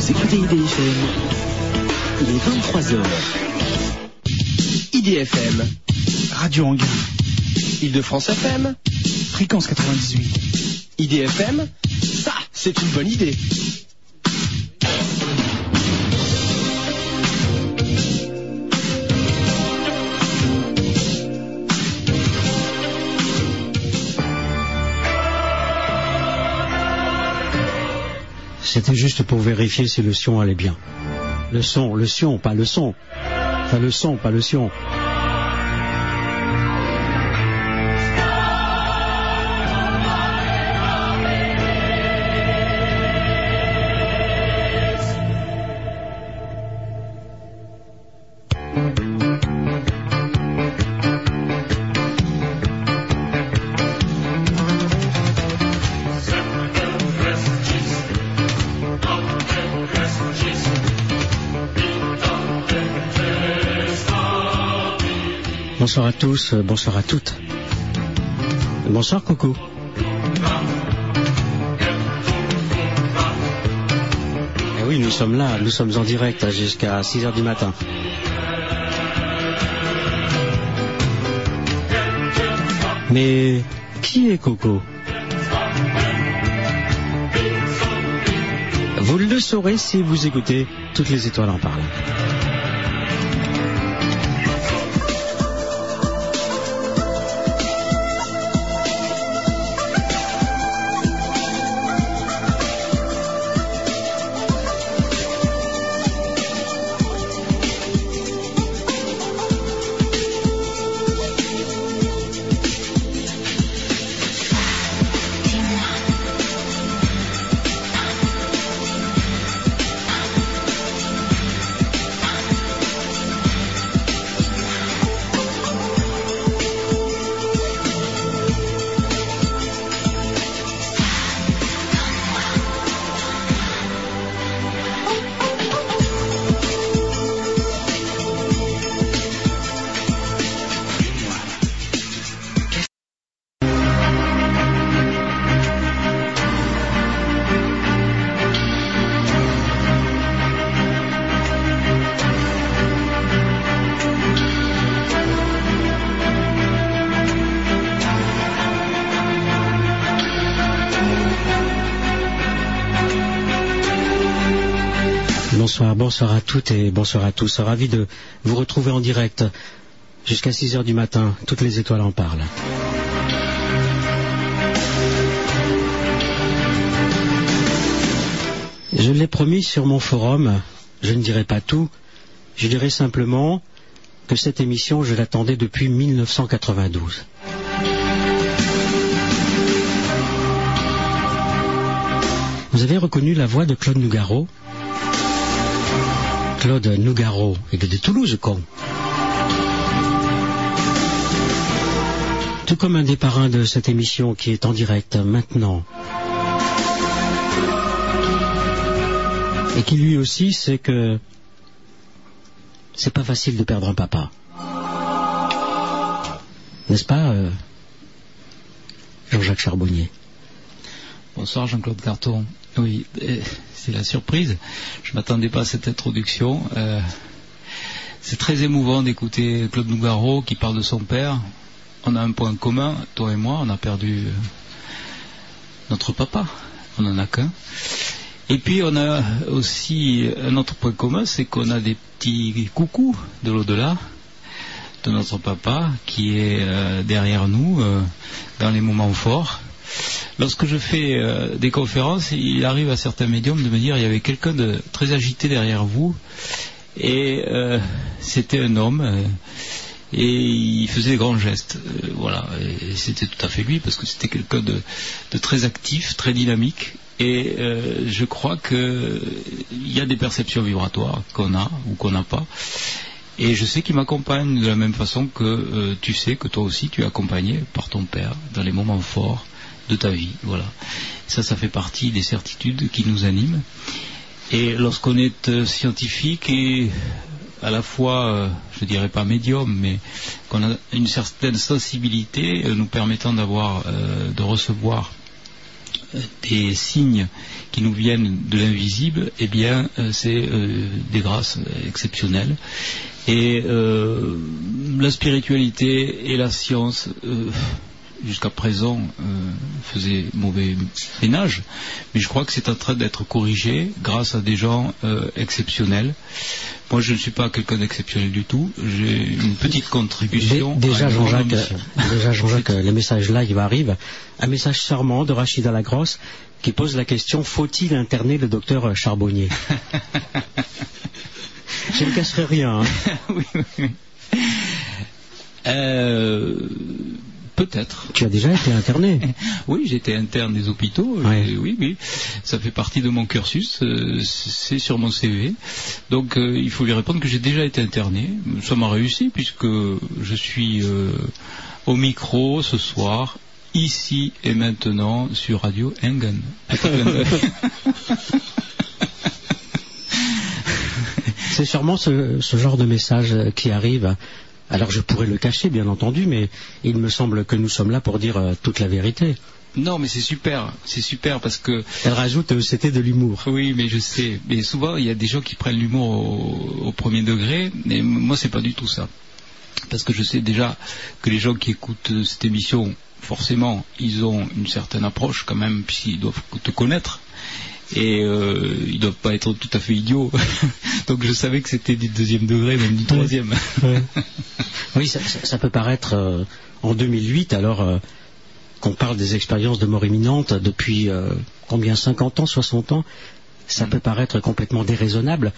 Vous écoutez IDFM, il est 23h. IDFM, Radio Anguin, Île-de-France FM, fréquence 98. IDFM, ça, c'est une bonne idée. C'était juste pour vérifier si le son allait bien. Le son, le son, pas le son. Enfin, le son, pas le son. Bonsoir à tous, euh, bonsoir à toutes. Bonsoir Coco. Eh oui, nous sommes là, nous sommes en direct hein, jusqu'à 6 heures du matin. Mais qui est Coco? Vous le saurez si vous écoutez Toutes les étoiles en parlent. Bonsoir, à toutes et bonsoir à tous. Ravi de vous retrouver en direct jusqu'à 6 heures du matin. Toutes les étoiles en parlent. Je l'ai promis sur mon forum, je ne dirai pas tout, je dirai simplement que cette émission, je l'attendais depuis 1992. Vous avez reconnu la voix de Claude Nougaro Claude Nougaro, il est de Toulouse, con. Tout comme un des parrains de cette émission qui est en direct maintenant. Et qui lui aussi sait que c'est pas facile de perdre un papa. N'est-ce pas, euh, Jean-Jacques Charbonnier? Bonsoir Jean-Claude Carton. Oui, c'est la surprise. Je m'attendais pas à cette introduction. Euh, c'est très émouvant d'écouter Claude Nougaro qui parle de son père. On a un point commun, toi et moi, on a perdu euh, notre papa. On n'en a qu'un. Et puis on a aussi un autre point commun, c'est qu'on a des petits coucous de l'au-delà de notre papa qui est euh, derrière nous dans les moments forts. Lorsque je fais euh, des conférences, il arrive à certains médiums de me dire il y avait quelqu'un de très agité derrière vous et euh, c'était un homme euh, et il faisait des grands gestes. Voilà, et c'était tout à fait lui parce que c'était quelqu'un de, très actif, très dynamique. Et je crois qu'il y a des perceptions vibratoires qu'on a ou qu'on n'a pas. Et je sais qu'il m'accompagne de la même façon que tu sais que toi aussi tu es accompagné par ton père dans les moments forts de ta vie. Voilà. Ça, ça fait partie des certitudes qui nous animent. Et lorsqu'on est euh, scientifique et à la fois, euh, je dirais pas médium, mais qu'on a une certaine sensibilité euh, nous permettant d'avoir, de recevoir des signes qui nous viennent de l'invisible, eh bien, c'est des grâces exceptionnelles. Et la spiritualité et la science jusqu'à présent euh, faisait mauvais ménage, mais je crois que c'est en train d'être corrigé grâce à des gens euh, exceptionnels. Moi, je ne suis pas quelqu'un d'exceptionnel du tout. J'ai une petite contribution. déjà, Jean-Jacques, déjà, Jean-Jacques, les messages live arrivent. Un message charmant de Rachida Lagrosse qui pose la question faut-il interner le docteur Charbonnier? Je ne casserai rien. Hein. oui, oui. Euh, Peut-être. Tu as déjà été interné Oui, j'étais interne des hôpitaux. oui, oui. Ça fait partie de mon cursus. Euh, c'est sur mon CV. Donc, euh, il faut lui répondre que j'ai déjà été interné. Ça m'a réussi puisque je suis euh, au micro ce soir, ici et maintenant, sur Radio Engen. C'est sûrement ce, genre de message qui arrive alors je pourrais le cacher, bien entendu, mais il me semble que nous sommes là pour dire euh, toute la vérité. Non, mais c'est super, c'est super parce que. Elle rajoute, euh, c'était de l'humour. Oui, mais je sais. Mais souvent, il y a des gens qui prennent l'humour au, premier degré, mais moi, c'est pas du tout ça. Parce que je sais déjà que les gens qui écoutent euh, cette émission, forcément, ils ont une certaine approche quand même, puisqu'ils doivent te connaître et euh, ils doivent pas être tout à fait idiots. Donc je savais que c'était du deuxième degré, même du troisième. oui, ça, peut paraître euh, en 2008, alors euh, qu'on parle des expériences de mort imminente depuis euh, combien 50 ans, 60 ans, ça mm. peut paraître complètement déraisonnable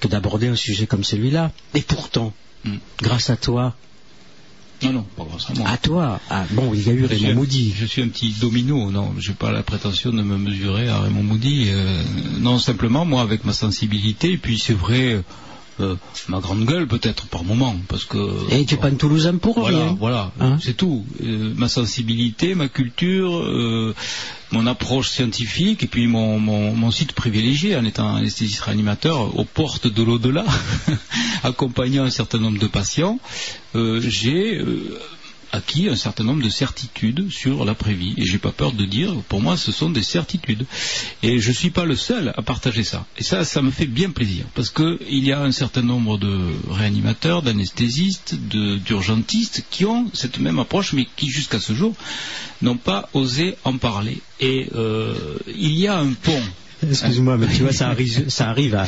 que d'aborder un sujet comme celui-là. Et pourtant, mm. grâce à toi, non, non, pas grâce à moi. À toi ah, Bon, il y a eu Raymond Moody. Je suis un petit domino, non, je n'ai pas la prétention de me mesurer à Raymond Moody. Euh, non, simplement, moi, avec ma sensibilité, et puis c'est vrai, euh, ma grande gueule peut-être par moment, parce que. Et tu n'es pas une Toulousain pour voilà, rien. Voilà, hein c'est tout. Euh, ma sensibilité, ma culture, euh, mon approche scientifique, et puis mon, mon, site privilégié en étant anesthésiste réanimateur aux portes de l'au-delà, accompagnant un certain nombre de patients, j'ai acquis un certain nombre de certitudes sur l'après-vie. Et j'ai pas peur de dire, pour moi, ce sont des certitudes. Et je suis pas le seul à partager ça. Et ça, ça me fait bien plaisir. Parce qu'il y a un certain nombre de réanimateurs, d'anesthésistes, d'urgentistes qui ont cette même approche, mais qui, jusqu'à ce jour, n'ont pas osé en parler. Et euh, il y a un pont Excuse-moi, mais tu vois, ça arrive, ça arrive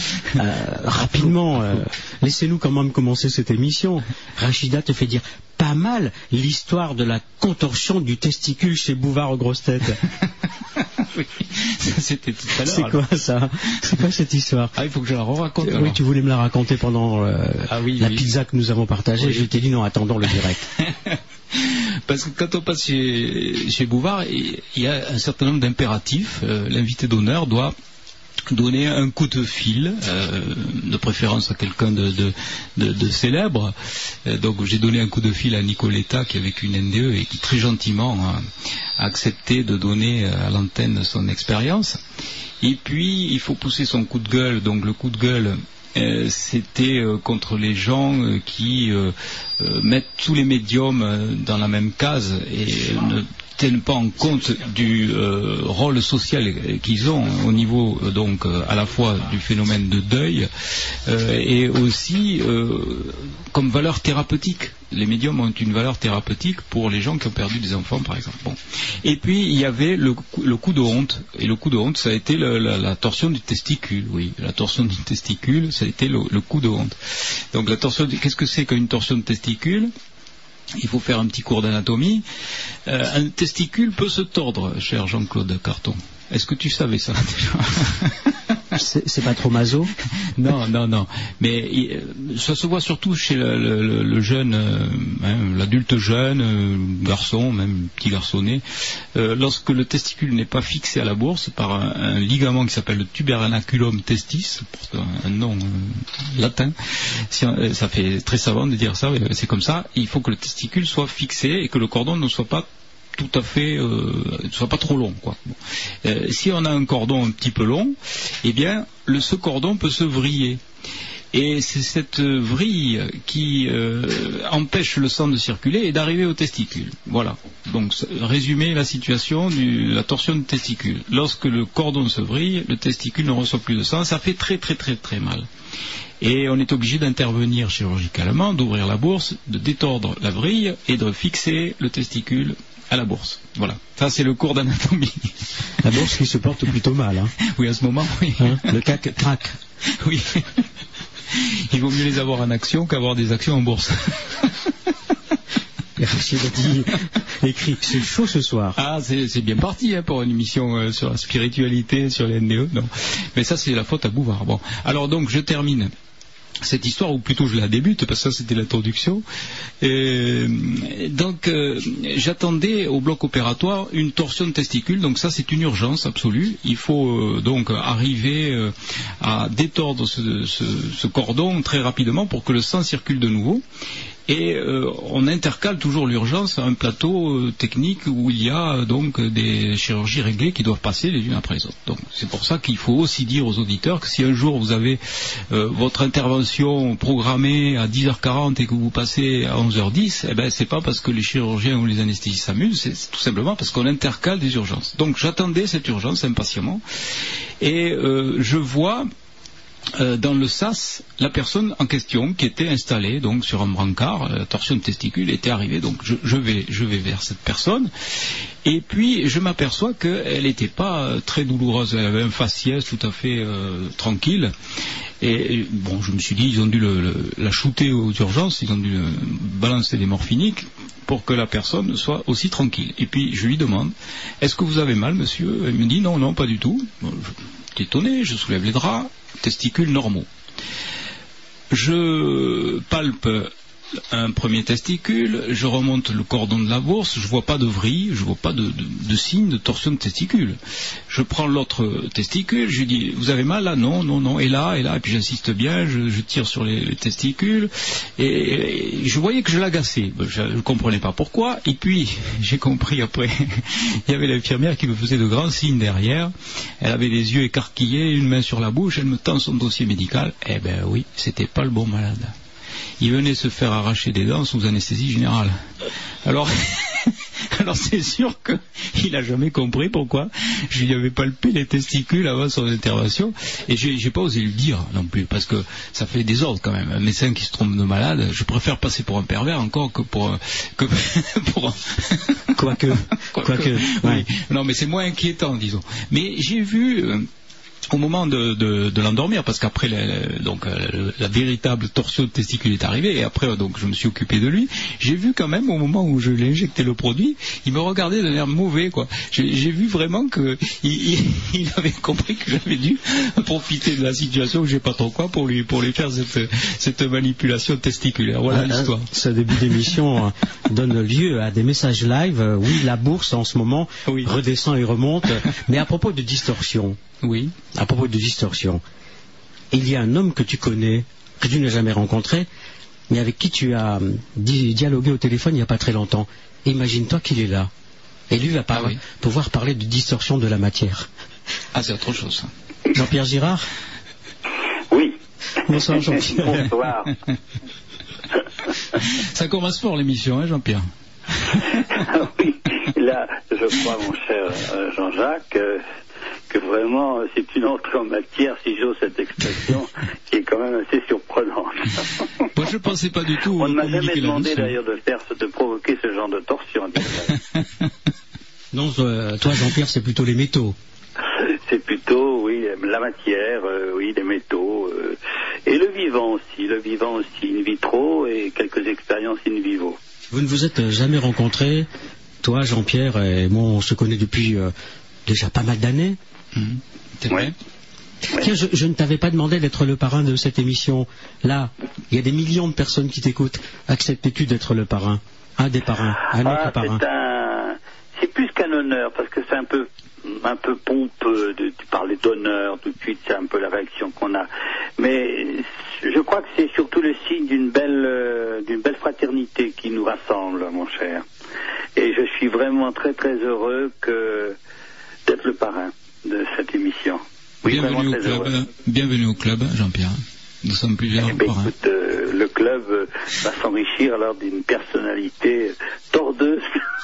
rapidement. Euh, laissez-nous quand même commencer cette émission. Rachida te fait dire pas mal l'histoire de la contorsion du testicule chez Bouvard aux grosses têtes. oui, c'était tout à l'heure. C'est quoi ça? C'est quoi cette histoire? Ah, il faut que je la raconte. Oui, tu voulais me la raconter pendant euh, ah la pizza que nous avons partagée. Je t'ai dit non, attendons le direct. Parce que quand on passe chez, Bouvard, il y a un certain nombre d'impératifs. Euh, l'invité d'honneur doit donner un coup de fil, euh, de préférence à quelqu'un de, célèbre. Euh, donc j'ai donné un coup de fil à Nicoletta qui est avec une NDE et qui très gentiment a accepté de donner à l'antenne son expérience. Et puis il faut pousser son coup de gueule. Donc le coup de gueule, euh, c'était contre les gens qui mettent tous les médiums dans la même case et ne tiennent pas en compte du euh, rôle social qu'ils ont au niveau euh, donc euh, à la fois du phénomène de deuil et aussi comme valeur thérapeutique. Les médiums ont une valeur thérapeutique pour les gens qui ont perdu des enfants, par exemple. Et puis il y avait le, coup de honte. Et le coup de honte, ça a été la, torsion du testicule. Oui, la torsion du testicule, ça a été le, coup de honte. Donc la torsion, qu'est-ce que c'est qu'une torsion de testicule? Il faut faire un petit cours d'anatomie. Euh, un testicule peut se tordre, cher Jean-Claude Carton. Est-ce que tu savais ça C'est pas trop maso Non, non, non. Mais euh, ça se voit surtout chez le, jeune, euh, hein, l'adulte jeune, euh, garçon, même petit garçonnet, lorsque le testicule n'est pas fixé à la bourse par un, ligament qui s'appelle le tubernaculum testis, un, nom latin. Ça fait très savant de dire ça, c'est comme ça. Il faut que le testicule soit fixé et que le cordon ne soit pas tout à fait, euh, soit pas trop long. Euh, si on a un cordon un petit peu long, eh bien, le, ce cordon peut se vriller. Et c'est cette vrille qui euh, empêche le sang de circuler et d'arriver au testicule. Voilà. Donc, résumer la situation de la torsion du testicule. Lorsque le cordon se vrille, le testicule ne reçoit plus de sang. Ça fait très très très très mal. Et on est obligé d'intervenir chirurgicalement, d'ouvrir la bourse, de détordre la vrille et de fixer le testicule à la bourse. Voilà. Ça, c'est le cours d'anatomie. La bourse qui se porte plutôt mal. Hein. Oui, à ce moment, oui. Hein, le CAC craque. Oui. Il vaut mieux les avoir en action qu'avoir des actions en bourse. Rachid a dit, écrit, c'est chaud ce soir. Ah, c'est bien parti hein, pour une émission euh, sur la spiritualité, sur les NDE. Non. Mais ça, c'est la faute à Bouvard. Bon. Alors donc, je termine cette histoire, ou plutôt je la débute, parce que ça c'était l'introduction. donc euh, j'attendais au bloc opératoire une torsion de testicule, donc ça c'est une urgence absolue. Il faut euh, donc arriver euh, à détordre ce, cordon très rapidement pour que le sang circule de nouveau et euh, on intercale toujours l'urgence à un plateau euh, technique où il y a euh, donc des chirurgies réglées qui doivent passer les unes après les autres. Donc c'est pour ça qu'il faut aussi dire aux auditeurs que si un jour vous avez votre intervention programmée à 10h40 et que vous passez à 11h10, eh ben c'est pas parce que les chirurgiens ou les anesthésistes s'amusent, c'est tout simplement parce qu'on intercale des urgences. Donc j'attendais cette urgence impatiemment et je vois euh, dans le sas, la personne en question qui était installée donc sur un brancard, euh, torsion de testicule était arrivée, donc je, vais, vers cette personne, et puis je m'aperçois qu'elle n'était pas euh, très douloureuse, elle avait un faciès tout à fait tranquille, et bon, je me suis dit, ils ont dû la shooter aux urgences, ils ont dû balancer des morphiniques pour que la personne soit aussi tranquille. Et puis je lui demande, est-ce que vous avez mal, monsieur? Il me dit, non, non, pas du tout. Je suis étonné, je soulève les draps, testicules normaux. Je palpe un premier testicule, je remonte le cordon de la bourse, je vois pas de vrille, je vois pas de, signe de torsion de testicule. Je prends l'autre testicule, je lui dis vous avez mal là? Non, non, non. Et là, et là, et puis j'insiste bien, je, tire sur les, testicules et, je voyais que je l'agaçais. Je ne comprenais pas pourquoi. Et puis j'ai compris après. Il y avait l'infirmière qui me faisait de grands signes derrière. Elle avait les yeux écarquillés, une main sur la bouche, elle me tend son dossier médical. Eh ben oui, c'était pas le bon malade il venait se faire arracher des dents sous anesthésie générale. Alors, alors c'est sûr qu'il n'a jamais compris pourquoi je lui avais palpé les testicules avant son intervention et j'ai, n'ai pas osé lui dire non plus parce que ça fait des ordres quand même. Un médecin qui se trompe de malade, je préfère passer pour un pervers encore que pour que pour quoique quoique oui. non mais c'est moins inquiétant disons. Mais j'ai vu euh, au moment de, l'endormir, parce qu'après donc euh, la véritable torsion de testicule est arrivée, et après donc je me suis occupé de lui. J'ai vu quand même au moment où je l'ai injecté le produit, il me regardait d'un air mauvais quoi. J'ai vu vraiment que il, avait compris que j'avais dû profiter de la situation où j'ai pas trop quoi pour lui pour lui faire cette, manipulation testiculaire. Voilà ah, l'histoire. Ce début d'émission donne lieu à des messages live. Oui, la bourse en ce moment redescend et remonte. Mais à propos de distorsion. Oui. À propos de distorsion, il y a un homme que tu connais, que tu n'as jamais rencontré, mais avec qui tu as hum, dialogué au téléphone il n'y a pas très longtemps. Imagine-toi qu'il est là. Et lui va ah pouvoir parler de distorsion de la matière. Ah, c'est autre chose. Jean-Pierre Girard? Oui. Bonsoir Jean-Pierre. Bonsoir. Ça commence fort l'émission, hein, Jean-Pierre? Oui, là, je crois, mon cher euh, Jean-Jacques, euh, vraiment c'est une entrée en matière, si j'ose cette expression, qui est quand même assez surprenante. Moi je ne pensais pas du tout. On ne m'a jamais demandé d'ailleurs de faire, de provoquer ce genre de torsion. non, euh, toi Jean-Pierre, c'est plutôt les métaux. C'est plutôt, oui, la matière, euh, oui, les métaux, euh, et le vivant aussi, le vivant aussi, in vitro et quelques expériences in vivo. Vous ne vous êtes jamais rencontrés, toi Jean-Pierre et moi on se connaît depuis déjà pas mal d'années. Mmh. Tiens, je, ne t'avais pas demandé d'être le parrain de cette émission. Là, il y a des millions de personnes qui t'écoutent. Acceptes-tu d'être le parrain? Un des parrains, un autre ah, parrain C'est plus qu'un honneur, parce que c'est un peu un peu pompeux de, parler d'honneur tout de suite, c'est un peu la réaction qu'on a. Mais je crois que c'est surtout le signe d'une belle, euh, d'une belle fraternité qui nous rassemble, mon cher. Et je suis vraiment très très heureux que d'être le parrain de cette émission. bienvenue, au club, bienvenue au club, Jean-Pierre. Nous sommes plusieurs Eh ben, encore. hein. euh, le club euh, va s'enrichir alors d'une personnalité tordeuse,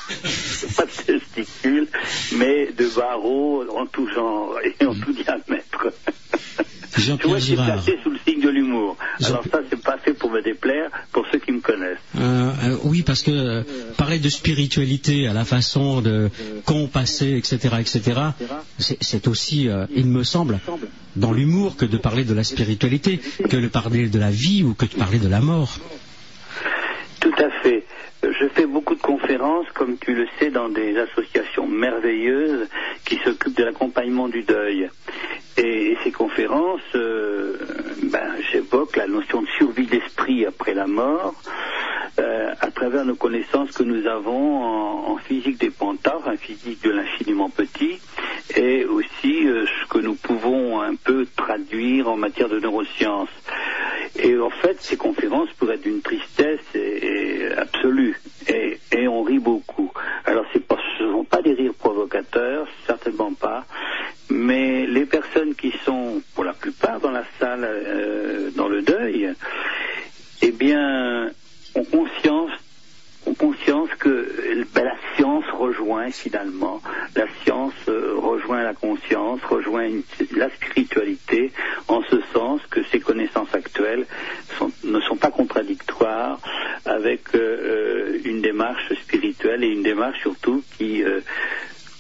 pas de testicules, mais de barreaux en tout genre et en tout diamètre. Jean-Pierre Tu vois, je suis Girard. placé sous le signe de l'humour. Alors ça, c'est pas fait pour me déplaire, pour ceux qui me connaissent. Euh, euh, oui, parce que euh, parler de spiritualité à la façon de con passé, etc., etc., c'est aussi, il me semble, dans l'humour que de parler de la spiritualité, que de parler de la vie ou que de parler de la mort. Tout à fait. Je fais beaucoup de conférences, comme tu le sais, dans des associations merveilleuses qui s'occupent de l'accompagnement du deuil. Et ces conférences, euh, ben, j'évoque la notion de survie d'esprit après la mort, euh, à travers nos connaissances que nous avons en, physique des pentares, en physique de l'infiniment petit, et aussi euh, ce que nous pouvons un peu traduire en matière de neurosciences. Et en fait, ces conférences pourraient être d'une tristesse absolue. Et on rit beaucoup. Alors, ce ne sont pas des rires provocateurs, certainement pas. Mais les personnes qui sont, pour la plupart, dans la salle, euh, dans le deuil, eh bien, ont conscience conscience que euh, ben, la science rejoint finalement, la science euh, rejoint la conscience, rejoint la spiritualité, en ce sens que ces connaissances actuelles ne sont pas contradictoires avec euh, une démarche spirituelle et une démarche surtout qui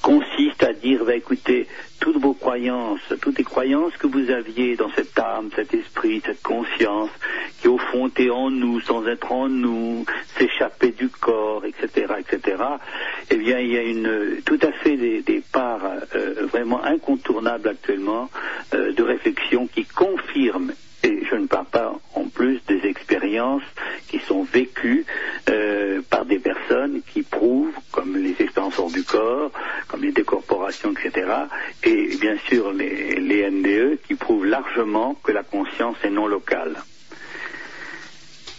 consiste à dire, bah, écoutez, toutes vos croyances, toutes les croyances que vous aviez dans cette âme, cet esprit, cette conscience, qui au fond était en nous, sans être en nous, s'échapper du corps, etc., etc., eh bien, il y a une, tout à fait des, des parts euh, vraiment incontournables actuellement euh, de réflexion qui confirment et je ne parle pas en plus des expériences qui sont vécues euh, par des personnes qui prouvent, comme les expériences hors du corps, comme les décorporations, etc. Et bien sûr les, les NDE qui prouvent largement que la conscience est non locale.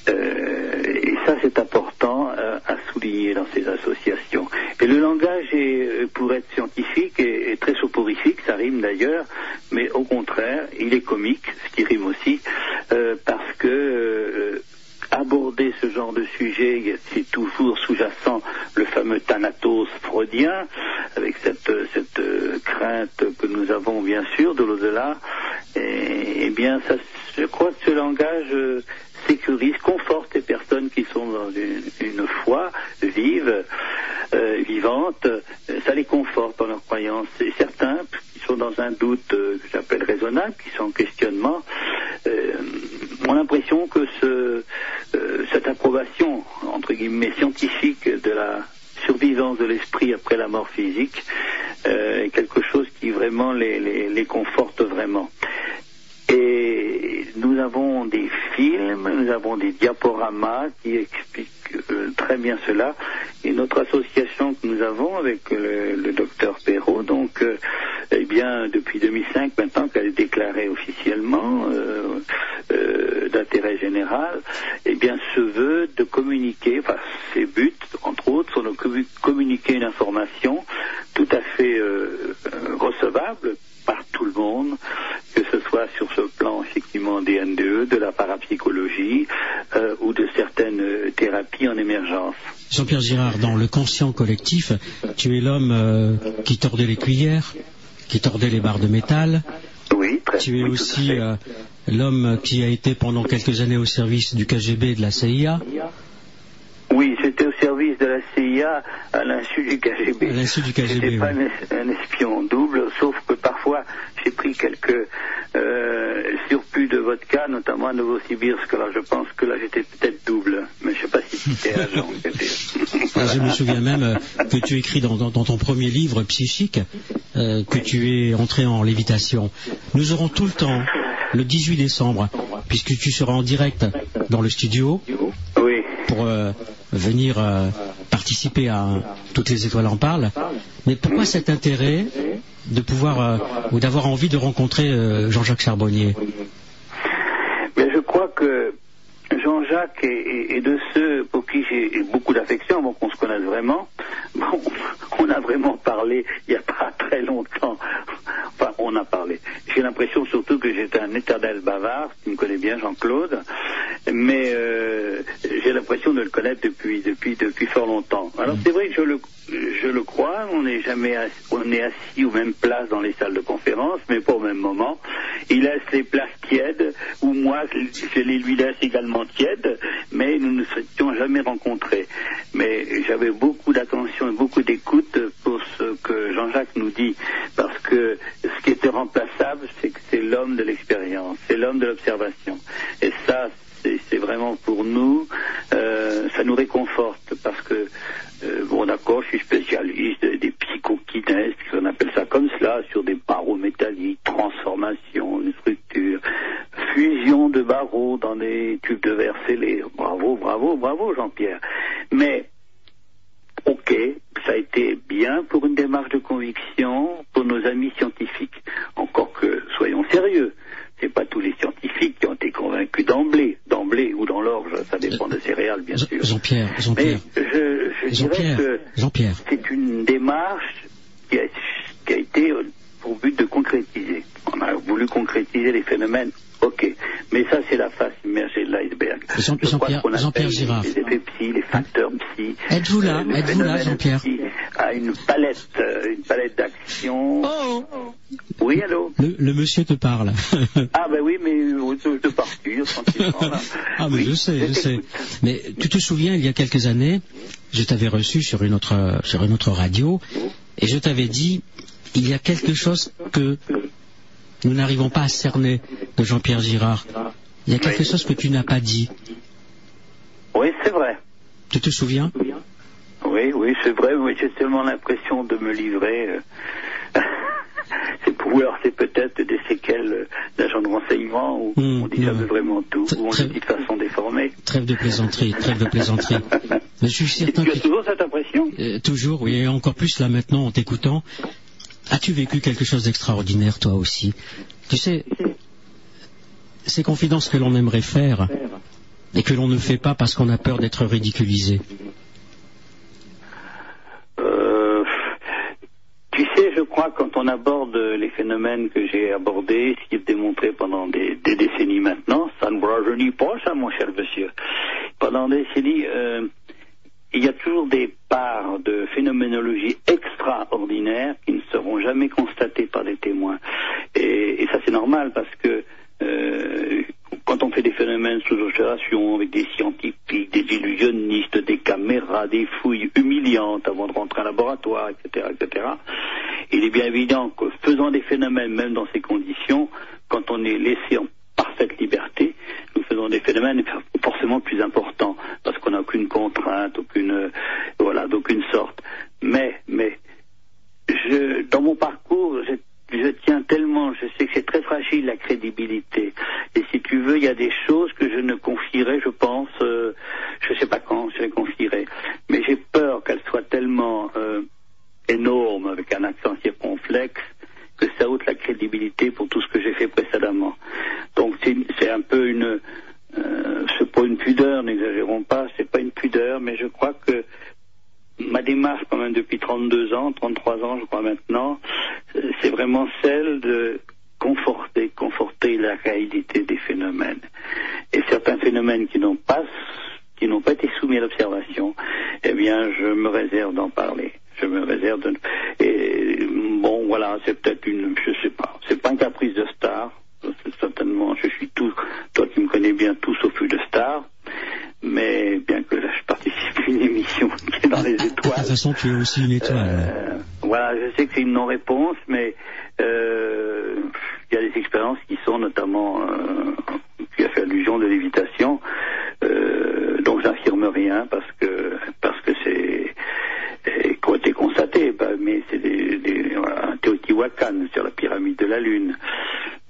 Euh, et ça, c'est important euh, à souligner dans ces associations. Et le langage, est, euh, pour être scientifique, est, très soporifique, ça rime d'ailleurs, mais au contraire, il est comique, ce qui rime aussi, euh, parce que euh, aborder ce genre de sujet, c'est toujours sous-jacent le fameux thanatos freudien, avec cette, cette crainte que nous avons bien sûr de l'au-delà. Et, eh bien, ça, je crois que ce langage sécurise, conforte les personnes qui sont dans une, foi vive, euh, vivante, euh, ça les conforte dans leurs croyances. Et certains qui sont dans un doute euh, que j'appelle raisonnable, qui sont en questionnement, euh, ont l'impression que ce, cette approbation, entre guillemets, scientifique de la survivance de l'esprit après la mort physique est quelque chose qui vraiment les conforte vraiment. Et nous avons des films, nous avons des diaporamas qui expliquent euh, très bien cela. Et notre association que nous avons avec le, le docteur Perrault, donc, euh, eh bien, depuis 2005 maintenant qu'elle est déclarée officiellement euh, euh, d'intérêt général, eh bien, se veut de communiquer, enfin, ses buts, entre autres, sont de commu- communiquer une information tout à fait euh, euh, recevable par tout le monde, que ce soit sur ce plan effectivement des NDE, de la parapsychologie euh, ou de certaines euh, thérapies en émergence. Jean-Pierre Girard, dans le conscient collectif, tu es l'homme euh, qui tordait les cuillères, qui tordait les barres de métal. Oui, très Tu es oui, aussi euh, l'homme qui a été pendant quelques années au service du KGB et de la CIA. Oui, j'étais au service de la CIA à l'insu du KGB. À l'insu du KGB, J'étais pas oui. un, es- un espion double, sauf j'ai pris quelques euh, surplus de vodka, notamment à Novosibirsk. Alors je pense que là j'étais peut-être double, mais je sais pas si c'était agent. Ah, Je me souviens même euh, que tu écris dans, dans- dans ton premier livre, Psychique, euh, que tu es entré en lévitation. Nous aurons tout le temps, le 18 décembre, puisque tu seras en direct dans le studio Oui. pour euh, venir participer à Toutes les étoiles en parlent. Mais pourquoi cet intérêt de pouvoir euh, ou d'avoir envie de rencontrer euh, Jean-Jacques Charbonnier? Mais je crois que Jean-Jacques est, de ceux pour qui j'ai beaucoup d'affection, avant qu'on se connaisse vraiment. Bon, on a vraiment parlé il n'y a pas très longtemps. Enfin, on a parlé. J'ai l'impression surtout que j'étais un éternel bavard. Tu me connais bien, Jean-Claude. Mais euh, j'ai l'impression de le connaître depuis, depuis, depuis fort longtemps. Alors c'est vrai que je le, je le crois. On n'est jamais on est assis aux mêmes places dans les salles de conférence, mais pas au même moment. Il laisse les places tièdes, ou moi je les lui laisse également mais nous ne nous étions jamais rencontrés. Mais j'avais beaucoup d'attention et beaucoup d'écoute pour ce que Jean-Jacques nous dit, parce que ce qui était remplaçable, c'est que c'est l'homme de l'expérience, c'est l'homme de l'observation. Et ça, c'est vraiment pour nous, euh, ça nous réconforte parce que, euh, bon d'accord, je suis spécialiste des psychokinèses, on appelle ça comme cela, sur des barreaux métalliques, transformation, une structure, fusion de barreaux dans des tubes de verre scellés. Bravo, bravo, bravo Jean-Pierre. Mais Ok, ça a été bien pour une démarche de conviction pour nos amis scientifiques. Encore que, soyons sérieux, c'est pas tous les scientifiques qui ont été convaincus d'emblée, d'emblée ou dans l'orge, ça dépend des céréales bien sûr. Jean-Pierre, Mais Jean-Pierre, je, je dirais Jean-Pierre, que Jean-Pierre. c'est une démarche qui a, qui a été pour but de concrétiser. On a voulu concrétiser les phénomènes, ok. Mais ça, c'est la face immergée de l'iceberg. Jean- Je crois Jean-Pierre- appelle Jean-Pierre Girard. Les effets psy, les facteurs psy. Êtes-vous là euh, Êtes-vous là, Jean-Pierre A une palette, euh, une palette d'action. Oui, allô le, le monsieur te parle. Ah ben oui, mais euh, je te partir tranquillement. là. Ah, mais Oui, je sais, je sais. Mais tu te souviens, il y a quelques années, je t'avais reçu sur une autre, sur une autre radio, et je t'avais dit, il y a quelque chose que nous n'arrivons pas à cerner de Jean-Pierre Girard. Il y a quelque Oui. chose que tu n'as pas dit. Oui, c'est vrai. Tu te souviens? Oui, oui, c'est vrai, mais j'ai tellement l'impression de me livrer. euh, c'est pour alors c'est peut-être des séquelles d'agents de renseignement où Hmm, on dit hmm. jamais vraiment tout, où on le dit de façon déformée. Trêve de plaisanterie, trêve de plaisanterie. Mais je suis Et certain tu as toujours cette impression? Euh, toujours, oui, et encore plus là maintenant en t'écoutant. As-tu vécu quelque chose d'extraordinaire toi aussi Tu sais, ces confidences que l'on aimerait faire et que l'on ne fait pas parce qu'on a peur d'être ridiculisé. Euh, Tu sais, je crois quand on aborde les phénomènes que j'ai abordés, ce qui est démontré pendant des, décennies maintenant, ça ne rajeunit pas, ça, mon cher monsieur. Pendant des décennies, euh, il y a toujours des parts de phénoménologie extraordinaires qui ne seront jamais constatées par des témoins. Et, et ça, c'est normal parce que euh, quand on fait des phénomènes sous observation avec des scientifiques, des illusionnistes, des caméras, des fouilles humiliantes avant de rentrer en laboratoire, etc., etc., il est bien évident que faisant des phénomènes, même dans ces conditions, quand on est laissé en parfaite liberté, nous faisons des phénomènes forcément plus importants parce qu'on n'a aucune contrainte, aucune voilà, d'aucune sorte. Mais, mais, je, dans mon parcours, je, je tiens tellement, je sais que c'est très fragile la crédibilité. Et si tu veux, il y a des choses que je ne confierai, je pense, euh, je ne sais pas quand je les confierai, mais j'ai peur qu'elles soient tellement euh, énormes avec un accent circonflexe que ça ôte la crédibilité pour tout ce que j'ai fait précédemment. Donc c'est un peu une, euh, c'est pas une pudeur, n'exagérons pas, c'est pas une pudeur, mais je crois que ma démarche quand même depuis 32 ans, 33 ans je crois maintenant, c'est vraiment celle de conforter, conforter la réalité des phénomènes. Et certains phénomènes qui n'ont pas qui n'ont pas été soumis à l'observation, eh bien, je me réserve d'en parler. Je me réserve de... Et bon, voilà, c'est peut-être une... Je sais pas. C'est pas un caprice de star. Certainement, je suis tout... Toi qui me connais bien, tout sauf une star. Mais bien que là, je participe à une émission qui est dans les De toute étoiles. façon, tu es aussi une étoile. Euh, voilà, je sais que c'est une non-réponse, mais euh, il y a des expériences qui sont notamment, euh, qui a fait allusion de lévitation, euh, donc j'affirme rien parce que parce constatés, bah, mais c'est des, Teotihuacan sur la pyramide de la Lune.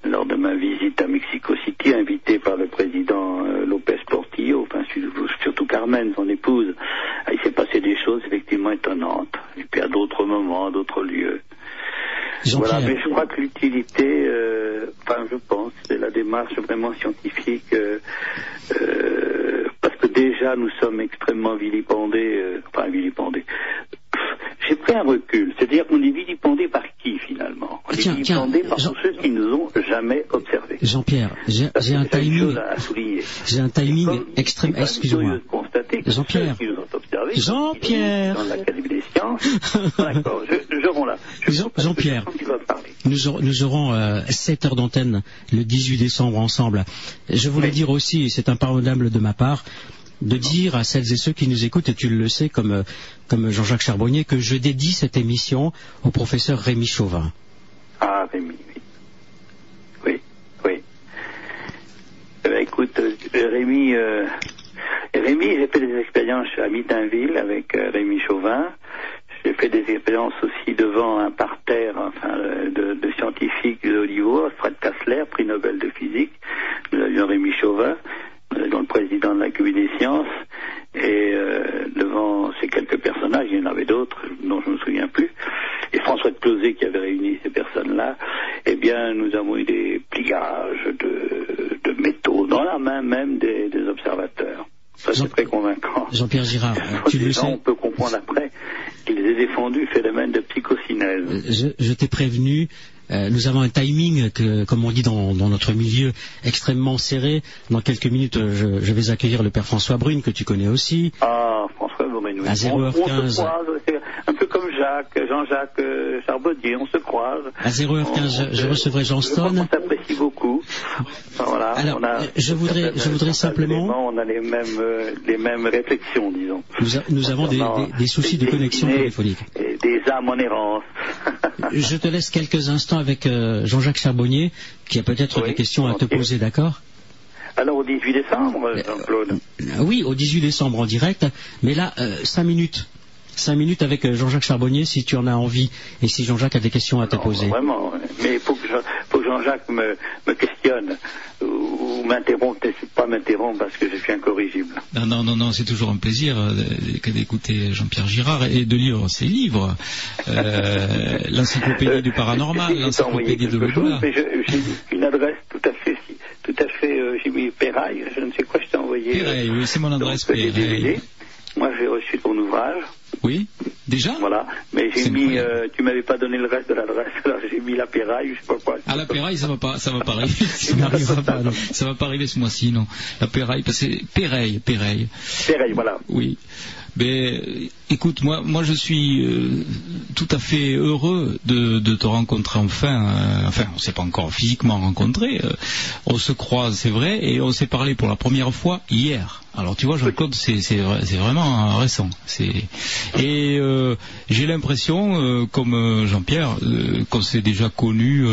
Lors de ma visite à Mexico City, invité par le président euh, Lopez Portillo, enfin surtout- Carmen, son épouse, ah, il s'est passé des choses effectivement étonnantes. Et puis à d'autres moments, à d'autres lieux. Voilà, mais je crois que l'utilité, euh, enfin je pense, c'est la démarche vraiment scientifique. euh, euh, déjà nous sommes extrêmement vilipendés, enfin vilipendés. J'ai pris un recul, c'est-à-dire qu'on est vilipendé par qui finalement? On tiens, est vilipendé par Jean- tous ceux qui nous ont jamais observés. Jean-Pierre, j'ai un timing, j'ai un timing extrême. Excusez-moi. Jean-Pierre. Jean-Pierre. dans l'Académie des sciences, d'accord, je, je rends là. Je Jean- pense que Jean-Pierre. Nous, aurons- nous aurons euh, 7 heures d'antenne le 18 décembre ensemble. Je voulais Oui. dire aussi, c'est impardonnable de ma part, de dire à celles et ceux qui nous écoutent, et tu le sais comme, euh, comme Jean-Jacques Charbonnier, que je dédie cette émission au professeur Rémi Chauvin. Ah, Rémi, oui. Oui, oui. Eh ben, écoute, euh, Rémi, euh, Rémi, j'ai fait des expériences à Mitinville avec Rémi Chauvin. J'ai fait des expériences aussi devant un parterre de, scientifiques de haut niveau, Fred Kassler, prix Nobel de physique. Avions Rémi Chauvin, dont le président de l'Académie des sciences. Et euh, devant ces quelques personnages, il y en avait d'autres dont je ne me souviens plus. Et François de Closet qui avait réuni ces personnes-là, eh bien, nous avons eu des pliages de, de métaux dans la main même des, des observateurs. Ça, Jean- c'est très convaincant. Jean-Pierre Girard, euh, tu le sais, on peut comprendre après qu'ils aient défendu le phénomène de psychocinèse. je, je t'ai prévenu, euh, nous avons un timing, que, comme on dit dans, dans notre milieu, extrêmement serré. Dans quelques minutes, euh, je, je vais accueillir le père François Brune, que tu connais aussi. Ah, François Gomenou. À On, on 0h15. Comme Jacques, Jean-Jacques euh, Charbonnier, on se croise. À 0h15, je, je recevrai Jean Stone. s'apprécie beaucoup. Voilà, Alors, on a je voudrais- je voudrais simplement- On a les mêmes, euh, les mêmes réflexions, disons. Nous, a- nous avons des, Concernant des- des soucis de connexion téléphonique. Des âmes en errance. Je te laisse quelques instants avec euh, Jean-Jacques Charbonnier, qui a peut-être Oui, des questions à te poser, d'accord? Alors, au 18 décembre, Jean-Claude. Oui, au 18 décembre en direct, mais là, euh, cinq minutes. Cinq minutes avec euh, Jean-Jacques Charbonnier, si tu en as envie, et si Jean-Jacques a des questions à te Non, poser. Vraiment, mais il faut que, Jean-Jacques me, me questionne ou, ou m'interrompe, pas m'interrompe parce que je suis incorrigible. Non, non, non, non, c'est toujours un plaisir euh, d'écouter Jean-Pierre Girard et de lire ses livres. Euh, l'encyclopédie du paranormal, l'encyclopédie de l'au-delà. j'ai une adresse tout à fait, tout à fait, euh, j'ai mis Péraille, je ne sais quoi, je t'ai envoyé. Péreille, oui, c'est mon adresse. DVD. Moi, j'ai reçu ton ouvrage, Oui, déjà voilà, mais j'ai mis, euh, tu m'avais pas donné le reste de l'adresse, alors j'ai mis la Péraille, je sais pas quoi. À la Péraille, ça va pas, ça va pas arriver. Ça n'arrivera pas, non. Ça va pas arriver ce mois-ci, non. La Péraille, parce que c'est Péreille, Péreille. Péraille, voilà. Oui. Euh, écoute, moi, moi, je suis euh, tout à fait heureux de, te rencontrer enfin. euh, enfin, on s'est pas encore physiquement rencontré. euh, on se croise, c'est vrai, et on s'est parlé pour la première fois hier. Alors tu vois, Jean-Claude, c'est c'est vrai- c'est vraiment récent. Et j'ai l'impression, comme Jean-Pierre, qu'on s'est déjà connu.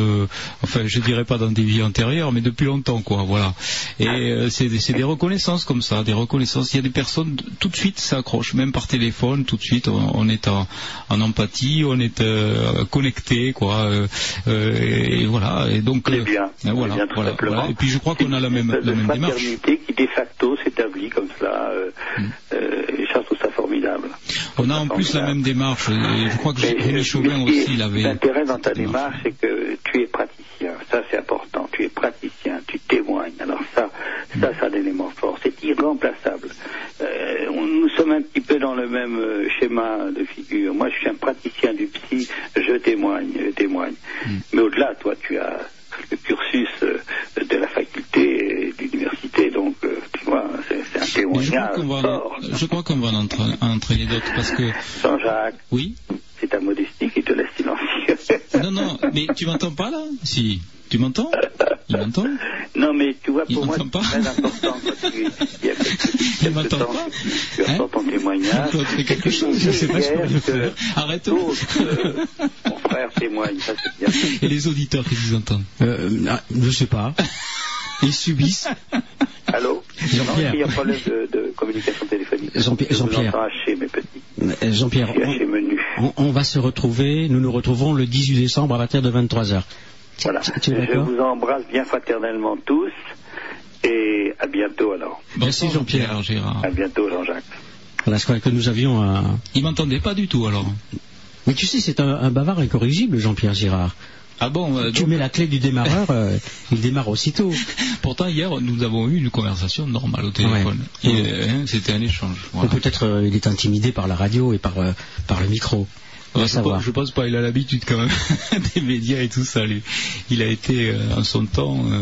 enfin, je dirais pas dans des vies antérieures, mais depuis longtemps, quoi. Voilà. Et c'est des- c'est des reconnaissances comme ça, des reconnaissances. Il y a des personnes tout de suite s'accrochent, même par téléphone, tout de suite. On, on est en, en empathie, on est euh, connecté, quoi. euh, euh, et voilà. Et donc On est euh, bien. est voilà, bien, tout voilà, voilà. Et puis je crois qu'on a la même, la même démarche. qui de facto s'établit comme cela. Euh, Mm. euh, et ça, je trouve ça. On a en plus la même démarche. Et je crois que Rémi euh, Chauvin aussi l'avait. L'intérêt dans ta démarche, c'est que tu es praticien. Ça, c'est important. Tu es praticien, tu témoignes. Alors ça, ça, c'est un élément fort. C'est irremplaçable. Euh, nous sommes un petit peu dans le même euh, schéma de figure. Moi, je suis un praticien du psy. Je témoigne, je témoigne. Mm. Mais au-delà, toi, tu as le cursus euh, de la faculté et de l'université. Donc, tu vois, c'est c'est un Mais je crois témoignage qu'on va, fort. je crois qu'on va en entra- en entraîner d'autres parce que Jean-Jacques, oui. c'est ta modestie qui te laisse silencieux. Non, non, mais tu m'entends pas là? Si, tu m'entends? Il m'entend? Non, mais tu vois, Il pour moi, m'entend c'est pas très important tu, il y a Il m'entend pas tu Hein entends ton témoignage. Jean-Claude, fais quelque chose, je sais pas ce qu'on faire. Arrête. Euh, mon frère témoigne, ça c'est bien. Et les auditeurs qui vous entendent Euh, ah, je sais pas. Ils subissent. Allô? Jean-Pierre. Non, il y a un problème de, de communication téléphonique. Jean-Pierre- Jean-Pierre. entends haché, mes petits. Jean-Pierre, Je suis haché menu. on, on va se retrouver, nous nous retrouvons le 18 décembre à partir de 23h. Voilà. Tu es Je vous embrasse bien fraternellement tous. Et à bientôt alors. Merci, Jean-Pierre. Gérard. À bientôt Jean-Jacques. Voilà, je croyais que nous avions un... Il m'entendait pas du tout alors. Mais tu sais, c'est un, un bavard incorrigible, Jean-Pierre Girard. Ah bon euh, Tu donc, mets la clé du démarreur, euh, il démarre aussitôt. Pourtant, hier, nous avons eu une conversation normale au téléphone. Ouais. Hein, C'était un échange. voilà. Peut-être euh, il est intimidé par la radio et par, par le micro. Je, savoir. pense, je pense pas, il a l'habitude quand même des médias et tout ça. lui. Il a été euh, en son temps euh,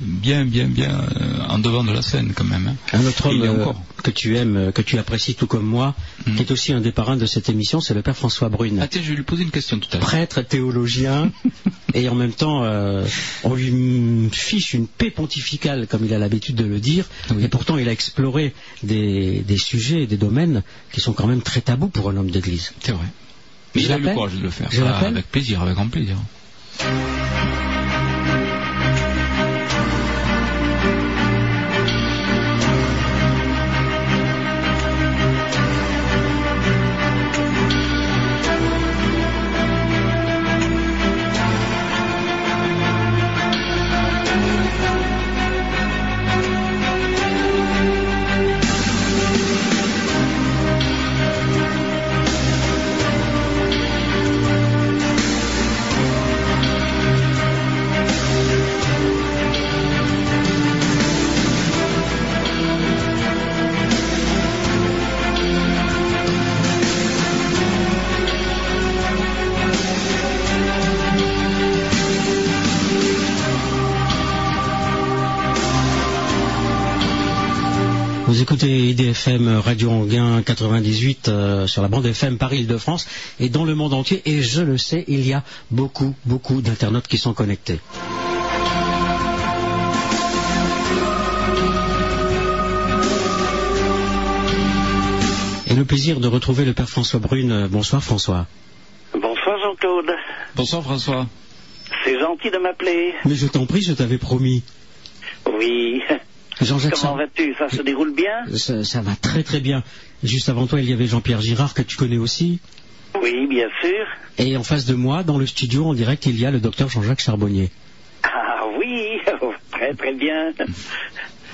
bien, bien, bien euh, en devant de la scène quand même. hein. Un autre homme que tu aimes, que tu apprécies tout comme moi, Mhm. qui est aussi un des parrains de cette émission, c'est le père François Brune. Ah tiens, je vais lui poser une question tout à l'heure. prêtre, théologien, et en même temps, euh, on lui mm, fiche une paix pontificale, comme il a l'habitude de le dire, Oui. et pourtant il a exploré des, des sujets et des domaines qui sont quand même très tabous pour un homme d'église. C'est vrai. Mais il a eu le courage de le faire. Je Ah, avec plaisir, avec grand plaisir. Vous écoutez IDFM Radio Anguin 98 euh, sur la bande FM Paris-Île-de-France et dans le monde entier, et je le sais, il y a beaucoup, beaucoup d'internautes qui sont connectés. Et le plaisir de retrouver le père François Brune. Bonsoir François. Bonsoir Jean-Claude. Bonsoir François. C'est gentil de m'appeler. Mais je t'en prie, je t'avais promis. Oui. Jean-Jacques Comment vas-tu? Ça se déroule bien? Ça, ça va très très bien. Juste avant toi, il y avait Jean-Pierre Girard que tu connais aussi. Oui, bien sûr. Et en face de moi, dans le studio, en direct, il y a le docteur Jean-Jacques Charbonnier. Ah oui, très très bien.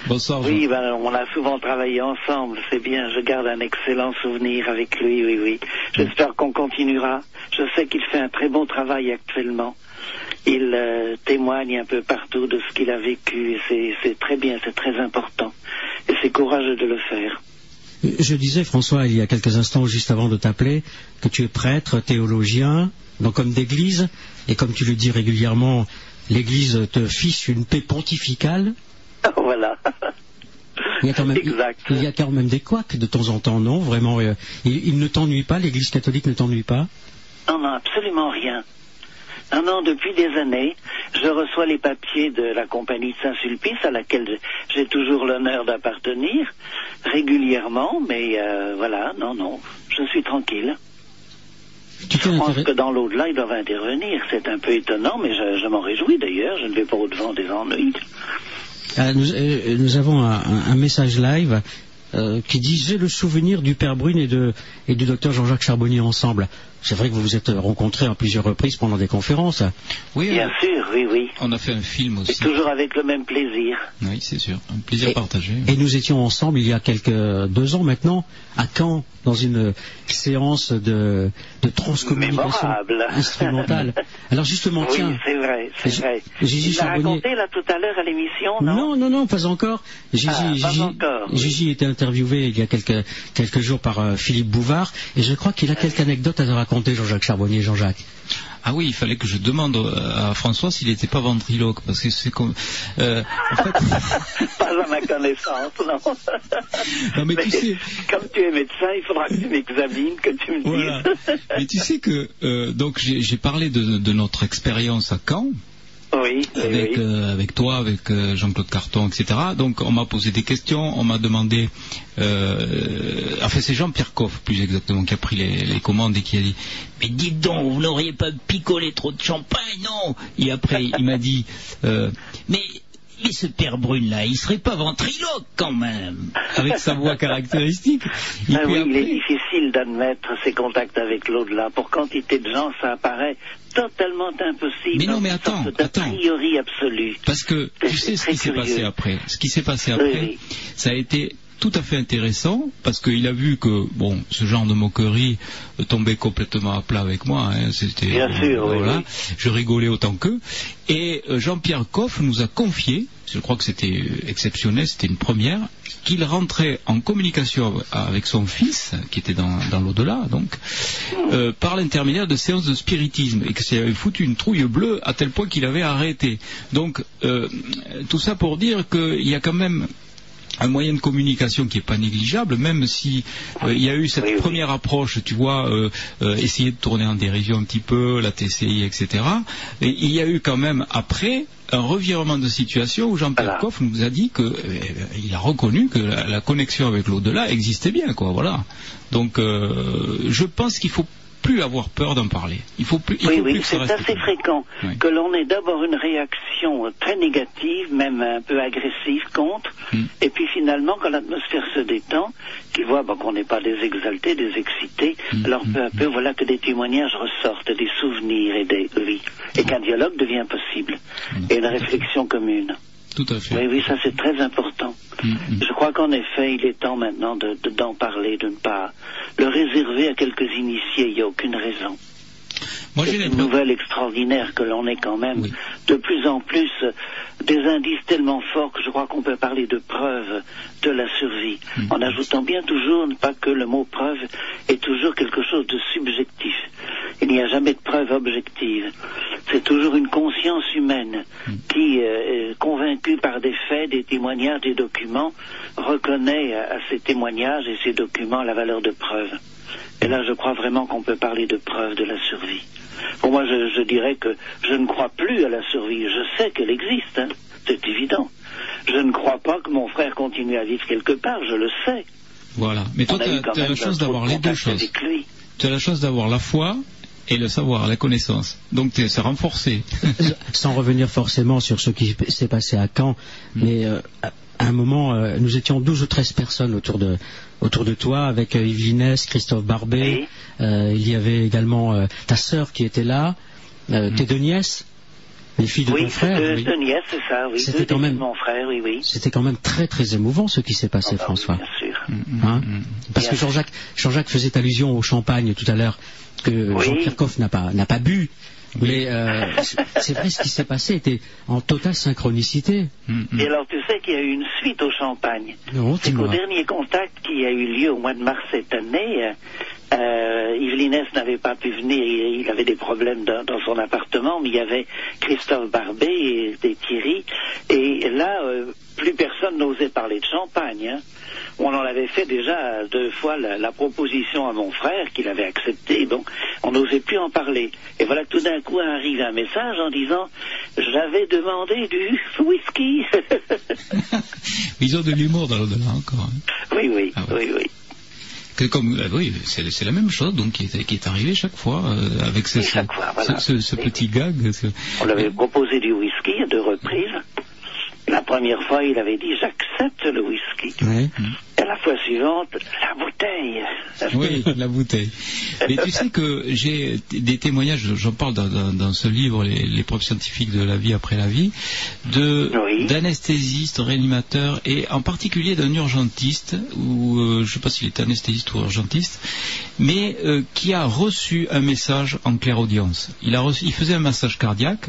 Bonsoir. Oui, ben, on a souvent travaillé ensemble, c'est bien. Je garde un excellent souvenir avec lui, oui, oui. J'espère qu'on continuera. Je sais qu'il fait un très bon travail actuellement. Il euh, témoigne un peu partout de ce qu'il a vécu et c'est- très bien, c'est très important. Et c'est courageux de le faire. Je disais, François, il y a quelques instants, juste avant de t'appeler, que tu es prêtre, théologien, donc homme d'église, et comme tu le dis régulièrement, l'église te fiche une paix pontificale. voilà. Il y a quand même, Exact. il y a quand même des couacs de temps en temps, non? Vraiment, euh, il, il ne t'ennuie pas, l'église catholique ne t'ennuie pas? Non, non, absolument rien. Non, non, depuis des années, je reçois les papiers de la compagnie de Saint-Sulpice, à laquelle j'ai toujours l'honneur d'appartenir, régulièrement, mais euh, voilà, non, non, je suis tranquille. Tu Je pense que dans l'au-delà, ils doivent intervenir. C'est un peu étonnant, mais je, je m'en réjouis d'ailleurs. Je ne vais pas au-devant des ennuis. Nous, euh, nous avons un, message live euh, qui dit J'ai le souvenir du Père Brune et, de, et du docteur Jean-Jacques Charbonnier ensemble. C'est vrai que vous vous êtes rencontrés à plusieurs reprises pendant des conférences. Oui, Bien euh, sûr, oui, oui. on a fait un film C'est aussi. toujours avec le même plaisir. Oui, c'est sûr. Un plaisir Et- partagé. Et nous étions ensemble il y a quelques deux ans maintenant à Caen dans une séance de, de transcommunication Mémorable. instrumentale. Alors justement, Oui, tiens, c'est vrai, c'est vrai. Gigi Charbonnier- raconté là tout à l'heure à l'émission, non? Non, non, non, pas encore. Gigi, Ah, pas Gigi, encore. Gigi était interviewé il y a quelques, quelques jours par euh, Philippe Bouvard et je crois qu'il a quelques anecdotes à te raconter, Jean-Jacques Charbonnier. Jean-Jacques. Ah oui, il fallait que je demande euh, à François s'il n'était pas ventriloque, parce que c'est comme... euh, en fait, Pas à ma connaissance, non. Non, mais tu sais- Comme tu es médecin, il faudra que tu m'examines, que tu me voilà. dises. Mais tu sais que euh, donc j'ai j'ai parlé de, de notre expérience à Caen oui, oui, avec oui. euh, avec toi, avec euh, Jean-Claude Carton, etc. Donc on m'a posé des questions, on m'a demandé, euh, enfin c'est Jean-Pierre Coff plus exactement qui a pris les, les commandes et qui a dit, mais dites donc, vous n'auriez pas picolé trop de champagne, non? Et après il m'a dit, mais mais ce père Brune là, il serait pas ventriloque quand même, avec sa voix caractéristique. Ah puis oui, il est difficile d'admettre ces contacts avec l'au-delà. Pour quantité de gens, ça apparaît totalement impossible. Mais non, mais attends, attends. priori absolu. Parce que tu sais ce qui s'est passé après. Ce qui s'est passé Oui, après, oui. ça a été tout à fait intéressant parce qu'il a vu que bon, ce genre de moquerie euh, tombait complètement à plat avec moi. Hein, c'était Bien sûr, oui, voilà, oui. je rigolais autant qu'eux. Et euh, Jean-Pierre Coff nous a confié, je crois que c'était euh, exceptionnel, c'était une première, qu'il rentrait en communication avec son fils, qui était dans, dans l'au-delà, donc, euh, par l'intermédiaire de séances de spiritisme, et que ça avait foutu une trouille bleue à tel point qu'il avait arrêté. Donc, euh, tout ça pour dire qu'il y a quand même un moyen de communication qui n'est pas négligeable, même si euh, il y a eu cette Oui, oui. première approche, tu vois, euh, euh, essayer de tourner en dérision un petit peu, la TCI, etc. Et il y a eu quand même après un revirement de situation où Jean-Pierre Voilà. Coff nous a dit que euh, il a reconnu que la, la connexion avec l'au-delà existait bien, quoi. Voilà. Donc, euh, je pense qu'il faut plus avoir peur d'en parler. Il faut plus. Il Oui, faut oui, c'est assez fréquent Oui. que l'on ait d'abord une réaction très négative, même un peu agressive contre, Mm. et puis finalement, quand l'atmosphère se détend, qu'ils voient bon, qu'on n'est pas des exaltés, des excités, Mm, alors peu à peu, voilà que des témoignages ressortent, des souvenirs et des oui, et qu'un dialogue devient possible, et une réflexion commune. Tout à fait. Oui, oui, ça c'est très important. Mm, mm. Je crois qu'en effet, il est temps maintenant de- de- d'en parler, de ne pas le réserver à quelques initiés. Il n'y a aucune raison. C'est une nouvelle extraordinaire que l'on ait quand même Oui. de plus en plus euh, des indices tellement forts que je crois qu'on peut parler de preuve de la survie, Mhm. en ajoutant bien toujours, pas que le mot preuve est toujours quelque chose de subjectif. Il n'y a jamais de preuve objective. C'est toujours une conscience humaine Mhm. qui, euh, est convaincue par des faits, des témoignages, des documents, reconnaît à, à ces témoignages et ces documents la valeur de preuve. Et là, je crois vraiment qu'on peut parler de preuve de la survie. Pour moi, je, je dirais que je ne crois plus à la survie. Je sais qu'elle existe, hein. c'est évident. Je ne crois pas que mon frère continue à vivre quelque part, je le sais. Voilà. Mais toi, tu as, la chance d'avoir les deux choses. Tu as la chance d'avoir la foi et le savoir, la connaissance. Donc, t'es- c'est renforcé. Sans revenir forcément sur ce qui s'est passé à Caen, mais euh, à un moment, euh, nous étions 12 ou 13 personnes autour de, autour de toi, avec euh, Yves Linès, Christophe Barbet. Euh, il y avait également euh, ta sœur qui était là, euh, tes deux nièces, les filles de Oui, ton frère. deux, oui. deux nièces, c'est ça, oui. C'était quand même- mon frère, oui, oui. C'était quand même très très émouvant ce qui s'est passé, Ah bah oui, François. bien sûr. Hein? Parce que. Jean-Jacques Jean-Jacques faisait allusion au champagne tout à l'heure que Oui. Jean-Pierre Coff n'a pas n'a pas bu. Mais euh, c'est- vrai, ce qui s'est passé était en totale synchronicité. Mm, mm. Et alors, tu sais qu'il y a eu une suite au champagne. Non, C'est qu'au dernier contact qui a eu lieu au mois de mars cette année, euh, Yves Linès n'avait pas pu venir, il, il avait des problèmes dans, dans son appartement, mais il y avait Christophe Barbet et, et Thierry, et là, euh, plus personne n'osait parler de champagne. hein. On en avait fait déjà deux fois la, la proposition à mon frère qu'il avait accepté, donc on n'osait plus en parler. Et voilà tout d'un coup arrive un message en disant j'avais demandé du whisky. Ils ont de l'humour dans l'au-delà encore. hein. oui, oui, Ah ouais. oui, oui. Que comme, euh, oui, c'est c'est la même chose donc qui est, qui est arrivé chaque fois euh, avec ce, Oui, ce, chaque fois, voilà. ce- ce- ce petit gag. On lui avait proposé du whisky à deux reprises. La première fois, il avait dit j'accepte le whisky. Ouais. Et la fois suivante, la bouteille. Oui, la bouteille. Mais tu sais que j'ai des témoignages, j'en parle dans, dans- dans ce livre, les, les preuves scientifiques de la vie après la vie, de Oui. d'anesthésistes, réanimateurs et en particulier d'un urgentiste, ou euh, je ne sais pas s'il est anesthésiste ou urgentiste, mais euh, qui a reçu un message en clairaudience. Il a reçu, il faisait un massage cardiaque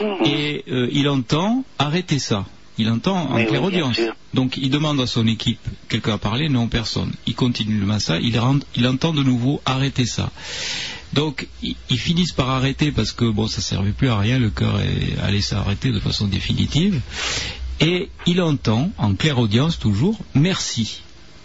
Mhm. et euh, il entend arrêtez ça. Il entend en oui, bien sûr. Donc il demande à son équipe, quelqu'un a parlé, non personne. Il continue le massage, il, rentre- il entend de nouveau arrêtez ça. Donc ils, finissent par arrêter parce que bon ça servait plus à rien, le cœur allait s'arrêter de façon définitive. Et il entend, en clairaudience toujours, merci.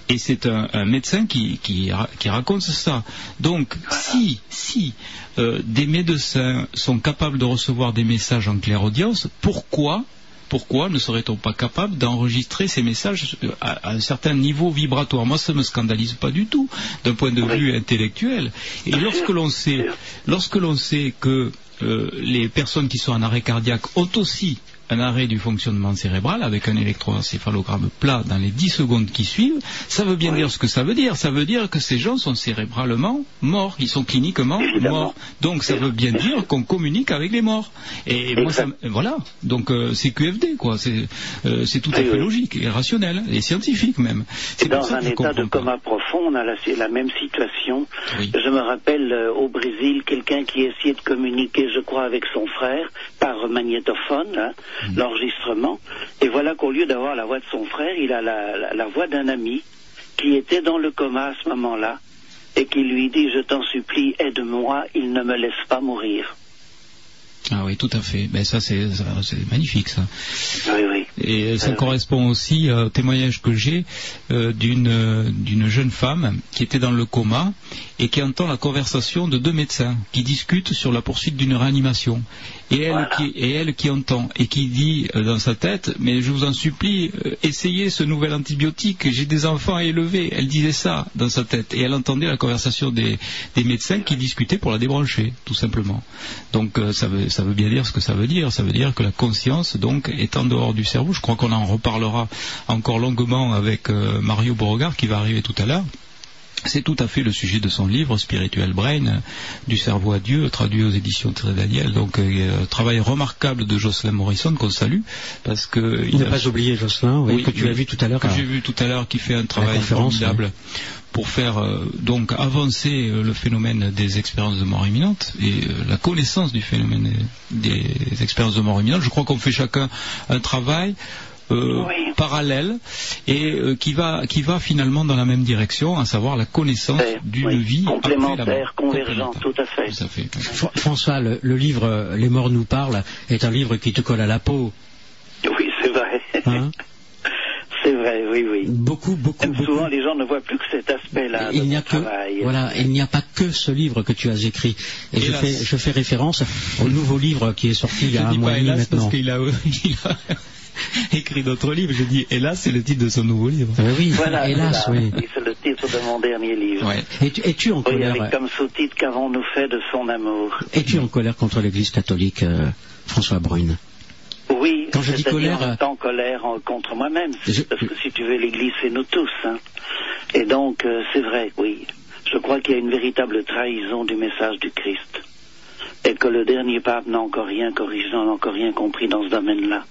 Et c'est un, un médecin qui, qui, ra- qui raconte ça. Donc, si, si euh, des médecins sont capables de recevoir des messages en clairaudience, pourquoi pourquoi ne serait-on pas capable d'enregistrer ces messages euh, à, un certain niveau vibratoire? Moi, ça ne me scandalise pas du tout d'un point de vue intellectuel. Et lorsque l'on sait, lorsque l'on sait que euh, les personnes qui sont en arrêt cardiaque ont aussi un arrêt du fonctionnement cérébral avec un électroencéphalogramme plat dans les 10 secondes qui suivent, ça veut bien dire ce que ça veut dire. Ça veut dire que ces gens sont cérébralement morts, ils sont cliniquement Évidemment. morts. Donc ça veut bien dire qu'on communique avec les morts. Et moi, ça, voilà. Donc euh, c'est QFD, quoi. C'est euh, c'est tout à fait oui. logique et rationnel et scientifique même. C'est dans ça un état de coma profond, on a la, même situation. Oui. Je me rappelle euh, au Brésil, quelqu'un qui essayait de communiquer, je crois, avec son frère par magnétophone, hein, Mm. l'enregistrement. Et voilà qu'au lieu d'avoir la voix de son frère, il a la, la- la voix d'un ami qui était dans le coma à ce moment-là et qui lui dit, je t'en supplie, aide-moi, il ne me laisse pas mourir. Ah oui, tout à fait. Ben ça c'est magnifique ça. Oui, oui. Et ça Euh, correspond aussi au témoignage que j'ai euh, d'une euh, d'une jeune femme qui était dans le coma et qui entend la conversation de deux médecins qui discutent sur la poursuite d'une réanimation. Et elle, Voilà. qui, et elle qui entend et qui dit euh, dans sa tête, mais je vous en supplie, euh, essayez ce nouvel antibiotique, j'ai des enfants à élever. Elle disait ça dans sa tête et elle entendait la conversation des, des médecins qui discutaient pour la débrancher, tout simplement. Donc euh, ça, veut, ça veut bien dire ce que ça veut dire. Ça veut dire que la conscience donc est en dehors du cerveau. Je crois qu'on en reparlera encore longuement avec euh, Mario Beauregard qui va arriver tout à l'heure. C'est tout à fait le sujet de son livre Spiritual Brain, du cerveau à Dieu, traduit aux éditions Thierry Daniel. Donc, euh, travail remarquable de Jocelyn Morrison qu'on salue, parce que Il il ne a- pas oublié Jocelyn, oui, Oui, que tu as vu tout à l'heure. que à- j'ai vu tout à l'heure qui fait un travail formidable pour faire euh, donc avancer euh, le phénomène des expériences de mort imminente et la connaissance du phénomène des expériences de mort imminente. Je crois qu'on fait chacun un travail euh, Oui. parallèle et euh, qui va qui va finalement dans la même direction, à savoir la connaissance d'une oui, vie complémentaire, convergent, Complémentaire. tout à fait. Tout à fait. Fr- François, le, le livre euh, Les morts nous parlent est un livre qui te colle à la peau. Oui, c'est vrai. Hein c'est vrai, oui, oui. beaucoup, beaucoup, Même beaucoup. souvent, les gens ne voient plus que cet aspect-là de il n'y a que travail. voilà, il n'y a pas que ce livre que tu as écrit. Et je fais, je fais référence au nouveau livre qui est sorti il y Je a un dis mois et demi hélas parce maintenant. qu'il a, il a écrit d'autres livres. Je dis hélas, c'est le titre de son nouveau livre. Euh, oui, Voilà, hélas, voilà. oui. Oui, c'est le titre de mon dernier livre. Ouais. Es-tu es-tu en Oui, colère avec comme sous-titre Qu'avons-nous fait de son amour Es-tu en colère contre l'Église catholique, euh, François Brune Oui, Quand je dis c'est-à-dire colère, en temps colère en- contre moi-même. Je- Parce que si tu veux, l'Église, c'est nous tous. hein. Et donc, euh, c'est vrai, oui. Je crois qu'il y a une véritable trahison du message du Christ. Et que le dernier pape n'a encore rien corrigé, n'a encore rien compris dans ce domaine-là.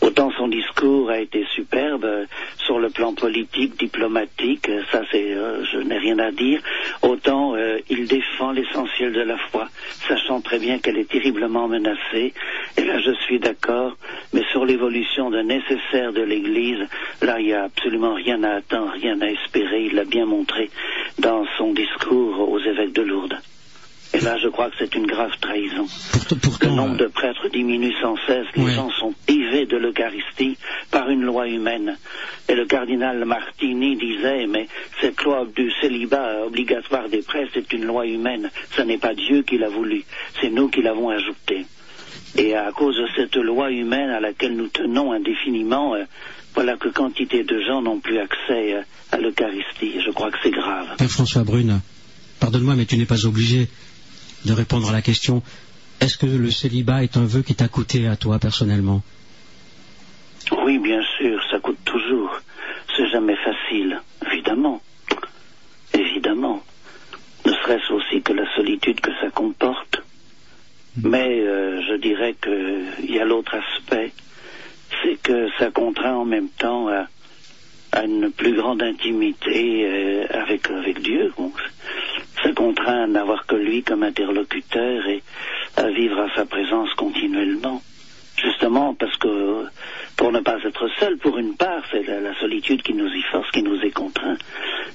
Autant son discours a été superbe euh, sur le plan politique, diplomatique, euh, ça c'est, euh, je n'ai rien à dire. Autant euh, il défend l'essentiel de la foi, sachant très bien qu'elle est terriblement menacée. Et là, je suis d'accord. Mais sur l'évolution de nécessaire de l'Église, là, il n'y a absolument rien à attendre, rien à espérer. Il l'a bien montré dans son discours aux évêques de Lourdes. Et là, je crois que c'est une grave trahison. Pourtant, Le nombre euh, de prêtres diminue sans cesse. Les Ouais. gens sont privés de l'Eucharistie par une loi humaine. Et le cardinal Martini disait, mais cette loi du célibat obligatoire des prêtres, c'est une loi humaine. Ce n'est pas Dieu qui l'a voulu. C'est nous qui l'avons ajoutée. Et à cause de cette loi humaine à laquelle nous tenons indéfiniment, euh, voilà que quantité de gens n'ont plus accès euh, à l'Eucharistie. Je crois que c'est grave. Père François Brune, pardonne-moi, mais tu n'es pas obligé de répondre à la question. Est-ce que le célibat est un vœu qui t'a coûté à toi personnellement? Oui, bien sûr, ça coûte toujours. C'est jamais facile, évidemment. Évidemment. Ne serait-ce aussi que la solitude que ça comporte. Mais euh, je dirais qu'il y a l'autre aspect, c'est que ça contraint en même temps à, à une plus grande intimité euh, avec, avec Dieu. Ça contraint à n'avoir que lui comme interlocuteur et à vivre à sa présence continuellement. Justement parce que pour ne pas être seul, pour une part, c'est la, la solitude qui nous y force, qui nous est contraint.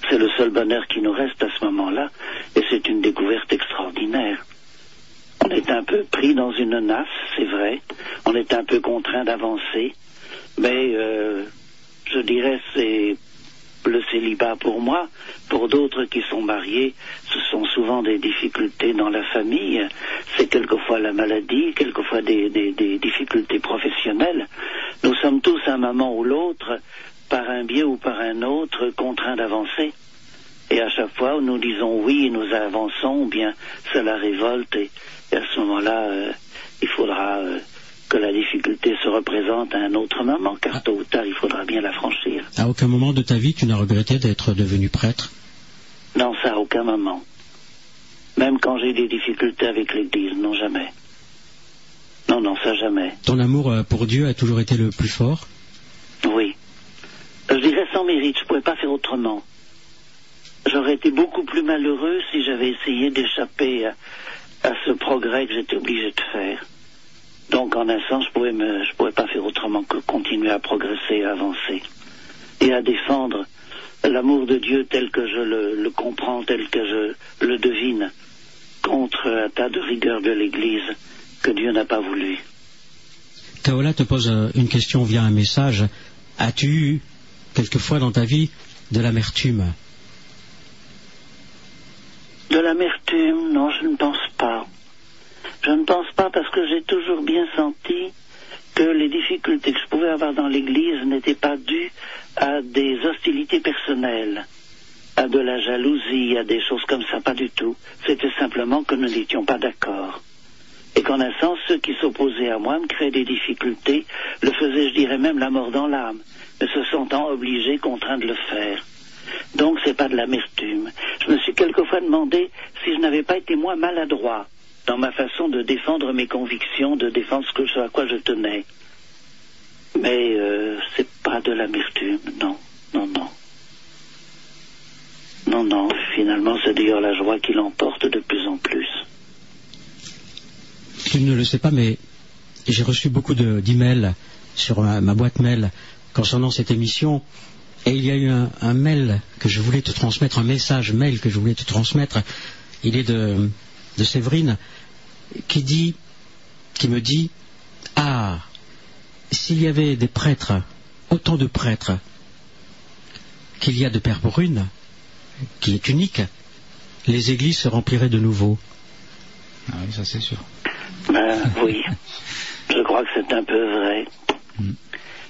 C'est le seul bonheur qui nous reste à ce moment-là, et c'est une découverte extraordinaire. On est un peu pris dans une nasse, c'est vrai. On est un peu contraint d'avancer, mais euh, je dirais c'est le célibat pour moi. Pour d'autres qui sont mariés, ce sont souvent des difficultés dans la famille. C'est quelquefois la maladie, quelquefois des, des, des difficultés professionnelles. Nous sommes tous à un moment ou l'autre, par un biais ou par un autre, contraints d'avancer. Et à chaque fois où nous disons oui, nous avançons, bien c'est la révolte, et, et à ce moment-là, euh, il faudra euh, que la difficulté se représente à un autre moment, car tôt ou tard, il faudra bien la franchir. À aucun moment de ta vie, tu n'as regretté d'être devenu prêtre? Non, ça à aucun moment. Même quand j'ai des difficultés avec l'Église, non jamais. Non, non, ça jamais. Ton amour euh, pour Dieu a toujours été le plus fort? Oui. Je dirais sans mérite, je ne pouvais pas faire autrement. J'aurais été beaucoup plus malheureux si j'avais essayé d'échapper à, à ce progrès que j'étais obligé de faire. Donc, en un sens, je pouvais me, je pouvais pas faire autrement que continuer à progresser, à avancer et à défendre l'amour de Dieu tel que je le, le comprends, tel que je le devine, contre un tas de rigueurs de l'Église que Dieu n'a pas voulu. Kaola te pose euh, une question via un message. As-tu eu, quelquefois dans ta vie, de l'amertume? De l'amertume, non, je ne pense pas. Je ne pense pas parce que j'ai toujours bien senti que les difficultés que je pouvais avoir dans l'Église n'étaient pas dues à des hostilités personnelles, à de la jalousie, à des choses comme ça, pas du tout. C'était simplement que nous n'étions pas d'accord. Et qu'en un sens, ceux qui s'opposaient à moi me créaient des difficultés, le faisaient, je dirais même, la mort dans l'âme, ne se sentant obligés, contraints de le faire. Donc c'est pas de l'amertume. Je me suis quelquefois demandé si je n'avais pas été moins maladroit dans ma façon de défendre mes convictions, de défendre ce, que, à quoi je tenais. Mais euh, c'est pas de l'amertume, non, non, non. Non, non, finalement c'est d'ailleurs la joie qui l'emporte de plus en plus. Tu ne le sais pas, mais j'ai reçu beaucoup de- d'emails sur ma, ma boîte mail concernant cette émission. Et il y a eu un, un mail que je voulais te transmettre, un message mail que je voulais te transmettre. Il est de, de Séverine qui dit, qui me dit, ah, s'il y avait des prêtres, autant de prêtres qu'il y a de Père Brune, qui est unique, les églises se rempliraient de nouveau. Ah oui, ça c'est sûr. Ben oui, je crois que c'est un peu vrai. Mm.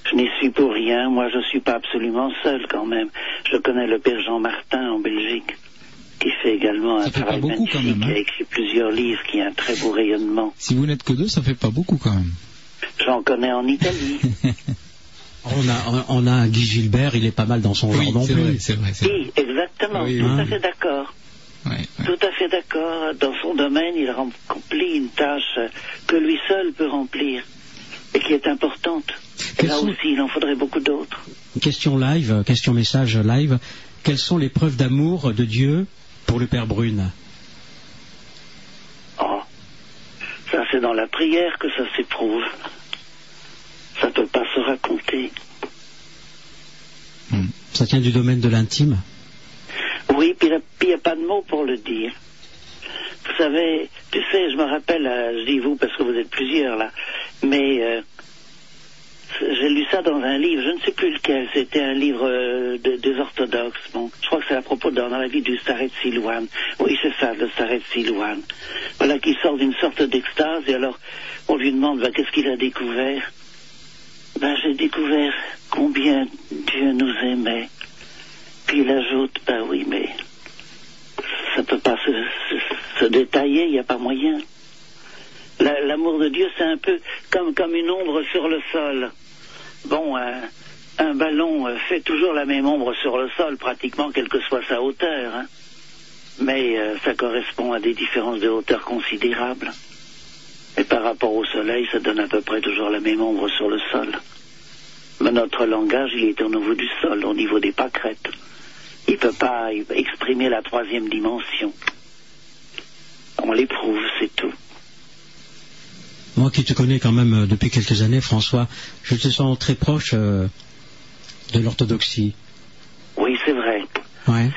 Je n'y suis pour rien. Moi, je ne suis pas absolument seul quand même. Je connais le père Jean Martin en Belgique, qui fait également Ça un fait pas travail beaucoup, quand même, hein. qui a écrit plusieurs livres, qui a un très beau rayonnement. Si vous n'êtes que deux, ça fait pas beaucoup quand même. J'en connais en Italie. On a, on a Guy Gilbert, il est pas mal dans son oui, genre non c'est plus. vrai, c'est vrai. c'est vrai. oui, exactement. Oui, tout à fait d'accord. Ouais, ouais. Tout à fait d'accord. Dans son domaine, il remplit une tâche que lui seul peut remplir et qui est importante. Et là sont- aussi, il en faudrait beaucoup d'autres. Question live, euh, question message live. Quelles sont les preuves d'amour de Dieu pour le Père Brune Oh, ça c'est dans la prière que ça s'éprouve. Ça peut pas se raconter. Ça tient du domaine de l'intime Oui, puis il n'y a pas de mots pour le dire. Vous savez, tu sais, je me rappelle, euh, je dis vous parce que vous êtes plusieurs là, mais euh, j'ai lu ça dans un livre, je ne sais plus lequel, c'était un livre euh, de- des orthodoxes. Bon, je crois que c'est à propos dans, la vie du Staret Silouane. Oui, c'est ça, le Staret Silouane. Voilà, qui sort d'une sorte d'extase et alors on lui demande bah, qu'est-ce qu'il a découvert? Ben, j'ai découvert combien Dieu nous aimait. Puis il ajoute, ben oui, mais ça peut pas se- se détailler, il n'y a pas moyen. La- L'amour de Dieu, c'est un peu comme, comme une ombre sur le sol. Bon, un, un ballon euh, fait toujours la même ombre sur le sol, pratiquement, quelle que soit sa hauteur. hein. Mais euh, ça correspond à des différences de hauteur considérables. Et par rapport au soleil, ça donne à peu près toujours la même ombre sur le sol. Mais notre langage, il est au niveau du sol, au niveau des pâquerettes. Il ne peut pas exprimer la troisième dimension. On l'éprouve, c'est tout. Moi qui te connais quand même euh, depuis quelques années, François, je te sens très proche euh, de l'orthodoxie. Oui, c'est vrai. Ouais.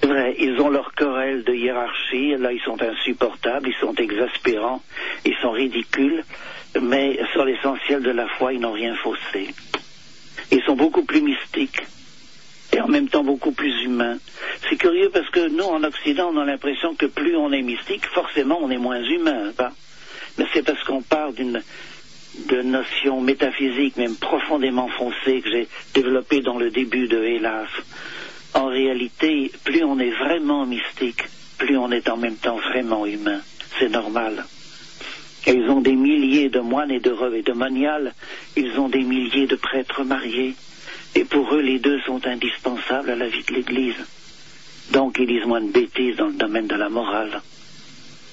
C'est vrai, ils ont leur querelle de hiérarchie, là ils sont insupportables, ils sont exaspérants, ils sont ridicules, mais sur l'essentiel de la foi, ils n'ont rien faussé. Ils sont beaucoup plus mystiques et en même temps beaucoup plus humains. C'est curieux parce que nous, en Occident, on a l'impression que plus on est mystique, forcément on est moins humain. Pas? Mais c'est parce qu'on part d'une de notions métaphysiques, même profondément foncées, que j'ai développées dans le début de Hélas. En réalité, plus on est vraiment mystique, plus on est en même temps vraiment humain. C'est normal. Ils ont des milliers de moines et de, et de moniales, ils ont des milliers de prêtres mariés. Et pour eux, les deux sont indispensables à la vie de l'Église. Donc ils disent moins de bêtises dans le domaine de la morale.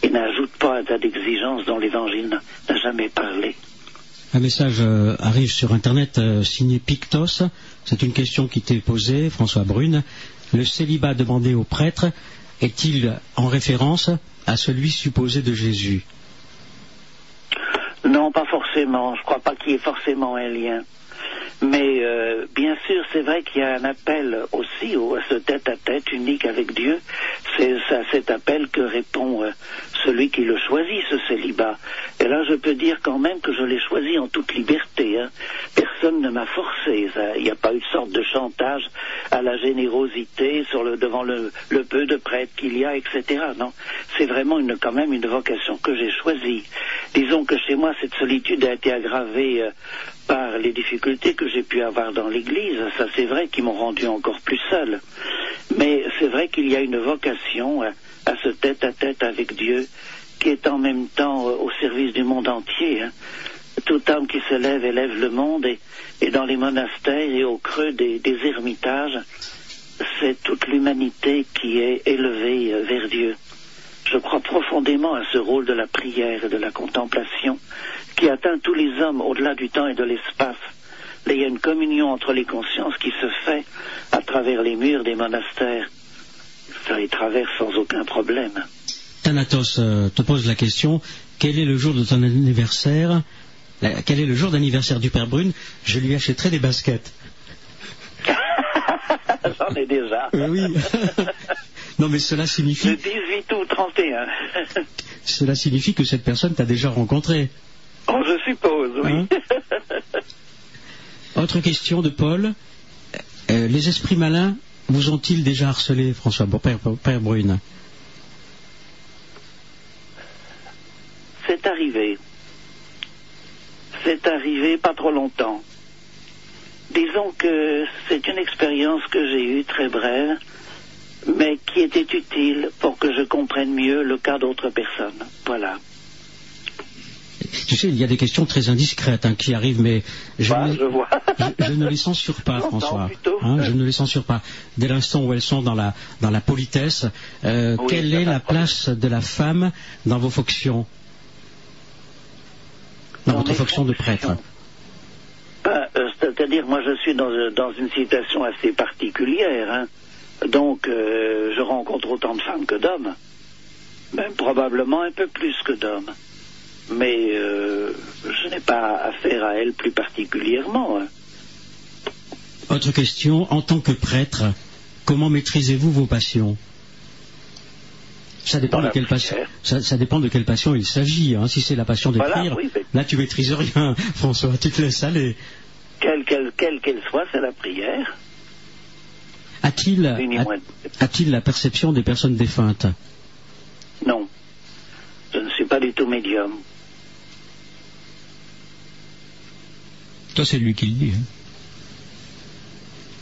Et n'ajoutent pas un tas d'exigences dont l'Évangile n'a- jamais parlé. Un message euh, arrive sur Internet euh, signé Pictos. C'est une question qui t'est posée, François Brune. Le célibat demandé aux prêtres est-il en référence à celui supposé de Jésus? Non, pas forcément. Je crois pas qu'il y ait forcément un lien. Mais euh, bien sûr, c'est vrai qu'il y a un appel aussi au, à ce tête-à-tête unique avec Dieu. C'est à cet appel que répond euh, celui qui le choisit, ce célibat. Et là, je peux dire quand même que je l'ai choisi en toute liberté. hein. Personne ne m'a forcé. Il n'y a pas eu de sorte de chantage à la générosité sur le, devant le, le peu de prêtres qu'il y a, etc. Non, c'est vraiment une, quand même une vocation que j'ai choisie. Disons que chez moi, cette solitude a été aggravée euh, par les difficultés que j'ai pu avoir dans l'Église. Ça, c'est vrai, qui m'ont rendu encore plus seul. Mais c'est vrai qu'il y a une vocation euh, à ce tête-à-tête avec Dieu qui est en même temps euh, au service du monde entier. hein. Toute âme qui se lève élève le monde et, et dans les monastères et au creux des, des ermitages, c'est toute l'humanité qui est élevée euh, vers Dieu. Je crois profondément à ce rôle de la prière et de la contemplation qui atteint tous les hommes au-delà du temps et de l'espace. Il y a une communion entre les consciences qui se fait à travers les murs des monastères. Ça les traverse sans aucun problème. Thanatos euh, te pose la question quel est le jour de ton anniversaire? Quel est le jour d'anniversaire du Père Brune? Je lui achèterai des baskets. J'en ai déjà. Oui. non, mais cela Le signifie, 18 août 31. cela signifie que cette personne t'a déjà rencontré. Je suppose, oui. Hein Autre question de Paul. Euh, les esprits malins vous ont-ils déjà harcelé, François Bon, Père, Père Brune C'est arrivé. C'est arrivé pas trop longtemps. Disons que c'est une expérience que j'ai eue très brève, mais qui était utile pour que je comprenne mieux le cas d'autres personnes. Voilà. Tu sais, il y a des questions très indiscrètes hein, qui arrivent, mais je, Bah, ne, je vois. je- je ne les censure pas, François. plutôt. Hein, je ne les censure pas. Dès l'instant où elles sont dans la, dans la politesse, euh, Oui, quelle est la place de la femme dans vos fonctions Dans, Dans votre fonction de prêtre Ben, euh, C'est-à-dire, moi, je suis dans, euh, dans une situation assez particulière. hein. Donc, euh, je rencontre autant de femmes que d'hommes. Même probablement un peu plus que d'hommes. Mais euh, je n'ai pas affaire à elles plus particulièrement. hein. Autre question, en tant que prêtre, comment maîtrisez-vous vos passions? Ça dépend, de quelle passion, ça, ça dépend de quelle passion il s'agit. hein. Si c'est la passion d'écrire, Voilà, oui, mais- là tu maîtrises rien, François, tu te laisses aller. Quelle qu'elle quelle qu'elle soit, c'est la prière. A-t-il a- la perception des personnes défuntes? Non. Je ne suis pas du tout médium. Toi, c'est lui qui le dit.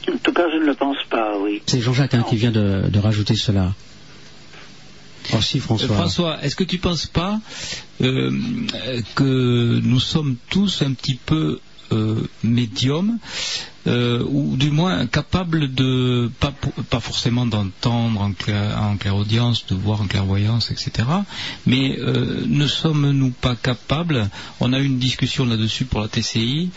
hein. En tout cas, je ne le pense pas, oui. C'est Jean-Jacques hein, qui vient de, de rajouter cela. Oh si, Euh, François. François, est-ce que tu penses pas euh, que nous sommes tous un petit peu euh, médiums euh, ou du moins capables de pas, forcément d'entendre en, clair, en clairaudience, de voir en clairvoyance, etc. Mais euh, ne sommes-nous pas capables On a eu une discussion là-dessus pour la TCI.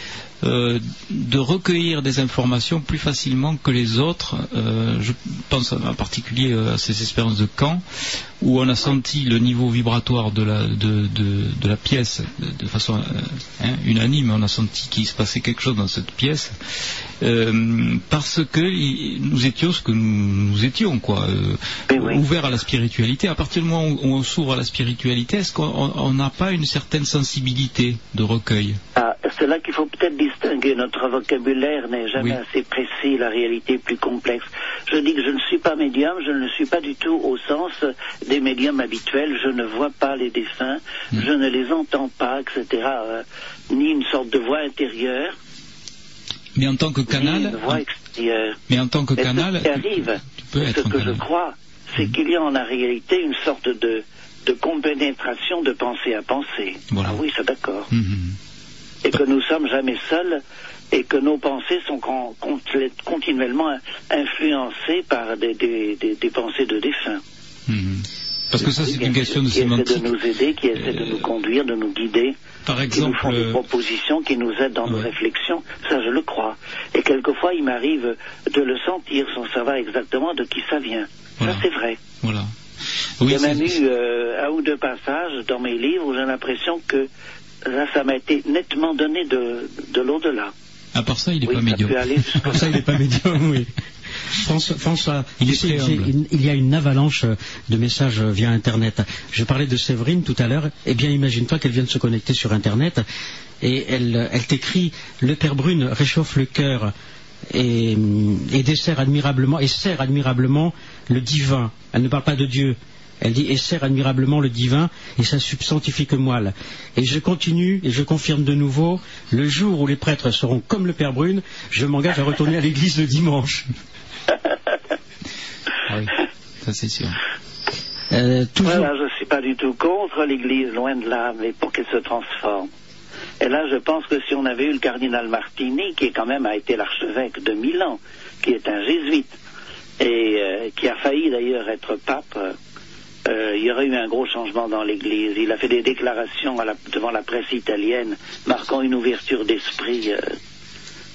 euh, de recueillir des informations plus facilement que les autres. Je pense en particulier à ces expériences de camp où on a senti le niveau vibratoire de la, pièce de, façon hein, unanime. On a senti qu'il se passait quelque chose dans cette pièce euh, parce que nous étions ce que nous, nous étions, quoi, euh, Eh oui. ouverts à la spiritualité. À partir du moment où on s'ouvre à la spiritualité, est-ce qu'on on n'a pas une certaine sensibilité de recueil? Ah, c'est là qu'il faut peut-être distinguer. Notre vocabulaire n'est jamais Oui. assez précis, la réalité est plus complexe. Je dis que je ne suis pas médium, je ne le suis pas du tout au sens des médiums habituels. Je ne vois pas les défunts, Mm. je ne les entends pas, etc. euh, ni une sorte de voix intérieure, Mais en tant que canal, mais en tant que canal, ce qui tu- arrive, tu peux ce être que je crois, c'est qu'il y a en la réalité une sorte de, de compénétration de pensée à pensée. Voilà. Ah oui, c'est d'accord. Mhm. Et que nous sommes jamais seuls et que nos pensées sont con- conti- continuellement influencées par des, des- des- des pensées de défunts. Mhm. Parce que ça, c'est une question de qui essaient sémantique. de nous aider, qui essaient de Euh, nous conduire, de nous guider, Par qui nous exemple, font des euh, propositions, qui nous aident dans nos réflexions. Ça, je le crois. Et quelquefois, il m'arrive de le sentir sans savoir exactement de qui ça vient. Voilà. Ça, c'est vrai. voilà. Il Oui, y a même eu euh, un ou deux passages dans mes livres où j'ai l'impression que là, ça m'a été nettement donné de, de l'au-delà. à part ça, il n'est Oui, pas médium. aller jusqu'à Pour ça, il n'est pas médium, oui. Il est j'ai humble. une- il y a une avalanche de messages via Internet. Je parlais de Séverine tout à l'heure. Eh bien, imagine-toi qu'elle vient de se connecter sur Internet et elle, elle t'écrit Le Père Brune réchauffe le cœur et, et dessert admirablement, et sert admirablement le divin. Elle ne parle pas de Dieu. Elle dit et sert admirablement le divin et sa substantifique moelle. Et je continue et je confirme de nouveau, le jour où les prêtres seront comme le Père Brune, je m'engage à retourner à l'église le dimanche. Ah oui, ça c'est sûr. Euh, Voilà, je ne suis pas du tout contre l'Église, loin de là, mais pour qu'elle se transforme. Et là, je pense que si on avait eu le cardinal Martini, qui quand même a été l'archevêque de Milan, qui est un jésuite, et euh, qui a failli d'ailleurs être pape, euh, euh, il y aurait eu un gros changement dans l'Église. Il a fait des déclarations devant la presse italienne, marquant une ouverture d'esprit,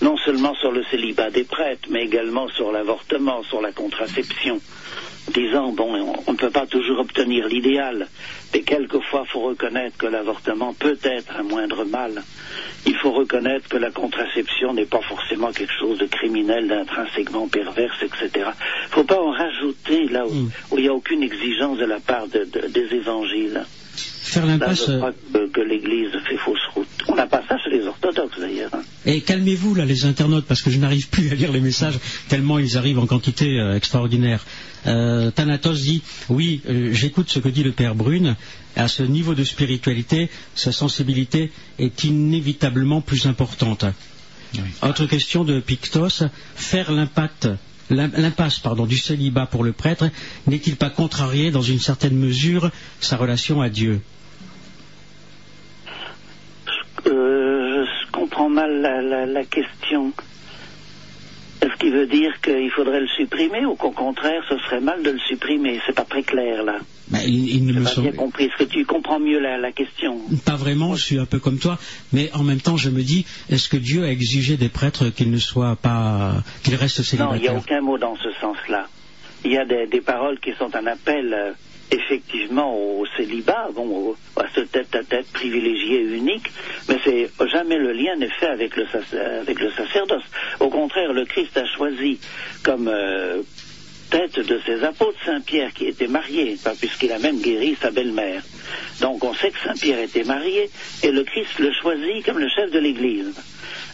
non seulement sur le célibat des prêtres, mais également sur l'avortement, sur la contraception disant bon, on, ne peut pas toujours obtenir l'idéal, mais quelquefois il faut reconnaître que l'avortement peut être un moindre mal. Il faut reconnaître que la contraception n'est pas forcément quelque chose de criminel, d'intrinsèquement perverse, etc. Il ne faut pas en rajouter là où, Mm. où il n'y a aucune exigence de la part de- de- des évangiles. Faire Là, l'impasse. je crois que, que l'Église fait fausse route. On n'a pas ça chez les orthodoxes d'ailleurs. hein. Et calmez-vous là, les internautes, parce que je n'arrive plus à lire les messages tellement ils arrivent en quantité euh, extraordinaire. Euh, Thanatos dit oui, euh, j'écoute ce que dit le père Brune. À ce niveau de spiritualité, sa sensibilité est inévitablement plus importante. Oui. Autre question de Pictos faire l'impact l'im- l'impasse pardon, du célibat pour le prêtre n'est-il pas contrarié dans une certaine mesure sa relation à Dieu? Euh, je comprends mal la, la- la question. Est-ce qu'il veut dire qu'il faudrait le supprimer ou qu'au contraire ce serait mal de le supprimer? C'est pas très clair là. Ben, il, il ne me pas bien compris. Est-ce que tu comprends mieux la, la question? Pas vraiment, je suis un peu comme toi, mais en même temps, je me dis, est-ce que Dieu a exigé des prêtres qu'ils ne soient pas, qu'ils restent Non, il n'y a célibataires aucun mot dans ce sens-là. Il y a des, des paroles qui sont un appel euh, effectivement au célibat, bon, à ce tête-à-tête privilégié unique, mais c'est jamais le lien n'est fait avec le, sacerdoce. Au contraire, le Christ a choisi comme euh, tête de ses apôtres Saint-Pierre qui était marié, puisqu'il a même guéri sa belle-mère. Donc on sait que Saint-Pierre était marié et le Christ le choisit comme le chef de l'Église.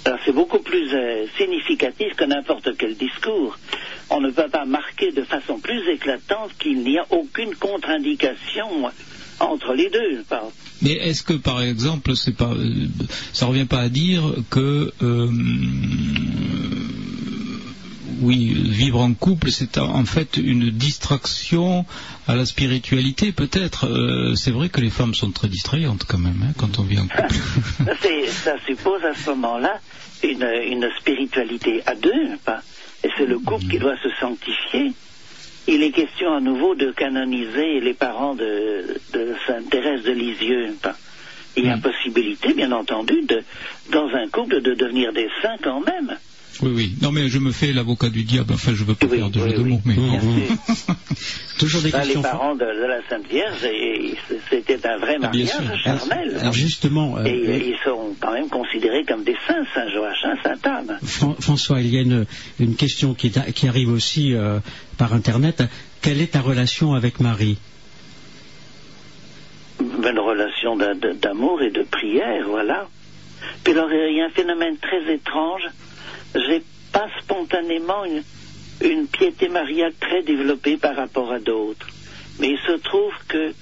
Alors c'est beaucoup plus euh, significatif que n'importe quel discours. On ne peut pas marquer de façon plus éclatante qu'il n'y a aucune contre-indication entre les deux. Mais est-ce que, par exemple, c'est pas, euh, ça revient pas à dire que, euh, oui, vivre en couple, c'est en fait une distraction à la spiritualité, peut-être. Euh, c'est vrai que les femmes sont très distrayantes quand même hein, quand on vit en couple. Ça, suppose à ce moment-là une, une spiritualité à deux, pas et c'est le couple qui doit se sanctifier. Il est question à nouveau de canoniser les parents de, de Sainte Thérèse de Lisieux. Il y a possibilité, bien entendu, de, dans un couple de devenir des saints quand même. Oui, oui. Non, mais je me fais l'avocat du diable. Enfin, je veux pas Oui, faire de oui, jeu de oui. mots, mais. Toujours des Là, les questions. parents de, de la Sainte Vierge, et- c'était un vrai Ah, mariage charnel. Alors justement, euh, et euh, ils sont quand même considérés comme des saints, Saint Joachim, Saint Anne. Fran- François, il y a une, une question qui, arrive aussi euh, par Internet. Quelle est ta relation avec Marie? Une relation d'amour et de prière, voilà. Puis alors, il y a un phénomène très étrange. J'ai pas spontanément une, piété mariale très développée par rapport à d'autres. Mais il se trouve que,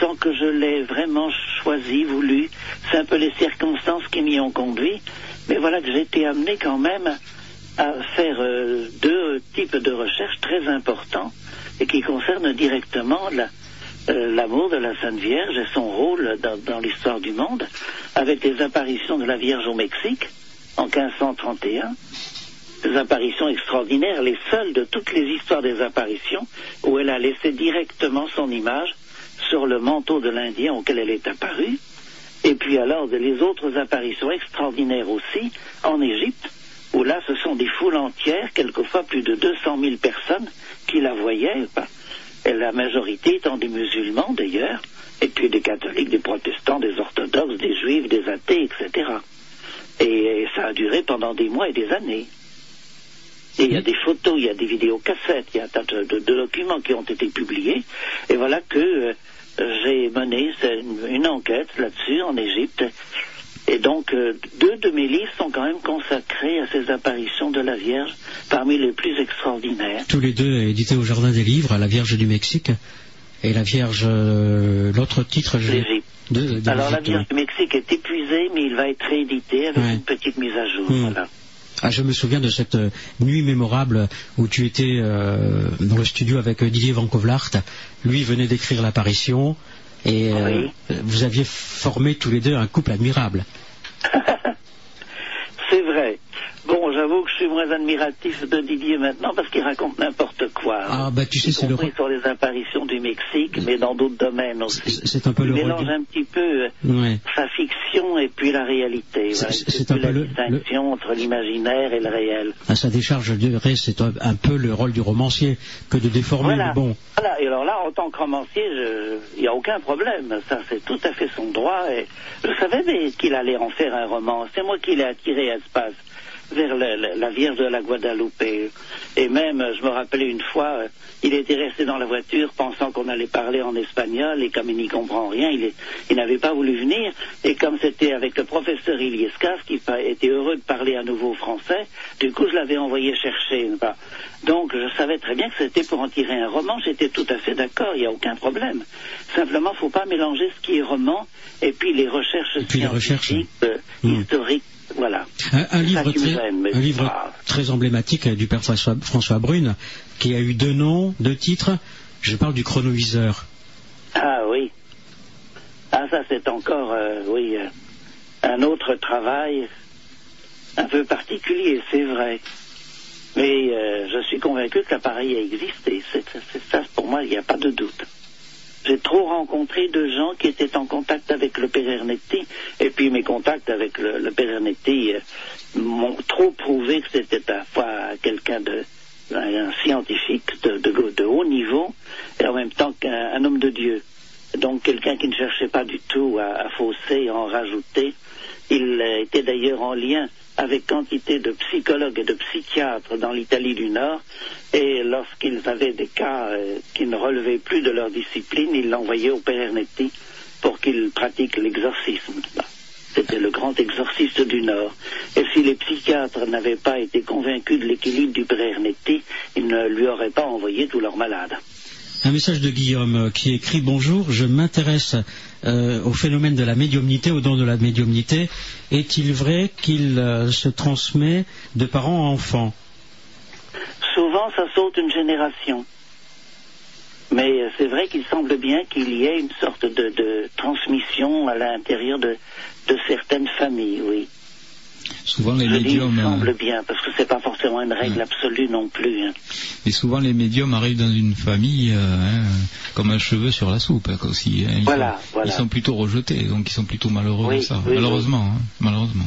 sans que je l'ai vraiment choisi, voulu, c'est un peu les circonstances qui m'y ont conduit, mais voilà que j'ai été amené quand même à faire euh, deux types de recherches très importants et qui concernent directement euh, l'amour de la Sainte Vierge et son rôle dans l'histoire du monde, avec les apparitions de la Vierge au Mexique en 1531. Des apparitions extraordinaires, les seules de toutes les histoires des apparitions, où elle a laissé directement son image sur le manteau de l'Indien auquel elle est apparue. Et puis alors, les autres apparitions extraordinaires aussi, en Égypte, où là, ce sont des foules entières, quelquefois plus de 200 000 personnes qui la voyaient, la majorité étant des musulmans d'ailleurs, et puis des catholiques, des protestants, des orthodoxes, des juifs, des athées, etc. Et, ça a duré pendant des mois et des années. Et il y a des photos, il y a des vidéocassettes, il y a un tas de, documents qui ont été publiés. Et voilà que euh, j'ai mené une, enquête là-dessus en Égypte. Et donc, euh, deux de mes livres sont quand même consacrés à ces apparitions de la Vierge, parmi les plus extraordinaires. Tous les deux édités au Jardin des Livres, La Vierge du Mexique et La Vierge, euh, l'autre titre, je L'Égypte. de, de Alors, la Vierge du Mexique est épuisé, mais il va être réédité avec Ouais. une petite mise à jour. Hmm. Voilà. Ah, je me souviens de cette euh, nuit mémorable où tu étais euh, dans le studio avec Didier Van Kovlart. Lui venait d'écrire l'apparition et euh, vous aviez formé tous les deux un couple admirable. C'est vrai. Bon, j'avoue que je suis moins admiratif de Didier maintenant parce qu'il raconte n'importe quoi. Ah, bah, tu sais, c'est le sur les apparitions du Mexique, mais dans d'autres domaines aussi. C'est un peu Il le mélange un petit peu euh, Ouais. sa fiction et puis la réalité. C'est- Voilà. un peu la le- distinction entre l'imaginaire et le réel. À sa décharge, je dirais, c'est un, un peu le rôle du romancier que de déformer. Voilà. mais bon, Voilà. Et alors là, en tant que romancier, je- il n'y a aucun problème. Ça, c'est tout à fait son droit. Et je savais qu'il allait en faire un roman. C'est moi qui l'ai attiré à Espace vers le- le- la Vierge de la Guadalupe. Et même, je me rappelais une fois, euh, il était resté dans la voiture pensant qu'on allait parler en espagnol et comme il n'y comprend rien, il, il n'avait pas voulu venir. Et comme c'était avec le professeur Iliescas qui était heureux de parler à nouveau français, du coup je l'avais envoyé chercher. Bah, Donc je savais très bien que c'était pour en tirer un roman, j'étais tout à fait d'accord, il n'y a aucun problème. Simplement, il ne faut pas mélanger ce qui est roman et puis les recherches les scientifiques, euh, Hmm. historiques, voilà. un, livre, très, un livre très emblématique du père François, François Brune, qui a eu deux noms, deux titres. Je parle du chronoviseur. Ah oui. Ah ça c'est encore, euh, oui, euh, un autre travail un peu particulier, c'est vrai. Mais euh, je suis convaincu que l'appareil a existé. C'est ça, pour moi, il n'y a pas de doute. J'ai trop rencontré de gens qui étaient en contact avec le Père Ernetti, et puis mes contacts avec le, le Père Ernetti euh, m'ont trop prouvé que c'était à la fois quelqu'un de un, scientifique de, haut niveau, et en même temps qu'un un homme de Dieu. Donc quelqu'un qui ne cherchait pas du tout à, fausser, à en rajouter. Il était d'ailleurs en lien avec quantité de psychologues et de psychiatres dans l'Italie du Nord, et lorsqu'ils avaient des cas euh, qui ne relevaient plus de leur discipline, ils l'envoyaient au Père Ernetti pour qu'il pratique l'exorcisme. C'était le grand exorciste du Nord. Et si les psychiatres n'avaient pas été convaincus de l'équilibre du Père Ernetti, ils ne lui auraient pas envoyé tous leurs malades. Un message de Guillaume euh, qui écrit Bonjour, je m'intéresse euh, au phénomène de la médiumnité, au don de la médiumnité. Est-il vrai qu'il euh, se transmet de parents à enfants? Souvent, ça saute une génération. Mais euh, c'est vrai qu'il semble bien qu'il y ait une sorte de, transmission à l'intérieur de certaines familles, oui. Souvent les Je dis il médiums, semble euh, bien, parce que c'est pas forcément une règle Ouais. absolue non plus. hein. et souvent les médiums arrivent dans une famille euh, hein, comme un cheveu sur la soupe hein, aussi. hein. Ils, Voilà, sont, voilà. ils sont plutôt rejetés, donc ils sont plutôt malheureux Oui, ça. oui, malheureusement, hein, malheureusement.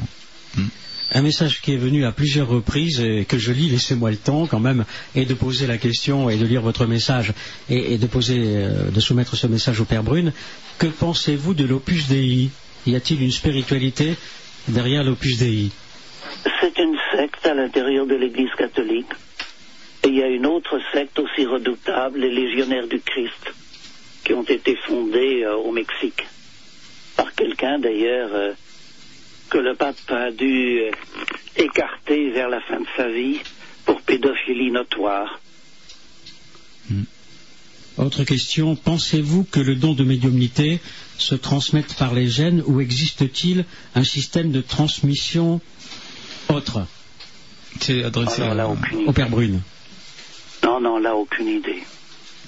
Un message qui est venu à plusieurs reprises et que je lis, laissez-moi le temps quand même, et de poser la question et de lire votre message et, et de poser, euh, de soumettre ce message au Père Brune. Que pensez-vous de l'Opus Dei? Y a-t-il une spiritualité derrière l'Opus Dei C'est une secte à l'intérieur de l'Église catholique. Et il y a une autre secte aussi redoutable, les légionnaires du Christ, qui ont été fondés euh, au Mexique. Par quelqu'un d'ailleurs euh, que le pape a dû euh, écarter vers la fin de sa vie pour pédophilie notoire. Autre question, pensez-vous que le don de médiumnité se transmette par les gènes ou existe-t-il un système de transmission autre C'est adressé Alors là, à- aucune au Père Brune. Non, non, là, aucune idée.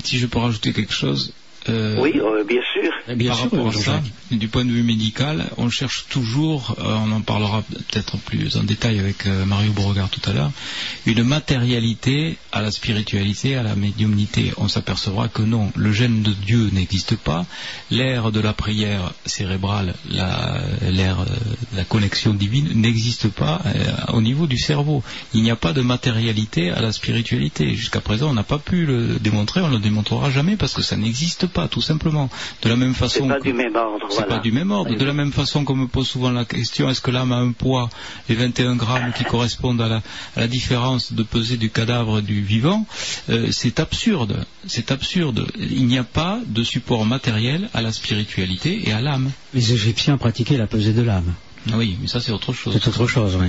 Si je peux rajouter quelque chose, euh, Oui, euh, bien sûr. Bien par sûr, rapport à ça, du point de vue médical, on cherche toujours, euh, on en parlera peut-être plus en détail avec euh, Mario Beauregard tout à l'heure, une matérialité à la spiritualité, à la médiumnité. On s'apercevra que non, le gène de Dieu n'existe pas, l'ère de la prière cérébrale, la- l'ère de la connexion divine n'existe pas euh, au niveau du cerveau. Il n'y a pas de matérialité à la spiritualité. Jusqu'à présent, on n'a pas pu le démontrer, on ne le démontrera jamais parce que ça n'existe pas, tout simplement. De la même C'est façon pas que- du même ordre. c'est voilà. pas du même ordre. De la même façon qu'on me pose souvent la question, est-ce que l'âme a un poids, les 21 grammes qui correspondent à la, à la différence de pesée du cadavre et du vivant, euh, c'est absurde. C'est absurde. Il n'y a pas de support matériel à la spiritualité et à l'âme. Les Égyptiens pratiquaient la pesée de l'âme. Oui, mais ça c'est autre chose. C'est autre chose, oui.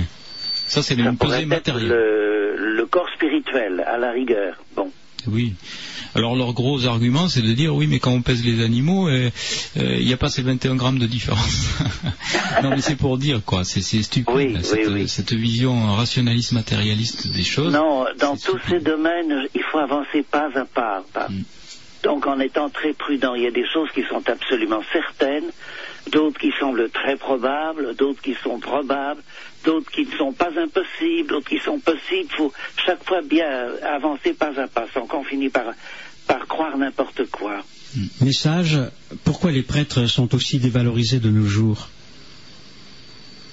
Ça c'est Ça une pourrait pesée être matérielle. le, le corps spirituel, à la rigueur. Bon. Oui. Alors leur gros argument, c'est de dire oui, mais quand on pèse les animaux, euh, euh, il n'y a pas ces 21 grammes de différence. non, mais c'est pour dire quoi. C'est stupide Oui, là, oui, cette, oui. cette vision rationaliste matérialiste des choses. Non, dans tous stupide. ces domaines, il faut avancer pas à pas. pas. Mm. Donc en étant très prudent, il y a des choses qui sont absolument certaines, d'autres qui semblent très probables, d'autres qui sont probables, d'autres qui ne sont pas impossibles, d'autres qui sont possibles. Il faut chaque fois bien avancer pas à pas, sans qu'on finisse par, par croire n'importe quoi. Message, pourquoi les prêtres sont aussi dévalorisés de nos jours?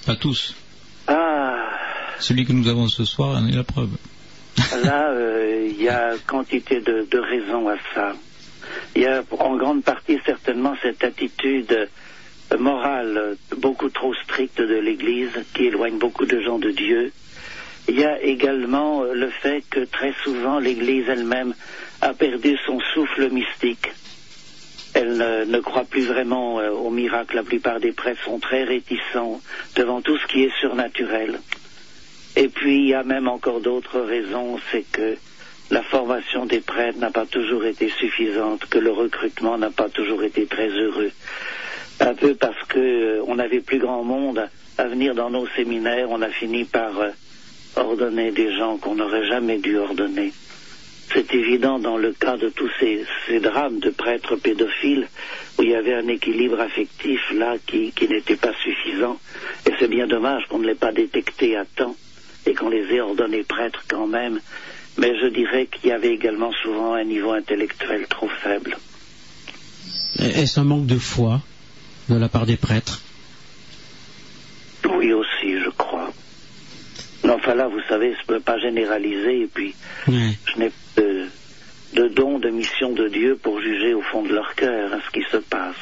Pas tous. Ah, Celui que nous avons ce soir en est la preuve. Là, euh, il y a quantité de, de raisons à ça. Il y a en grande partie certainement cette attitude morale beaucoup trop stricte de l'Église qui éloigne beaucoup de gens de Dieu. Il y a également le fait que très souvent l'Église elle-même a perdu son souffle mystique. Elle ne, croit plus vraiment euh, au miracle. La plupart des prêtres sont très réticents devant tout ce qui est surnaturel. Et puis, il y a même encore d'autres raisons, c'est que la formation des prêtres n'a pas toujours été suffisante, que le recrutement n'a pas toujours été très heureux. Un peu parce que euh, on n'avait plus grand monde à venir dans nos séminaires, on a fini par euh, ordonner des gens qu'on n'aurait jamais dû ordonner. C'est évident dans le cas de tous ces, ces drames de prêtres pédophiles où il y avait un équilibre affectif là qui, qui n'était pas suffisant. Et c'est bien dommage qu'on ne l'ait pas détecté à temps et qu'on les ait ordonnés prêtres quand même. Mais je dirais qu'il y avait également souvent un niveau intellectuel trop faible. Est-ce un manque de foi de la part des prêtres? Oui aussi, je crois. Mais enfin là, vous savez, je ne peux pas généraliser et puis je n'ai pas de, de don, de mission de Dieu pour juger au fond de leur cœur hein, ce qui se passe.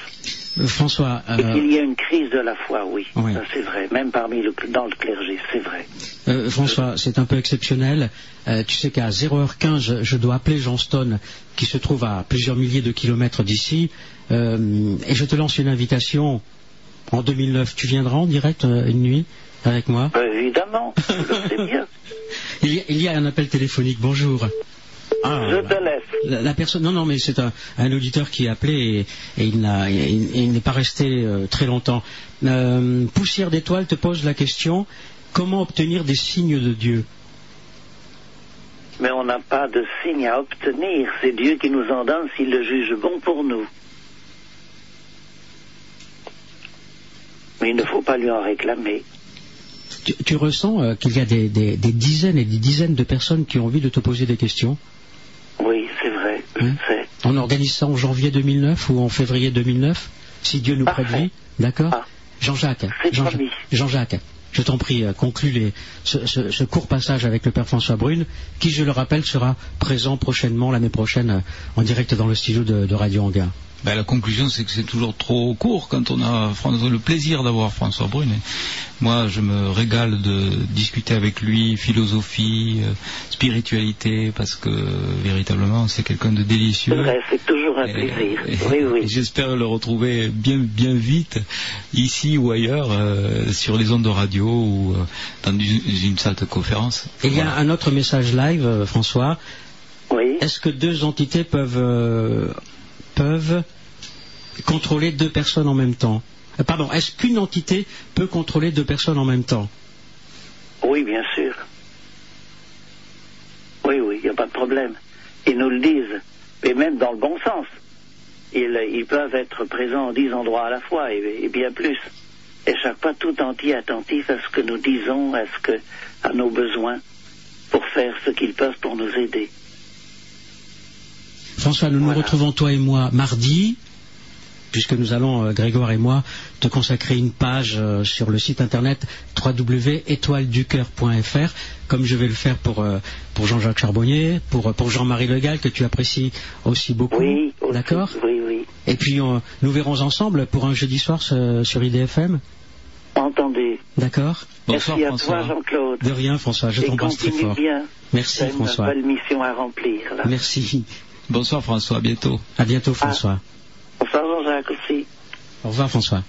Euh, François, Et euh, qu'il y a une crise de la foi, oui, Oui. ça c'est vrai, même parmi le, dans le clergé, c'est vrai. euh, François, c'est un peu exceptionnel. Euh, tu sais qu'à 0h15, je, je dois appeler Johnston, qui se trouve à plusieurs milliers de kilomètres d'ici, euh, et je te lance une invitation. En 2009, tu viendras en direct euh, une nuit? Avec moi Euh, évidemment, je le sais bien. il y, a, il y a un appel téléphonique. Bonjour. Ah, Je bah, te laisse. La, la personne, non, non, mais c'est un, un auditeur qui a appelé et, et il, n'a- il- il n'est pas resté euh, très longtemps. Euh, Poussière d'étoile te pose la question comment obtenir des signes de Dieu? Mais on n'a pas de signe à obtenir. C'est Dieu qui nous en donne s'il le juge bon pour nous. Mais il ne faut pas lui en réclamer. Tu, tu ressens euh, qu'il y a des, des- des dizaines et des dizaines de personnes qui ont envie de te poser des questions Oui, c'est vrai, je Hein sais. On organise ça en janvier 2009 ou en février 2009 Si Dieu nous Parfait. prête vie, d'accord Ah. Jean-Jacques. Jean-Jacques, je t'en prie, euh, conclue les- ce, ce- ce court passage avec le Père François Brune, qui, je le rappelle, sera présent prochainement, l'année prochaine, euh, en direct dans le studio de, de Radio Anguin. Ben, la conclusion, c'est que c'est toujours trop court quand on a François- le plaisir d'avoir François Brune. Moi, je me régale de discuter avec lui philosophie, euh, spiritualité, parce que véritablement, c'est quelqu'un de délicieux. c'est toujours un Et- plaisir. et- Oui, oui. J'espère le retrouver bien, bien vite, ici ou ailleurs, euh, sur les ondes de radio ou euh, dans une, une salle de conférence. Et il y a un autre message live, François. Oui. Est-ce que deux entités peuvent, euh, peuvent contrôler deux personnes en même temps Euh, Pardon, est-ce qu'une entité peut contrôler deux personnes en même temps? Oui, bien sûr. Oui, oui, il n'y a pas de problème. Ils nous le disent, mais même dans le bon sens. ils, peuvent être présents en dix endroits à la fois et, et bien plus. Et chaque fois tout entier attentif à ce que nous disons, à ce que, à nos besoins, pour faire ce qu'ils peuvent pour nous aider. François, nous nous retrouvons toi et moi mardi, puisque nous allons, euh, Grégoire et moi, te consacrer une page euh, sur le site internet www.étoileducoeur.fr, comme je vais le faire pour, euh, pour Jean-Jacques Charbonnier, pour, pour Jean-Marie Legal, que tu apprécies aussi beaucoup. Oui. D'accord? Oui, oui. Et puis, nous verrons ensemble pour un jeudi soir ce- sur IDFM. Entendu. D'accord? Bonsoir Merci à François. toi, Jean-Claude. De rien, François, je t'embrasse très continue fort. bien. Merci, T'as une François. belle mission à remplir, là. Merci. Bonsoir François, à bientôt. À bientôt, François. Bonsoir, Jean-Jacques aussi. Au revoir, François.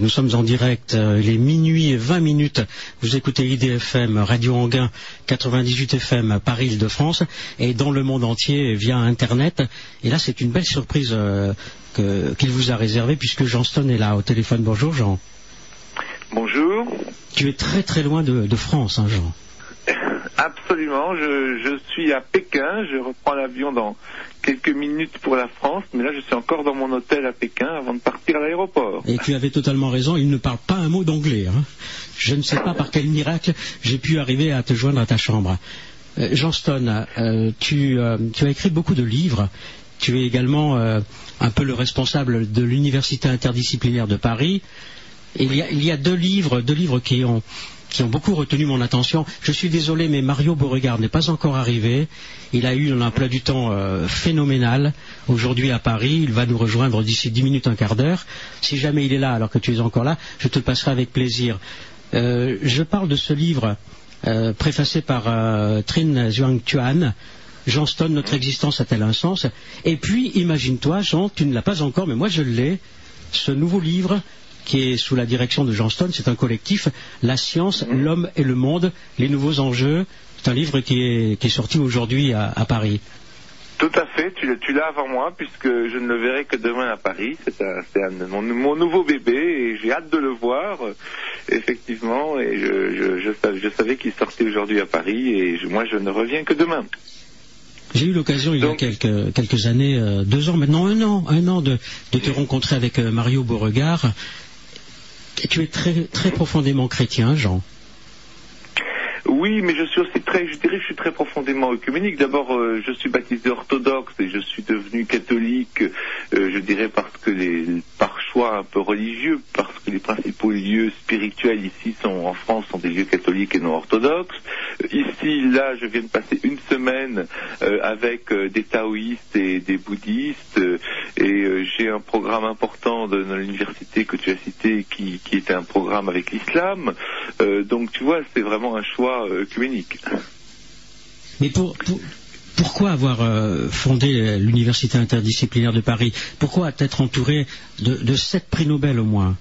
Nous sommes en direct, euh, il est minuit et 20 minutes. Vous écoutez IDFM, Radio Anguin, 98 FM, Paris-Île-de-France, et dans le monde entier via Internet. Et là, c'est une belle surprise euh, qu'il vous a réservée, puisque Jean Stone est là au téléphone. Bonjour, Jean. Bonjour. Tu es très très loin de, de France, hein, Jean. Absolument, je, suis à Pékin, je reprends l'avion dans quelques minutes pour la France, mais là je suis encore dans mon hôtel à Pékin avant de partir à l'aéroport. Et tu avais totalement raison, il ne parle pas un mot d'anglais. hein. Je ne sais pas par quel miracle j'ai pu arriver à te joindre à ta chambre. Euh, Jean Stone, euh, tu, euh, tu as écrit beaucoup de livres. Tu es également euh, un peu le responsable de l'Université interdisciplinaire de Paris. Il, y a, il y a deux livres, deux livres qui ont, qui ont beaucoup retenu mon attention. Je suis désolé, mais Mario Beauregard n'est pas encore arrivé. Il a eu un emploi du temps euh, phénoménal aujourd'hui à Paris. Il va nous rejoindre d'ici dix minutes, un quart d'heure. Si jamais il est là, alors que tu es encore là, je te le passerai avec plaisir. Euh, je parle de ce livre euh, préfacé par euh, Trin Zhuang Tuan. Jean Stone, notre existence a-t-elle un sens Et puis, imagine-toi, Jean, tu ne l'as pas encore, mais moi je l'ai, ce nouveau livre qui est sous la direction de Jean Stone, c'est un collectif, La science, l'homme et le monde, les nouveaux enjeux. C'est un livre qui est, qui est sorti aujourd'hui à, à Paris. Tout à fait, tu, l'as- tu l'as avant moi puisque je ne le verrai que demain à Paris. C'est un- c'est un- mon, mon nouveau bébé et j'ai hâte de le voir, euh, effectivement. Et je, je, je, sav- je savais qu'il sortait aujourd'hui à Paris et moi je ne reviens que demain. J'ai eu l'occasion il y a quelques, quelques années, euh, deux ans maintenant, un an, un an de, de te rencontrer avec euh, Mario Beauregard. Tu es très, très profondément chrétien, Jean. Oui, mais je suis aussi très, je dirais, je suis très profondément œcuménique. D'abord, euh, je suis baptisé orthodoxe et je suis devenu catholique, euh, je dirais parce que les, par choix un peu religieux, parce que les principaux lieux spirituels ici sont en France sont des lieux catholiques et non orthodoxes. Euh, Ici, là, je viens de passer une semaine avec des taoïstes et des bouddhistes et j'ai un programme important de, dans l'université que tu as cité qui, est un programme avec l'islam. Donc tu vois, c'est vraiment un choix euh, œcuménique. Mais pour, pour- pourquoi avoir euh, fondé l'Université interdisciplinaire de Paris? Pourquoi être entouré de, de sept prix Nobel au moins?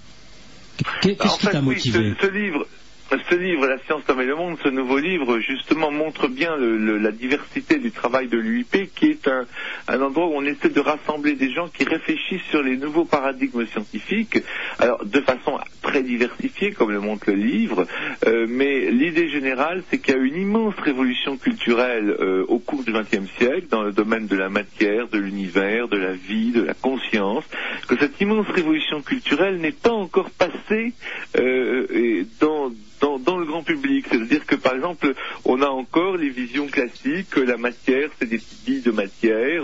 Qu'est- Qu'est-ce En qui t'a oui, motivé? ce, ce livre, ce livre, La science comme et le monde, ce nouveau livre, justement, montre bien le- la diversité du travail de l'UIP, qui est un, endroit où on essaie de rassembler des gens qui réfléchissent sur les nouveaux paradigmes scientifiques, alors de façon très diversifiée, comme le montre le livre, euh, mais l'idée générale, c'est qu'il y a une immense révolution culturelle euh, au cours du XXe siècle, dans le domaine de la matière, de l'univers, de la vie, de la conscience, que cette immense révolution culturelle n'est pas encore passée euh, dans, dans, dans le grand public. C'est-à-dire que, par exemple, on a encore les visions classiques, que la matière, c'est des petites billes de matière.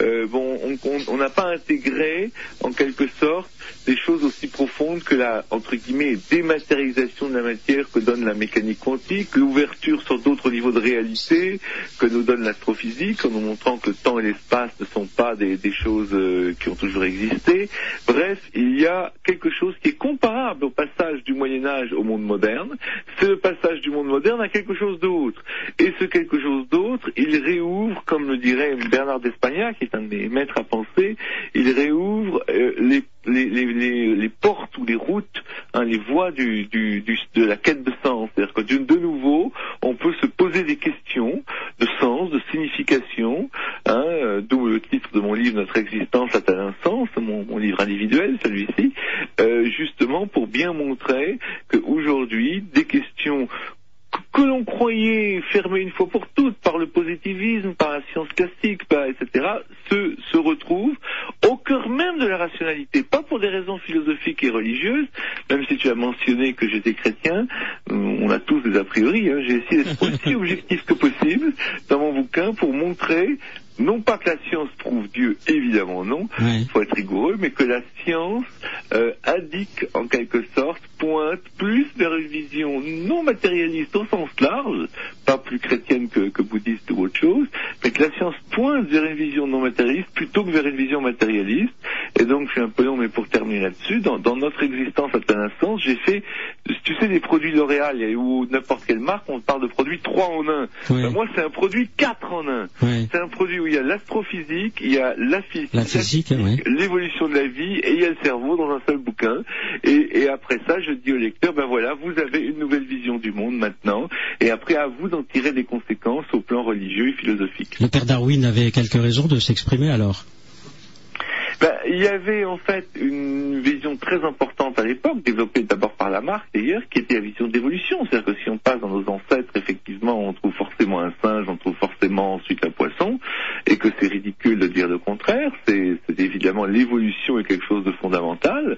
Euh, bon, on- on on n'a pas intégré, en quelque sorte, des choses aussi profondes que la, entre guillemets, dématérialisation de la matière que donne la mécanique quantique, l'ouverture sur d'autres niveaux de réalité que nous donne l'astrophysique, en nous montrant que le temps et l'espace ne sont pas des, des choses euh, qui ont toujours existé. Bref, il y a quelque chose qui est comparable au passage du Moyen Âge au monde moderne. C'est le passage du monde moderne à quelque chose d'autre. Et ce quelque chose d'autre, il réouvre, comme le dirait Bernard d'Espagnac, qui est un de mes maîtres à penser, il réouvre euh, les, les, les, les, les portes ou les routes, hein, les voies du, du, du- de la quête de sens. C'est-à-dire que de nouveau, on peut se poser des questions de sens, de signification, hein, d'où le titre de mon livre Notre existence a-t-elle un sens, mon, mon livre individuel, celui-ci, euh, justement pour bien montrer qu'aujourd'hui, des questions que l'on croyait fermées une fois pour toutes par le positivisme, par la science classique, etc., se, se retrouvent au cœur même de la rationalité. Pas pour des raisons philosophiques et religieuses, même si tu as mentionné que j'étais chrétien, euh, on a tous des a priori, hein, j'ai essayé d'être aussi objectif que possible dans mon bouquin pour montrer non pas que la science prouve Dieu, évidemment non, il faut être rigoureux, mais que la science euh, indique en quelque sorte, pointe plus vers une vision non matérialiste au sens large, pas plus chrétienne que, que bouddhiste ou autre chose, mais que la science pointe vers une vision non matérialiste plutôt que vers une vision matérialiste. Et donc, je suis un peu long, mais pour terminer là-dessus, dans, dans notre existence à tel instant, j'ai fait, tu sais, des produits L'Oréal ou n'importe quelle marque, on parle de produits 3 en 1. Ouais. Ben, moi, c'est un produit 4 en 1. Ouais. C'est un produit où il y a l'astrophysique, il y a la physique, La physique, ouais. l'évolution de la vie et il y a le cerveau dans un seul bouquin. Et, et après ça, je dis au lecteur, ben voilà, vous avez une nouvelle vision du monde maintenant. Et après, à vous d'en tirer des conséquences au plan religieux et philosophique. Le père Darwin avait quelques raisons de s'exprimer alors? Ben, il y avait en fait une vision très importante à l'époque, développée d'abord par la marque d'ailleurs, qui était la vision d'évolution. C'est-à-dire que si on passe dans nos ancêtres, effectivement, on trouve forcément un singe, on trouve forcément ensuite un poisson, et que c'est ridicule de dire le contraire. C'est évidemment l'évolution est quelque chose de fondamental.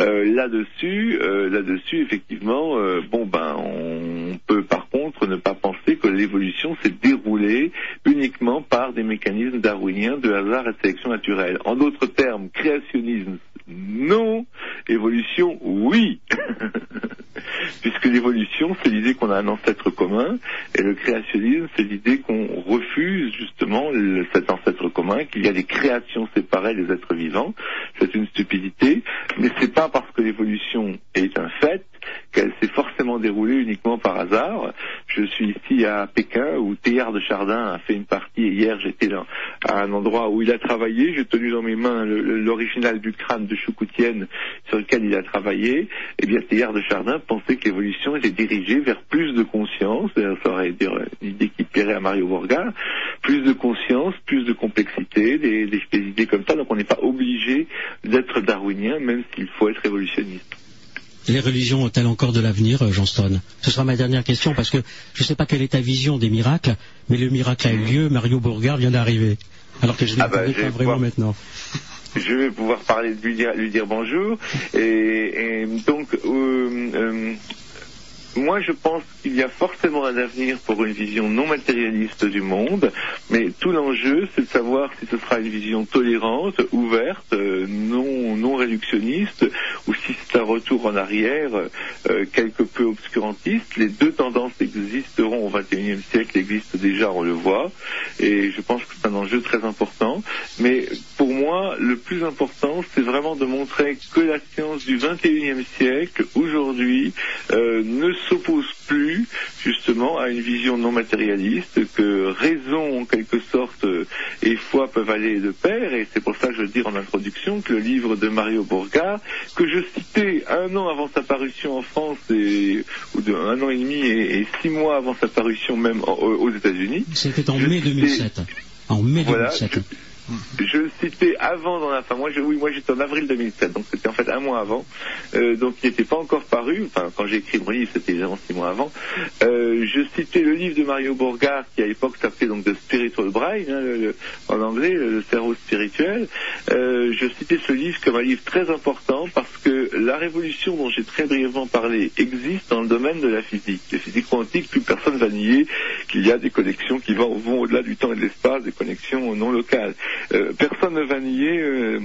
Euh, là-dessus, euh, là-dessus, effectivement, euh, bon ben, on peut par ne pas penser que l'évolution s'est déroulée uniquement par des mécanismes darwiniens de hasard et sélection naturelle. En d'autres termes, créationnisme, non. Évolution, oui. puisque l'évolution, c'est l'idée qu'on a un ancêtre commun, et le créationnisme, c'est l'idée qu'on refuse justement cet ancêtre commun, qu'il y a des créations séparées des êtres vivants. C'est une stupidité, mais c'est pas parce que l'évolution est un fait qu'elle s'est forcément déroulée uniquement par hasard. Je suis ici à Pékin où Théard de Chardin a fait une partie et hier j'étais à un endroit où il a travaillé. J'ai tenu dans mes mains l'original du crâne de Choukoutienne sur lequel il a travaillé. Eh bien Théard de Chardin pensait que l'évolution était dirigée vers plus de conscience, ça aurait été une idée qui plairait à Mario Borga, plus de conscience, plus de complexité, des, des idées comme ça. Donc on n'est pas obligé d'être darwinien même s'il faut être évolutionniste les religions ont-elles encore de l'avenir, euh, Johnston? Ce sera ma dernière question parce que je ne sais pas quelle est ta vision des miracles, mais le miracle a eu lieu, Mario Bourgard vient d'arriver. Alors que je ne ah bah, pas vraiment maintenant. Je vais pouvoir parler, lui dire, lui dire bonjour. Et, donc, euh, euh, moi, je pense qu'il y a forcément un avenir pour une vision non matérialiste du monde, mais tout l'enjeu, c'est de savoir si ce sera une vision tolérante, ouverte, euh, non, non réductionniste, ou si c'est un retour en arrière euh, quelque peu obscurantiste. Les deux tendances existeront au XXIe siècle, existent déjà, on le voit, et je pense que c'est un enjeu très important. Mais pour moi, le plus important, c'est vraiment de montrer que la science du XXIe siècle, aujourd'hui, euh, ne s'oppose plus justement à une vision non matérialiste, que raison en quelque sorte et foi peuvent aller de pair, et c'est pour ça que je veux dire en introduction que le livre de Mario Borga, que je citais un an avant sa parution en France, et, ou de un an et demi et, six mois avant sa parution même aux États-Unis. C'était en mai 2007. En mai 2007 je le citais avant dans la fin. Moi, je, oui, moi j'étais en avril 2007, donc c'était en fait un mois avant. Euh, donc il n'était pas encore paru. Enfin, quand j'ai écrit mon livre, c'était évidemment six mois avant. Euh, je citais le livre de Mario Borgard qui à l'époque s'appelait donc The Spiritual Brain, hein, en anglais, le, cerveau spirituel. Euh, je citais ce livre comme un livre très important parce que la révolution dont j'ai très brièvement parlé existe dans le domaine de la physique. La physique quantique, plus personne va nier qu'il y a des connexions qui vont au-delà du temps et de l'espace, des connexions non locales. Euh, personne ne va nier euh,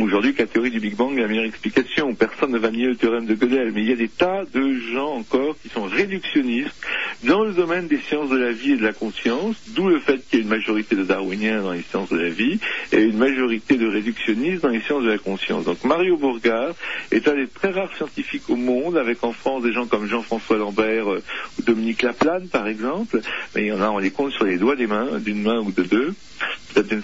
aujourd'hui que la théorie du Big Bang est la meilleure explication. Personne ne va nier le théorème de Gödel, mais il y a des tas de gens encore qui sont réductionnistes dans le domaine des sciences de la vie et de la conscience, d'où le fait qu'il y ait une majorité de darwiniens dans les sciences de la vie et une majorité de réductionnistes dans les sciences de la conscience. Donc Mario Bourgard est un des très rares scientifiques au monde, avec en France des gens comme Jean-François Lambert euh, ou Dominique Laplane par exemple, mais il y en a, on les compte sur les doigts des mains, d'une main ou de deux,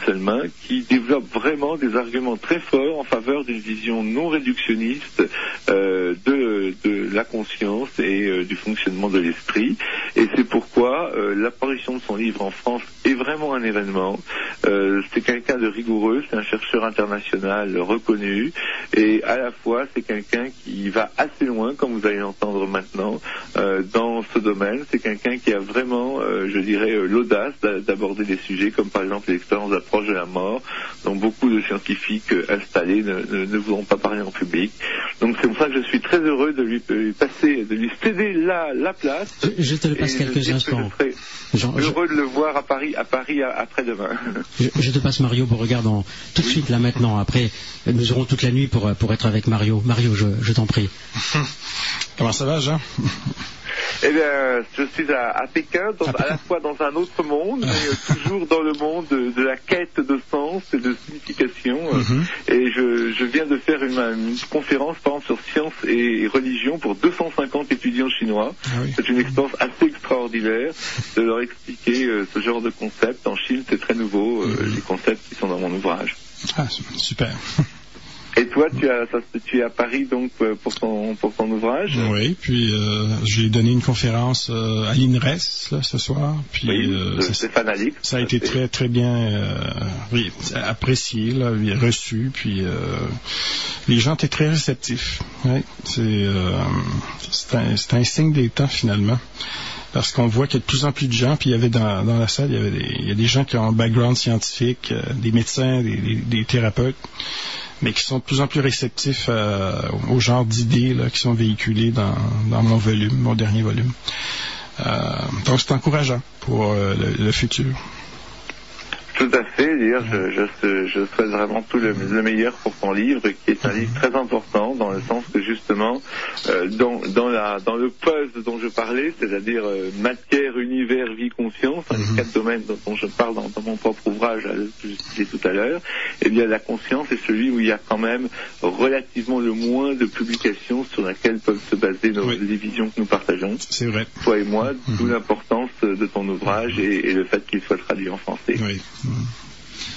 seule main, qui développent vraiment des arguments très forts en faveur d'une vision non réductionniste euh, de, de, la conscience et euh, du fonctionnement de l'esprit. Et c'est pourquoi euh, l'apparition de son livre en France est vraiment un événement. Euh, c'est quelqu'un de rigoureux, c'est un chercheur international reconnu, et à la fois c'est quelqu'un qui va assez loin, comme vous allez l'entendre maintenant, euh, dans ce domaine. C'est quelqu'un qui a vraiment, je dirais, l'audace d'aborder des sujets comme par exemple l'expérience d'approche de la mort, dont beaucoup de scientifiques installés ne, ne, ne voudront pas parler en public. Donc c'est pour ça que je suis très heureux de lui passer, de lui céder la, la place. Je te le passe quelques instants. Je serai heureux de le voir à Paris, à Paris après-demain. Je, te passe Mario pour regarder tout de suite là maintenant. Après, nous aurons toute la nuit pour, pour être avec Mario. Mario, je, je t'en prie. Comment ça va, Jean? Eh bien, je suis à, Pékin, à, la fois dans un autre monde, mais euh, toujours dans le monde de, la quête de sens et de signification. Mhm. Et je, viens de faire une, conférence, par exemple, sur science et religion pour 250 étudiants chinois. Ah c'est une expérience assez extraordinaire de leur expliquer euh, ce genre de concept. En Chine, c'est très nouveau, euh, mhm. les concepts qui sont dans mon ouvrage. Ah, super. Et toi, tu, as, tu es à Paris donc euh, pour ton pour ton ouvrage. Oui, puis euh, j'ai donné une conférence euh, à l'INRES ce soir. Puis oui, ça, ça, a été très très bien oui, apprécié, là, reçu. Puis les gens étaient très réceptifs. Oui, c'est c'est un, un signe des temps finalement parce qu'on voit qu'il y a de plus en plus de gens, puis il y avait dans, dans la salle, il y avait des, il y a des gens qui ont un background scientifique, des médecins, des, des, des, thérapeutes, mais qui sont de plus en plus réceptifs euh, au genre d'idées qui sont véhiculées dans, dans, mon volume, mon dernier volume. Euh, donc c'est encourageant pour euh, le, futur. Tout à fait. D'ailleurs, je, je, je, souhaite vraiment tout le, le, meilleur pour ton livre, qui est un livre très important dans le sens que justement, euh, dans, dans, la, dans le puzzle dont je parlais, c'est-à-dire euh, matière, univers, vie, conscience, les mhm. quatre domaines dont, je parle dans, dans, mon propre ouvrage, euh, que je citais tout à l'heure, eh bien la conscience est celui où il y a quand même relativement le moins de publications sur lesquelles peuvent se baser nos, les visions que nous partageons. C'est vrai. Toi et moi, mhm. d'où l'importance de ton ouvrage et, et le fait qu'il soit traduit en français. Oui.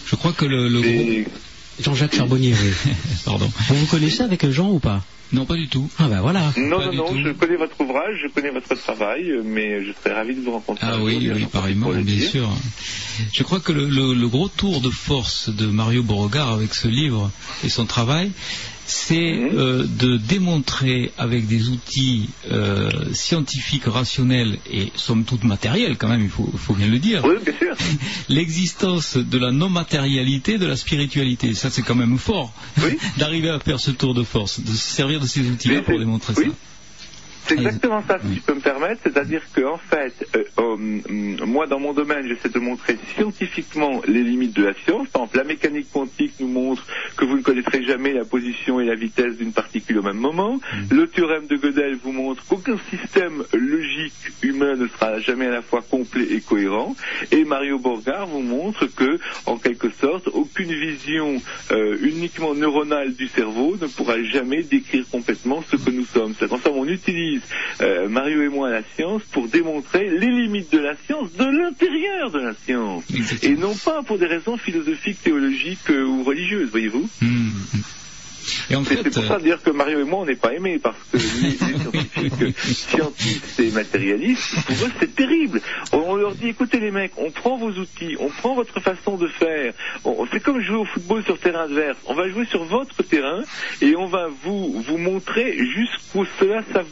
Je crois que le, le Jean-Jacques Charbonnier, oui. Pardon. Vous vous connaissez avec Jean ou pas? Non, pas du tout. Ah ben voilà. Non, non, non, je connais votre ouvrage, je connais votre travail, mais je serais ravi de vous rencontrer. Ah oui, oui, pareillement, bien sûr. Je crois que le, le, le, gros tour de force de Mario Beauregard avec ce livre et son travail, c'est mhm. euh, de démontrer avec des outils euh, scientifiques, rationnels et somme toute matériels quand même, il faut, faut bien le dire, l'existence de la non-matérialité de la spiritualité. Ça c'est quand même fort d'arriver à faire ce tour de force, de se servir de ces outils-là pour démontrer ça. C'est exactement ça, si je peux me permettre. C'est-à-dire que, en fait, euh, euh, moi, dans mon domaine, j'essaie de montrer scientifiquement les limites de la science. Par exemple, la mécanique quantique nous montre que vous ne connaîtrez jamais la position et la vitesse d'une particule au même moment. Mm. Le théorème de Gödel vous montre qu'aucun système logique humain ne sera jamais à la fois complet et cohérent. Et Mario Borgard vous montre que, en quelque sorte, aucune vision euh, uniquement neuronale du cerveau ne pourra jamais décrire complètement ce que nous sommes. C'est utilise euh, Mario et moi, la science pour démontrer les limites de la science de l'intérieur de la science. Et non pas pour des raisons philosophiques, théologiques euh, ou religieuses, voyez-vous mmh. Et c'est pour ça dire que Mario et moi, on n'est pas aimés, parce que les, scientifiques, scientistes et matérialistes, pour eux, c'est terrible. On, leur dit, écoutez les mecs, on prend vos outils, on prend votre façon de faire. C'est comme jouer au football sur terrain adverse. On va jouer sur votre terrain et on va vous, vous montrer jusqu'où cela ça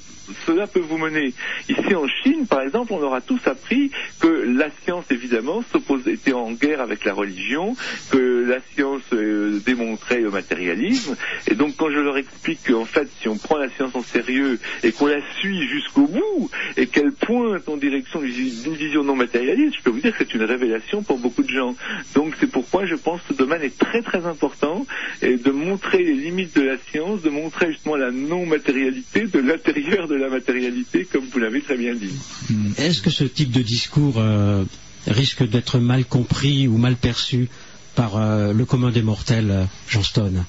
cela peut vous mener. Ici en Chine, par exemple, on aura tous appris que la science, évidemment, était en guerre avec la religion, que la science euh, démontrait le matérialisme. Et donc, quand je leur explique qu'en fait, si on prend la science en sérieux et qu'on la suit jusqu'au bout, et qu'elle pointe en direction d'une vision non matérialiste, je peux vous dire que c'est une révélation pour beaucoup de gens. Donc, c'est pourquoi je pense que ce domaine est très très important, et de montrer les limites de la science, de montrer justement la non-matérialité de l'intérieur de la matérialité, comme vous l'avez très bien dit. Est-ce que ce type de discours euh, risque d'être mal compris ou mal perçu par euh, le commun des mortels, euh, Jean Stone?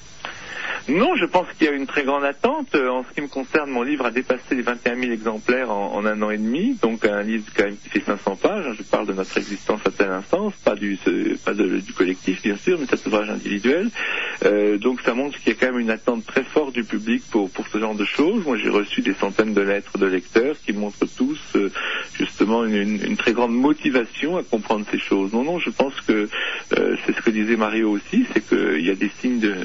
Non, je pense qu'il y a une très grande attente. En ce qui me concerne, mon livre a dépassé les 21 000 exemplaires en, un an et demi, donc un livre quand même qui fait 500 pages. Je parle de notre existence à telle instance, pas du, pas du collectif bien sûr, mais cet ouvrage individuel. Euh, donc ça montre qu'il y a quand même une attente très forte du public pour, ce genre de choses. Moi j'ai reçu des centaines de lettres de lecteurs qui montrent tous euh, justement une, très grande motivation à comprendre ces choses. Non, non, je pense que euh, c'est ce que disait Mario aussi, c'est qu'il y a des signes de,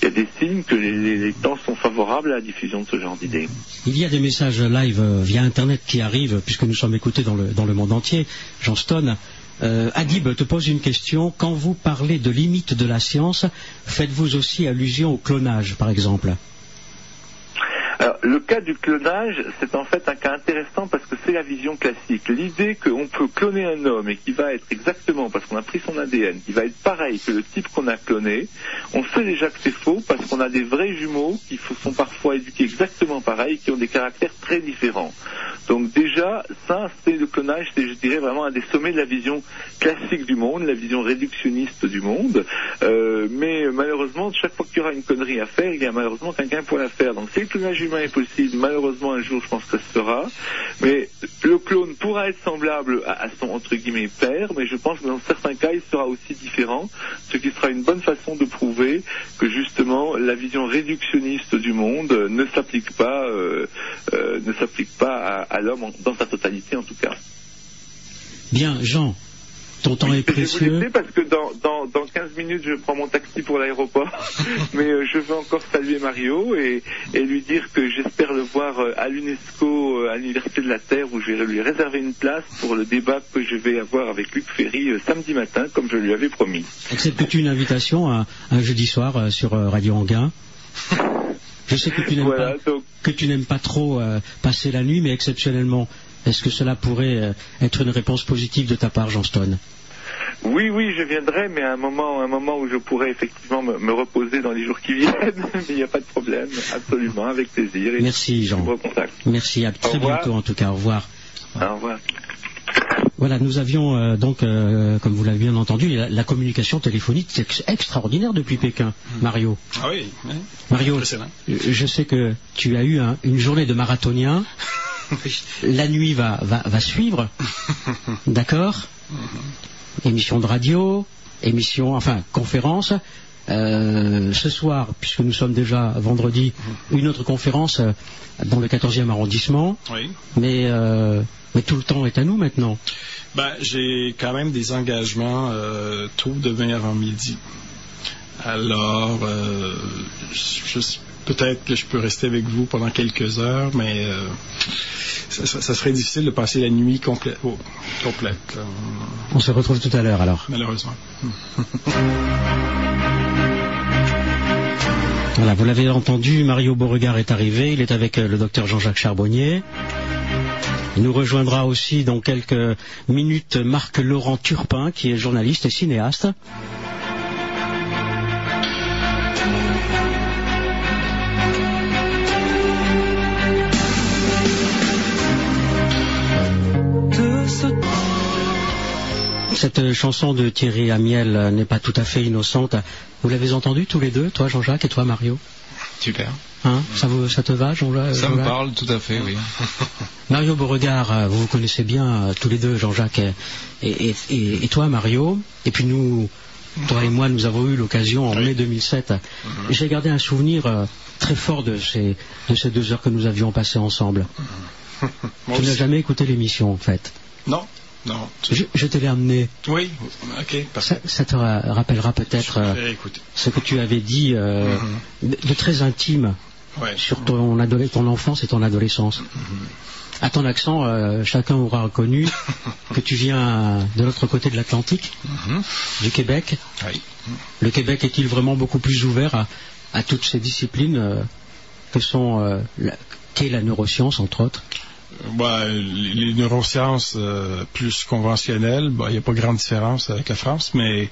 il y a des signes que les, temps sont favorables à la diffusion de ce genre d'idées. Il y a des messages live euh, via Internet qui arrivent, puisque nous sommes écoutés dans le, monde entier. Jean Stone, euh, Adib te pose une question. Quand vous parlez de limites de la science, faites-vous aussi allusion au clonage, par exemple? Alors, le cas du clonage, c'est en fait un cas intéressant parce que c'est la vision classique. L'idée qu'on peut cloner un homme et qui va être exactement, parce qu'on a pris son ADN, qui va être pareil que le type qu'on a cloné, on sait déjà que c'est faux parce qu'on a des vrais jumeaux qui sont parfois éduqués exactement pareil, qui ont des caractères très différents. Donc déjà, ça, c'est le clonage, c'est, je dirais, vraiment un des sommets de la vision classique du monde, la vision réductionniste du monde. Euh, mais malheureusement, chaque fois qu'il y aura une connerie à faire, il y a malheureusement quelqu'un pour la faire. Donc si le clonage humain est possible, malheureusement un jour, je pense que ce sera. Mais le clone pourra être semblable à, son entre guillemets père, mais je pense que dans certains cas, il sera aussi différent, ce qui sera une bonne façon de prouver que justement la vision réductionniste du monde ne s'applique pas, euh, euh, ne s'applique pas à, l'homme dans sa totalité en tout cas. Bien, Jean, ton temps est précieux. Je parce que dans, dans, dans 15 minutes, je prends mon taxi pour l'aéroport. Mais euh, je veux encore saluer Mario et, et lui dire que j'espère le voir euh, à l'UNESCO, euh, à l'Université de la Terre, où je vais lui réserver une place pour le débat que je vais avoir avec Luc Ferry samedi matin, comme je lui avais promis. Acceptes-tu une invitation à, un jeudi soir sur Radio Anguin? Je sais que tu n'aimes pas, que tu n'aimes pas trop passer la nuit, mais exceptionnellement, est-ce que cela pourrait être une réponse positive de ta part, Jean Stone? Oui, oui, je viendrai, mais à un moment, un moment où je pourrais effectivement me, me reposer dans les jours qui viennent. Mais il n'y a pas de problème, absolument, avec plaisir. Et Merci je Jean. Merci, à très bientôt en tout cas. Au revoir. Au revoir. Voilà, nous avions euh, donc, euh, comme vous l'avez bien entendu, la, la communication téléphonique c'est extraordinaire depuis Pékin, Mario. Ah oui, oui. Mario, euh, je sais que tu as eu un- une journée de marathonien. La nuit va, va, va suivre, d'accord? Émission de radio, émission, enfin, conférence. Euh, ce soir, puisque nous sommes déjà vendredi, une autre conférence euh, dans le 14e arrondissement. Oui. Mais, euh, mais tout le temps est à nous maintenant. Ben, j'ai quand même des engagements tôt demain avant midi. Alors, je- je- peut-être que je peux rester avec vous pendant quelques heures, mais euh, ça, serait difficile de passer la nuit complète, oh, complète là, On se retrouve tout à l'heure alors. malheureusement. Voilà, vous l'avez entendu, Mario Beauregard est arrivé, il est avec euh, le docteur Jean-Jacques Charbonnier. Il nous rejoindra aussi dans quelques minutes Marc Laurent Turpin, qui est journaliste et cinéaste. Cette chanson de Thierry Amiel n'est pas tout à fait innocente. Vous l'avez entendue tous les deux, toi Jean-Jacques et toi Mario? Super. Hein? Ça, vous, ça te va, Jean-Jacques Ça me parle tout à fait, oui. Mario Beauregard, vous vous connaissez bien euh, tous les deux, Jean-Jacques et, et- et- et toi, Mario. Et puis nous, toi et moi, nous avons eu l'occasion en mai 2007. J'ai gardé un souvenir euh, très fort de ces, de ces deux heures que nous avions passées ensemble. Moi tu n'as jamais écouté l'émission, en fait? Non, non. Je, je te l'ai amené. Oui, ok, Ça, te ra- rappellera peut-être euh, ce que tu avais dit euh, de, de très intime Ouais. sur ton, enfance et ton adolescence. À ton accent, euh, chacun aura reconnu que tu viens de l'autre côté de l'Atlantique, Mhm. du Québec. Oui. Le Québec est-il vraiment beaucoup plus ouvert à, à toutes ces disciplines que sont la, qu'est la neuroscience, entre autres? Ouais, les neurosciences euh, plus conventionnelles, bah, il n'y a pas grande différence avec la France, mais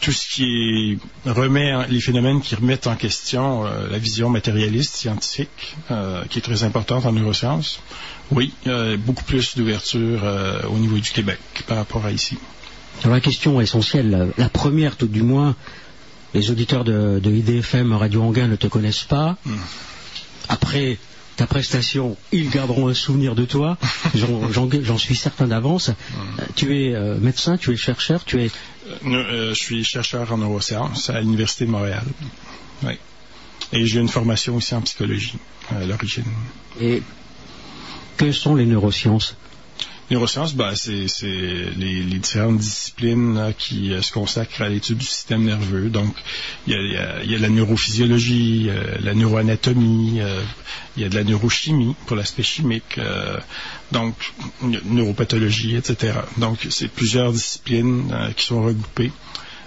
tout ce qui remet en- les phénomènes qui remettent en question euh, la vision matérialiste scientifique, euh, qui est très importante en neurosciences, oui, beaucoup plus d'ouverture au niveau du Québec par rapport à ici. Alors la question essentielle, la première tout du moins, les auditeurs de, de IDFM Radio Anguin ne te connaissent pas. Mm. Après ta prestation, ils garderont un souvenir de toi. J'en- suis certain d'avance. Euh, Tu es euh, médecin, tu es chercheur, tu es Euh, euh, je suis chercheur en neurosciences à l'Université de Montréal. Oui. Et j'ai une formation aussi en psychologie à l'origine. et que sont les neurosciences? Neurosciences, ben, c'est les, les différentes disciplines là, qui euh, se consacrent à l'étude du système nerveux. Donc, il y a, il y a- il y a la neurophysiologie, euh, la neuroanatomie, euh, il y a de la neurochimie pour l'aspect chimique, euh, donc neuropathologie, etc. Donc, c'est plusieurs disciplines euh, qui sont regroupées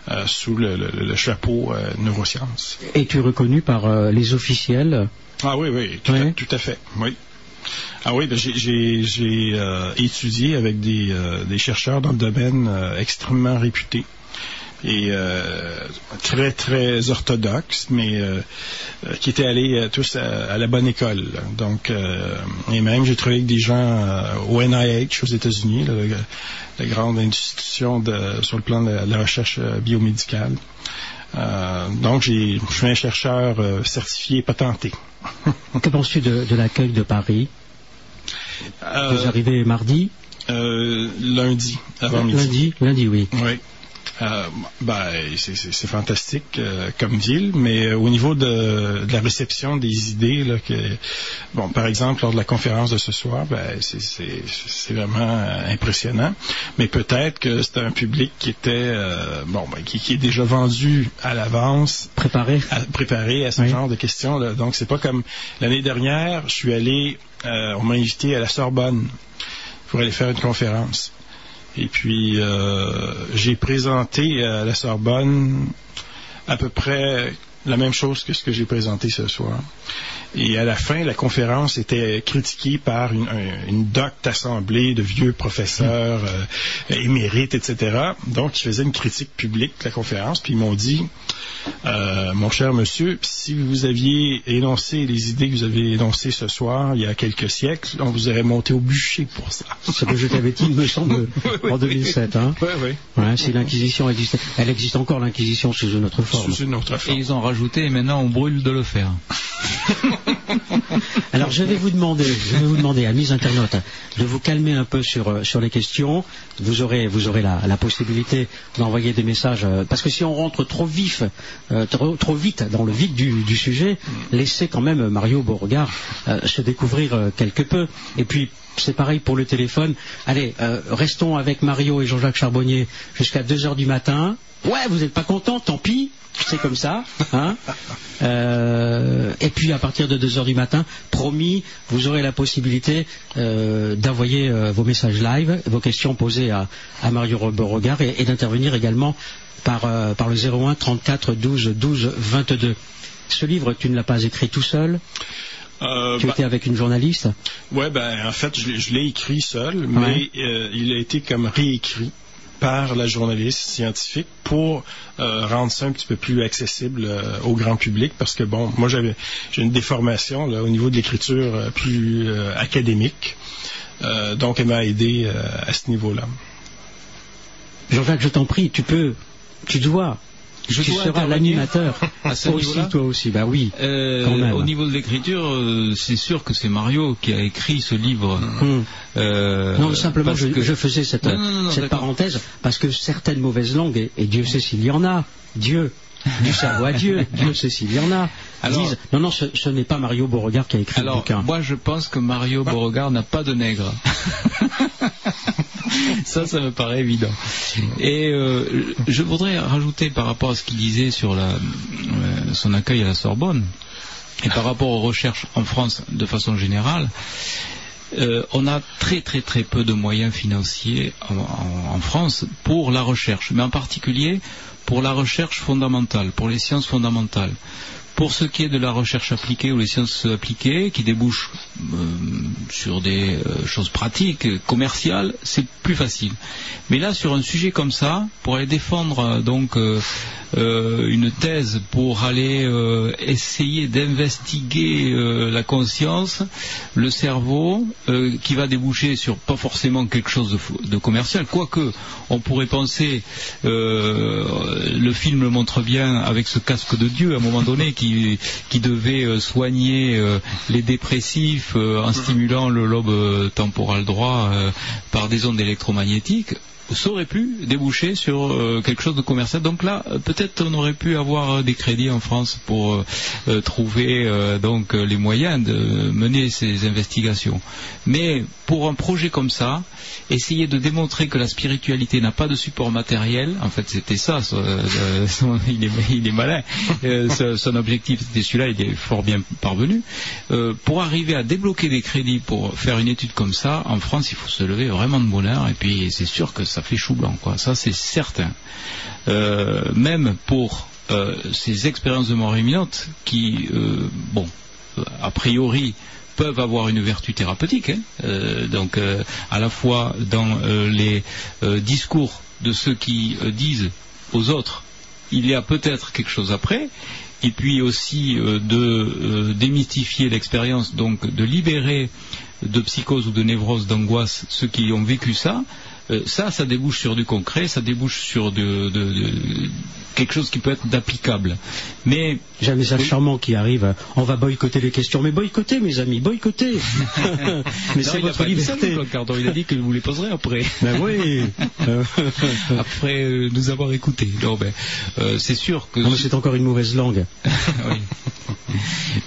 euh, sous le, le- le chapeau euh, neurosciences. Es-tu reconnu par euh, les officiels? Ah oui, oui, tout, à, tout à fait. Oui. Ah oui, ben, j'ai- euh, étudié avec des, euh, des chercheurs dans le domaine euh, extrêmement réputés et très très orthodoxes, mais qui étaient allés tous à, la bonne école. Donc, et même j'ai travaillé avec des gens au NIH aux États-Unis, la, grande institution de, sur le plan de la, recherche biomédicale. Donc, je suis un chercheur euh, certifié patenté. Que penses-tu de, de l'accueil de Paris? Vous arrivez mardi Euh, lundi, avant midi. Lundi Lundi, oui. Oui. Euh, ben, c'est- fantastique euh, comme ville, mais euh, au niveau de, de la réception des idées, là, que, bon, par exemple, lors de la conférence de ce soir, ben, c'est- c'est c'est vraiment euh, impressionnant. Mais peut-être que c'est un public qui était, euh, bon, ben, qui, qui est déjà vendu à l'avance Préparé à, préparé à ce Oui. genre de questions. Là. Donc, c'est pas comme l'année dernière, je suis allé, euh, on m'a invité à la Sorbonne pour aller faire une conférence. Et puis, euh, j'ai présenté à la Sorbonne à peu près la même chose que ce que j'ai présenté ce soir. Et à la fin, la conférence était critiquée par une, un- une docte assemblée de vieux professeurs euh, émérites, etc. Donc, ils faisaient une critique publique de la conférence, puis ils m'ont dit, euh, mon cher monsieur, si vous aviez énoncé les idées que vous avez énoncées ce soir, il y a quelques siècles, on vous aurait monté au bûcher pour ça. Ce que je t'avais dit, il me semble, en 2007. Hein. Oui, oui. Ouais, si l'Inquisition existe, elle existe encore l'Inquisition sous une autre forme. Sous une autre Et forme. ils ont et maintenant on brûle de le faire. Alors je vais vous demander, je vais vous amis internautes, de vous calmer un peu sur, euh, les questions. Vous aurez, la, possibilité d'envoyer des messages, euh, parce que si on rentre trop vif, euh, trop, vite dans le vif du, sujet, laissez quand même Mario Beauregard se découvrir quelque peu. Et puis c'est pareil pour le téléphone. Allez, euh, restons avec Mario et Jean-Jacques Charbonnier jusqu'à 2 heures du matin. Ouais, vous n'êtes pas content, tant pis. C'est comme ça. Hein Euh, et puis à partir de 2 heures du matin, promis, vous aurez la possibilité euh, d'envoyer vos messages live, vos questions posées à, Mario Beauregard et, d'intervenir également par, par le 01 34 12 12 22. Ce livre, tu ne l'as pas écrit tout seul, Euh, tu bah, étais avec une journaliste? ouais, ben, en fait, je, l'ai- je l'ai écrit seul, mais euh, il a été comme réécrit par la journaliste scientifique pour euh, rendre ça un petit peu plus accessible euh, au grand public parce que bon moi j'avais j'ai une déformation là, au niveau de l'écriture euh, plus académique donc elle m'a aidé à ce niveau-là. Jean-Jacques, je t'en prie, tu peux, tu dois, Je tu seras l'animateur. à ce aussi, toi aussi, bah oui. Euh, Quand même. au niveau de l'écriture, euh, c'est sûr que c'est Mario qui a écrit ce livre. Hum. Euh, Non, simplement, je, que- je faisais cette, Non, non, non, non, cette parenthèse parce que certaines mauvaises langues, et, et Dieu sait s'il y en a, Dieu, du cerveau à Dieu, Dieu sait s'il y en a, Alors- disent non, non, ce, ce n'est pas Mario Beauregard qui a écrit le Alors, bouquin. moi, je pense que Mario Beauregard n'a pas de nègre. ça, ça me paraît évident. Et euh, je voudrais rajouter par rapport à ce qu'il disait sur euh, son accueil à la Sorbonne, et par rapport aux recherches en France de façon générale, euh, on a très très très peu de moyens financiers en, en- France pour la recherche, mais en particulier pour la recherche fondamentale, pour les sciences fondamentales. Pour ce qui est de la recherche appliquée ou les sciences appliquées, qui débouchent sur des euh, choses pratiques, euh, commerciales, c'est plus facile. Mais là, sur un sujet comme ça, pour aller défendre euh, donc euh, euh, une thèse, pour aller euh, essayer d'investiguer euh, la conscience, le cerveau, euh, qui va déboucher sur pas forcément quelque chose de, commercial, quoique on pourrait penser, euh, le film le montre bien avec ce casque de Dieu à un moment donné qui, qui devait euh, soigner euh, les dépressifs euh, en stimulant le lobe euh, temporal droit euh, par des ondes électromagnétiques ça aurait pu déboucher sur euh, quelque chose de commercial. Donc là, euh, peut-être on aurait pu avoir euh, des crédits en France pour trouver donc les moyens de mener ces investigations. Mais pour un projet comme ça, essayer de démontrer que la spiritualité n'a pas de support matériel, en fait c'était ça, il, est, malin, son- objectif c'était celui-là, il est fort bien parvenu. Pour arriver à débloquer des crédits pour faire une étude comme ça, en France il faut se lever vraiment de bonheur et puis c'est sûr que ça fait chou blanc, quoi. ça c'est certain. Euh, même pour euh, ces expériences de mort imminente qui, euh, bon, a priori, peuvent avoir une vertu thérapeutique. hein. Donc, à la fois dans les discours de ceux qui disent aux autres, il y a peut-être quelque chose après. Et puis aussi de démystifier l'expérience, donc de libérer de psychose ou de névrose, d'angoisse ceux qui ont vécu ça. Euh, ça, ça débouche sur du concret, ça débouche sur quelque chose qui peut être d'applicable. Mais J'ai un message charmant qui arrive. On va boycotter les questions. Mais boycotter, mes amis, boycotter. mais c'est votre ça, liberté. Cardon, il a dit que vous les poserez après. Ben oui. Euh, après euh, nous avoir écoutés. Non, ben, euh, c'est sûr que. non, mais c'est encore une mauvaise langue. Oui.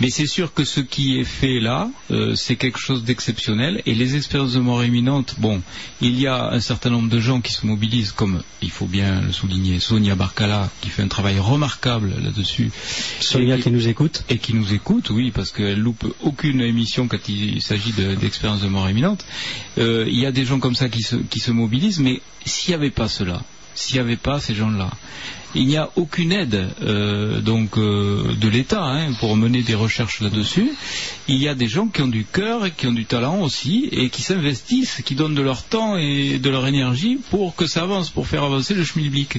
Mais c'est sûr que ce qui est fait là, euh, c'est quelque chose d'exceptionnel. Et les expériences de mort imminente, bon, il y a un certain nombre de gens qui se mobilisent, comme il faut bien le souligner, Sonia Barcala, qui fait un travail remarquable là-dessus. Sonia Et- qui nous écoute. et qui nous écoute, oui, parce qu'elle loupe aucune émission quand il s'agit de- d'expériences de mort imminente. Euh, il y a des gens comme ça qui se, qui se mobilisent, mais s'il n'y avait pas cela, s'il n'y avait pas ces gens-là, il n'y a aucune aide euh, donc euh, de l'État hein, pour mener des recherches là-dessus. Il y a des gens qui ont du cœur et qui ont du talent aussi et qui s'investissent, qui donnent de leur temps et de leur énergie pour que ça avance, pour faire avancer le schmilblick.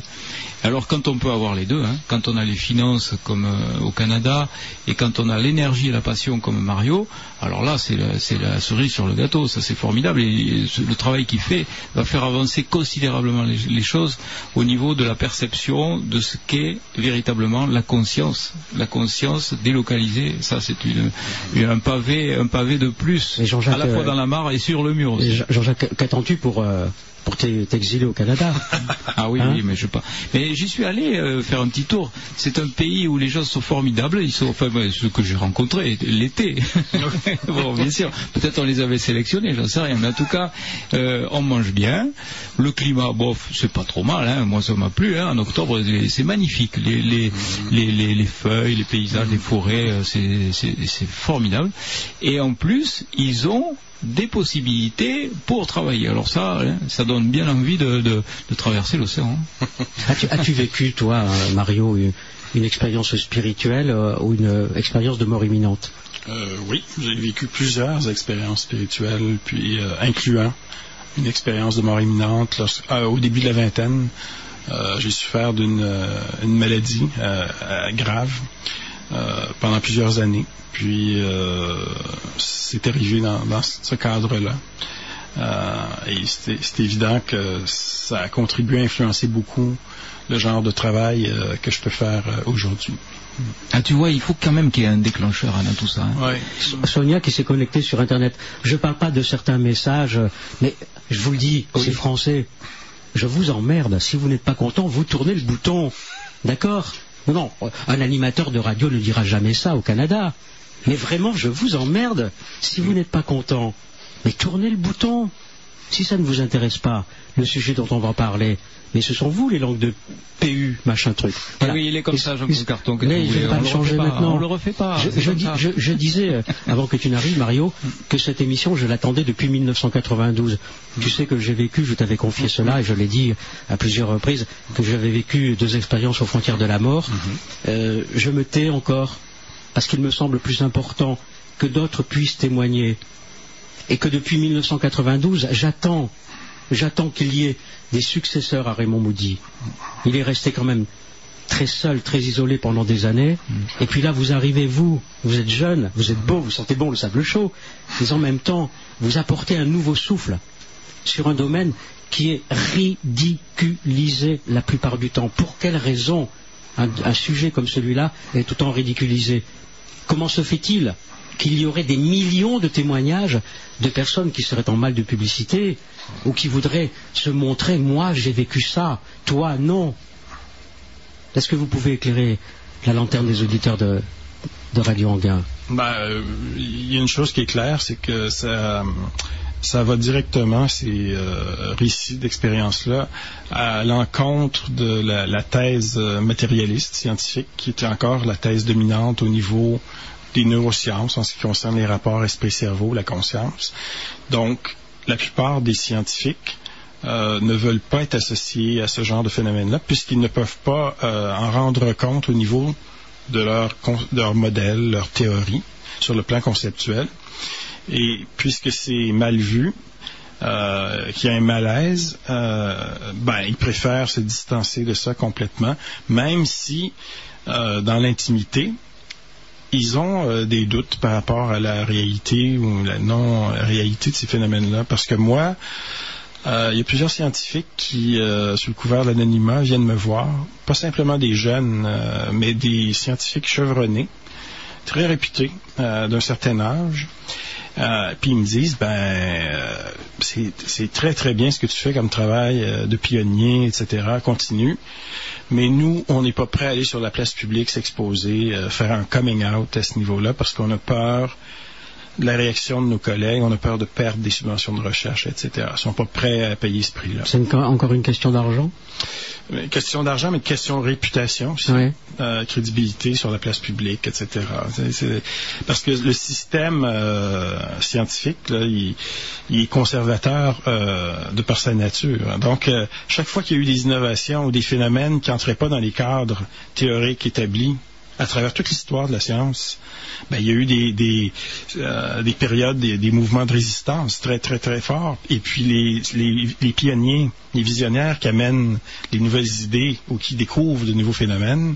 Alors quand on peut avoir les deux, hein, quand on a les finances comme euh, au Canada et quand on a l'énergie et la passion comme Mario, alors là c'est la, la cerise sur le gâteau, ça c'est formidable et, ce- le travail qu'il fait va faire avancer considérablement les, les choses au niveau de la perception de ce qu'est véritablement la conscience, la conscience délocalisée. Ça c'est un pavé, un pavé de plus à la fois euh, dans la mare et sur le mur Jean-Jacques, qu'attends-tu pour, euh, pour t'e- t'exiler au Canada Ah oui, Hein oui, mais je pas. Mais j'y suis allé euh, faire un petit tour. C'est un pays où les gens sont formidables. Ils sont, enfin, ceux que j'ai rencontrés l'été. bon, bien sûr. Peut-être on les avait sélectionnés, j'en sais rien. Mais en tout cas, euh, on mange bien. Le climat, bof, c'est pas trop mal. Hein. Moi, ça m'a plu. Hein. En octobre, c'est magnifique. Les, les, les, les, les feuilles, les paysages, les forêts, euh, c'est formidable. Et en plus, ils ont des possibilités pour travailler. Alors ça, hein, ça donne bien envie de, de, de traverser l'océan. hein. As-tu as-tu vécu, toi, euh, Mario, une, une expérience spirituelle euh, ou une euh, expérience de mort imminente? Euh, oui, j'ai vécu plusieurs expériences spirituelles, puis euh, incluant une expérience de mort imminente. Lorsque- euh, au début de la vingtaine, euh, j'ai souffert d'une une maladie grave euh, pendant plusieurs années. Puis euh, c'est arrivé dans, dans ce cadre-là. Euh, et c'était c'est évident que ça a contribué à influencer beaucoup le genre de travail euh, que je peux faire euh, aujourd'hui. Ah, tu vois, il faut quand même qu'il y ait un déclencheur hein, dans tout ça. hein. Ouais. Sonia qui s'est connectée sur Internet. Je ne parle pas de certains messages, euh, mais je vous le dis, c'est français. Je vous emmerde. Si vous n'êtes pas content, vous tournez le bouton. D'accord? Non, un animateur de radio ne dira jamais ça au Canada. Mais vraiment, je vous emmerde. Si vous n'êtes pas content, mais tournez le bouton. Si ça ne vous intéresse pas, le sujet dont on va parler, mais ce sont vous les langues de PU, machin truc. Voilà. Oui, il est comme Et- ça, Jean-Claude Carton. que Mais vous je vais pas le changer pas, maintenant. On le refait pas. Je, c'est je comme dis- ça. je- je disais, euh, avant que tu n'arrives, Mario, que cette émission, je l'attendais depuis 1992. Tu sais que j'ai vécu, je t'avais confié cela, et je l'ai dit à plusieurs reprises, que j'avais vécu deux expériences aux frontières de la mort. Euh, je me tais encore, parce qu'il me semble plus important que d'autres puissent témoigner. Et que depuis 1992, j'attends, j'attends qu'il y ait des successeurs à Raymond Moody. Il est resté quand même très seul, très isolé pendant des années. Et puis là, vous arrivez, vous, vous êtes jeune, vous êtes beau, vous sentez bon le sable chaud, mais en même temps, vous apportez un nouveau souffle sur un domaine qui est ridiculisé la plupart du temps. Pour quelle raison un, un sujet comme celui-là est autant ridiculisé? Comment se fait-il qu'il y aurait des millions de témoignages de personnes qui seraient en mal de publicité ou qui voudraient se montrer moi j'ai vécu ça, toi non. Est-ce que vous pouvez éclairer la lanterne des auditeurs de, Radio Anguin? Euh, il y a une chose qui est claire, c'est que ça, ça va directement, ces euh, récits d'expérience-là, à l'encontre de la, la thèse matérialiste scientifique, qui était encore la thèse dominante au niveau des neurosciences en ce qui concerne les rapports esprit-cerveau, la conscience. Donc, la plupart des scientifiques euh, ne veulent pas être associés à ce genre de phénomène-là, puisqu'ils ne peuvent pas euh, en rendre compte au niveau de leur, de leur modèle, leur théorie, sur le plan conceptuel. Et puisque c'est mal vu, euh, qu'il y a un malaise, euh, ben, ils préfèrent se distancer de ça complètement, même si, euh, dans l'intimité, ils ont euh, des doutes par rapport à la réalité ou la non-réalité de ces phénomènes-là. Parce que moi, euh, il y a plusieurs scientifiques qui, euh, sous le couvert de l'anonymat, viennent me voir. Pas simplement des jeunes, mais des scientifiques chevronnés, très réputés, d'un certain âge. Euh, puis ils me disent, ben, euh, c'est très très bien ce que tu fais comme travail euh, de pionnier, etc. Continue. Mais nous, on n'est pas prêt à aller sur la place publique, s'exposer, euh, faire un coming out à ce niveau-là, parce qu'on a peur la réaction de nos collègues, on a peur de perdre des subventions de recherche, etc. Ils sont pas prêts à payer ce prix-là. C'est encore une question d'argent? Mais Question d'argent, mais question de réputation aussi. Oui. Euh, crédibilité sur la place publique, etc. Parce que le système euh, scientifique, là, il, il est conservateur euh, de par sa nature. Donc, euh, chaque fois qu'il y a eu des innovations ou des phénomènes qui n'entraient pas dans les cadres théoriques établis à travers toute l'histoire de la science, ben, il y a eu des, des, euh, des périodes, des, des mouvements de résistance très, très, très forts. Et puis les, les, les pionniers, les visionnaires qui amènent les nouvelles idées ou qui découvrent de nouveaux phénomènes,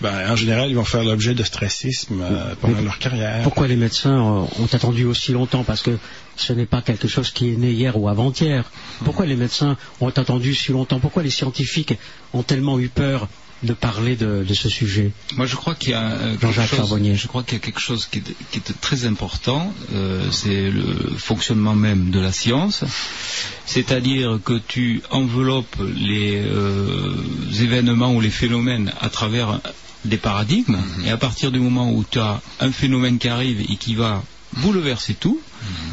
ben, en général, ils vont faire l'objet de stressisme euh, pendant leur carrière. Pourquoi les médecins ont attendu aussi longtemps? Parce que ce n'est pas quelque chose qui est né hier ou avant-hier. Pourquoi les médecins ont attendu si longtemps? Pourquoi les scientifiques ont tellement eu peur de parler de, de ce sujet Moi, je crois qu'il y a euh, quelque Jean-Jacques Charbonnier. Je crois qu'il y a quelque chose qui est, qui est très important. euh, c'est le fonctionnement même de la science. C'est-à-dire que tu enveloppes les euh, événements ou les phénomènes à travers des paradigmes, et à partir du moment où tu as un phénomène qui arrive et qui va bouleverser tout,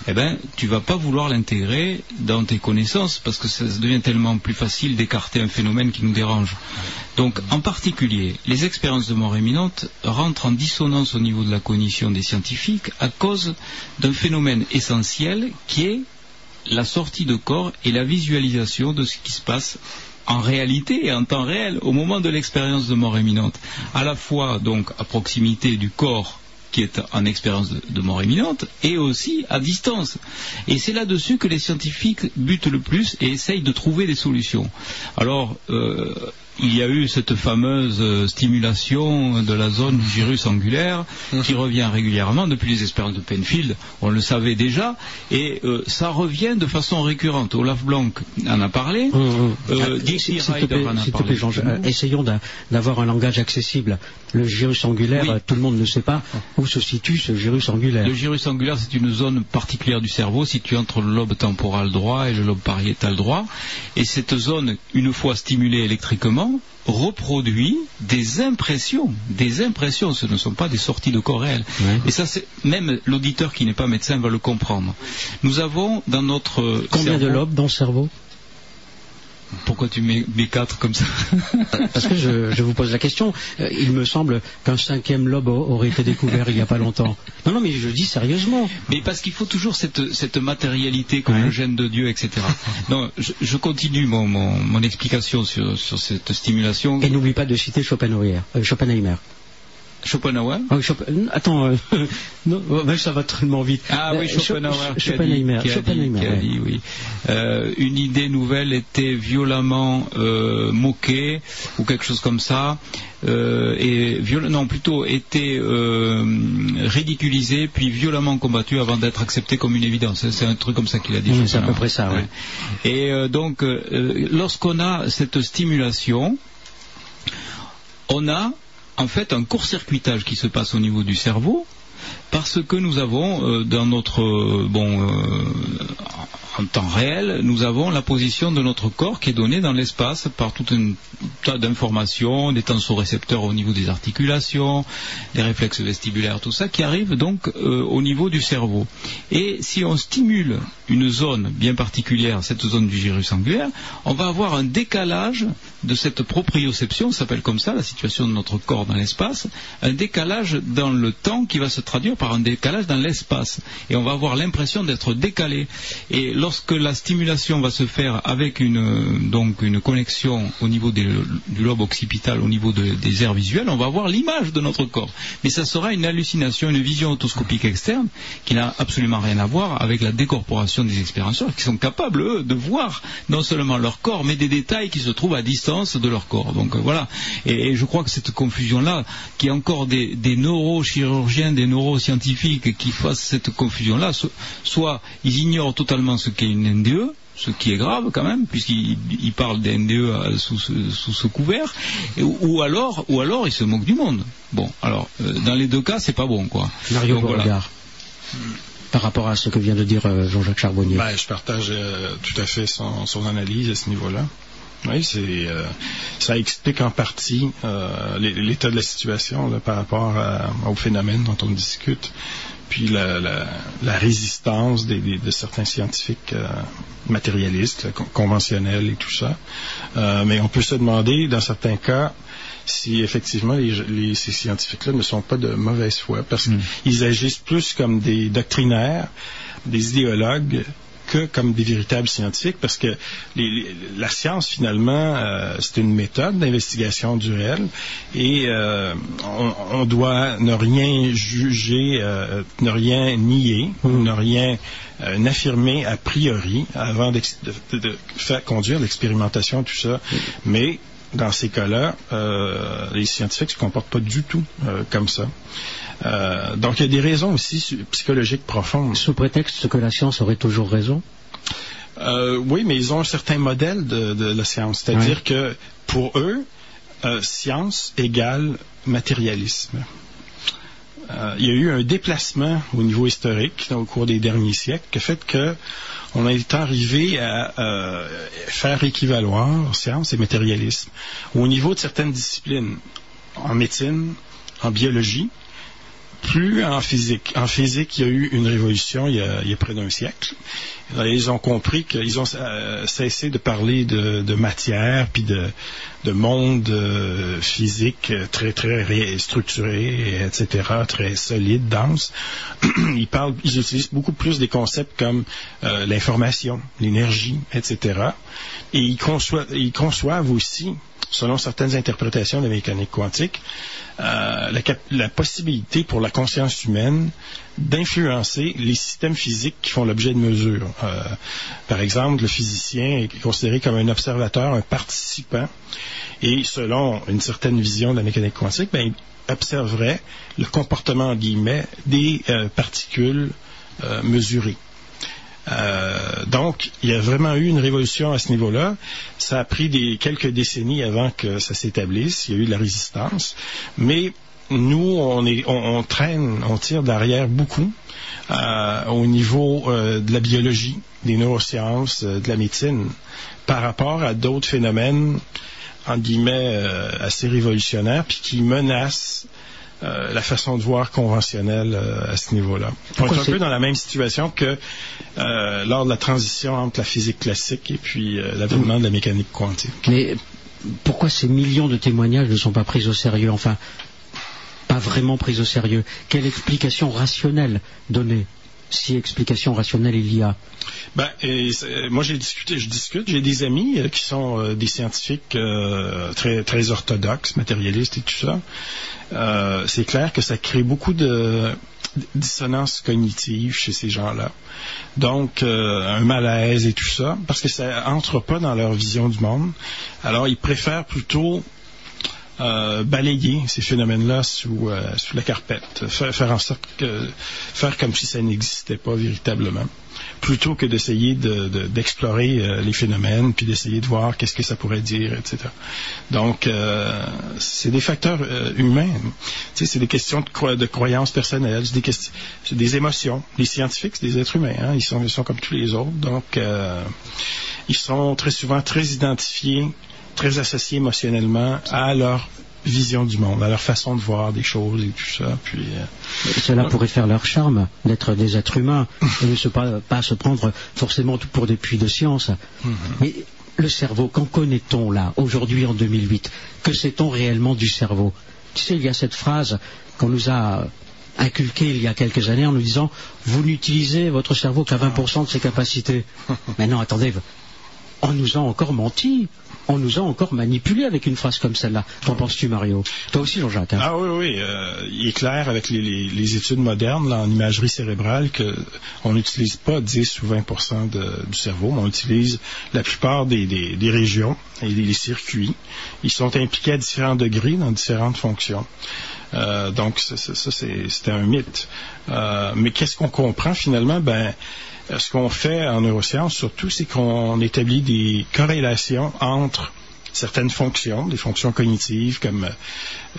eh ben, tu vas pas vouloir l'intégrer dans tes connaissances parce que ça devient tellement plus facile d'écarter un phénomène qui nous dérange. Donc, en particulier, les expériences de mort imminente rentrent en dissonance au niveau de la cognition des scientifiques à cause d'un phénomène essentiel qui est la sortie de corps et la visualisation de ce qui se passe en réalité et en temps réel au moment de l'expérience de mort imminente. À la fois donc à proximité du corps qui est en expérience de, mort imminente et aussi à distance. Et c'est là-dessus que les scientifiques butent le plus et essayent de trouver des solutions. Alors, euh, il y a eu cette fameuse euh, stimulation de la zone du gyrus angulaire qui revient régulièrement depuis les expériences de Penfield, on le savait déjà, et euh, ça revient de façon récurrente. Olaf Blanc en a parlé, euh, Ryder en a Jean, essayons d'a- d'avoir un langage accessible. Le gyrus angulaire, Oui. euh, tout le monde ne sait pas où se situe ce gyrus angulaire. Le gyrus angulaire, c'est une zone particulière du cerveau située entre le lobe temporal droit et le lobe pariétal droit. Et cette zone, une fois stimulée électriquement, reproduit des impressions. Des impressions, ce ne sont pas des sorties de corps réels. Et ça, c'est même l'auditeur qui n'est pas médecin va le comprendre. Nous avons dans notre Combien de lobes dans le cerveau? Pourquoi tu mets mes quatre comme ça Parce que je, je vous pose la question. Euh, il me semble qu'un cinquième lobe aurait été découvert il n'y a pas longtemps. Non, non, mais je dis sérieusement. Mais parce qu'il faut toujours cette, cette matérialité comme Ouais. le gène de Dieu, etc. Non, je, je continue mon, mon, mon explication sur, sur cette stimulation. Et n'oublie pas de citer Schopenhauer, euh, Schopenhauer. Schopenhauer Ah oui, Schopen- euh, Attends, euh, non, oh, ben, ça va tellement vite. Ah oui, Euh, Scho- Schopenhauer. Sch- dit- Schopenhauer, dit- Schopenhauer, dit, oui. Euh, une idée nouvelle était violemment euh, moquée ou quelque chose comme ça, et viol- non plutôt était ridiculisée puis violemment combattue avant d'être acceptée comme une évidence. C'est- un truc comme ça qu'il a dit. Oui, c'est à peu Schopenhauer. près ça, oui. Ouais. Et donc, lorsqu'on a cette stimulation, on a en fait un court-circuitage qui se passe au niveau du cerveau parce que nous avons euh, dans notre euh, bon euh, en temps réel, nous avons la position de notre corps qui est donnée dans l'espace par tout un tas d'informations, des tensorécepteurs au niveau des articulations, des réflexes vestibulaires, tout ça qui arrive donc euh, au niveau du cerveau. Et si on stimule une zone bien particulière, cette zone du gyrus angulaire, on va avoir un décalage de cette proprioception, ça s'appelle comme ça, la situation de notre corps dans l'espace, un décalage dans le temps qui va se traduire par un décalage dans l'espace. Et on va avoir l'impression d'être décalé. Et lorsque la stimulation va se faire avec une, euh, donc une connexion au niveau du lobe occipital, au niveau de- des aires visuelles, on va avoir l'image de notre corps. Mais ça sera une hallucination, une vision otoscopique externe qui n'a absolument rien à voir avec la décorporation des expérienceurs qui sont capables, eux, de voir non seulement leur corps, mais des détails qui se trouvent à distance de leur corps. Donc euh, voilà. Et, je crois que cette confusion-là, qu'il y a encore des, des neurochirurgiens, des neuroscientifiques qui fassent cette confusion-là, so- soit ils ignorent totalement ce qu'est une NDE, ce qui est grave quand même, puisqu'ils ils parlent des NDE euh, sous, ce, sous ce couvert, et- ou, alors, ou alors ils se moquent du monde. Bon, alors euh, dans les deux cas, c'est pas bon, quoi. Mario Donc, voilà. Par rapport à ce que vient de dire euh, Jean-Jacques Charbonnier. Ben, je partage euh, tout à fait son, son analyse à ce niveau-là. Oui, c'est euh, ça explique en partie euh, l'é- l'état de la situation là, par rapport à- au phénomène dont on discute. Puis la, résistance de certains scientifiques euh, matérialistes, conventionnels et tout ça. Euh, mais on peut se demander, dans certains cas, si effectivement ces scientifiques-là ne sont pas de mauvaise foi, parce hmm. qu'ils agissent plus comme des doctrinaires, des idéologues que comme des véritables scientifiques, parce que la science, finalement, euh, c'est une méthode d'investigation du réel, et euh, on, doit ne rien juger, euh, ne rien nier, mm. ne rien affirmer a priori avant de, faire conduire l'expérimentation, tout ça. Mm. Mais dans ces cas-là, les scientifiques ne se comportent pas du tout comme ça. Euh, donc, il y a des raisons aussi psychologiques profondes. Sous prétexte que la science aurait toujours raison? Euh, Oui, mais ils ont un certain modèle de, la science. C'est-à-dire que pour eux, euh, science égale matérialisme. il y a eu un déplacement au niveau historique au cours des derniers siècles qui fait que on est arrivé à faire équivaloir science et matérialisme au niveau de certaines disciplines en médecine, en biologie, plus en physique. En physique, il y a eu une révolution il y a, près d'un siècle. Ils ont compris qu'ils ont euh, cessé de parler de, matière puis de, monde euh, physique très très structuré, etc., très solide, dense. ils parlent, ils utilisent beaucoup plus des concepts comme euh, l'information, l'énergie, etc. Et ils conçoivent aussi selon certaines interprétations de la mécanique quantique, euh, la, possibilité pour la conscience humaine d'influencer les systèmes physiques qui font l'objet de mesures. Euh, par exemple, le physicien est considéré comme un observateur, un participant, et selon une certaine vision de la mécanique quantique, ben, il observerait le comportement, guillemets, des euh, particules mesurées. Euh, donc, il y a vraiment eu une révolution à ce niveau-là. Ça a pris des, quelques décennies avant que ça s'établisse. Il y a eu de la résistance. Mais nous, on, est, on, traîne, on tire derrière beaucoup euh, au niveau euh, de la biologie, des neurosciences, de la médecine, par rapport à d'autres phénomènes, en guillemets, assez révolutionnaires, puis qui menacent euh, la façon de voir conventionnelle euh, à ce niveau-là. On est un peu dans la même situation que euh, lors de la transition entre la physique classique et puis l'avènement de la mécanique quantique. Mais pourquoi ces millions de témoignages ne sont pas pris au sérieux? Enfin, pas vraiment pris au sérieux. Quelle explication rationnelle donnée si explication rationnelle il y a ben, moi j'ai discuté, je discute, j'ai des amis qui sont des scientifiques très, très orthodoxes, matérialistes et tout ça, euh, c'est clair que ça crée beaucoup de dissonance cognitive chez ces gens-là. Donc, euh, un malaise et tout ça, parce que ça entre pas dans leur vision du monde. Alors, ils préfèrent plutôt euh, balayer ces phénomènes-là sous, sous la carpette, faire, en sorte que faire comme si ça n'existait pas véritablement plutôt que d'essayer d'explorer euh, les phénomènes, puis d'essayer de voir qu'est-ce que ça pourrait dire, etc. Donc, euh, c'est des facteurs euh, humains. c'est des questions de, de croyances personnelles, c'est des, des émotions. Les scientifiques, c'est des êtres humains. Hein. Ils, sont, ils sont comme tous les autres. Donc, ils sont très souvent très identifiés, très associés émotionnellement à leur vision du monde, à leur façon de voir des choses et tout ça. Puis, euh, Cela pourrait faire leur charme d'être des êtres humains et ne se pas, pas, se prendre forcément tout pour des puits de science. Mhm. Mais le cerveau, qu'en connaît-on là, aujourd'hui en 2008 Que sait-on réellement du cerveau? Tu sais, il y a cette phrase qu'on nous a inculquée il y a quelques années en nous disant vous n'utilisez votre cerveau qu'à 20% de ses capacités. Mais non, attendez, on nous a encore menti on nous a encore manipulé avec une phrase comme celle-là. Qu'en penses-tu, Mario? Toi aussi, Jean-Jacques. Hein? ah oui, oui. Euh, il est clair avec les, études modernes en imagerie cérébrale qu'on n'utilise pas 10 ou 20% du cerveau, mais on utilise la plupart des, régions et des circuits. Ils sont impliqués à différents degrés dans différentes fonctions. Euh, donc, ça, c'est un mythe. Euh, mais qu'est-ce qu'on comprend finalement? Ben, ce qu'on fait en neurosciences surtout, c'est qu'on établit des corrélations entre certaines fonctions, des fonctions cognitives comme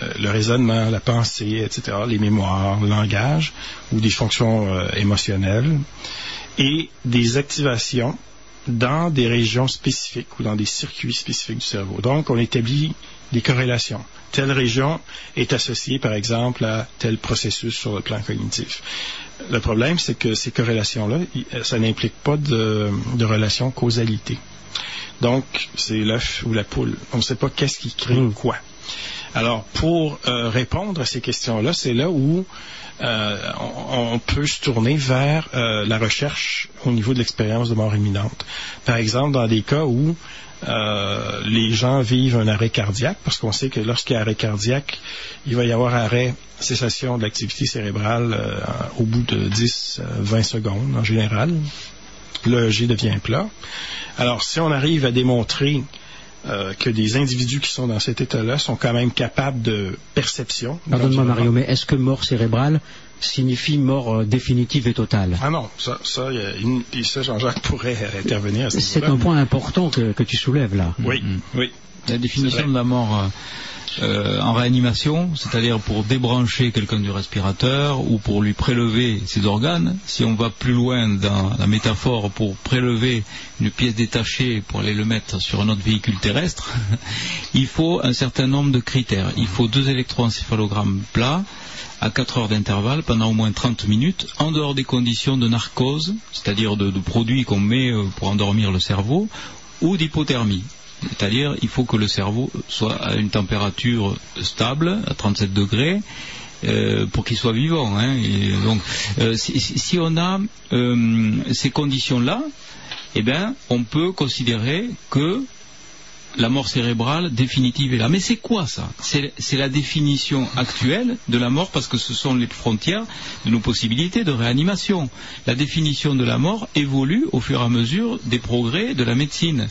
euh, le raisonnement, la pensée, etc., les mémoires, le langage, ou des fonctions euh, émotionnelles, et des activations dans des régions spécifiques ou dans des circuits spécifiques du cerveau. Donc, on établit des corrélations. Telle région est associée, par exemple, à tel processus sur le plan cognitif. Le problème, c'est que ces corrélations-là, ça n'implique pas de, de relation causalité. Donc, c'est l'œuf ou la poule. On ne sait pas qu'est-ce qui crée Mm. quoi. Alors, pour euh, répondre à ces questions-là, c'est là où euh, on, on peut se tourner vers euh, la recherche au niveau de l'expérience de mort imminente. Par exemple, dans des cas où euh, les gens vivent un arrêt cardiaque, parce qu'on sait que lorsqu'il y a arrêt cardiaque, il va y avoir arrêt, cessation de l'activité cérébrale euh, au bout de 10-20 secondes en général. Le G devient plat. Alors, si on arrive à démontrer euh, que des individus qui sont dans cet état-là sont quand même capables de perception. Pardonne-moi Mario, mais est-ce que mort cérébrale signifie mort euh, définitive et totale Ah non, ça, ça, ça Jean-Jacques pourrait intervenir à ce C'est un point important que, que tu soulèves là. Oui, Mm. oui. La définition de la mort euh, euh, en réanimation, c'est-à-dire pour débrancher quelqu'un du respirateur ou pour lui prélever ses organes, si on va plus loin dans la métaphore pour prélever une pièce détachée pour aller le mettre sur un autre véhicule terrestre, il faut un certain nombre de critères. Il faut deux électroencéphalogrammes plats à 4 heures d'intervalle pendant au moins 30 minutes, en dehors des conditions de narcose, c'est-à-dire de, de produits qu'on met euh, pour endormir le cerveau, ou d'hypothermie. C'est-à-dire, il faut que le cerveau soit à une température stable, à 37 degrés, euh, pour qu'il soit vivant. hein. Euh, si, on a euh, ces conditions-là, eh bien, on peut considérer que la mort cérébrale définitive est là. Mais c'est quoi ça? C'est la définition actuelle de la mort parce que ce sont les frontières de nos possibilités de réanimation. La définition de la mort évolue au fur et à mesure des progrès de la médecine.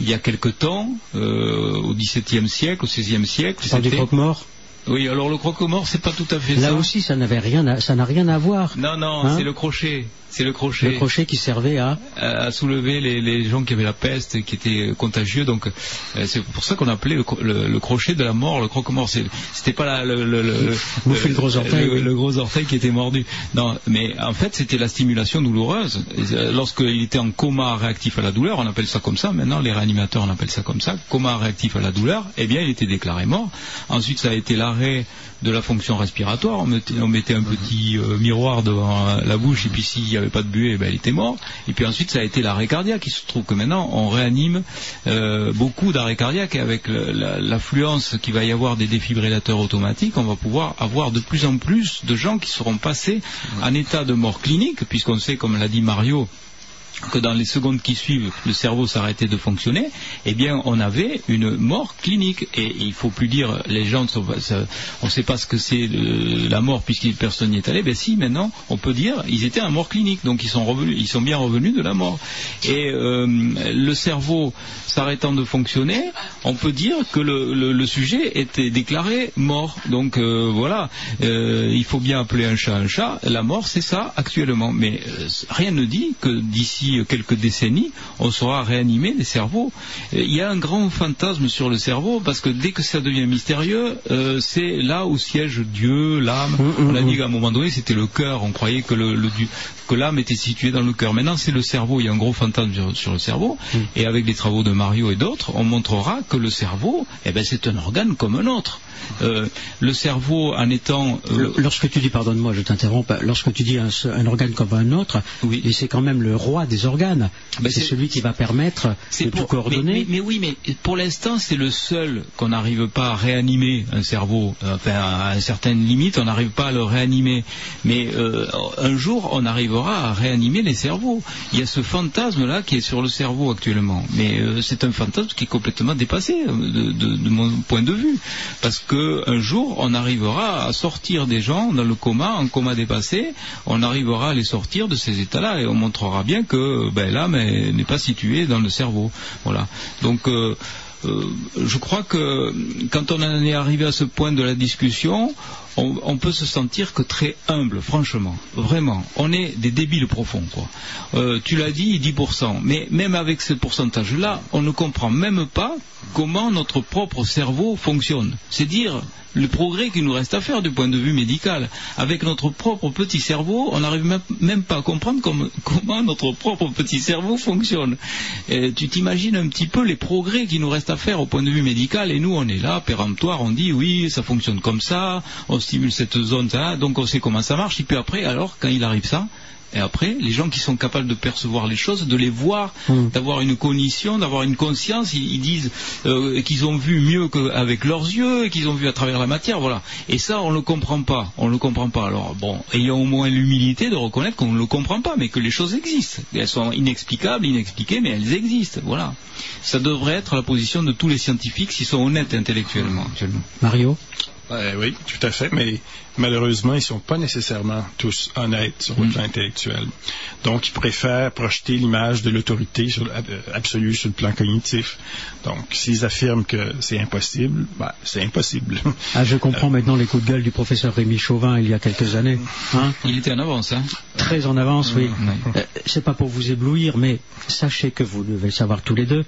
Il y a quelque temps, euh, au XVIIe siècle, au XVIe siècle, parles du croque-mort Oui, alors le croque-mort, c'est pas tout à fait Là ça. aussi, ça n'avait rien, à- ça n'a rien à voir. Non, non, Hein c'est le crochet. C'est le crochet. Le crochet qui servait à. à à soulever les, les gens qui avaient la peste, qui étaient contagieux. Donc euh, c'est pour ça qu'on appelait le, cro- le- le crochet de la mort, le croque-mort. C'était pas la- le, le, le, gros orteil, le, oui. le gros orteil qui était mordu. Non, mais en fait c'était la stimulation douloureuse. Euh, Lorsqu'il était en coma réactif à la douleur, on appelle ça comme ça. Maintenant les réanimateurs on appelle ça comme ça, coma réactif à la douleur. Eh bien il était déclaré mort. Ensuite ça a été l'arrêt de la fonction respiratoire. On mettait, on mettait un petit euh, miroir devant la bouche et puis s'il n'y avait pas de buée, ben, il était mort. Et puis ensuite, ça a été l'arrêt cardiaque. Il se trouve que maintenant, on réanime euh, beaucoup d'arrêts cardiaques et avec l'affluence qu'il va y avoir des défibrillateurs automatiques, on va pouvoir avoir de plus en plus de gens qui seront passés en état de mort clinique, puisqu'on sait, comme l'a dit Mario, que dans les secondes qui suivent, le cerveau s'arrêtait de fonctionner, eh bien, on avait une mort clinique. Et il faut plus dire, les gens, on ne sait pas ce que c'est euh, la mort puisque personne n'y est allé. Ben si, maintenant, on peut dire, ils étaient en mort clinique, donc ils sont revenus, ils sont bien revenus de la mort. Et euh, le cerveau s'arrêtant de fonctionner, on peut dire que le, sujet était déclaré mort. Donc euh, voilà, il faut bien appeler un chat un chat. La mort, c'est ça actuellement. Mais rien ne dit que d'ici quelques décennies, on saura réanimer les cerveaux. Euh, Il y a un grand fantasme sur le cerveau parce que dès que ça devient mystérieux, euh, c'est là où siège Dieu, l'âme. Mm, on a mm, dit qu'à un moment donné, c'était le cœur. On croyait que le, le du- que l'âme était située dans le cœur. Maintenant, c'est le cerveau. Il y a un gros fantasme sur, sur le cerveau. Et avec les travaux de Mario et d'autres, on montrera que le cerveau, eh ben, c'est un organe comme un autre. Euh, le cerveau, en étant euh, Lorsque tu dis, pardonne-moi, je t'interromps, lorsque tu dis un, un organe comme un autre, Oui. c'est quand même le roi des organes. Ben, c'est celui qui va permettre de pour- tout coordonner. Mais, mais- mais oui, mais pour l'instant, c'est le seul qu'on n'arrive pas à réanimer un cerveau. Euh, Enfin, à une certaine limite, on n'arrive pas à le réanimer. Mais euh, un jour, on arrivera à réanimer les cerveaux. Il y a ce fantasme-là qui est sur le cerveau actuellement. Mais euh, c'est un fantasme qui est complètement dépassé de, de- de mon point de vue. Parce que un jour, on arrivera à sortir des gens dans le coma, en coma dépassé. On arrivera à les sortir de ces états-là et on montrera bien que ben, l'âme n'est pas située dans le cerveau. Voilà. Donc euh, euh, je crois que quand on en est arrivé à ce point de la discussion, on, peut se sentir que très humble, franchement, vraiment. On est des débiles profonds, quoi. Euh, tu l'as dit, 10%. Mais même avec ce pourcentage-là, on ne comprend même pas comment notre propre cerveau fonctionne. C'est dire le progrès qu'il nous reste à faire du point de vue médical. Avec notre propre petit cerveau, on n'arrive même, pas à comprendre comme- comment notre propre petit cerveau fonctionne. Tu t'imagines un petit peu les progrès qu'il nous reste à faire au point de vue médical, et nous, on est là, péremptoire, on dit oui, ça fonctionne comme ça, stimule cette zone, ça, donc on sait comment ça marche, et puis après, alors, quand il arrive ça, et après, les gens qui sont capables de percevoir les choses, de les voir, Mm. d'avoir une cognition, d'avoir une conscience, ils, ils disent euh, qu'ils ont vu mieux qu'avec leurs yeux, qu'ils ont vu à travers la matière, voilà. Et ça, on ne le comprend pas. On ne le comprend pas. Alors, bon, ayons au moins l'humilité de reconnaître qu'on ne le comprend pas, mais que les choses existent. Elles sont inexplicables, inexpliquées, mais elles existent, voilà. Ça devrait être la position de tous les scientifiques s'ils sont honnêtes intellectuellement. Mario? Euh, oui, tout à fait, mais malheureusement, ils sont pas nécessairement tous honnêtes sur le plan intellectuel. Donc, ils préfèrent projeter l'image de l'autorité sur- euh, absolue sur le plan cognitif. Donc, s'ils affirment que c'est impossible, bah, c'est impossible. Ah, je comprends maintenant les coups de gueule du professeur Rémi Chauvin il y a quelques années. Hein Il était en avance, hein Très en avance, oui. Euh, c'est pas pour vous éblouir, mais sachez que vous devez le savoir tous les deux.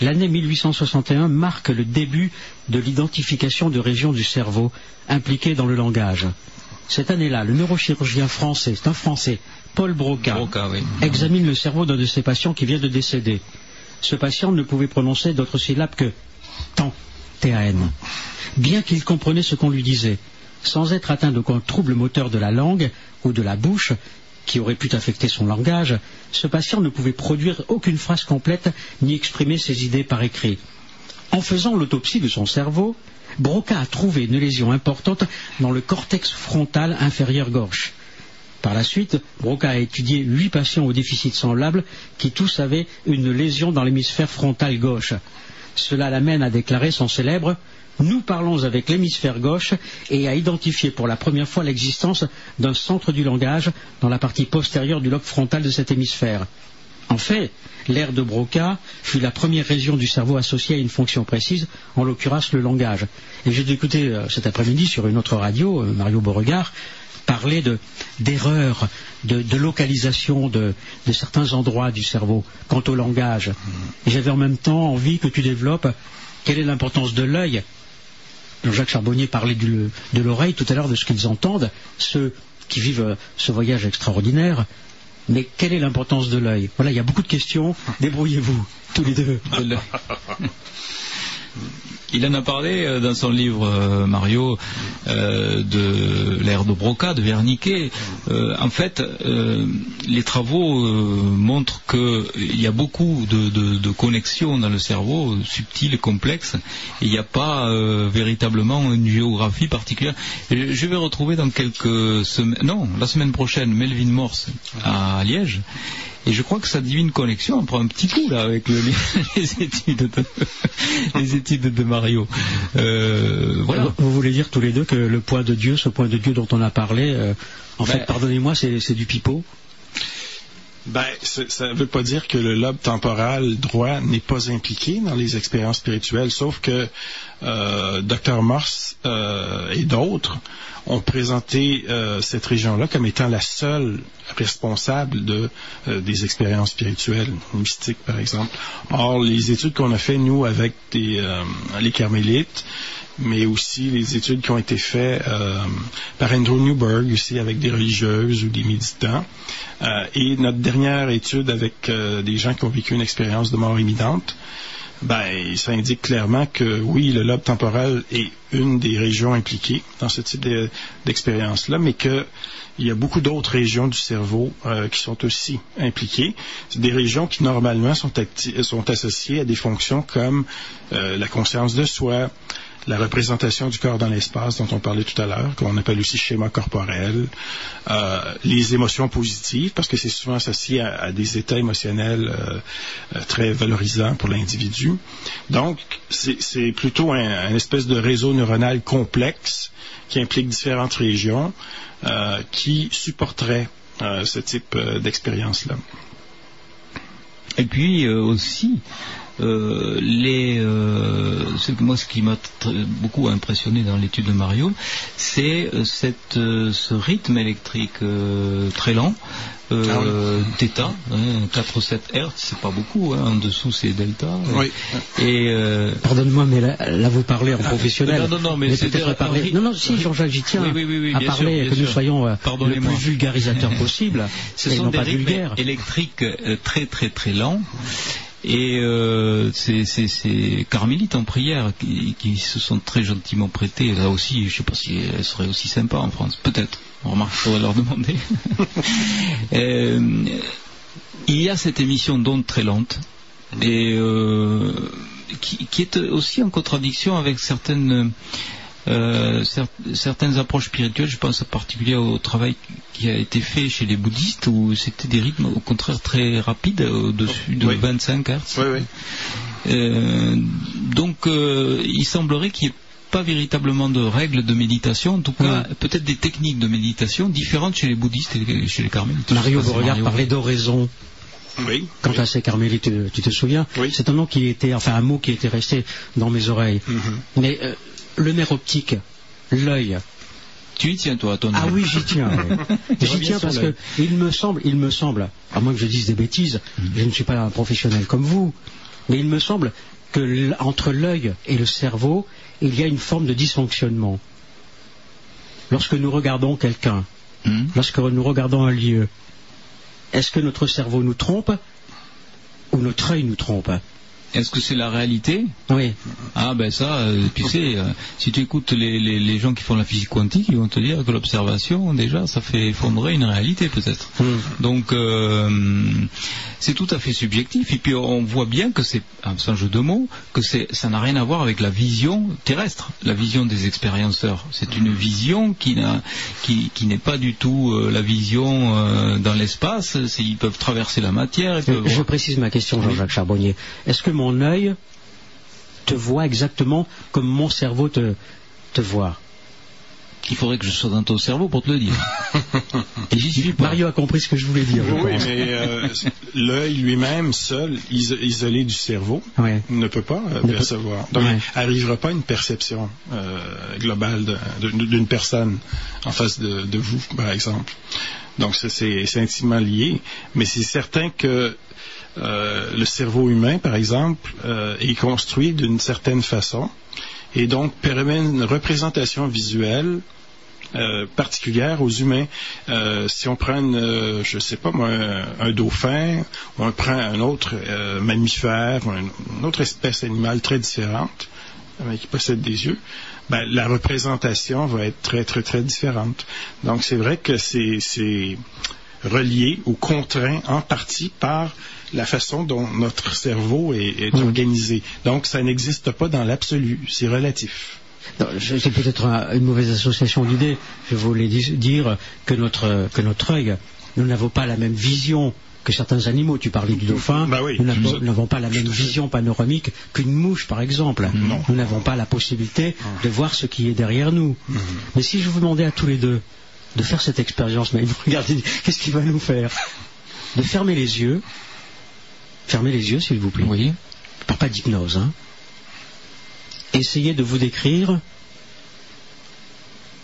L'année 1861 marque le début de l'identification de régions du cerveau impliquées dans le langage. Cette année-là, le neurochirurgien français, c'est un français, Paul Broca, Broca, oui. examine le cerveau d'un de ses patients qui vient de décéder. Ce patient ne pouvait prononcer d'autres syllabes que tant, T-A-N, bien qu'il comprenait ce qu'on lui disait. Sans être atteint d'aucun trouble moteur de la langue ou de la bouche, qui aurait pu affecter son langage, ce patient ne pouvait produire aucune phrase complète ni exprimer ses idées par écrit. En faisant l'autopsie de son cerveau, Broca a trouvé une lésion importante dans le cortex frontal inférieur gauche. Par la suite, Broca a étudié huit patients au déficit semblable qui tous avaient une lésion dans l'hémisphère frontal gauche. Cela l'amène à déclarer son célèbre Nous parlons avec l'hémisphère gauche et à identifier pour la première fois l'existence d'un centre du langage dans la partie postérieure du lobe frontal de cet hémisphère. En fait, l'aire de Broca fut la première région du cerveau associée à une fonction précise, en l'occurrence le langage. Et j'ai écouté euh, cet après-midi sur une autre radio, euh, Mario Beauregard, parler de- d'erreurs, de, localisation de, certains endroits du cerveau quant au langage. J'avais en même temps envie que tu développes quelle est l'importance de l'œil. Jean-Jacques Charbonnier parlait de l'oreille tout à l'heure, de ce qu'ils entendent, ceux qui vivent euh, ce voyage extraordinaire. Mais quelle est l'importance de l'œil? Voilà, il y a beaucoup de questions. Débrouillez-vous, tous les deux. Il en a parlé euh, dans son livre, euh, Mario, euh, de l'ère de Broca, de. Euh, en fait, les travaux montrent qu'il y a beaucoup de, de- connexions dans le cerveau, subtiles complexes, et il n'y a pas véritablement une géographie particulière. Je vais retrouver dans quelques semaines, non, la semaine prochaine, Melvin Morse à Liège. Et je crois que sa divine connexion on prend un petit coup là avec le- les, études de, les études de Mario. Euh, voilà. Vous voulez dire tous les deux que le point de Dieu, ce point de Dieu dont on a parlé, euh, en Ben- fait, pardonnez-moi, c'est du pipeau? Ben, ça ne veut pas dire que le lobe temporal droit n'est pas impliqué dans les expériences spirituelles, sauf que euh, Dr Morse euh, et d'autres ont présenté euh, cette région-là comme étant la seule responsable de, euh, des expériences spirituelles, mystiques par exemple. Or, les études qu'on a fait, nous, avec des, euh, les carmélites, mais aussi les études qui ont été faites euh, par Andrew Newberg, aussi avec des religieuses ou des méditants. Euh, et notre dernière étude avec euh, des gens qui ont vécu une expérience de mort imminente, ben, ça indique clairement que oui, le lobe temporel est une des régions impliquées dans ce type de- d'expérience-là, mais qu'il y a beaucoup d'autres régions du cerveau euh, qui sont aussi impliquées. C'est des régions qui normalement sont, sont associées à des fonctions comme euh, la conscience de soi, la représentation du corps dans l'espace dont on parlait tout à l'heure, qu'on appelle aussi schéma corporel, euh, les émotions positives, parce que c'est souvent associé à, des états émotionnels euh, euh, très valorisants pour l'individu. Donc, c'est plutôt un, espèce de réseau neuronal complexe qui implique différentes régions qui supporteraient euh, ce type d'expérience-là. Et puis aussi, euh, les, euh, ce moi, ce qui m'a beaucoup impressionné dans l'étude de Mario, c'est euh, cette, euh, ce rythme électrique euh, très lent. Euh, Theta, hein, 4-7 Hertz, c'est pas beaucoup, hein, en dessous c'est delta. Oui. Et euh, Pardonne-moi, mais là, là, vous parlez en professionnel. non, non, non, mais c'est peut-être des- parler. oui. Non, non, si, Jean-Jacques, j'y tiens Oui, oui, oui, oui, à sûr, parler, bien que nous sûr. soyons euh, le plus vulgarisateurs possible, ce et sont non des pas rythmes vulgaires. électriques euh, très très très lents Et euh, ces carmélites en prière qui, qui se sont très gentiment prêtés. Là aussi, je sais pas si elles seraient aussi sympas en France. Peut-être. On remarque, il faudrait leur demander. Euh, il y a cette émission d'ondes très lente et euh, qui, qui est aussi en contradiction avec certaines euh, cer- certaines approches spirituelles. Je pense en particulier au travail qui a été fait chez les bouddhistes où c'était des rythmes au contraire très rapides, au-dessus de Oui. 25 Hz. Oui, oui. Euh, donc euh, il semblerait qu'il n'y ait pas véritablement de règles de méditation, en tout cas peut-être des techniques de méditation différentes chez les bouddhistes et chez les carmélites. Mario Beauregard parlait d'oraison. Oui. Quant oui. à ces carmélites, tu, tu te souviens Oui. C'est un nom qui était, enfin un mot qui était resté dans mes oreilles. Mhm. Mais euh, le nerf optique, l'œil. Tu y tiens toi à ton Ah oui, j'y tiens. J'y tiens parce que il me semble, il me semble, à moins que je dise des bêtises, je ne suis pas un professionnel comme vous, mais il me semble que entre l'œil et le cerveau, il y a une forme de dysfonctionnement. Lorsque nous regardons quelqu'un, Hmm. lorsque nous regardons un lieu, est-ce que notre cerveau nous trompe ou notre œil nous trompe? Est-ce que c'est la réalité Oui. Ah ben ça, euh, tu sais, euh, si tu écoutes les, les, les gens qui font la physique quantique, ils vont te dire que l'observation, déjà, ça fait effondrer une réalité peut-être. Hmm. Donc euh, c'est tout à fait subjectif. Et puis on voit bien que c'est, ah, sans jeu de mots, que c'est, ça n'a rien à voir avec la vision terrestre, la vision des expérienceurs. C'est une vision qui, n'a, qui, qui n'est pas du tout la vision dans l'espace. C'est- ils peuvent traverser la matière. Ils peuvent Je précise ma question, Jean-Jacques Charbonnier. Est-ce que mon œil te voit exactement comme mon cerveau te, te voit Il faudrait que je sois dans ton cerveau pour te le dire. Et j'y suis pas. Mario a compris ce que je voulais dire. je Oui, pense. mais euh, l'œil lui-même, seul, iso- isolé du cerveau, Ouais. ne peut pas euh, Ne peut- percevoir. Donc, Ouais. il n'arrivera pas à une perception euh, globale d'une personne en face de, de vous, par exemple. Donc, c'est intimement lié. Mais c'est certain que euh, le cerveau humain, par exemple, euh, est construit d'une certaine façon et donc permet une représentation visuelle euh, particulière aux humains. Si on prend, une, je sais pas moi, un, dauphin, ou on prend un autre mammifère, ou un- une autre espèce animale très différente, qui possède des yeux, ben, la représentation va être très, très, très différente. Donc, c'est vrai que c'est relié ou contraint en partie par la façon dont notre cerveau est, est Mm. organisé. Donc, ça n'existe pas dans l'absolu, c'est relatif. C'est peut-être un- une mauvaise association d'idées. Je voulais dire que notre, que notre œil, nous n'avons pas la même vision que certains animaux. Tu parlais du dauphin. Bah oui, nous n'avons- pas la même vision panoramique qu'une mouche, par exemple. Non. Nous n'avons pas la possibilité de voir ce qui est derrière nous. Mhm. Mais si je vous demandais à tous les deux de faire cette expérience, mais vous regardez, qu'est-ce qu'il va nous faire? De fermer les yeux. Fermez les yeux, s'il vous plaît. Oui. Je parle pas d'hypnose, hein. Essayez de vous décrire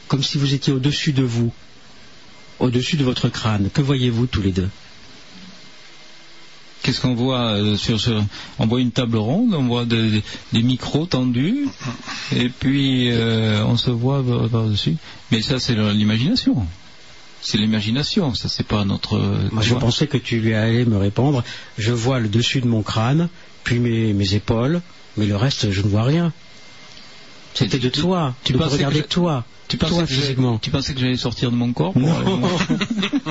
comme si vous étiez au-dessus de vous, au-dessus de votre crâne. Que voyez-vous tous les deux? Qu'est-ce qu'on voit euh, sur ce On voit une table ronde, on voit des, micros tendus, et puis euh, on se voit par- par-dessus. Mais ça, c'est l'imagination. C'est l'imagination, ça, c'est pas notre. Moi, je pensais que tu lui allais me répondre. Je vois le dessus de mon crâne, puis mes, mes épaules, mais le reste, je ne vois rien. C'était de toi. tu Tu peux regarder je- toi. Tu pensais, toi que j'allais- physiquement. tu pensais que j'allais sortir de mon corps Non.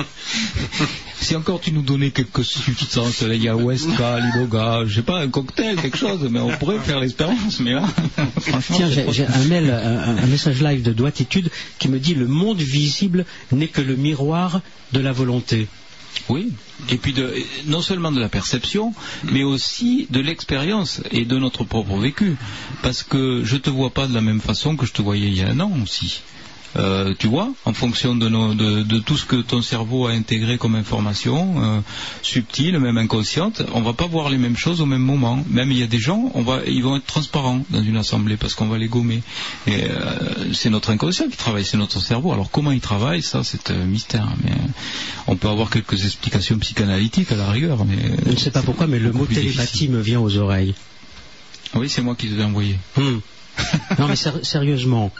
Si encore tu nous donnais quelques substances, la ayahuasca, l'iboga, je sais pas, un cocktail, quelque chose, mais on pourrait faire l'expérience, mais là, franchement, Tiens, j'ai un mail, un, un message live de Doititude qui me dit le monde visible n'est que le miroir de la volonté. Oui, et puis non seulement de la perception, mais aussi de l'expérience et de notre propre vécu. Parce que je te vois pas de la même façon que je te voyais il y a un an aussi. Euh, tu vois, en fonction de, nos- de, de tout ce que ton cerveau a intégré comme information, euh, subtile, même inconsciente, on va pas voir les mêmes choses au même moment. Même il y a des gens, on va, ils vont être transparents dans une assemblée parce qu'on va les gommer. Et euh, c'est notre inconscient qui travaille, c'est notre cerveau. Alors comment il travaille, ça c'est un mystère. Mais on peut avoir quelques explications psychanalytiques à la rigueur. Mais Je ne sais pas pourquoi, mais le mot télépathie difficile. me vient aux oreilles. Oui, c'est moi qui te l'ai envoyé. Hmm. non, mais sérieusement.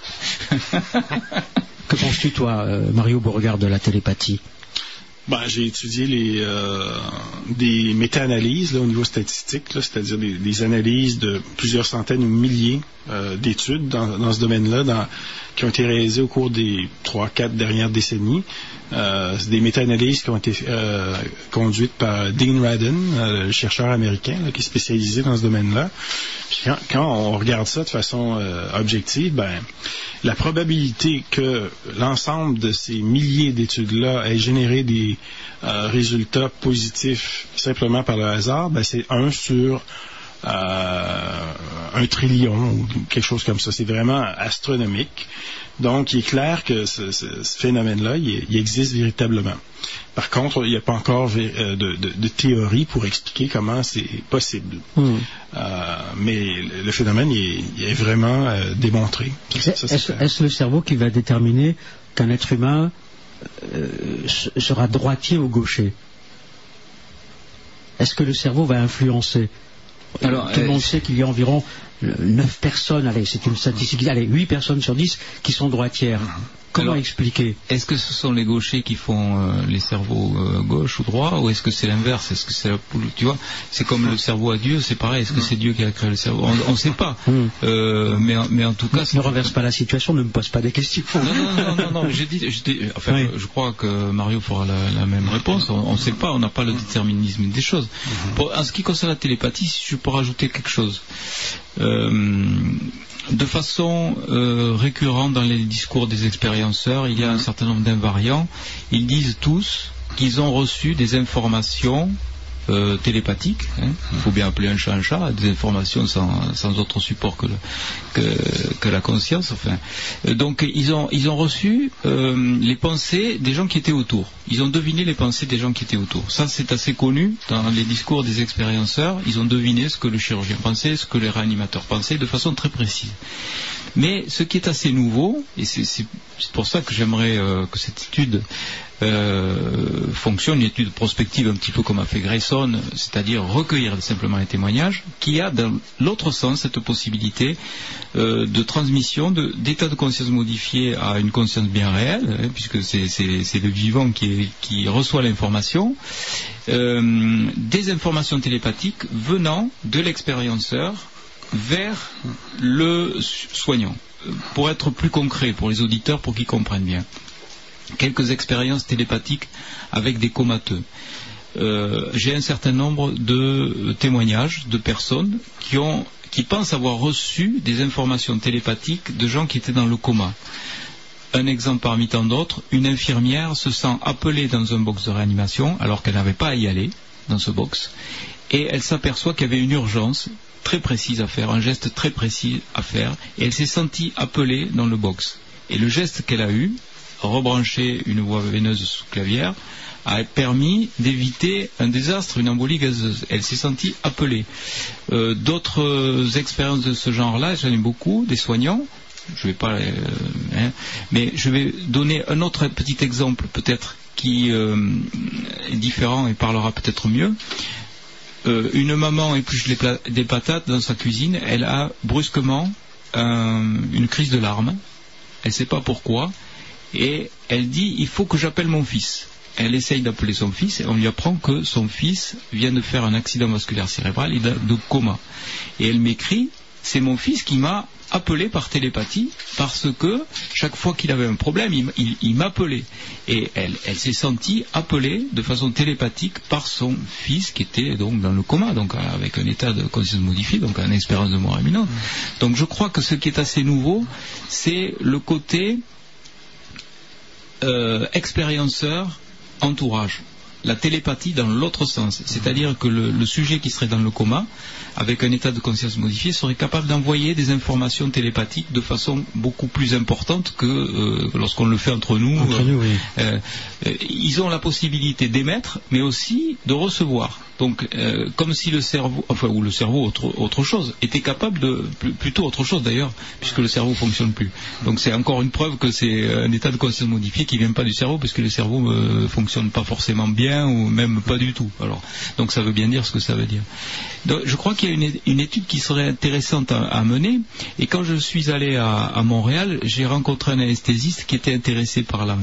que penses-tu, toi, euh, Mario Beauregard, de la télépathie? Ben, j'ai étudié les, euh, des méta-analyses au niveau statistique, c'est-à-dire des, des, analyses de plusieurs centaines ou milliers euh, d'études dans, dans, ce domaine-là qui ont été réalisées au cours des trois, quatre dernières décennies. Euh, c'est des méta-analyses qui ont été euh, conduites par Dean Radin, euh, le chercheur américain là, qui est spécialisé dans ce domaine-là. Puis quand, on regarde ça de façon euh, objective, ben, la probabilité que l'ensemble de ces milliers d'études-là ait généré des euh, résultats positifs simplement par le hasard, ben, c'est un sur un trillion ou quelque chose comme ça. C'est vraiment astronomique. Donc, il est clair que ce, ce, ce phénomène-là, il, il, existe véritablement. Par contre, il n'y a pas encore de, de, de, théorie pour expliquer comment c'est possible. Mm. Euh, mais le phénomène il est, il est vraiment euh, démontré. Est-ce est le cerveau qui va déterminer qu'un être humain euh, sera droitier ou gaucher? Est-ce que le cerveau va influencer? Alors, tout le monde sait qu'il y a environ 9 personnes, allez, c'est une statistique, allez, 8 personnes sur 10 qui sont droitières. Comment Alors, expliquer Est-ce que ce sont les gauchers qui font euh, les cerveaux euh, gauche ou droit, ou est-ce que c'est l'inverse? Est-ce que c'est la poule Tu vois, c'est comme le cerveau à Dieu, c'est pareil. Est-ce que c'est Dieu qui a créé le cerveau? On ne sait pas. Euh, mais, mais en tout cas, ne renverse pas la situation, ne me pose pas des questions. Non, non, non, non, non j'ai dit, dit, enfin, oui. je crois que Mario fera la, la même réponse. On ne sait pas, on n'a pas le déterminisme des choses. Pour, en ce qui concerne la télépathie, si je peux rajouter quelque chose. Euh, de façon euh, récurrente dans les discours des expérienceurs, il y a un certain nombre d'invariants. Ils disent tous qu'ils ont reçu des informations euh, télépathiques. Hein. Il faut bien appeler un chat un chat, des informations sans, sans autre support que, le, que, que, la conscience. Enfin. Donc ils ont, ils ont reçu euh, les pensées des gens qui étaient autour. Ils ont deviné les pensées des gens qui étaient autour. Ça c'est assez connu dans les discours des expérienceurs. Ils ont deviné ce que le chirurgien pensait, ce que les réanimateurs pensaient de façon très précise. Mais ce qui est assez nouveau, et c'est pour ça que j'aimerais euh, que cette étude euh, fonctionne, une étude prospective un petit peu comme a fait Grayson, c'est-à-dire recueillir simplement les témoignages, qui a dans l'autre sens cette possibilité euh, de transmission d'état de, conscience modifié à une conscience bien réelle, hein, puisque c'est le vivant qui, qui reçoit l'information, des informations télépathiques venant de l'expérienceur vers le soignant. Pour être plus concret pour les auditeurs, pour qu'ils comprennent bien. Quelques expériences télépathiques avec des comateux. Euh, J'ai un certain nombre de témoignages de personnes qui pensent avoir reçu des informations télépathiques de gens qui étaient dans le coma. Un exemple parmi tant d'autres, une infirmière se sent appelée dans un box de réanimation alors qu'elle n'avait pas à y aller dans ce box et elle s'aperçoit qu'il y avait une urgence très précise à faire, un geste très précis à faire, et elle s'est sentie appelée dans le box. Et le geste qu'elle a eu, rebrancher une voie veineuse sous clavière, a permis d'éviter un désastre, une embolie gazeuse. Elle s'est sentie appelée. Euh, D'autres expériences de ce genre-là, j'en ai beaucoup, des soignants, je vais pas, euh, hein, mais je vais donner un autre petit exemple peut-être qui euh, est différent et parlera peut-être mieux euh, une maman épluche des patates dans sa cuisine, elle a brusquement euh, une crise de larmes, elle ne sait pas pourquoi, et elle dit il faut que j'appelle mon fils. Elle essaye d'appeler son fils et on lui apprend que son fils vient de faire un accident vasculaire cérébral et de, de coma. Et elle m'écrit c'est mon fils qui m'a appelé par télépathie parce que chaque fois qu'il avait un problème, il, m'appelait. Et elle, s'est sentie appelée de façon télépathique par son fils qui était donc dans le coma, donc avec un état de conscience modifié, donc une espérance de mort imminente. Donc je crois que ce qui est assez nouveau, c'est le côté euh, expérienceur entourage la télépathie dans l'autre sens, c'est-à-dire que le, sujet qui serait dans le coma, avec un état de conscience modifié, serait capable d'envoyer des informations télépathiques de façon beaucoup plus importante que euh, lorsqu'on le fait entre nous. Entre nous oui. euh, ils ont la possibilité d'émettre, mais aussi de recevoir. Donc, euh, comme si le cerveau, enfin, ou le cerveau, autre, autre chose, était capable de, plutôt autre chose d'ailleurs, puisque le cerveau fonctionne plus. Donc, c'est encore une preuve que c'est un état de conscience modifié qui vient pas du cerveau, parce que le cerveau ne fonctionne pas forcément bien, ou même pas du tout. Alors, donc, ça veut bien dire ce que ça veut dire. Donc, je crois qu'il y a une, étude qui serait intéressante à, mener, et quand je suis allé à, à Montréal, j'ai rencontré un anesthésiste qui était intéressé par la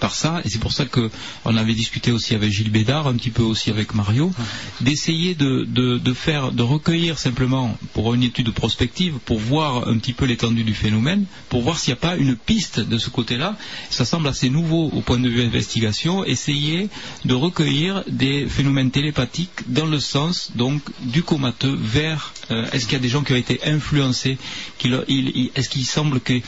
par ça, et c'est pour ça que on avait discuté aussi avec Gilles Bédard, un petit peu aussi avec Mario, d'essayer de, de, de faire, de recueillir simplement pour une étude prospective, pour voir un petit peu l'étendue du phénomène, pour voir s'il n'y a pas une piste de ce côté-là. Ça semble assez nouveau au point de vue investigation, essayer de recueillir des phénomènes télépathiques dans le sens donc du comateux vers euh, est-ce qu'il y a des gens qui ont été influencés, est-ce qu'il semble qu'ils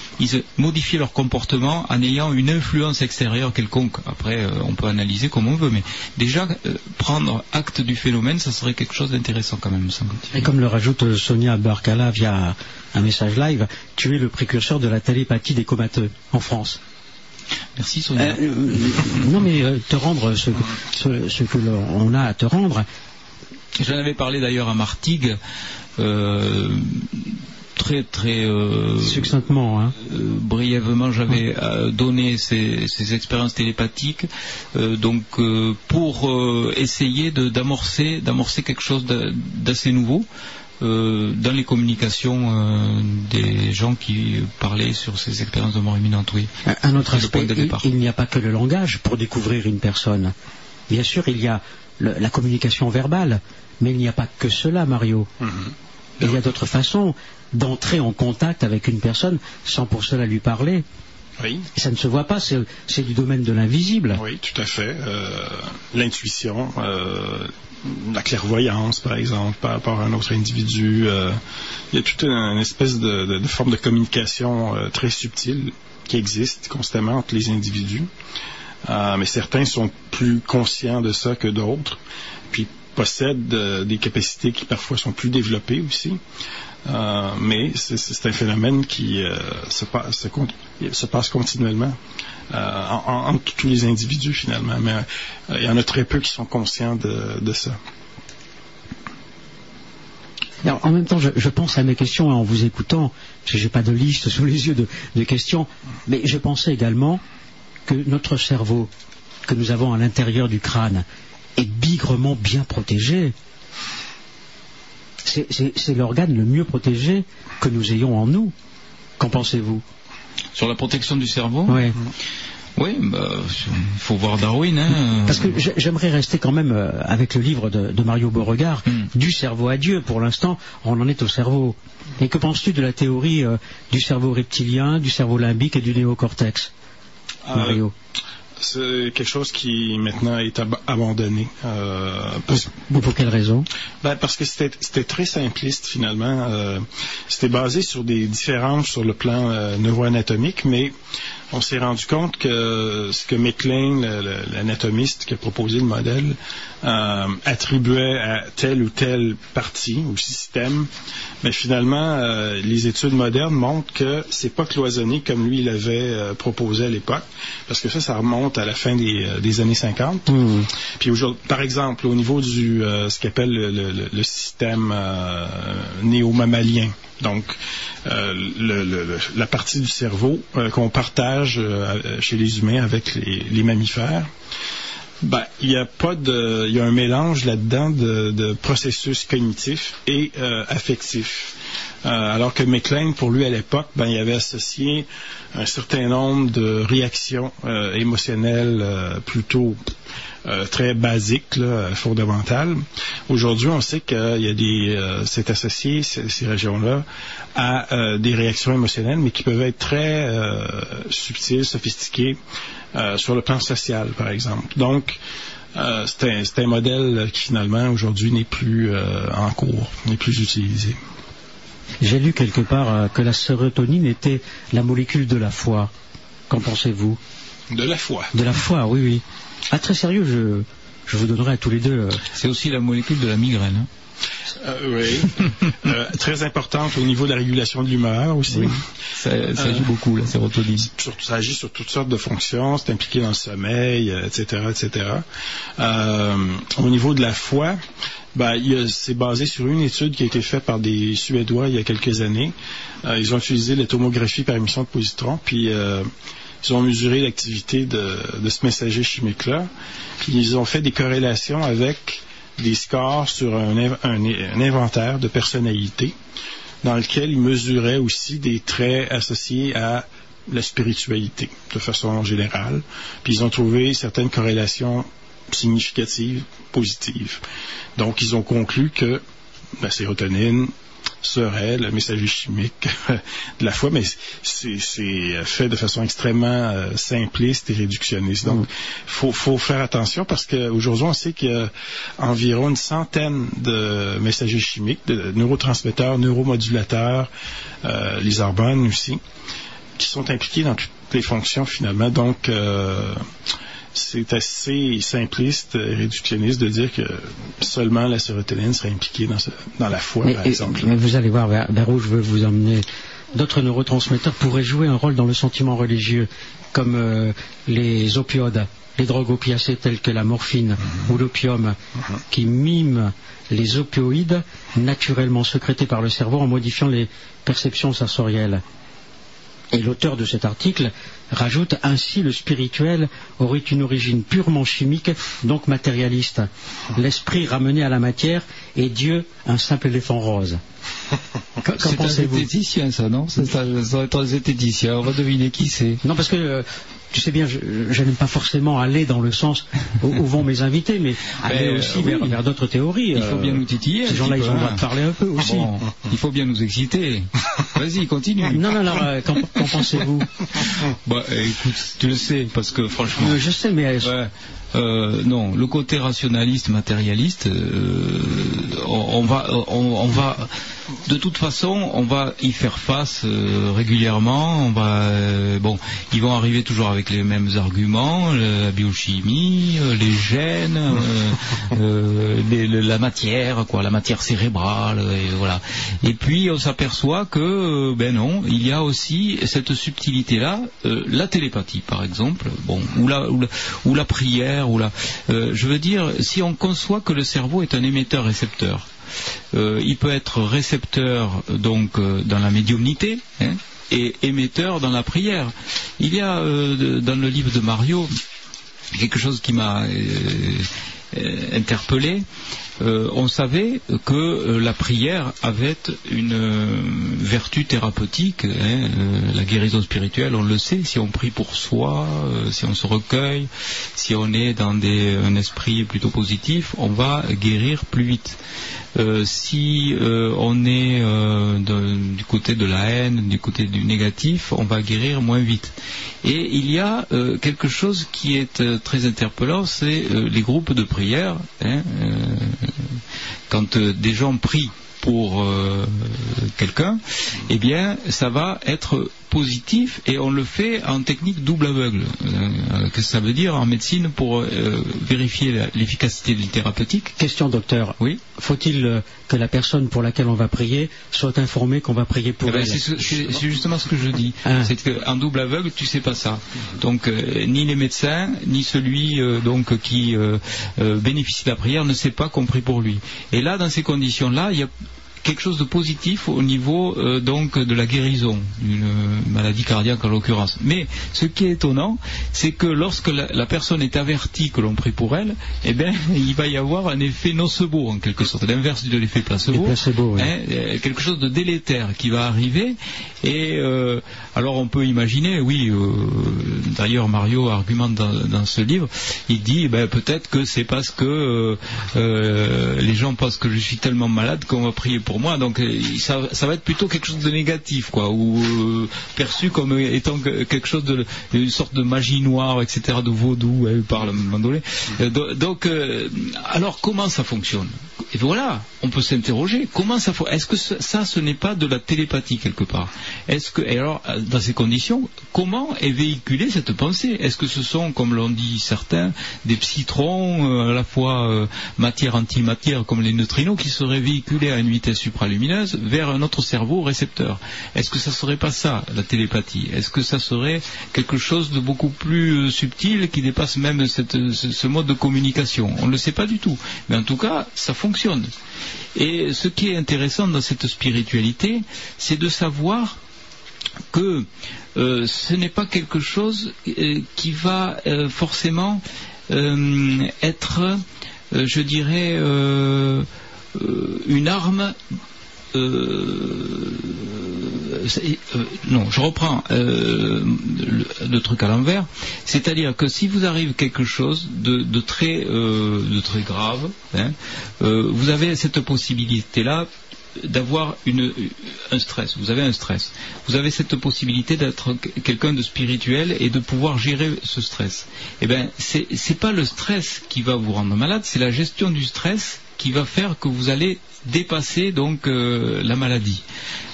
modifient leur comportement en ayant une influence extérieure? Quelconque. Après, euh, on peut analyser comme on veut, mais déjà euh, prendre acte du phénomène, ça serait quelque chose d'intéressant quand même, semble-t-il. Et comme le rajoute Sonia Barkala via un message live, tu es le précurseur de la télépathie des comateux en France. Merci Sonia. Euh, non mais te rendre ce, ce- ce que l'on a à te rendre, J'en avais parlé d'ailleurs à Martigues, euh, très très euh, succinctement, hein. euh, brièvement, j'avais euh, donné ces, ces expériences télépathiques, euh, donc euh, pour euh, essayer de- d'amorcer d'amorcer quelque chose d'a- d'assez nouveau. euh, dans les communications euh, des gens qui parlaient sur ces expériences de mort imminente, oui. Un- autre aspect, il, départ. il n'y a pas que le langage pour découvrir une personne. Bien sûr, il y a le- la communication verbale, mais il n'y a pas que cela, Mario. Il y a d'autres façons d'entrer en contact avec une personne sans pour cela lui parler. Oui, ça ne se voit pas, c'est du domaine de l'invisible. oui, tout à fait. Euh, L'intuition, euh, la clairvoyance, par exemple, par rapport à un autre individu. euh, il y a toute une, une espèce de, de- de forme de communication très subtile qui existe constamment entre les individus. Mais certains sont plus conscients de ça que d'autres, puis possèdent euh, des capacités qui parfois sont plus développées aussi. Euh, mais c'est- un phénomène qui euh, se, passe, se, con- se passe continuellement en- en- entre tous les individus finalement. Mais il y en a très peu qui sont conscients de, ça. En même temps, je, je pense à mes questions en vous écoutant, que j'ai pas de liste sous les yeux de questions, mais je pensais également que notre cerveau, que nous avons à l'intérieur du crâne, est bigrement bien protégé. C'est- l'organe le mieux protégé que nous ayons en nous. Qu'en pensez-vous? Sur la protection du cerveau, oui, bah, il faut voir Darwin. Hein, Parce que j'ai- j'aimerais rester quand même euh, avec le livre de, de Mario Beauregard, Mm. Du cerveau à Dieu. Pour l'instant, on en est au cerveau. Et que penses-tu de la théorie euh, du cerveau reptilien, du cerveau limbique et du néocortex, Mario C'est quelque chose qui maintenant est ab- abandonné. euh, parce- Mais pour quelle raison? Ben, parce que c'était très simpliste finalement. Euh, c'était basé sur des différences sur le plan euh, neuroanatomique, mais on s'est rendu compte que ce que McLean, le- le- l'anatomiste qui a proposé le modèle, euh, attribuait à telle ou telle partie ou système, mais finalement, euh, les études modernes montrent que c'est pas cloisonné comme lui l'avait euh, proposé à l'époque, parce que ça, ça remonte à la fin des, euh, des années 50. Hmm. Puis aujourd'hui, par exemple, au niveau du euh, ce qu'appelle le, le- système néo-mammalien, donc euh, le- le- le- la partie du cerveau qu'on partage chez les humains avec les, les mammifères, ben, il y a pas de, il y a un mélange là-dedans de, de processus cognitifs et euh, affectifs. Euh, alors que McLean, pour lui à l'époque, ben, il avait associé un certain nombre de réactions euh, émotionnelles euh, plutôt euh, très basiques, là, fondamentales. Aujourd'hui, on sait qu'il y a des, euh, c'est associé ces, ces régions-là à euh, des réactions émotionnelles, mais qui peuvent être très euh, subtiles, sophistiquées euh, sur le plan social, par exemple. Donc, euh, c'est un, modèle qui finalement aujourd'hui n'est plus euh, en cours, n'est plus utilisé. J'ai lu quelque part euh, que la sérotonine était la molécule de la foi. Qu'en pensez-vous? De la foi. De la foi, oui, oui. Ah, très sérieux, je, je vous donnerai à tous les deux. euh, C'est aussi la molécule de la migraine. hein. Euh, oui. Euh, très importante au niveau de la régulation de l'humeur aussi. Oui. Ça, ça Euh, joue beaucoup, la sérotonine. Surtout, ça agit sur toutes sortes de fonctions, c'est impliqué dans le sommeil, euh, etc., etc. Euh, au niveau de la foi, ben, c'est basé sur une étude qui a été faite par des Suédois il y a quelques années. Euh, ils ont utilisé la tomographie par émission de positrons, puis euh, ils ont mesuré l'activité de, de ce messager chimique-là, puis ils ont fait des corrélations avec des scores sur un, inv- un- un inventaire de personnalité dans lequel ils mesuraient aussi des traits associés à la spiritualité de façon générale. Puis ils ont trouvé certaines corrélations significatives, positives. Donc ils ont conclu que la sérotonine serait le messager chimique de la foi, mais c'est fait de façon extrêmement euh, simpliste et réductionniste. Donc, il faut, faire attention parce qu'aujourd'hui, on sait qu'il y a environ une centaine de messagers chimiques, de neurotransmetteurs, neuromodulateurs, euh, les hormones aussi, qui sont impliqués dans toutes les fonctions finalement. Donc, euh, c'est assez simpliste et réductionniste de dire que seulement la sérotonine serait impliquée dans, la foi, par exemple. Mais vous allez voir vers, où je veux vous emmener. D'autres neurotransmetteurs pourraient jouer un rôle dans le sentiment religieux, comme euh, les opioïdes, les drogues opiacées telles que la morphine mhm. ou l'opium, qui miment les opioïdes naturellement sécrétés par le cerveau en modifiant les perceptions sensorielles. Et l'auteur de cet article rajoute ainsi le spirituel aurait une origine purement chimique, donc matérialiste. L'esprit ramené à la matière et Dieu un simple éléphant rose. C'est un zététicien, ça, non? Être un zététicien. On va deviner qui c'est. Non, parce que euh, tu sais bien, je, n'aime pas forcément aller dans le sens où, vont mes invités, mais aller euh, aussi vers, d'autres théories. Il faut bien nous titiller. Ces gens-là, ils ont le droit de parler un peu ah aussi. il faut bien nous exciter. Vas-y, continue. Non, non, alors, euh, qu'en pensez-vous? Bah, écoute, tu le sais, parce que franchement. je sais, mais. Euh, non, le côté rationaliste, matérialiste, euh, on, va, on, va, de toute façon, on va y faire face euh, régulièrement. On va, bon, ils vont arriver toujours avec les mêmes arguments, la biochimie, les gènes, la matière, quoi, la matière cérébrale, et voilà. Et puis on s'aperçoit que, ben non, il y a aussi cette subtilité-là, la télépathie, par exemple, bon, ou la, ou la prière euh, je veux dire, si on conçoit que le cerveau est un émetteur-récepteur, euh, il peut être récepteur donc euh, dans la médiumnité hein, et émetteur dans la prière. Il y a dans le livre de Mario quelque chose qui m'a interpellé. Euh, on savait que euh, la prière avait une euh, vertu thérapeutique, hein, la guérison spirituelle, on le sait, si on prie pour soi, si on se recueille, si on est dans un esprit plutôt positif, on va guérir plus vite. Si on est du côté de la haine, du côté du négatif, on va guérir moins vite. Et il y a quelque chose qui est très interpellant, c'est les groupes de prière. Hein, quand euh, des gens prient pour euh, quelqu'un, eh bien, ça va être positif et on le fait en technique double aveugle. Euh, que ça veut dire en médecine pour euh, vérifier l'efficacité du thérapeutique Question docteur. Oui. Faut-il euh, que la personne pour laquelle on va prier soit informée qu'on va prier pour eh ben, elle C'est justement ce que je dis. Ah. C'est qu'en double aveugle, tu sais pas ça. Donc ni les médecins, ni celui donc qui bénéficie de la prière ne sait pas qu'on prie pour lui. Et là, dans ces conditions-là, il y a quelque chose de positif au niveau euh, donc de la guérison d'une maladie cardiaque en l'occurrence. Mais ce qui est étonnant, c'est que lorsque la, personne est avertie que l'on prie pour elle, eh bien, il va y avoir un effet nocebo en quelque sorte, l'inverse de l'effet placebo, placebo hein, euh, quelque chose de délétère qui va arriver. Et euh, alors on peut imaginer, oui, d'ailleurs Mario argumente dans, ce livre, il dit ben, peut-être que c'est parce que les gens pensent que je suis tellement malade qu'on va prier pour moi. Donc euh, ça, va être plutôt quelque chose de négatif, quoi, ou euh, perçu comme étant quelque chose de une sorte de magie noire, etc., de vaudou elle par le mandolé. Euh, donc, alors comment ça fonctionne? Et voilà, on peut s'interroger. Comment ça Est-ce que ça, ce n'est pas de la télépathie quelque part? Est-ce que et alors dans ces conditions, comment est véhiculée cette pensée? Est-ce que ce sont, comme l'ont dit certains, des psytrons à la fois matière antimatière comme les neutrinos qui seraient véhiculés à une vitesse supralumineuse vers un autre cerveau récepteur. Est-ce que ça serait pas ça, la télépathie? Est-ce que ça serait quelque chose de beaucoup plus euh, subtil qui dépasse même ce, mode de communication? On ne le sait pas du tout. Mais en tout cas, ça fonctionne. Et ce qui est intéressant dans cette spiritualité, c'est de savoir que euh, ce n'est pas quelque chose euh, qui va forcément être, je dirais, une arme euh, non, je reprends le, truc à l'envers. C'est-à-dire que si vous arrive quelque chose de, très, de très grave, hein, vous avez cette possibilité-là d'avoir un stress. Vous avez un stress. Vous avez cette possibilité d'être quelqu'un de spirituel et de pouvoir gérer ce stress. Eh bien, c'est n'est pas le stress qui va vous rendre malade, c'est la gestion du stress qui va faire que vous allez dépasser donc euh, la maladie.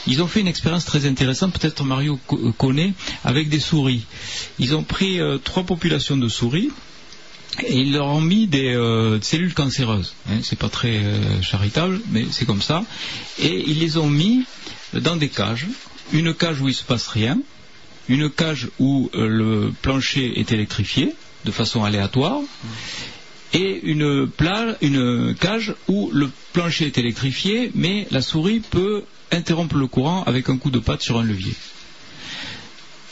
Ils ont fait une expérience très intéressante, peut-être Mario connaît, avec des souris. Ils ont pris euh, trois populations de souris et ils leur ont mis des euh, cellules cancéreuses. Hein, c'est pas très euh, charitable, mais c'est comme ça. Et ils les ont mis dans des cages. Une cage où il se passe rien, une cage où euh, le plancher est électrifié de façon aléatoire, et une, cage où le plancher est électrifié, mais la souris peut interrompre le courant avec un coup de patte sur un levier.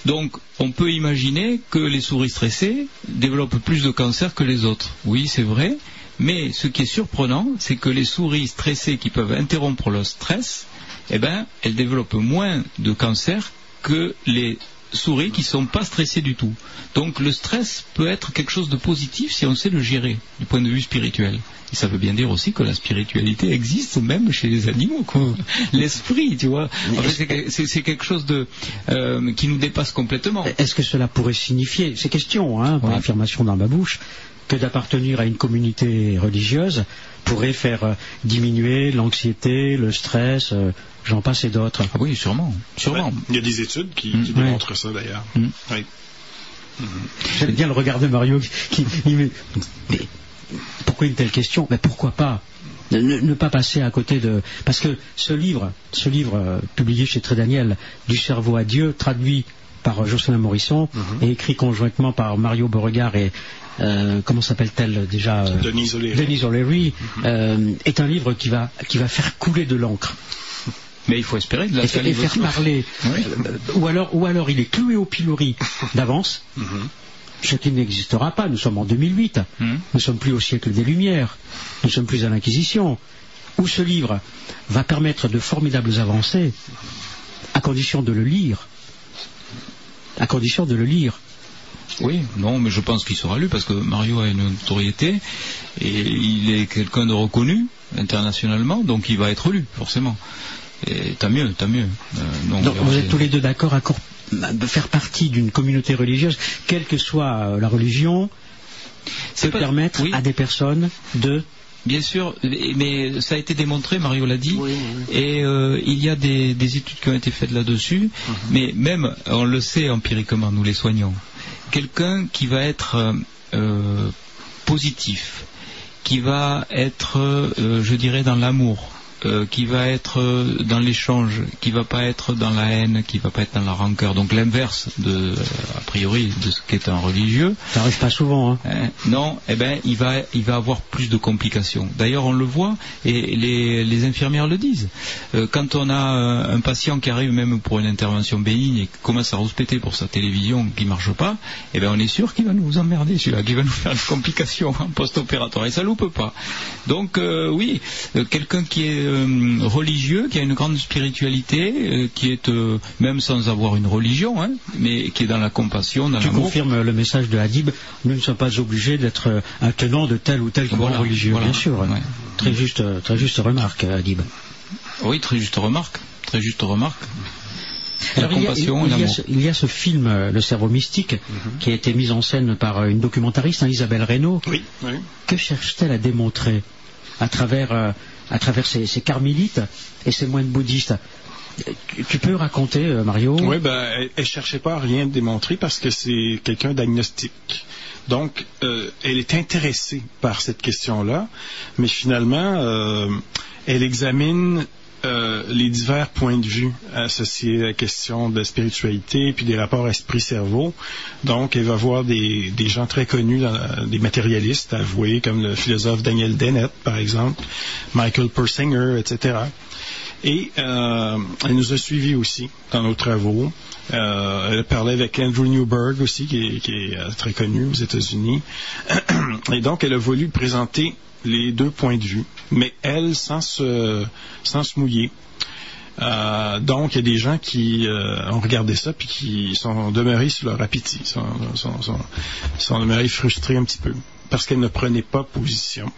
Donc, on peut imaginer que les souris stressées développent plus de cancer que les autres. Oui, c'est vrai. Mais ce qui est surprenant, c'est que les souris stressées qui peuvent interrompre leur stress, eh ben, elles développent moins de cancer que les souris qui ne sont pas stressées du tout. Donc le stress peut être quelque chose de positif si on sait le gérer du point de vue spirituel. Et ça veut bien dire aussi que la spiritualité existe même chez les animaux, L'esprit, tu vois. c'est quelque chose de, euh, qui nous dépasse complètement. Est-ce que cela pourrait signifier, ces questions, hein, par affirmation dans ma bouche, que d'appartenir à une communauté religieuse pourrait faire euh, diminuer l'anxiété, le stress, euh, j'en passe et d'autres. Ah oui, sûrement. sûrement. il y a des études qui, mm. démontrent ça d'ailleurs. Mm. Oui. J'aime bien le regard de Mario qui, mais pourquoi une telle question? Mais pourquoi pas? Ne, pas passer à côté de parce que ce livre, ce livre euh, publié chez Trédaniel, du cerveau à Dieu, traduit par Jocelyn Morisson mm-hmm. et écrit conjointement par Mario Beauregard et euh, comment s'appelle-t-elle déjà euh, Denise O'Leary, mhm. euh, est un livre qui va, qui va faire couler de l'encre. Mais il faut espérer de la faire, faire parler. ou, alors, ou alors il est cloué au pilori d'avance. Mhm. Ce qui n'existera pas. Nous sommes en 2008. Nous mhm. Nous sommes plus au siècle des Lumières. Nous sommes plus à l'Inquisition. Où ce livre va permettre de formidables avancées, à condition de le lire. À condition de le lire. Oui, non, mais je pense qu'il sera lu parce que Mario a une notoriété et il est quelqu'un de reconnu internationalement, donc il va être lu, forcément. Et tant mieux, tant mieux. Euh, donc, vous êtes tous les deux d'accord à faire partie d'une communauté religieuse, quelle que soit euh, la religion, peut permettre à des personnes de Bien sûr, mais ça a été démontré, Mario l'a dit, et euh, il y a des, études qui ont été faites là-dessus, mhm. mais même, on le sait empiriquement, nous les soignons, quelqu'un qui va être euh, euh, positif, qui va être, euh, je dirais, dans l'amour, euh, qui va être euh, dans l'échange, qui va pas être dans la haine, qui va pas être dans la rancœur. Donc l'inverse de, a priori, de ce qu'est un religieux. Ça arrive pas souvent. Hein. hein. non, eh ben il va, il va avoir plus de complications. D'ailleurs, on le voit et les, les infirmières le disent. Euh, quand on a un patient qui arrive même pour une intervention bénigne et qui commence à rouspéter pour sa télévision qui marche pas, eh ben on est sûr qu'il va nous emmerder celui-là, qu'il va nous faire des complications en post-opératoire et ça loupe pas. Donc oui, quelqu'un qui est euh, religieux, qui a une grande spiritualité, euh, qui est euh, même sans avoir une religion, hein, mais qui est dans la compassion, dans Tu confirmes le message de Hadib, nous ne sommes pas obligés d'être un tenant de tel ou tel courant religieux, bien sûr. Très juste, très juste remarque, Hadib. Oui, très juste remarque, très juste remarque. la compassion il, y a, il, y a, ce film, Le cerveau mystique, mhm. qui a été mis en scène par une documentariste, hein, Isabelle Reynaud. Oui, Que cherche-t-elle à démontrer à travers à travers ces, carmélites et ces moines bouddhistes. Tu peux raconter, euh, Mario Oui, ben, elle, ne cherchait pas à rien démontrer parce que c'est quelqu'un d'agnostique. Donc, euh, elle est intéressée par cette question-là, mais finalement, euh, elle examine euh, les divers points de vue associés à la question de spiritualité puis des rapports esprit-cerveau. Donc, elle va voir des, gens très connus, des matérialistes avoués, comme le philosophe Daniel Dennett, par exemple, Michael Persinger, etc. Et euh, elle nous a suivis aussi dans nos travaux. Euh, elle parlait avec Andrew Newberg aussi, qui est, très connu aux États-Unis. Et donc, elle a voulu présenter les deux points de vue, mais elle, sans se, mouiller. Euh, donc, il y a des gens qui euh, ont regardé ça puis qui sont demeurés sur leur appétit, sont, sont, demeurés frustrés un petit peu parce qu'elles ne prenaient pas position.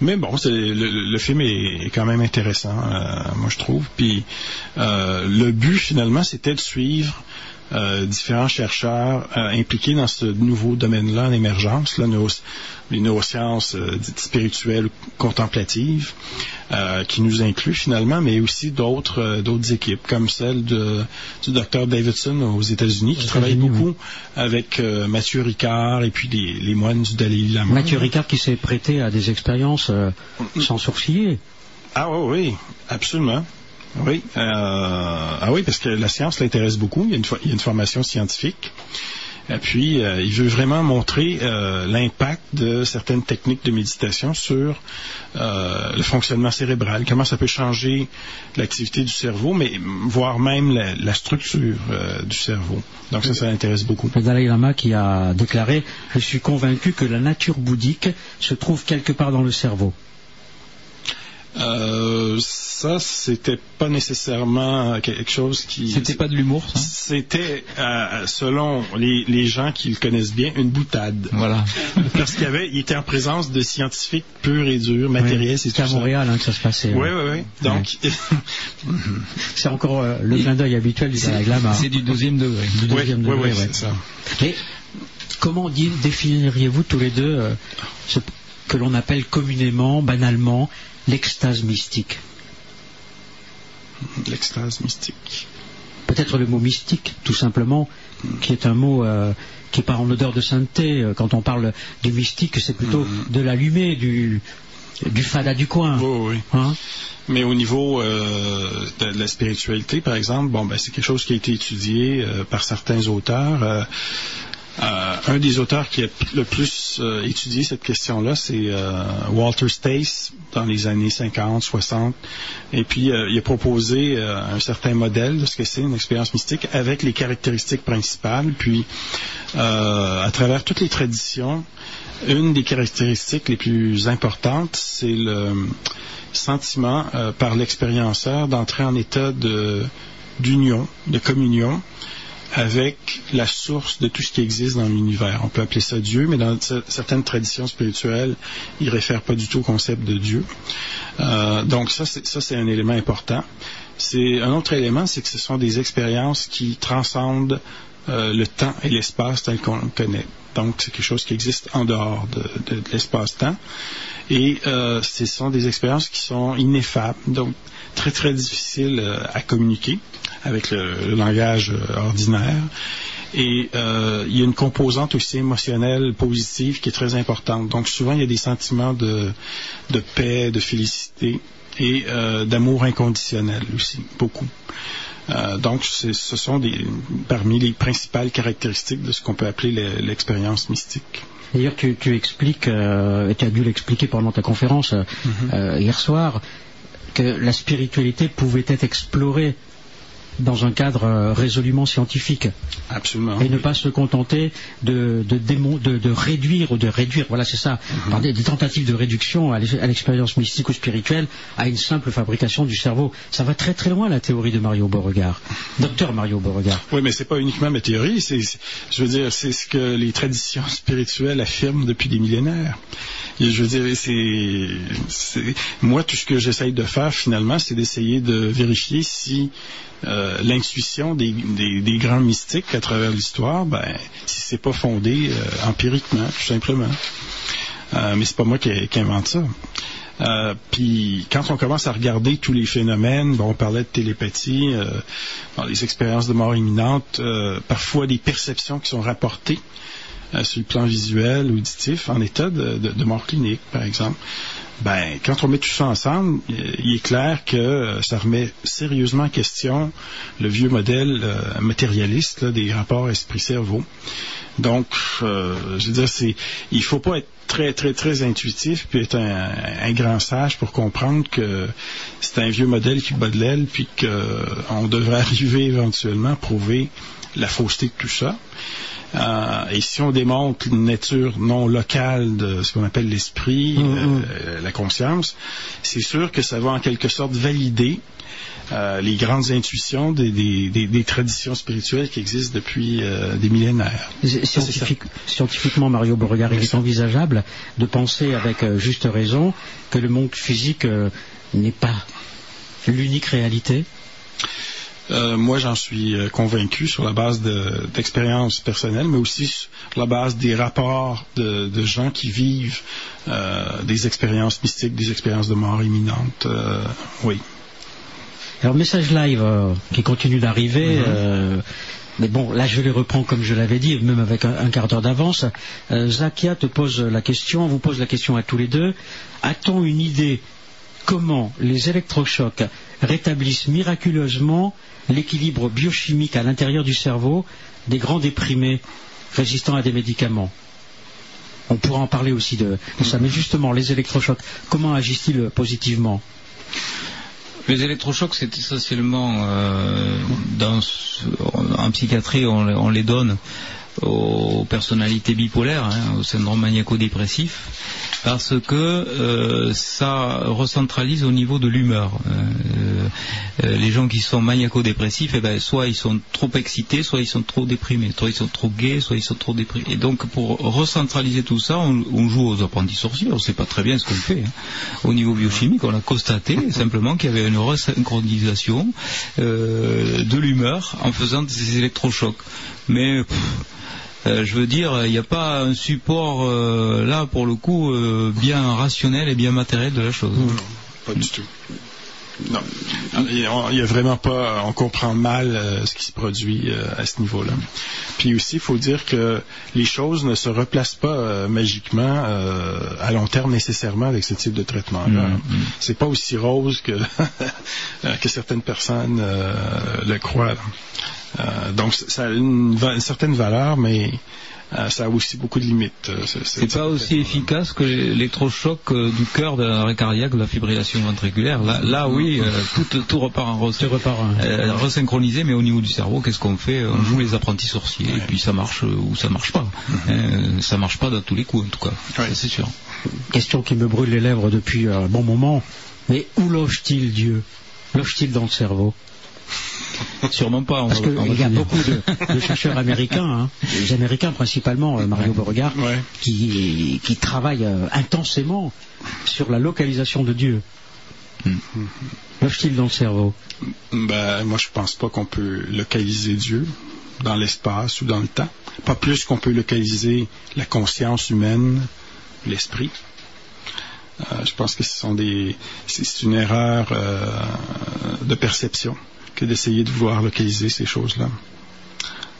Mais bon, le, film est, quand même intéressant, euh, moi je trouve. Puis le but finalement, c'était de suivre euh, différents chercheurs euh, impliqués dans ce nouveau domaine-là en émergence, là, les neurosciences euh, dites spirituelles contemplatives, qui nous incluent finalement, mais aussi d'autres d'autres équipes, comme celle de, du docteur Davidson aux États-Unis, qui travaille beaucoup avec Mathieu Ricard et puis les, les moines du Dalai Lama. Mathieu Ricard qui s'est prêté à des expériences euh, sans sourciller. Ah oui, oui, absolument. Oui, euh, ah oui, parce que la science l'intéresse beaucoup. Il y a une, il formation scientifique. Et puis, euh, il veut vraiment montrer euh, l'impact de certaines techniques de méditation sur euh, le fonctionnement cérébral, comment ça peut changer l'activité du cerveau, mais voire même la, la structure du cerveau. Donc ça, ça l'intéresse beaucoup. Le Dalai Lama qui a déclaré Je suis convaincu que la nature bouddhique se trouve quelque part dans le cerveau. Euh, ça, c'était pas nécessairement quelque chose qui... C'était pas de l'humour, ça? C'était, euh, selon les, les gens qui le connaissent bien, une boutade. Voilà. Parce qu'il y avait, il était en présence de scientifiques purs et durs, matériels, c'est C'était à. Montréal hein, que ça se passait. Oui, oui, oui. Donc, C'est encore euh, le clin d'œil habituel du Dalai Lama. C'est du deuxième degré. Du oui, deuxième oui, degré, oui, ouais. c'est ça. Comment définiriez-vous tous les deux euh, ce que l'on appelle communément, banalement, l'extase mystique L'extase mystique. Peut-être le mot mystique, tout simplement, qui est un mot euh, qui pas en odeur de sainteté. Euh, Quand on parle du mystique, c'est plutôt Mm-hmm. de l'allumé, du, du fada du coin. Oui, oui. Hein? Mais au niveau euh, de, de la spiritualité, par exemple, bon, ben, c'est quelque chose qui a été étudié euh, par certains auteurs. Euh, un des auteurs qui a le plus euh, étudié cette question-là, c'est euh, Walter Stace, dans les années 50, 60. Et puis, il a proposé un certain modèle de ce que c'est une expérience mystique avec les caractéristiques principales. Puis, à travers toutes les traditions, une des caractéristiques les plus importantes, c'est le sentiment par l'expérienceur d'entrer en état de d'union, de communion avec la source de tout ce qui existe dans l'univers. On peut appeler ça Dieu, mais dans cer- certaines traditions spirituelles, ils réfèrent pas du tout au concept de Dieu. Euh, donc ça, c'est, ça, c'est un élément important. C'est un autre élément, c'est que ce sont des expériences qui transcendent euh, le temps et l'espace tel qu'on le connaît. Donc, c'est quelque chose qui existe en dehors de, de- de l'espace-temps. Et euh, ce sont des expériences qui sont ineffables, donc très très difficiles euh, à communiquer avec le, le langage euh, ordinaire. Et euh, il y a une composante aussi émotionnelle positive qui est très importante. Donc souvent il y a des sentiments de, de paix, de félicité et euh, d'amour inconditionnel aussi, beaucoup. Euh, donc ce sont des, parmi les principales caractéristiques de ce qu'on peut appeler le- l'expérience mystique. D'ailleurs, tu, tu expliques, et tu as dû l'expliquer pendant ta conférence euh, hier soir, que la spiritualité pouvait être explorée dans un cadre euh, résolument scientifique Absolument. et ne pas se contenter de, de, démon- de, de réduire ou de réduire, voilà c'est ça, par des, des tentatives de réduction à l'ex- à l'expérience mystique ou spirituelle à une simple fabrication du cerveau. Ça va très très loin la théorie de Mario Beauregard, docteur Mario Beauregard. Oui, mais c'est pas uniquement ma théorie. C'est, je veux dire, c'est ce que les traditions spirituelles affirment depuis des millénaires. Et je veux dire, c'est- moi tout ce que j'essaye de faire finalement, c'est d'essayer de vérifier si euh, l'intuition des, grands mystiques à travers l'histoire, ben, si c'est pas fondé euh, empiriquement, tout simplement. Euh, mais c'est pas moi qui, qui invente ça. Euh, puis quand on commence à regarder tous les phénomènes, bon, on parlait de télépathie, euh, bon, les expériences de mort imminente, parfois des perceptions qui sont rapportées sur le plan visuel, auditif, en état de mort clinique, par exemple. Ben, quand on met tout ça ensemble, euh, il est clair que euh, ça remet sérieusement en question le vieux modèle euh, matérialiste là, des rapports esprit-cerveau. Donc, euh, je veux dire, c'est, il faut pas être très, très, très intuitif puis être un, un grand sage pour comprendre que c'est un vieux modèle qui bat de l'aile puis qu'on devrait arriver éventuellement à prouver la fausseté de tout ça. Euh, et si on démontre une nature non locale de ce qu'on appelle l'esprit, Mhm. euh, la conscience, c'est sûr que ça va en quelque sorte valider euh, les grandes intuitions des, des- des- des traditions spirituelles qui existent depuis euh, des millénaires. Scientifique- scientifiquement, Mario Beauregard, il est envisageable de penser avec euh, juste raison que le monde physique n'est pas l'unique réalité. Euh, moi, j'en suis euh, convaincu sur la base de- d'expériences personnelles, mais aussi sur la base des rapports de, de gens qui vivent euh, des expériences mystiques, des expériences de mort imminente. Euh, oui. Alors, message live qui continue d'arriver. Mhm. euh, mais bon, là, je les reprends comme je l'avais dit, même avec un, un quart d'heure d'avance. Euh, Zakia te pose la question, vous pose la question à tous les deux. A-t-on une idée comment les électrochocs rétablissent miraculeusement l'équilibre biochimique à l'intérieur du cerveau des grands déprimés résistants à des médicaments On pourra en parler aussi de, ça. Mais justement, les électrochocs, comment agissent-ils positivement? Les électrochocs, c'est essentiellement euh, dans, en psychiatrie, on les donne aux personnalités bipolaires, hein, au syndrome maniaco-dépressif, parce que euh, ça recentralise au niveau de l'humeur. Euh, euh, les gens qui sont maniaco-dépressifs, eh ben, soit ils sont trop excités, soit ils sont trop déprimés, soit ils sont trop gays, soit ils sont trop déprimés. Et donc pour recentraliser tout ça, on, joue aux apprentis sorciers, on ne sait pas très bien ce qu'on fait. hein. Au niveau biochimique, on a constaté simplement qu'il y avait une resynchronisation de l'humeur en faisant des électrochocs. Mais euh, je veux dire, il n'y a pas un support euh, là pour le coup euh, bien rationnel et bien matériel de la chose. Pas du tout. Non. Il n'y a vraiment pas, on comprend mal euh, ce qui se produit euh, à ce niveau-là. Puis aussi, il faut dire que les choses ne se replacent pas euh, magiquement à long terme nécessairement avec ce type de traitement-là. Mm, mm. C'est pas aussi rose que, que certaines personnes le croient. donc, ça a une, certaine valeur, mais ça a aussi beaucoup de limites. euh, ce- ce C'est pas aussi efficace que l'électrochoc euh, du cœur de l'arrêt cardiaque, de la fibrillation ventriculaire. Là, là oui, euh, tout, tout repart en Je re- repars. hein. euh, resynchronisé, mais au niveau du cerveau, qu'est-ce qu'on fait? On joue les apprentis sorciers, et puis ça marche euh, ou ça marche pas. Euh, ça marche pas dans tous les coups, en tout cas. Ouais. C'est sûr. Question qui me brûle les lèvres depuis un bon moment. Mais où loge-t-il Dieu? Loge-t-il dans le cerveau? Sûrement pas. on Parce qu'il y a beaucoup de, de chercheurs américains, hein, les Américains principalement, euh, Mario Beauregard, Ouais. qui, qui travaillent euh, intensément sur la localisation de Dieu. Hmm. Loge-t-il dans le cerveau? Ben, moi, je pense pas qu'on peut localiser Dieu dans l'espace ou dans le temps. Pas plus qu'on peut localiser la conscience humaine, l'esprit. Euh, je pense que ce sont des, c'est c'est une erreur euh, de perception que d'essayer de vouloir localiser ces choses-là.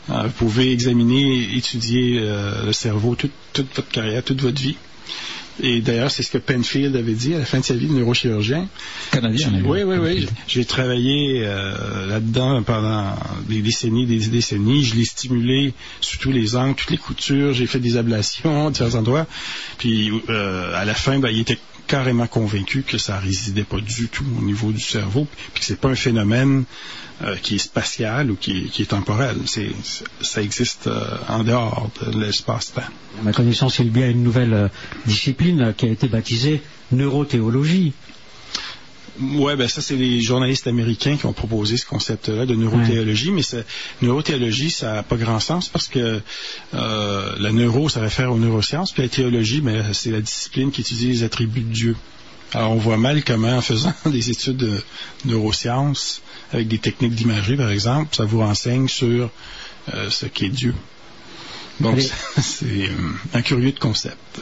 Euh, vous pouvez examiner, étudier euh, le cerveau toute, toute votre carrière, toute votre vie. Et d'ailleurs, c'est ce que Penfield avait dit à la fin de sa vie, le neurochirurgien. Canadien. mais- Oui, oui, oui. J'ai travaillé euh, là-dedans pendant des décennies, des décennies. Je l'ai stimulé sous tous les angles, toutes les coutures. J'ai fait des ablations à différents endroits. Puis euh, à la fin, ben, il était carrément convaincu que ça résidait pas du tout au niveau du cerveau, puis que c'est pas un phénomène euh, qui est spatial ou qui est, temporel. C'est, ça existe euh, en dehors de l'espace-temps. À ma connaissance, il y a une nouvelle euh, discipline qui a été baptisée neurothéologie. Ouais, ben ça c'est les journalistes américains qui ont proposé ce concept-là de neurothéologie, mais ça, neurothéologie ça n'a pas grand sens parce que euh, la neuro ça réfère aux neurosciences, puis la théologie, ben c'est la discipline qui étudie les attributs de Dieu. Alors on voit mal comment en faisant des études de neurosciences avec des techniques d'imagerie par exemple, ça vous renseigne sur euh, ce qu'est Dieu. Donc c'est euh, un curieux de concept.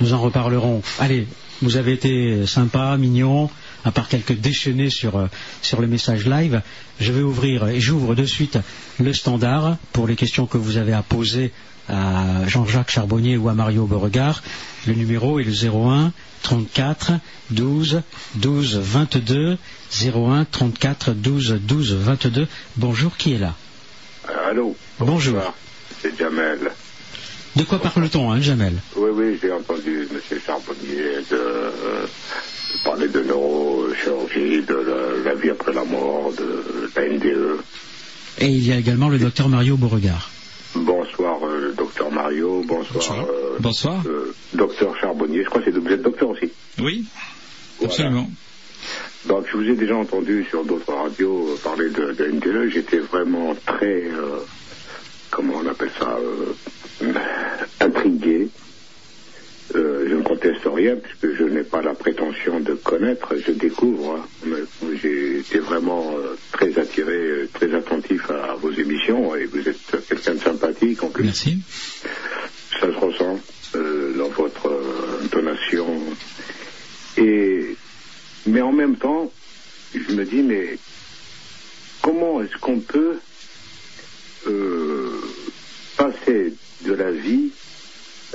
Nous en reparlerons. Allez, vous avez été sympa, mignon, à part quelques déchaînés sur, euh, sur le message live. Je vais ouvrir et j'ouvre de suite le standard pour les questions que vous avez à poser à Jean-Jacques Charbonnier ou à Mario Beauregard. Le numéro est le 01 34 12 12 22 01 34 12 12 22. Bonjour, qui est là? Allô? Bonjour. C'est Jamel. De quoi parle-t-on, hein, Jamel? Oui, oui, j'ai entendu M. Charbonnier de, parler de neurochirurgie, de la, la vie après la mort, de la NDE. Et il y a également le docteur Mario Beauregard. Bonsoir, euh, Mario, bonsoir. euh, Bonsoir. euh, docteur Charbonnier, je crois que c'est vous êtes docteur aussi. Oui, Voilà. absolument. Donc je vous ai déjà entendu sur d'autres radios euh, parler de, de NTE. J'étais vraiment très, euh, comment on appelle ça, euh, intrigué. Euh, je ne conteste rien puisque je n'ai pas la prétention de connaître, je découvre. hein. J'ai été vraiment euh, très attiré, euh, très attentif à, vos émissions et vous êtes quelqu'un de sympathique en plus. Merci. Ça se ressent euh, dans votre intonation. Et, mais en même temps, je me dis, mais comment est-ce qu'on peut euh, passer de la vie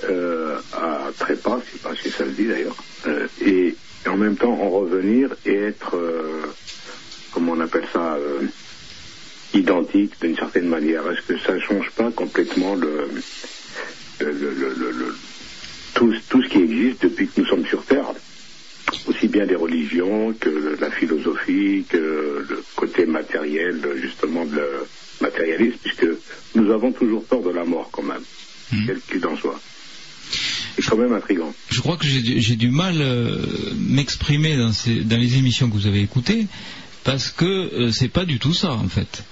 euh, à trépas, je sais pas si ça se dit d'ailleurs, euh, et, et en même temps en revenir et être, euh, comment on appelle ça, euh, identique d'une certaine manière. Est-ce que ça ne change pas complètement le, le, le- le- le- le- tout, tout ce qui existe depuis que nous sommes sur Terre aussi bien les religions que la philosophie, que le côté matériel, justement, de le matérialisme, puisque nous avons toujours peur de la mort, quand même, Mhm. quel qu'il en soit. Je crois que j'ai du- mal euh, m'exprimer dans les émissions que vous avez écoutées parce que euh, c'est pas du tout ça en fait.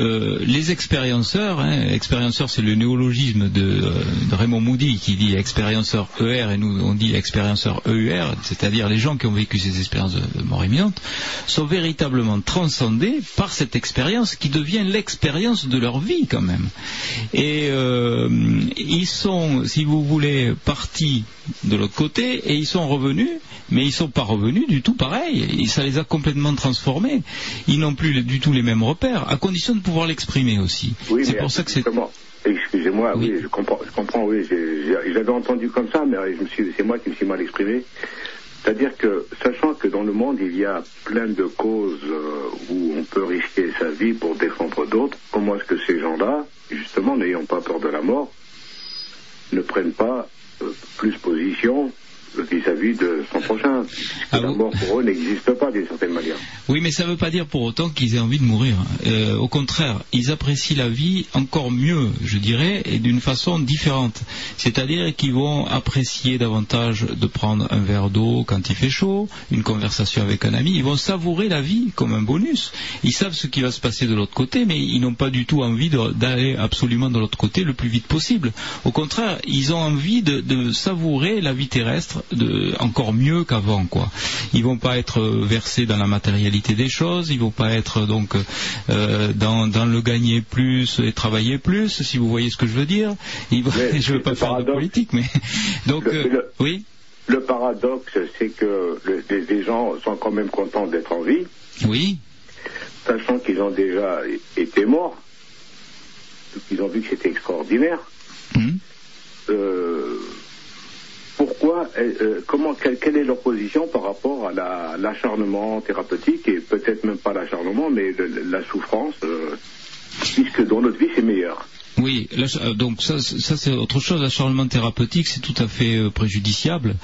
Euh, les expérienceurs, hein, expérienceur c'est le néologisme de, euh, de Raymond Moody qui dit expérienceur ER et nous on dit expérienceur EUR, c'est-à-dire les gens qui ont vécu ces expériences de mort imminente, sont véritablement transcendés par cette expérience qui devient l'expérience de leur vie quand même. Et euh, ils sont, si vous voulez, partis de l'autre côté et ils sont revenus, mais ils sont pas revenus du tout pareil. Et ça les a complètement transformés. Ils n'ont plus du tout les mêmes repères, à condition de pouvoir l'exprimer aussi. Oui, c'est pour ça que c'est. Excusez-moi, oui. Oui. je comprends, je comprends, oui, j'avais entendu comme ça, mais c'est moi qui me suis mal exprimé. C'est-à-dire que, sachant que dans le monde, il y a plein de causes euh, où on peut risquer sa vie pour défendre d'autres, comment est-ce que ces gens-là, justement, n'ayant pas peur de la mort, ne prennent pas plus position vis-à-vis de son prochain Ah, La vous- mort pour eux n'existe pas d'une certaine manière. Oui, mais ça ne veut pas dire pour autant qu'ils aient envie de mourir. Euh, au contraire, ils apprécient la vie encore mieux, je dirais, et d'une façon différente. C'est-à-dire qu'ils vont apprécier davantage de prendre un verre d'eau quand il fait chaud, une conversation avec un ami. Ils vont savourer la vie comme un bonus. Ils savent ce qui va se passer de l'autre côté, mais ils n'ont pas du tout envie d'aller absolument de l'autre côté le plus vite possible. Au contraire, ils ont envie de, de savourer la vie terrestre de, encore mieux qu'avant, quoi. Ils vont pas être euh, versés dans la matérialité des choses, ils vont pas être donc euh, dans, dans le gagner plus et travailler plus, si vous voyez ce que je veux dire. Ils vont- Mais je veux pas faire de politique, mais donc Le- euh, le- oui, Le paradoxe, c'est que le- les, gens sont quand même contents d'être en vie, oui, sachant qu'ils ont déjà été morts, qu'ils ont vu que c'était extraordinaire. Euh, pourquoi, euh, euh, comment, quelle, est leur position par rapport à la- l'acharnement thérapeutique et peut-être même pas l'acharnement, mais la souffrance, euh, puisque dans notre vie c'est meilleur. Oui, euh, donc ça, ça c'est autre chose. L'acharnement thérapeutique, c'est tout à fait préjudiciable.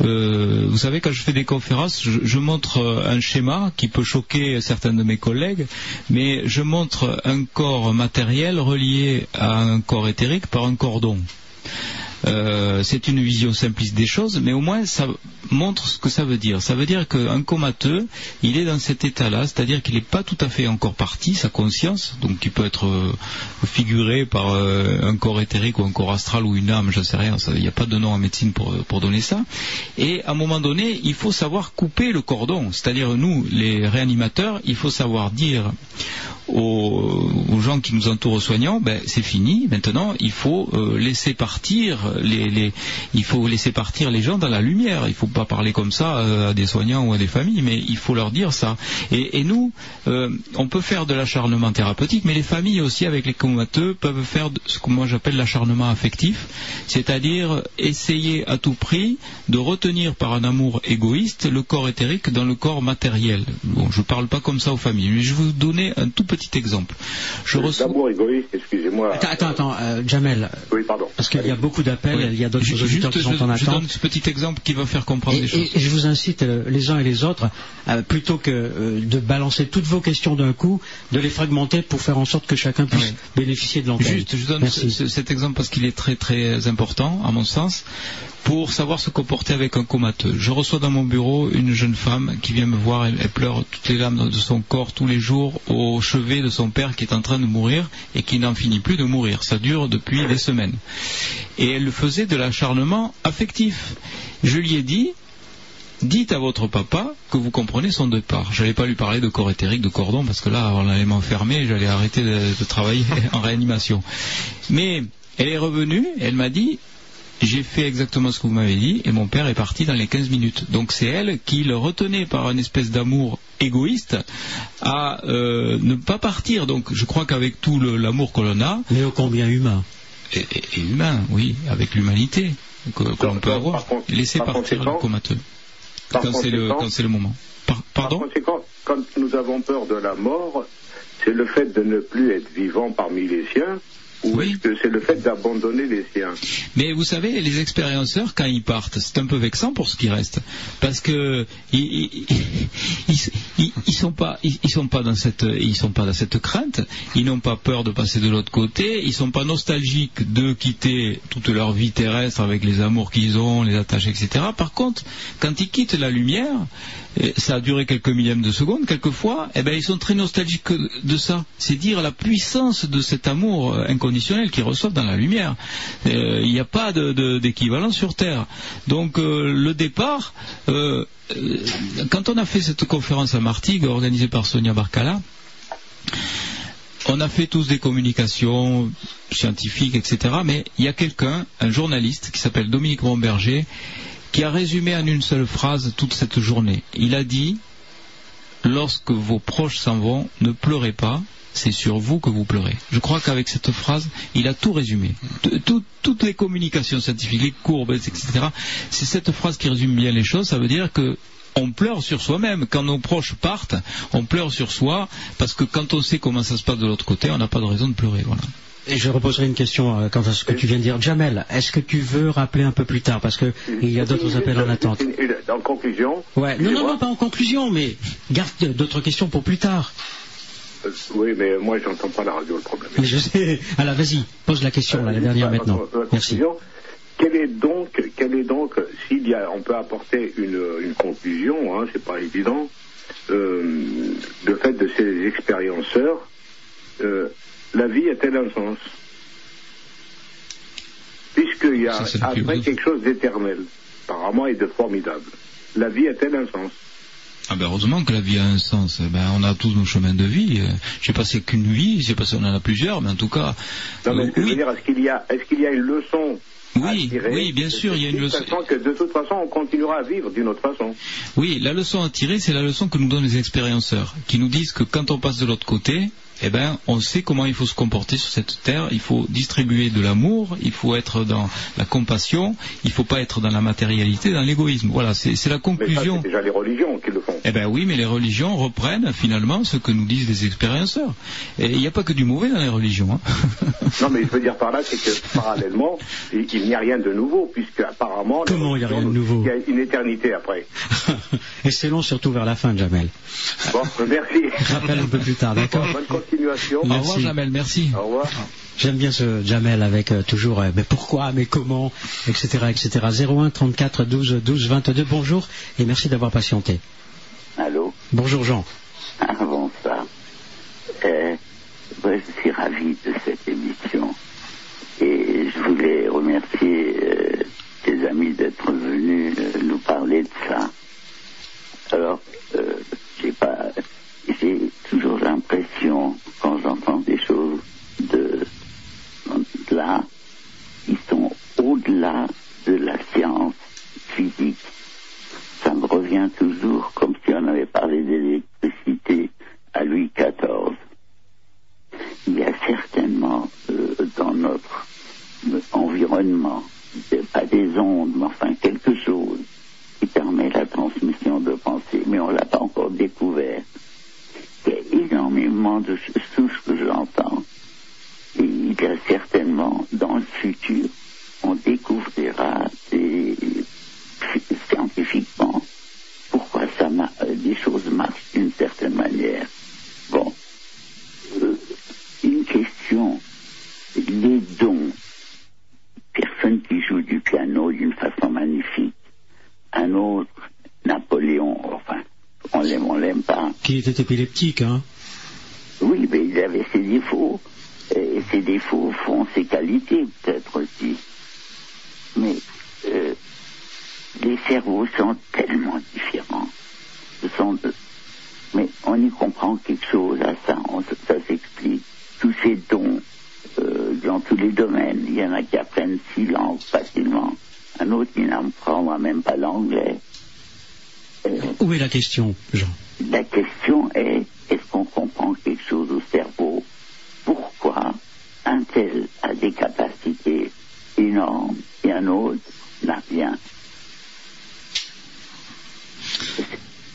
Vous savez, quand je fais des conférences, je, montre un schéma qui peut choquer certains de mes collègues, mais je montre un corps matériel relié à un corps éthérique par un cordon. Euh, c'est une vision simpliste des choses, mais au moins ça montre ce que ça veut dire. Ça veut dire qu'un comateux, il est dans cet état-là, c'est-à-dire qu'il n'est pas tout à fait encore parti, sa conscience, donc il peut être euh, figuré par euh, un corps éthérique ou un corps astral ou une âme, je ne sais rien, il n'y a pas de nom en médecine pour, donner ça. Et à un moment donné, il faut savoir couper le cordon, c'est-à-dire nous, les réanimateurs, il faut savoir dire aux, aux gens qui nous entourent, aux soignants, ben, c'est fini. Maintenant, il faut laisser partir les, les- il faut laisser partir les gens dans la lumière. Il faut pas parler comme ça euh, à des soignants ou à des familles, mais il faut leur dire ça. Et, et nous, euh, on peut faire de l'acharnement thérapeutique, mais les familles aussi avec les comateux peuvent faire ce que moi j'appelle l'acharnement affectif, c'est-à-dire essayer à tout prix de retenir par un amour égoïste le corps éthérique dans le corps matériel. Bon, je parle pas comme ça aux familles, mais je vais vous donner un tout petit exemple. Je reçois... D'amour égoïste, excusez-moi. Attends, attends, attends euh, Jamel. Oui, pardon. Parce qu'il y a beaucoup d'appels, Oui. il y a d'autres Ju- auditeurs Juste, qui sont en je, donne ce petit exemple qui va faire comprendre Et, les choses. et- je vous incite euh, les uns et les autres, euh, plutôt que euh, de balancer toutes vos questions d'un coup, de les fragmenter pour faire en sorte que chacun puisse Oui. bénéficier de l'antenne. Juste, je donne ce- cet exemple parce qu'il est très très important, à mon sens, pour savoir se comporter avec un comateux. Je reçois dans mon bureau une jeune femme qui vient me voir, elle, pleure toutes les larmes de son corps tous les jours au chevet de son père qui est en train de mourir et qui n'en finit plus de mourir. Ça dure depuis des semaines. Et elle faisait de l'acharnement affectif. Je lui ai dit, dites à votre papa que vous comprenez son départ. Je n'allais pas lui parler de corps éthérique, de cordon, parce que là, on allait m'enfermer, j'allais arrêter de travailler en réanimation. Mais elle est revenue, elle m'a dit, j'ai fait exactement ce que vous m'avez dit, et mon père est parti dans les 15 minutes. Donc c'est elle qui le retenait par une espèce d'amour égoïste à euh, ne pas partir. Donc je crois qu'avec tout l'amour que l'on a, Mais ô combien humain. et, et- et humain, oui, avec l'humanité que, que l'on peut avoir, par laisser par partir le comateux par quand c'est le, moment. Par- Par pardon conséquent, quand nous avons peur de la mort, c'est le fait de ne plus être vivant parmi les siens, ou Oui. est-ce que c'est le fait d'abandonner les siens Mais vous savez, les expérienceurs, quand ils partent, c'est un peu vexant pour ce qui reste, parce que ils, ils, ils- ils- ils sont pas, ils, sont pas dans cette, ils sont pas dans cette crainte. Ils n'ont pas peur de passer de l'autre côté. Ils sont pas nostalgiques de quitter toute leur vie terrestre avec les amours qu'ils ont, les attaches, etc. Par contre, quand ils quittent la lumière, et ça a duré quelques millièmes de secondes, quelquefois, eh ben, ils sont très nostalgiques de ça. C'est dire la puissance de cet amour euh, qu'ils reçoivent dans la lumière. Euh, Il n'y a pas d'équivalent sur Terre. Donc euh, le départ, euh, quand on a fait cette conférence à Martigues, organisée par Sonia Barcala, on a fait tous des communications scientifiques, etc. Mais il y a quelqu'un, un journaliste qui s'appelle Dominique Bomberger, qui a résumé en une seule phrase toute cette journée. Il a dit Lorsque vos proches s'en vont, ne pleurez pas, c'est sur vous que vous pleurez. Je crois qu'avec cette phrase, il a tout résumé. Toutes les communications scientifiques, les courbes, etc. C'est cette phrase qui résume bien les choses. Ça veut dire que on pleure sur soi-même. Quand nos proches partent, on pleure sur soi, parce que quand on sait comment ça se passe de l'autre côté, on n'a pas de raison de pleurer. Voilà. Et je reposerai une question euh, quant à ce que tu viens de dire. Jamel, est-ce que tu veux rappeler un peu plus tard? Parce qu'il y a d'autres appels en attente. En conclusion, Ouais. Non, non, non, pas en conclusion, mais garde d'autres questions pour plus tard. Euh, oui, mais moi, j'entends pas la radio, le problème. Mais je sais. Alors vas-y, pose la question, là, la Euh, dernière ma- maintenant. ma- ma Merci. Quelle est donc, quelle est donc, s'il y a, on peut apporter une, une conclusion, hein, c'est pas évident, le fait de ces expérienceurs, la vie a-t-elle un sens Puisqu'il y a Ça, après quelque chose d'éternel, apparemment et de formidable. La vie a-t-elle un sens Ah ben heureusement que la vie a un sens. Ben on a tous nos chemins de vie. Euh, J'ai passé qu'une vie, j'ai passé on en a plusieurs, mais en tout cas, Non, mais euh, oui, dire, est-ce qu'il y a, est-ce qu'il y a une leçon à oui, tirer oui, bien sûr, il y a une leçon. Que de toute façon, on continuera à vivre d'une autre façon. Oui, la leçon à tirer, c'est la leçon que nous donnent les expérienceurs, qui nous disent que quand on passe de l'autre côté, eh ben, on sait comment il faut se comporter sur cette terre. Il faut distribuer de l'amour, il faut être dans la compassion, il faut pas être dans la matérialité, dans l'égoïsme. Voilà, c'est la conclusion. c'est déjà les religions qui le font. Eh ben oui, mais les religions reprennent finalement ce que nous disent les expérienceurs. Et il n'y a pas que du mauvais dans les religions. hein. Non, mais je veux dire par là, c'est que parallèlement, il, il n'y a rien de nouveau, puisque apparemment, Comment il y a rien de nouveau qu'il y a une éternité après. Et c'est long, surtout vers la fin, Jamel. Bon, merci. Rappelle un peu plus tard, d'accord Bon, bonne continuation. Au Merci. revoir Jamel, merci. Au revoir. J'aime bien ce Jamel avec euh, toujours euh, mais pourquoi, mais comment, etc., etc. 01 34 12 12 22. Bonjour et merci d'avoir patienté. Allô Bonjour Jean. Avant ça, euh, je suis ravi de cette émission et je voulais remercier euh, tes amis d'être venus euh, nous parler de ça. Alors, euh, j'ai pas, j'ai toujours l'impression quand j'entends des choses de, de là, qui sont au-delà de la science physique ça me revient toujours comme on avait parlé d'électricité à Louis XIV. Il y a certainement euh, dans notre euh, environnement, pas des ondes, mais enfin quelque chose qui permet la transmission de pensée, mais on ne l'a pas encore découvert. Il y a énormément de ce que j'entends. Et il y a certainement, dans le futur, on découvrira des- scientifiquement pourquoi ça ma- euh, les choses marchent d'une certaine manière. Bon, Euh, une question, les dons, personne qui joue du piano d'une façon magnifique, un autre, Napoléon, enfin, on l'aime, on l'aime pas. Qui était épileptique, hein Oui, mais il avait ses défauts. Et ses défauts font ses qualités, peut-être aussi. Mais euh, les cerveaux sont tellement différents. Sont de- Mais on y comprend quelque chose à ça, on- ça s'explique. Tous ces dons euh, dans tous les domaines, il y en a qui apprennent six langues facilement. Un autre qui n'apprendra même pas l'anglais. Euh, Où est la question, Jean? la question est, est-ce qu'on comprend quelque chose au cerveau? Pourquoi un tel a des capacités énormes et un autre n'a rien?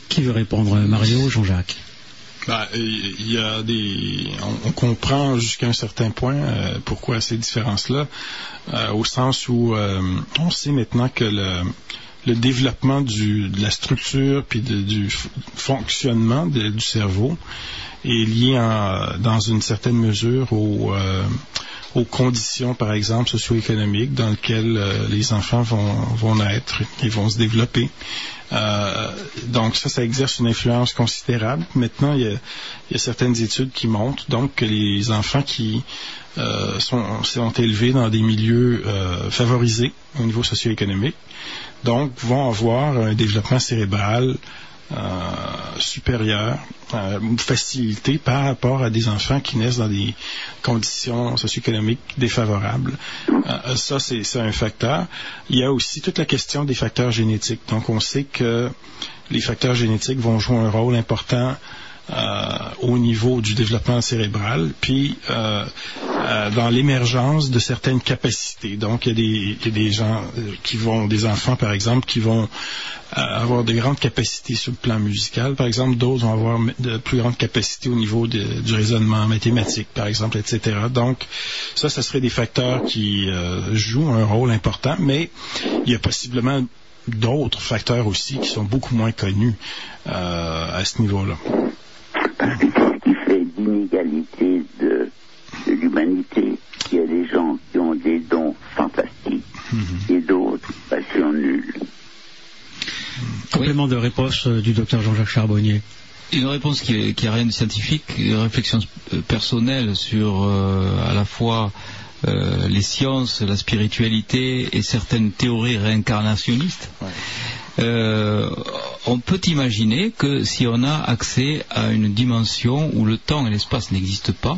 Qui veut répondre Mario, Jean-Jacques? Bah, il y a des, on, comprend jusqu'à un certain point euh, pourquoi ces différences-là, euh, au sens où euh, on sait maintenant que le, développement de la structure puis du fonctionnement du cerveau est lié dans une certaine mesure au, aux conditions, par exemple, socio-économiques dans lesquelles euh, les enfants vont, naître et vont se développer. Euh, donc ça, ça exerce une influence considérable. Maintenant, il y a, certaines études qui montrent donc que les enfants qui euh, sont, sont élevés dans des milieux favorisés au niveau socio-économique, donc vont avoir un développement cérébral euh, supérieur euh, facilité par rapport à des enfants qui naissent dans des conditions socio-économiques défavorables. Euh, ça, c'est c'est un facteur. Il y a aussi toute la question des facteurs génétiques. Donc, on sait que les facteurs génétiques vont jouer un rôle important euh, au niveau du développement cérébral, puis euh, euh, dans l'émergence de certaines capacités. Donc, il y a des, gens euh, qui vont, des enfants par exemple, qui vont euh, avoir de grandes capacités sur le plan musical, par exemple, d'autres vont avoir de plus grandes capacités au niveau de- du raisonnement mathématique, par exemple, etc. Donc, ça, ça serait des facteurs qui jouent un rôle important, mais il y a possiblement d'autres facteurs aussi qui sont beaucoup moins connus à ce niveau-là. Ce l'humanité. Il y a des gens qui ont des dons fantastiques et d'autres bah, qui sont nuls. Complément de réponse euh, du docteur Jean-Jacques Charbonnier. Une réponse qui, qui a rien de scientifique, une réflexion euh, personnelle sur euh, à la fois euh, les sciences, la spiritualité et certaines théories réincarnationnistes. Euh, on peut imaginer que si on a accès à une dimension où le temps et l'espace n'existent pas,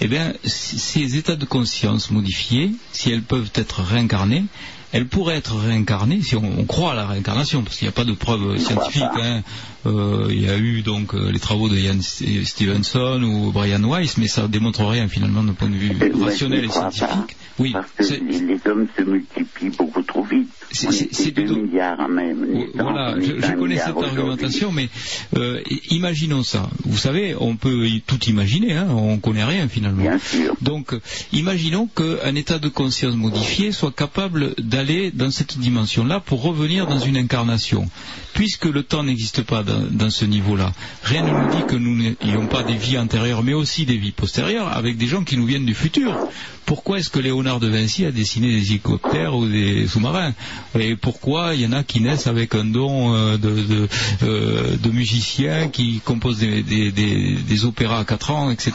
eh bien, ces états de conscience modifiés, si elles peuvent être réincarnées, elles pourraient être réincarnées, si on, on croit à la réincarnation, parce qu'il n'y a pas de preuves scientifiques. hein. Euh, il y a eu donc euh, les travaux de Ian S- Stevenson ou Brian Weiss, mais ça démontre rien finalement d'un point de vue Euh, rationnel et ne scientifique. pas, Oui, Parce que les hommes se multiplient beaucoup trop vite. C'est- On c'est- était c'est du 2 do- milliards en même. Voilà, je, je connais cette argumentation, mais euh, imaginons ça. Vous savez, on peut tout imaginer, hein, on connaît rien finalement. Bien sûr. Donc, euh, imaginons qu'un état de conscience modifié soit capable d'aller dans cette dimension-là pour revenir dans une incarnation. Puisque le temps n'existe pas dans, ce niveau-là, rien ne nous dit que nous n'ayons pas des vies antérieures, mais aussi des vies postérieures, avec des gens qui nous viennent du futur. Pourquoi est-ce que Léonard de Vinci a dessiné des hélicoptères ou des sous-marins? Et pourquoi il y en a qui naissent avec un don euh, de, de, euh, de musiciens qui composent des, opéras à 4 ans, etc.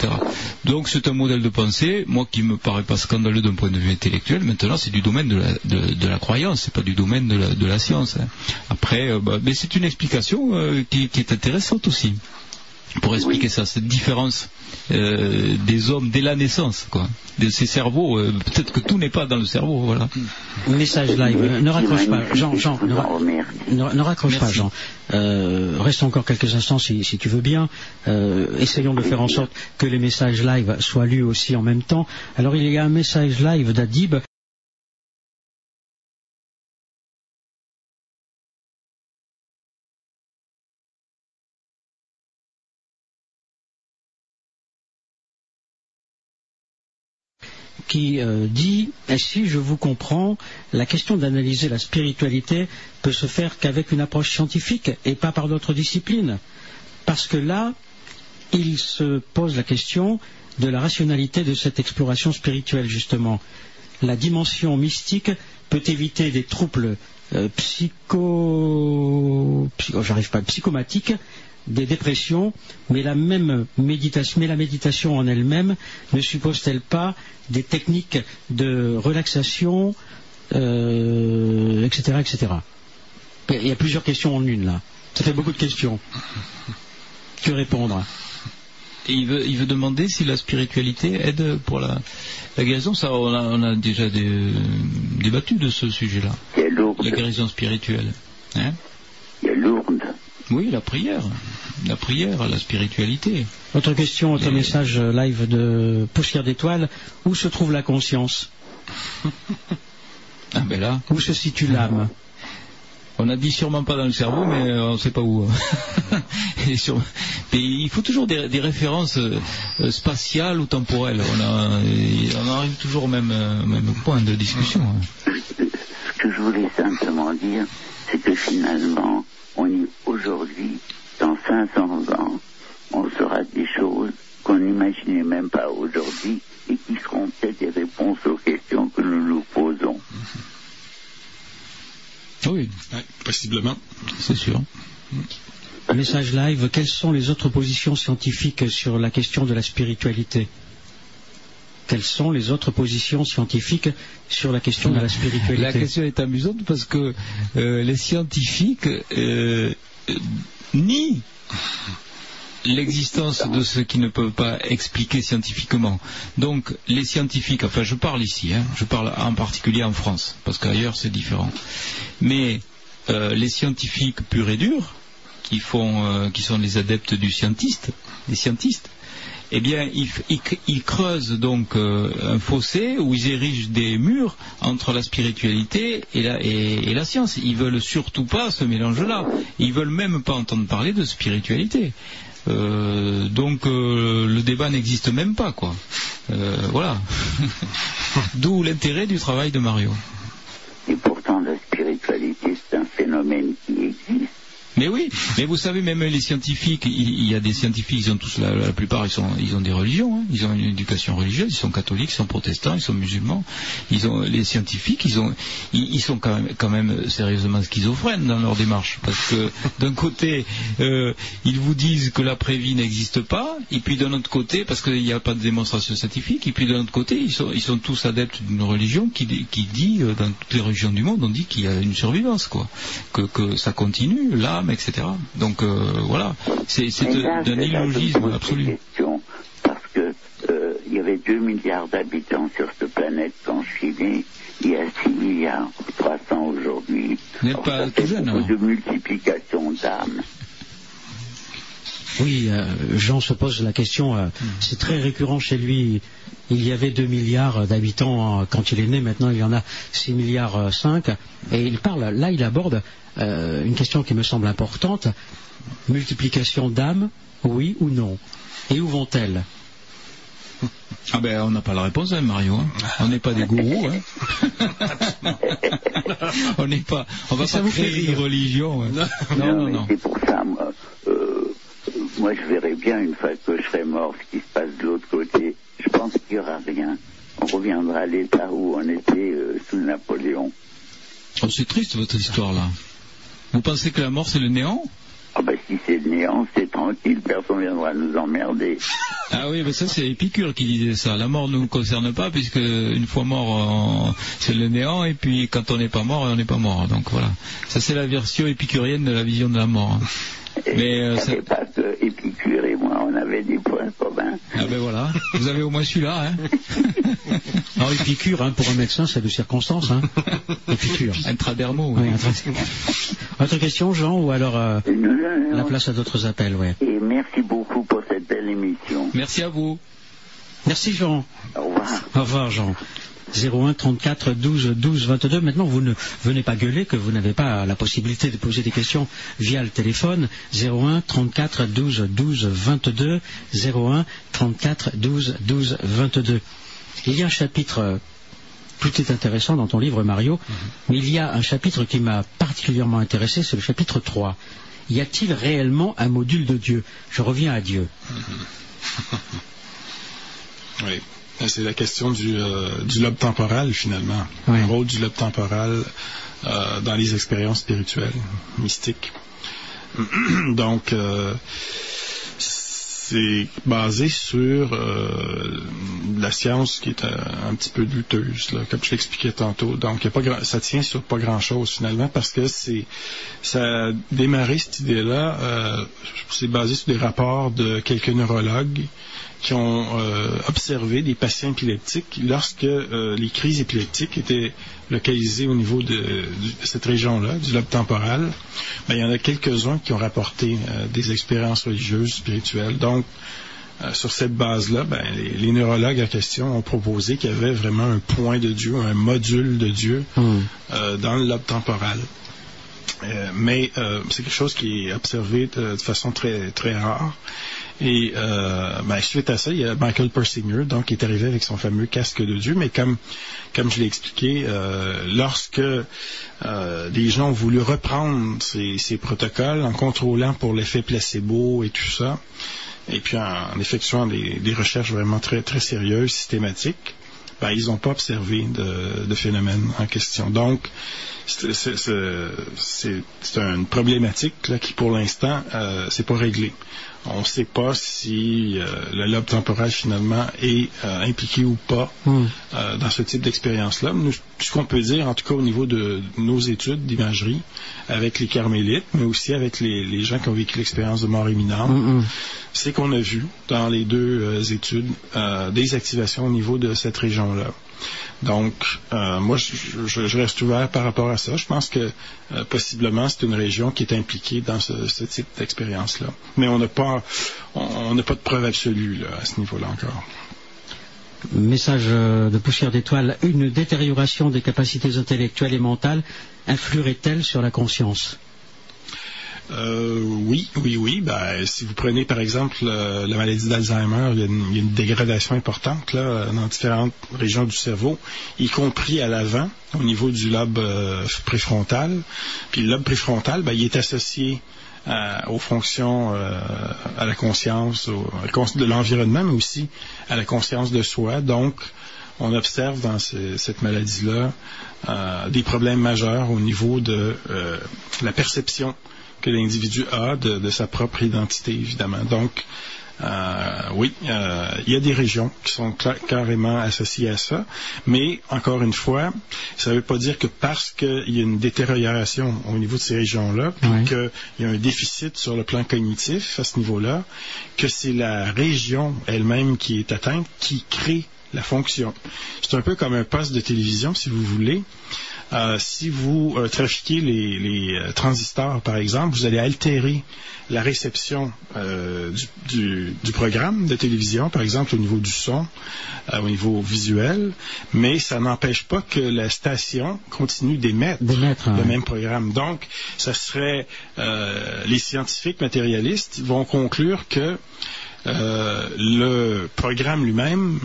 Donc c'est un modèle de pensée, moi qui me paraît pas scandaleux d'un point de vue intellectuel. Maintenant, c'est du domaine de la, de, de la croyance, c'est pas du domaine de la, science. hein. Euh, bah, mais c'est une explication euh, qui, qui est intéressante aussi pour expliquer ça, cette différence euh, des hommes dès la naissance, quoi, de ces cerveaux. euh, Peut-être que tout n'est pas dans le cerveau, voilà. Message live. Euh, Ne raccroche pas, Jean. Jean, Je ne, ra- raccroche pas. Jean. Euh, reste encore quelques instants si, si tu veux bien. Euh, essayons de faire en sorte que les messages live soient lus aussi en même temps. Alors il y a un message live d'Adib qui euh, dit eh, si je vous comprends, la question d'analyser la spiritualité peut se faire qu'avec une approche scientifique et pas par d'autres disciplines. Parce que là, il se pose la question de la rationalité de cette exploration spirituelle, justement. La dimension mystique peut éviter des troubles euh, psycho... psycho j'arrive pas, psychomatiques, des dépressions, mais la même méditation, mais la méditation en elle-même ne suppose-t-elle pas des techniques de relaxation, euh, etc., etc. Il y a plusieurs questions en une là. Ça fait beaucoup de questions. Que répondre? Et il veut, il veut demander si la spiritualité aide pour la, la guérison. Ça, on a, on a déjà des- débattu de ce sujet-là. La guérison spirituelle. Hein? Il y a lourde. oui, la prière. La prière, la spiritualité. Autre question, autre message euh, live de Poussière d'étoiles. Où se trouve la conscience Ah ben là, Où se situe l'âme on a dit sûrement pas dans le cerveau, mais euh, on ne sait pas où. Et sur- Mais il faut toujours des, des références euh, spatiales ou temporelles. On, a- et on arrive toujours au même, même point de discussion. Ce que je voulais simplement dire, c'est que finalement, on y aujourd'hui, dans 500 ans, on saura des choses qu'on n'imaginait même pas aujourd'hui et qui seront peut-être des réponses aux questions que nous nous posons. Oui, possiblement. c'est sûr. Message live, quelles sont les autres positions scientifiques sur la question de la spiritualité? Quelles sont les autres positions scientifiques sur la question de la spiritualité La question est amusante parce que euh, les scientifiques euh, nient l'existence de ce qu'ils ne peuvent pas expliquer scientifiquement. Donc les scientifiques, enfin je parle ici, hein, je parle en particulier en France, parce qu'ailleurs c'est différent. Mais euh, les scientifiques purs et durs, qui font, qui sont les adeptes du scientiste, les scientistes, eh bien, ils, creusent donc euh, un fossé où ils érigent des murs entre la spiritualité et la, science. Ils veulent surtout pas ce mélange-là. Ils veulent même pas entendre parler de spiritualité. Euh, donc euh, le débat n'existe même pas, quoi. Voilà. D'où l'intérêt du travail de Mario. Et pourtant, la spiritualité, c'est un phénomène qui existe. Mais oui, mais vous savez, même les scientifiques, il, y a des scientifiques, ils ont tous, la, la plupart, ils, sont, ils ont des religions, hein. ils ont une éducation religieuse, ils sont catholiques, ils sont protestants, ils sont musulmans. Ils ont, les scientifiques, ils, ont, ils, sont quand même, quand même sérieusement schizophrènes dans leur démarche. Parce que d'un côté, euh, ils vous disent que l'après-vie n'existe pas, et puis d'un autre côté, parce qu'il n'y a pas de démonstration scientifique, et puis d'un autre côté, ils sont, ils sont tous adeptes d'une religion qui, qui dit, euh, dans toutes les religions du monde, on dit qu'il y a une survivance, quoi. Que, que ça continue, l'âme, etc. Donc euh, voilà, c'est d'un illogisme absolu. parce que euh, il y avait 2 milliards d'habitants sur cette planète suis né. Il y a 6 milliards 300 aujourd'hui. Vous n'êtes pas tout jeune, alors. de multiplication d'âmes. Oui, euh, Jean se pose la question, euh, c'est très récurrent chez lui. Il y avait 2 milliards d'habitants euh, quand il est né, maintenant il y en a 6 milliards euh, 5. Et il parle, là il aborde euh, une question qui me semble importante. Multiplication d'âmes, oui ou non? Et où vont-elles? Ah ben on n'a pas la réponse, hein, Mario. hein. On n'est pas des gourous. Hein. on n'est pas. On va pas vous fait créer rire. une religion. hein. Non, non, non. c'est pour ça, moi, euh, moi je verrai bien une fois que je serai mort ce qui se passe de l'autre côté. Je pense qu'il n'y aura rien. On reviendra à l'état où on était euh, sous Napoléon. Oh, c'est triste votre histoire là. Vous pensez que la mort c'est le néant? Ah ben si c'est le néant, c'est tranquille, personne viendra nous emmerder. Ah oui, mais ça c'est Épicure qui disait ça. La mort ne nous concerne pas puisque une fois mort on- c'est le néant et puis quand on n'est pas mort on n'est pas mort. Donc voilà. Ça c'est la version épicurienne de la vision de la mort. Mais, euh, ça- que Épicure et moi, on avait des points communs. Ah ben voilà. Vous avez au moins celui-là. Hein. Alors Épicure, hein, pour un médecin, c'est de circonstance. Hein. Épicure. Intradermo. oui. Autre question, Jean, ou alors euh, Non, non, non. la place à d'autres appels, ouais. Et merci beaucoup pour cette belle émission. Merci à vous. Merci Jean. Au revoir. Au revoir Jean. 01 34 12 12 22. Maintenant, vous ne venez pas gueuler que vous n'avez pas la possibilité de poser des questions via le téléphone. 01 34 12 12 22. 01 34 12 12 22. Il y a un chapitre, euh, tout est intéressant dans ton livre, Mario, mais il y a un chapitre qui m'a particulièrement intéressé, c'est le chapitre 3. Y a-t-il réellement un module de Dieu? Je reviens à Dieu. Oui. C'est la question du, euh, du lobe temporal, finalement. Le rôle du lobe temporal euh, dans les expériences spirituelles, mystiques. Donc, euh, c'est basé sur euh, la science qui est euh, un petit peu douteuse, là, comme je l'expliquais tantôt. Donc, y a pas grand- ça tient sur pas grand-chose finalement parce que c'est ça a démarré cette idée-là. euh, c'est basé sur des rapports de quelques neurologues qui ont euh, observé des patients épileptiques lorsque euh, les crises épileptiques étaient localisées au niveau de, de cette région-là, du lobe temporal. Ben, il y en a quelques-uns qui ont rapporté euh, des expériences religieuses, spirituelles. Donc, euh, sur cette base-là, ben, les, les neurologues en question ont proposé qu'il y avait vraiment un point de Dieu, un module de Dieu Hmm. euh, dans le lobe temporal. Euh, mais euh, c'est quelque chose qui est observé de, de façon très très rare. Et euh, ben, suite à ça, il y a Michael Persinger, donc, qui est arrivé avec son fameux casque de Dieu. Mais comme comme je l'ai expliqué, euh, lorsque euh, des gens ont voulu reprendre ces, ces protocoles en contrôlant pour l'effet placebo et tout ça, et puis en, effectuant des, des recherches vraiment très très sérieuses, systématiques, ben, ils n'ont pas observé de, de phénomène en question. Donc, c'est une problématique là, qui, pour l'instant, euh, c'est pas réglé. On ne sait pas si euh, le lobe temporal finalement est euh, impliqué ou pas Hmm. euh, dans ce type d'expérience-là. Nous, ce qu'on peut dire, en tout cas au niveau de nos études d'imagerie, avec les carmélites, mais aussi avec les, les gens qui ont vécu l'expérience de mort imminente, Hmm, hmm. c'est qu'on a vu dans les deux euh, études euh, des activations au niveau de cette région-là. Donc, euh, moi, je, reste ouvert par rapport à ça. Je pense que euh, possiblement c'est une région qui est impliquée dans ce, type d'expérience-là. Mais on n'a pas, on pas de preuve absolue là, à ce niveau-là encore. Message euh, de poussière d'étoile. Une détérioration des capacités intellectuelles et mentales influerait-elle sur la conscience? Euh, oui, oui, oui. Ben, si vous prenez par exemple euh, la maladie d'Alzheimer, il y, a une, dégradation importante là, dans différentes régions du cerveau, y compris à l'avant, au niveau du lobe euh, préfrontal. Puis le lobe préfrontal, ben, il est associé à- aux fonctions, euh, à la conscience, au- de l'environnement, mais aussi à la conscience de soi. Donc, on observe dans ce- cette maladie-là euh, des problèmes majeurs au niveau de euh, la perception que l'individu a de, de sa propre identité, évidemment. Donc, euh, oui, euh, il y a des régions qui sont carrément associées à ça, mais encore une fois, ça ne veut pas dire que parce qu'il y a une détérioration au niveau de ces régions-là, puis qu'il y a un déficit sur le plan cognitif à ce niveau-là, que c'est la région elle-même qui est atteinte qui crée la fonction. C'est un peu comme un poste de télévision, si vous voulez. Euh, si vous euh, trafiquez les, les, euh, transistors, par exemple, vous allez altérer la réception euh, du, du- du programme de télévision, par exemple au niveau du son, euh, au niveau visuel, mais ça n'empêche pas que la station continue d'émettre D'émettre, le même programme. Donc, ça serait euh, les scientifiques matérialistes vont conclure que euh, le programme lui-même,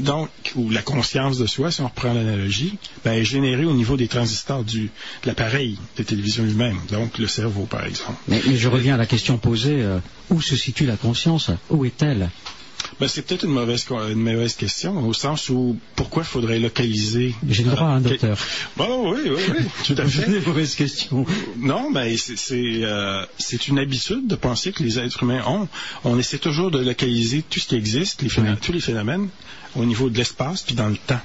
donc, ou la conscience de soi, si on reprend l'analogie, ben, est généré au niveau des transistors du, de l'appareil de télévision lui-même, donc le cerveau, par exemple. mais, mais je reviens à la question posée. euh, où se situe la conscience? Où est-elle? Ben, c'est peut-être une mauvaise, une mauvaise question, au sens où pourquoi il faudrait localiser? J'ai le droit, hein, docteur. Bon, oui, oui, oui, tout à fait. Une mauvaise question. Non, ben c'est c'est euh, une habitude de penser que les êtres humains ont. On essaie toujours de localiser tout ce qui existe, les phénomènes- Ouais. tous les phénomènes, au niveau de l'espace puis dans le temps.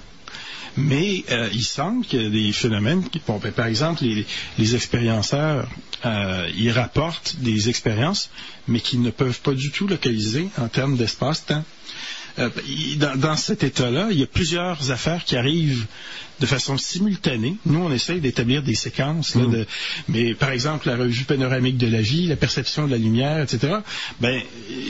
Mais euh, il semble qu'il y a des phénomènes qui, bon, ben, par exemple, les, les expérienceurs, euh, ils rapportent des expériences, mais qu'ils ne peuvent pas du tout localiser en termes d'espace-temps. Euh, dans, dans cet état-là, il y a plusieurs affaires qui arrivent de façon simultanée. Nous, on essaye d'établir des séquences, là, de, mais par exemple, la revue panoramique de la vie, la perception de la lumière, etc. Ben,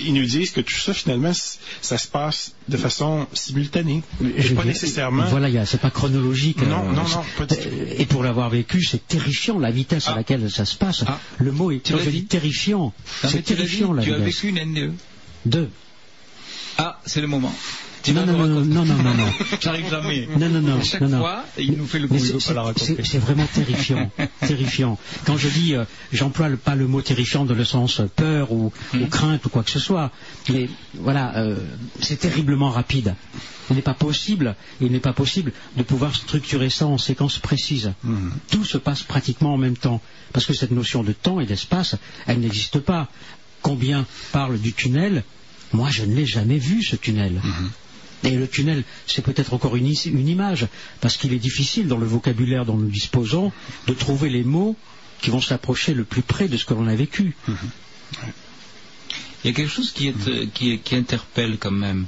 ils nous disent que tout ça, finalement, ça se passe de façon simultanée. Et pas nécessairement. Voilà, c'est pas chronologique. Non, euh, non, non, pas du tout. euh, Et pour l'avoir vécu, c'est terrifiant la vitesse à Ah. laquelle ça se passe. Ah. Le mot est terrifiant. C'est terrifiant la tu as vitesse. vécu une NDE. Deux. Ah, c'est le moment. Tu non, non, non, non, non, non, non. J'arrive jamais. Non, non, non. Chaque non, non. fois, il nous fait le coup, il c'est- veut pas la raconter. c'est- vraiment terrifiant, terrifiant. Quand je dis, euh, j'emploie pas le mot terrifiant dans le sens euh, peur ou, Hmm. ou crainte ou quoi que ce soit, mais voilà, euh, c'est terriblement rapide. Il n'est pas possible, il n'est pas possible de pouvoir structurer ça en séquences précises. Tout se passe pratiquement en même temps, parce que cette notion de temps et d'espace, elle n'existe pas. Combien parle du tunnel Moi, je ne l'ai jamais vu ce tunnel. Et le tunnel, c'est peut-être encore une, une image, parce qu'il est difficile dans le vocabulaire dont nous disposons de trouver les mots qui vont s'approcher le plus près de ce que l'on a vécu. Il y a quelque chose qui, est, euh, qui, est- qui interpelle quand même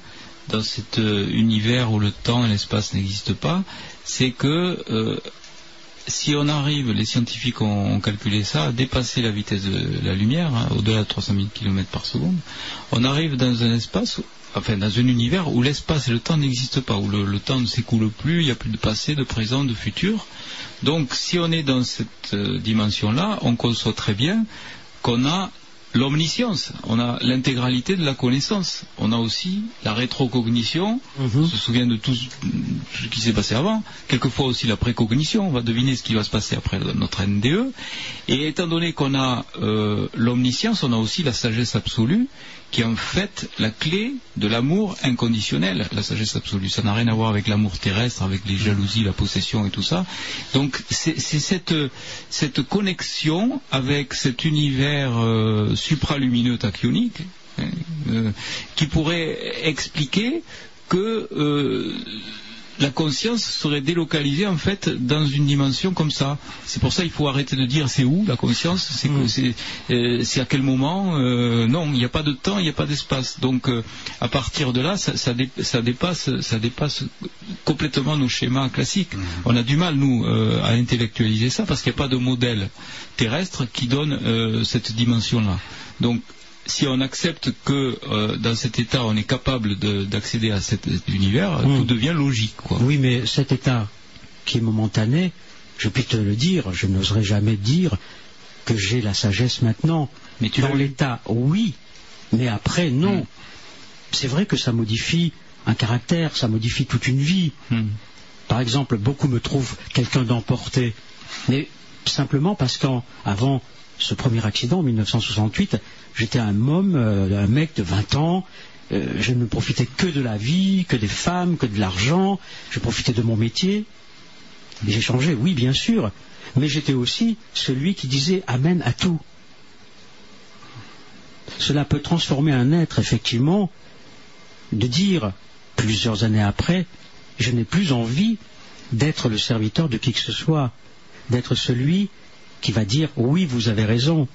dans cet euh, univers où le temps et l'espace n'existent pas, c'est que euh, si on arrive, les scientifiques ont, calculé ça, à dépasser la vitesse de la lumière, hein, au-delà de 300 000 km par seconde, on arrive dans un espace, enfin dans un univers où l'espace et le temps n'existent pas, où le, le temps ne s'écoule plus, il n'y a plus de passé, de présent, de futur. Donc si on est dans cette euh, dimension-là, on conçoit très bien qu'on a l'omniscience, on a l'intégralité de la connaissance, on a aussi la rétrocognition, on se souvient de tout ce ce qui s'est passé avant, quelquefois aussi la précognition, on va deviner ce qui va se passer après notre NDE, et étant donné qu'on a euh, l'omniscience, on a aussi la sagesse absolue, qui est en fait la clé de l'amour inconditionnel, la sagesse absolue. Ça n'a rien à voir avec l'amour terrestre, avec les jalousies, la possession et tout ça. Donc c'est cette, cette connexion avec cet univers euh, supralumineux tachyonique hein, euh, qui pourrait expliquer que euh, la conscience serait délocalisée en fait dans une dimension comme ça. C'est pour ça qu'il faut arrêter de dire c'est où la conscience, c'est que c'est euh, à quel moment. euh, non, il n'y a pas de temps, il n'y a pas d'espace. Donc euh, à partir de là, ça, ça, dé- ça dépasse, ça dépasse complètement nos schémas classiques. On a du mal nous à intellectualiser ça parce qu'il n'y a pas de modèle terrestre qui donne cette dimension-là. Donc si on accepte que euh, dans cet état on est capable de- d'accéder à cet univers, tout devient logique. Quoi. Oui, mais cet état qui est momentané, je puis te le dire, je n'oserais jamais dire que j'ai la sagesse maintenant. Mais tu Dans l'état, oui, mais après, non. C'est vrai que ça modifie un caractère, ça modifie toute une vie. Hmm. Par exemple, beaucoup me trouvent quelqu'un d'emporté, mais simplement parce qu'avant ce premier accident en 1968, j'étais un môme, euh, un mec de 20 ans, euh, je ne profitais que de la vie, que des femmes, que de l'argent, je profitais de mon métier. J'ai changé, oui, bien sûr, mais j'étais aussi celui qui disait Amen à tout. Cela peut transformer un être, effectivement, de dire, plusieurs années après, je n'ai plus envie d'être le serviteur de qui que ce soit, d'être celui qui va dire oui, vous avez raison.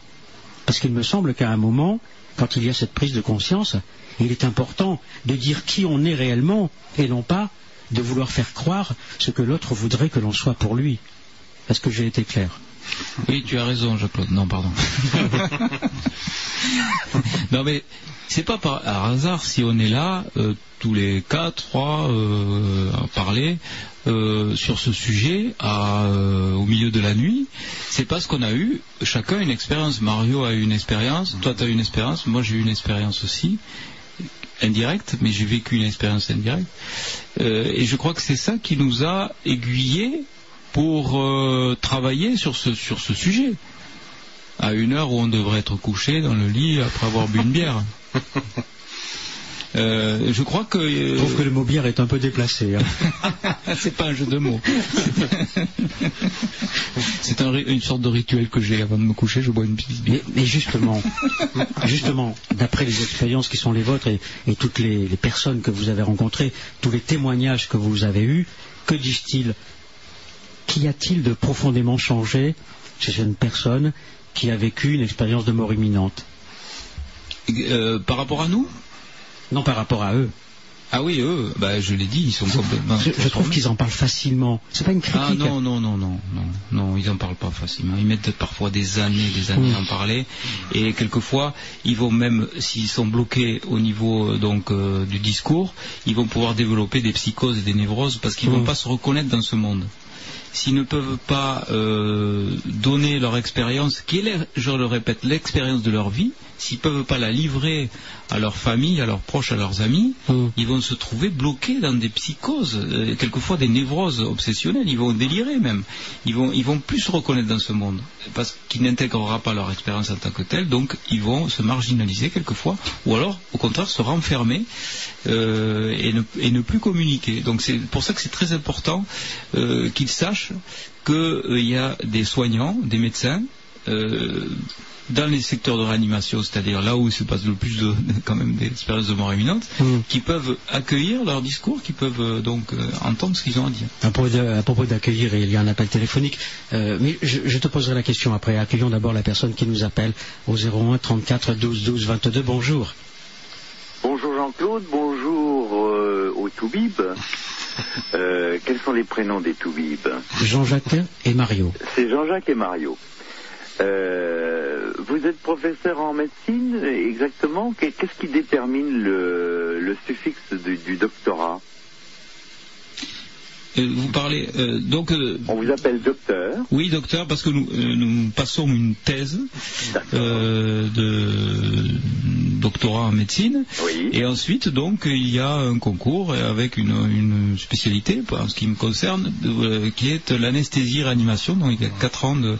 Parce qu'il me semble qu'à un moment, quand il y a cette prise de conscience, il est important de dire qui on est réellement et non pas de vouloir faire croire ce que l'autre voudrait que l'on soit pour lui. Est-ce que j'ai été clair? Oui, tu as raison, Jean-Claude. Non, pardon. non, mais c'est pas par hasard si on est là, euh, tous les quatre, trois, euh, à parler euh, sur ce sujet euh, au milieu de la nuit. C'est parce qu'on a eu chacun une expérience. Mario a eu une expérience, toi tu as eu une expérience, moi j'ai eu une expérience aussi indirecte, mais j'ai vécu une expérience indirecte. Euh, et je crois que c'est ça qui nous a aiguillés pour travailler sur ce sujet. À une heure où on devrait être couché dans le lit après avoir bu une bière. Euh, je crois que. Je trouve que le mot bière est un peu déplacé. hein. c'est pas un jeu de mots. c'est un une sorte de rituel que j'ai avant de me coucher, je bois une petite bière. Mais, mais justement, justement, d'après les expériences qui sont les vôtres et, et toutes les, les personnes que vous avez rencontrées, tous les témoignages que vous avez eus, que disent-ils? Qu'y a-t-il de profondément changé chez une personne qui a vécu une expérience de mort imminente? Euh, par rapport à nous? Non, par rapport à eux. Ah oui, eux, bah, je l'ai dit, ils sont complètement. Je, je trouve qu'ils en parlent facilement. C'est pas une critique. Ah non, non, non, non, non, non, ils en parlent pas facilement. Ils mettent parfois des années, des années à en parler. Et quelquefois, ils vont même, s'ils sont bloqués au niveau euh, donc euh, du discours, ils vont pouvoir développer des psychoses et des névroses parce qu'ils Mm. vont pas se reconnaître dans ce monde. S'ils ne peuvent pas euh, donner leur expérience, qui est, je le répète, l'expérience de leur vie, s'ils peuvent pas la livrer à leur famille, à leurs proches, à leurs amis, ils vont se trouver bloqués dans des psychoses, euh, quelquefois des névroses obsessionnelles. Ils vont délirer même. Ils vont, ils vont plus se reconnaître dans ce monde parce qu'ils n'intégrera pas leur expérience en tant que telle. Donc, ils vont se marginaliser quelquefois, ou alors, au contraire, se renfermer euh, et, ne, et ne plus communiquer. Donc, c'est pour ça que c'est très important euh, qu'ils sachent qu'il y a des soignants, des médecins. euh, dans les secteurs de réanimation, c'est-à-dire là où il se passe le plus de, quand même d'expériences de mort imminente, qui peuvent accueillir leur discours, qui peuvent euh, donc euh, entendre ce qu'ils ont à dire. À propos de- à propos d'accueillir, il y a un appel téléphonique. Euh, mais je, je te poserai la question après. Accueillons d'abord la personne qui nous appelle au 01 34 12 12 22. Bonjour. Bonjour Jean-Claude, bonjour euh, aux Toubib. Euh, quels sont les prénoms des Toubib Jean-Jacques et Mario. C'est Jean-Jacques et Mario. Euh, vous êtes professeur en médecine, exactement. Qu'est- Qu'est-ce qui détermine le, le suffixe du, du doctorat? Vous parlez euh, donc. euh, On vous appelle docteur. Oui, docteur, parce que nous, euh, nous passons une thèse euh, de doctorat en médecine. Et ensuite, donc, il y a un concours avec une, une spécialité, en ce qui me concerne, euh, qui est l'anesthésie-réanimation. Donc, il y a quatre ans de,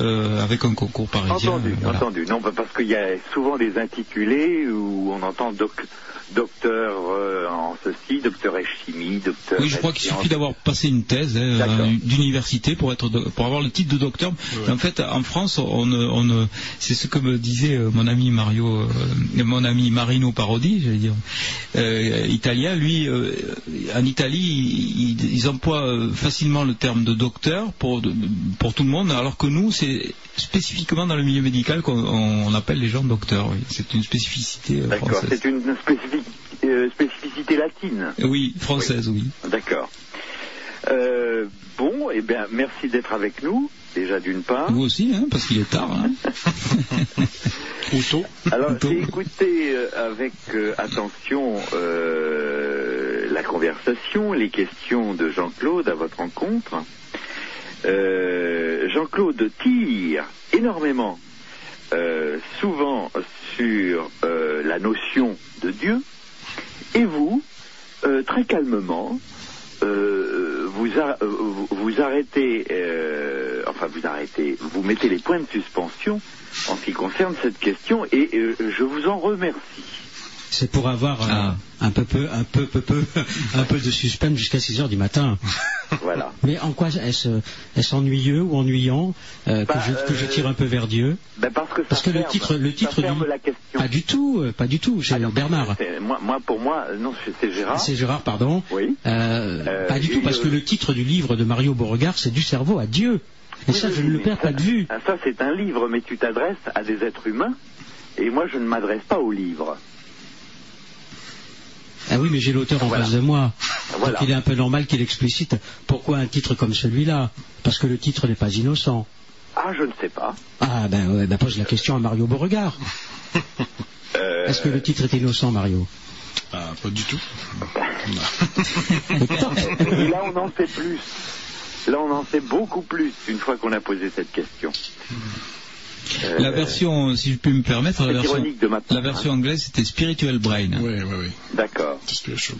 euh, avec un concours parisien. Entendu, Voilà. entendu. Non, parce qu'il y a souvent des intitulés où on entend doc- docteur euh, en ceci, docteur en chimie, docteur. Oui, je crois qu'il suffit d'avoir passé une thèse hein, euh, d'université pour être pour avoir le titre de docteur. En fait, en France, on, ne- on c'est ce que me disait euh, mon ami Mario, euh, mon ami Marino Parodi, j'allais dire, euh, italien. Lui, euh, en Italie, ils, ils emploient facilement le terme de docteur pour de- pour tout le monde, alors que nous, c'est spécifiquement dans le milieu médical qu'on on appelle les gens docteurs. oui. C'est une spécificité D'accord, française. c'est une spécific- euh, spécificité latine. Oui, française, oui. D'accord. Euh, bon, eh bien, merci d'être avec nous, déjà d'une part. Vous aussi, hein, parce qu'il est tard. Hein. Ou tôt. Alors, j'ai écouté euh, avec euh, attention euh, la conversation, les questions de Jean-Claude à votre rencontre. Euh, Jean-Claude tire énormément, euh, souvent sur euh, la notion de Dieu, et vous, euh, très calmement, euh, vous, a- euh, vous- vous arrêtez, euh, enfin vous arrêtez, vous mettez les points de suspension en ce qui concerne cette question et euh, je vous en remercie. C'est pour avoir euh, un peu peu, un peu peu peu, un peu de suspense jusqu'à 6 heures du matin. Voilà. Mais en quoi est-ce ennuyeux ou ennuyant euh, que, Bah, je, que je tire un peu vers Dieu? Ben parce que, ça Parce que le titre, le titre du la question. pas du tout, euh, pas du tout. C'est Bernard. C'est- Moi, moi, pour moi, non, c'est- Gérard. C'est Gérard, pardon. Oui. Euh, Euh, pas du tout, parce euh, que le titre du livre de Mario Beauregard, c'est du cerveau à Dieu. Et ça, je ne le perds pas de vue. Ah, Ça, c'est un livre, mais tu t'adresses à des êtres humains, et moi, je ne m'adresse pas au livre. Ah oui, mais j'ai l'auteur en face de moi. Voilà. Donc il est un peu normal qu'il explicite pourquoi un titre comme celui-là. Parce que le titre n'est pas innocent. Ah, je ne sais pas. Ah ben, ouais, ben pose la question à Mario Beauregard. Euh, Est-ce que le titre est innocent, Mario? Ah, pas du tout. Et là, on en sait plus. Là, on en sait beaucoup plus une fois qu'on a posé cette question. Euh, La version, si je puis me permettre, la version, ironique de ma part, la version anglaise c'était Spiritual Brain. Oui, oui, oui. D'accord. Spiritual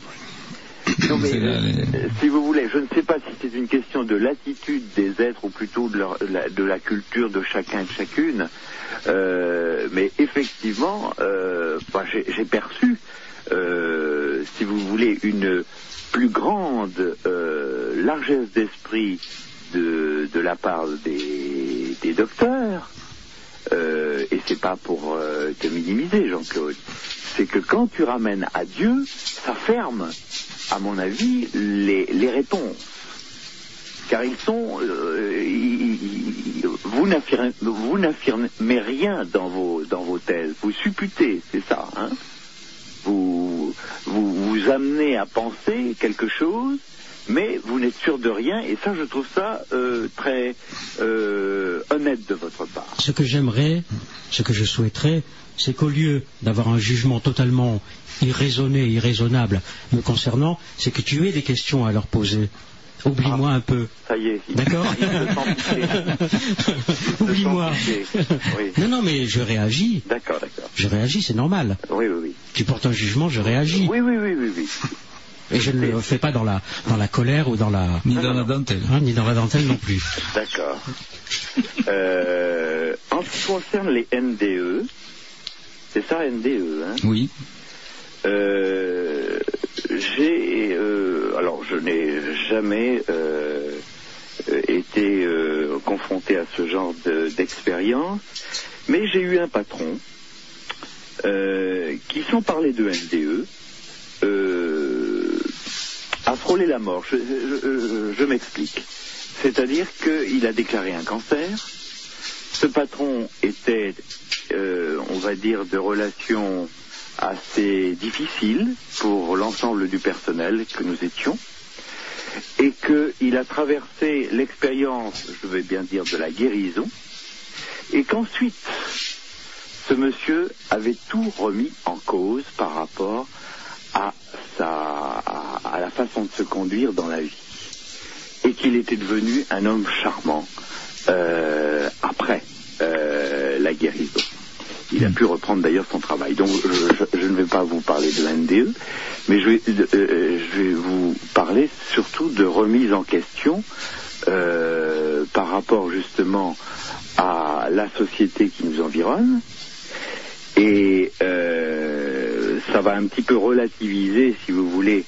Non, mais, C'est la- euh, si vous voulez, je ne sais pas si c'est une question de l'attitude des êtres ou plutôt de, leur- la, de la culture de chacun et de chacune. Euh, mais effectivement, euh, bah, j'ai perçu, euh, si vous voulez, une plus grande euh, largesse d'esprit de, de la part des, des docteurs. Euh, et c'est pas pour euh, te minimiser, Jean-Claude. C'est que quand tu ramènes à Dieu, ça ferme, à mon avis, les, les réponses. Car ils sont, euh, ils- vous n'affirmez rien dans vos dans vos thèses. Vous supputez, c'est ça. Hein vous, vous vous amenez à penser quelque chose, mais vous n'êtes sûr de rien. Et ça, je trouve ça euh, très euh, honnête de votre part. Ce que j'aimerais, ce que je souhaiterais, c'est qu'au lieu d'avoir un jugement totalement irraisonné, irraisonnable me concernant, c'est que tu aies des questions à leur poser. Oublie-moi un peu. Ça y est. D'accord. Oublie-moi. Oui. Non, non, mais je réagis. D'accord, d'accord. Je réagis, c'est normal. Oui, oui, oui. Tu portes un jugement, je réagis. Oui, oui, oui, oui, oui. Et je ne le fais pas dans la, dans la colère ou dans la... Ni dans la dentelle. Hein, ni dans la dentelle non plus. D'accord. Euh, en ce qui concerne les NDE, c'est ça NDE, hein? Oui. Euh, j'ai euh, alors je n'ai jamais euh, été euh, confronté à ce genre de- d'expérience, mais j'ai eu un patron euh, qui, sans parler de NDE, euh, a frôlé la mort. Je m'explique. C'est-à-dire qu'il a déclaré un cancer. Ce patron était, euh, on va dire, de relations assez difficiles pour l'ensemble du personnel que nous étions et qu'il a traversé l'expérience, je vais bien dire, de la guérison et qu'ensuite ce monsieur avait tout remis en cause par rapport à, à, à la façon de se conduire dans la vie et qu'il était devenu un homme charmant euh, après euh, la guérison. Il a pu reprendre d'ailleurs son travail. Donc je, je- je ne vais pas vous parler de NDE, mais je vais, euh, je vais vous parler surtout de remise en question euh, par rapport justement à la société qui nous environne. Et euh, ça va un petit peu relativiser, si vous voulez,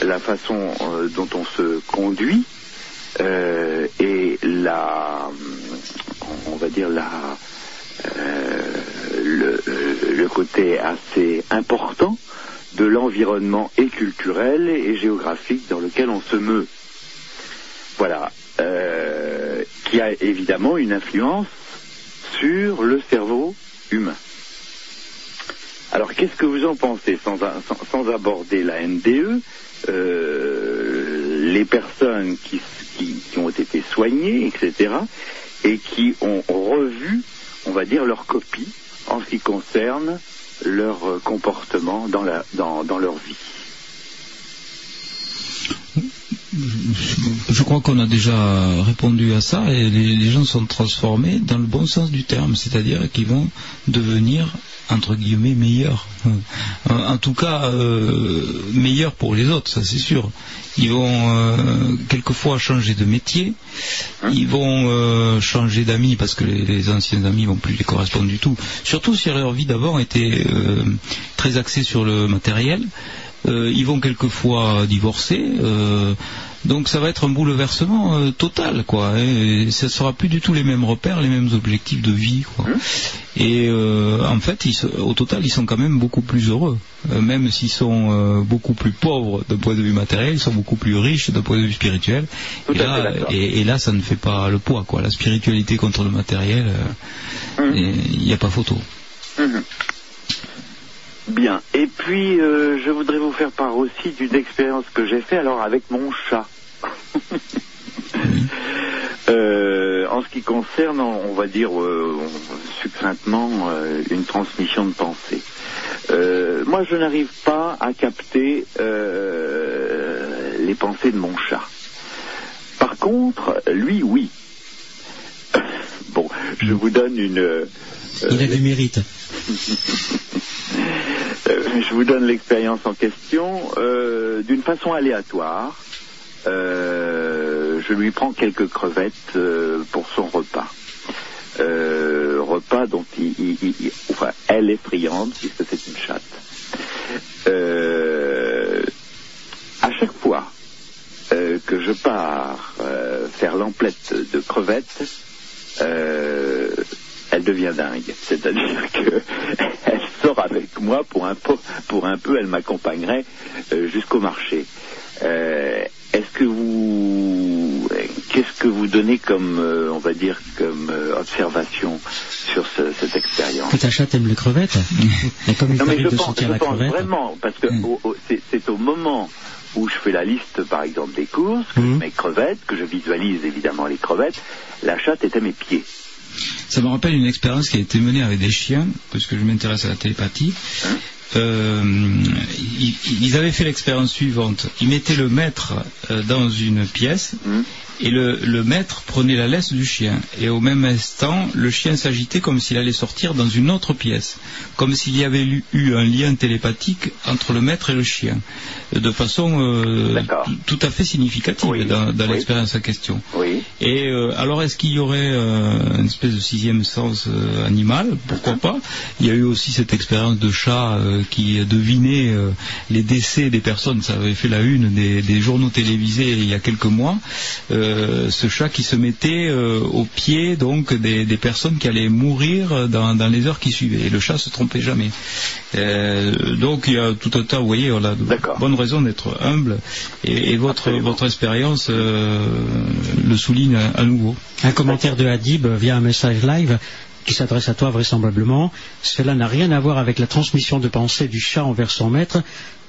la façon euh, dont on se conduit euh, et la, on va dire la, euh, le, côté assez important de l'environnement et culturel et géographique dans lequel on se meut. Voilà, euh, qui a évidemment une influence sur le cerveau humain. Alors qu'est-ce que vous en pensez sans, aborder la NDE euh, Les personnes qui, ont été soignées, etc., et qui ont revu, on va dire, leur copie en ce qui concerne leur euh, comportement dans leur vie? Je crois qu'on a déjà répondu à ça et les, gens sont transformés dans le bon sens du terme, c'est-à-dire qu'ils vont devenir entre guillemets meilleurs. En, tout cas, euh, meilleurs pour les autres, ça c'est sûr. Ils vont euh, quelquefois changer de métier, ils vont euh, changer d'amis parce que les, anciens amis vont plus les correspondre du tout. Surtout si leur vie d'abord était très axée sur le matériel. Euh, ils vont quelquefois divorcer. euh, donc ça va être un bouleversement euh, total, quoi. hein, et ça sera plus du tout les mêmes repères, les mêmes objectifs de vie, quoi. Et en fait, ils au total, ils sont quand même beaucoup plus heureux, même s'ils sont beaucoup plus pauvres d'un point de vue matériel, ils sont beaucoup plus riches d'un point de vue spirituel. Et là, fait d'accord. et, et là, ça ne fait pas le poids, quoi. La spiritualité contre le matériel, et il n'y a pas photo. Mhm. Bien. Et puis, euh, je voudrais vous faire part aussi d'une expérience que j'ai faite alors avec mon chat. Euh, en ce qui concerne, on va dire euh, succinctement, euh, une transmission de pensée. Euh, moi, je n'arrive pas à capter euh, les pensées de mon chat. Par contre, lui, oui. Bon, je vous donne une. Il a du mérite. euh, je vous donne l'expérience en question. Euh, D'une façon aléatoire, euh, je lui prends quelques crevettes pour son repas. Repas dont il, enfin, elle est friande puisque c'est une chatte. Euh, à chaque fois que je pars faire l'emplette de crevettes, elle devient dingue. C'est-à-dire que elle sort avec moi pour un peu, pour un peu elle m'accompagnerait euh, jusqu'au marché. Euh, Est-ce que vous, qu'est-ce que vous donnez comme, euh, on va dire, comme euh, observation sur ce- cette expérience? Que ta chatte aime les crevettes. Et comme il non mais je de pense, je la pense crevette. vraiment, parce que au- c'est au moment où je fais la liste, par exemple, des courses, que Mhm. je mets crevettes, que je visualise évidemment les crevettes, la chatte est à mes pieds. Ça me rappelle une expérience qui a été menée avec des chiens, puisque je m'intéresse à la télépathie. Euh, ils, ils avaient fait l'expérience suivante. Ils mettaient le maître euh, dans une pièce et le, le maître prenait la laisse du chien. Et au même instant, le chien s'agitait comme s'il allait sortir dans une autre pièce, comme s'il y avait eu, un lien télépathique entre le maître et le chien, de façon euh, tout à fait significative dans, dans l'expérience en question. Et euh, alors, est-ce qu'il y aurait euh, une espèce de sixième sens animal? Pourquoi pas? Il y a eu aussi cette expérience de chat qui devinait euh, les décès des personnes. Ça avait fait la une des, des journaux télévisés il y a quelques mois. Euh, ce chat qui se mettait euh, au pied donc des, des personnes qui allaient mourir dans, dans les heures qui suivaient. Et le chat se trompait jamais. Euh, donc il y a tout un tas, vous voyez, on a de bonnes raisons d'être humble. Et, et votre, votre expérience euh, le souligne à, à nouveau. Un commentaire de Hadib via un message live qui s'adresse à toi vraisemblablement. Cela n'a rien à voir avec la transmission de pensée du chat envers son maître,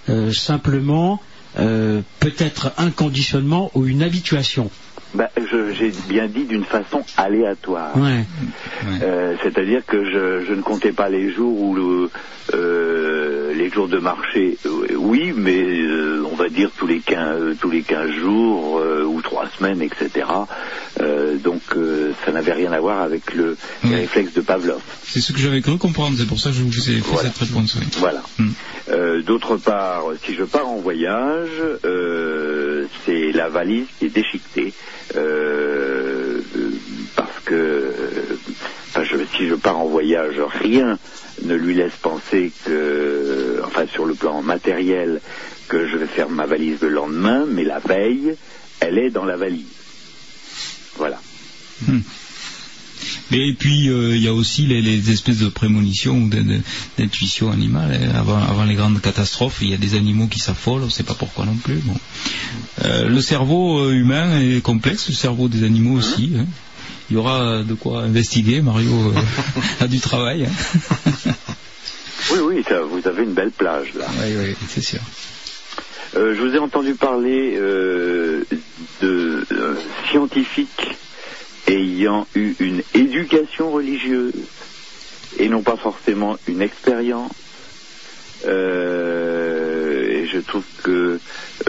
euh, simplement euh, peut-être un conditionnement ou une habituation. Bah, je- j'ai bien dit d'une façon aléatoire. Ouais. Euh, C'est-à-dire que je, je ne comptais pas les jours où le, euh, les jours de marché, euh, oui, mais euh, on va dire tous les 15, tous les 15 jours euh, ou trois semaines, etc. Euh, donc euh, ça n'avait rien à voir avec le les réflexes de Pavlov. C'est ce que j'avais cru comprendre, c'est pour ça que je vous ai fait Voilà. cette réponse. oui. Voilà. Euh, D'autre part, si je pars en voyage, euh, c'est la valise qui est déchiquetée. Euh, parce que euh, si je pars en voyage, rien ne lui laisse penser que, enfin sur le plan matériel, que je vais faire ma valise le lendemain, mais la veille, elle est dans la valise. Voilà. Mais et puis euh, il y a aussi les, les espèces de prémonitions ou d'intuitions animales. hein. Avant, avant les grandes catastrophes, il y a des animaux qui s'affolent, on ne sait pas pourquoi non plus. Bon. Euh, le cerveau euh, humain est complexe, le cerveau des animaux aussi. hein. Il y aura de quoi investiguer. Mario a du travail. hein. Oui, oui, ça, vous avez une belle plage là. Oui, oui, c'est sûr. Euh, je vous ai entendu parler euh, de euh, scientifiques ayant eu une éducation religieuse et non pas forcément une expérience. Euh, et je trouve que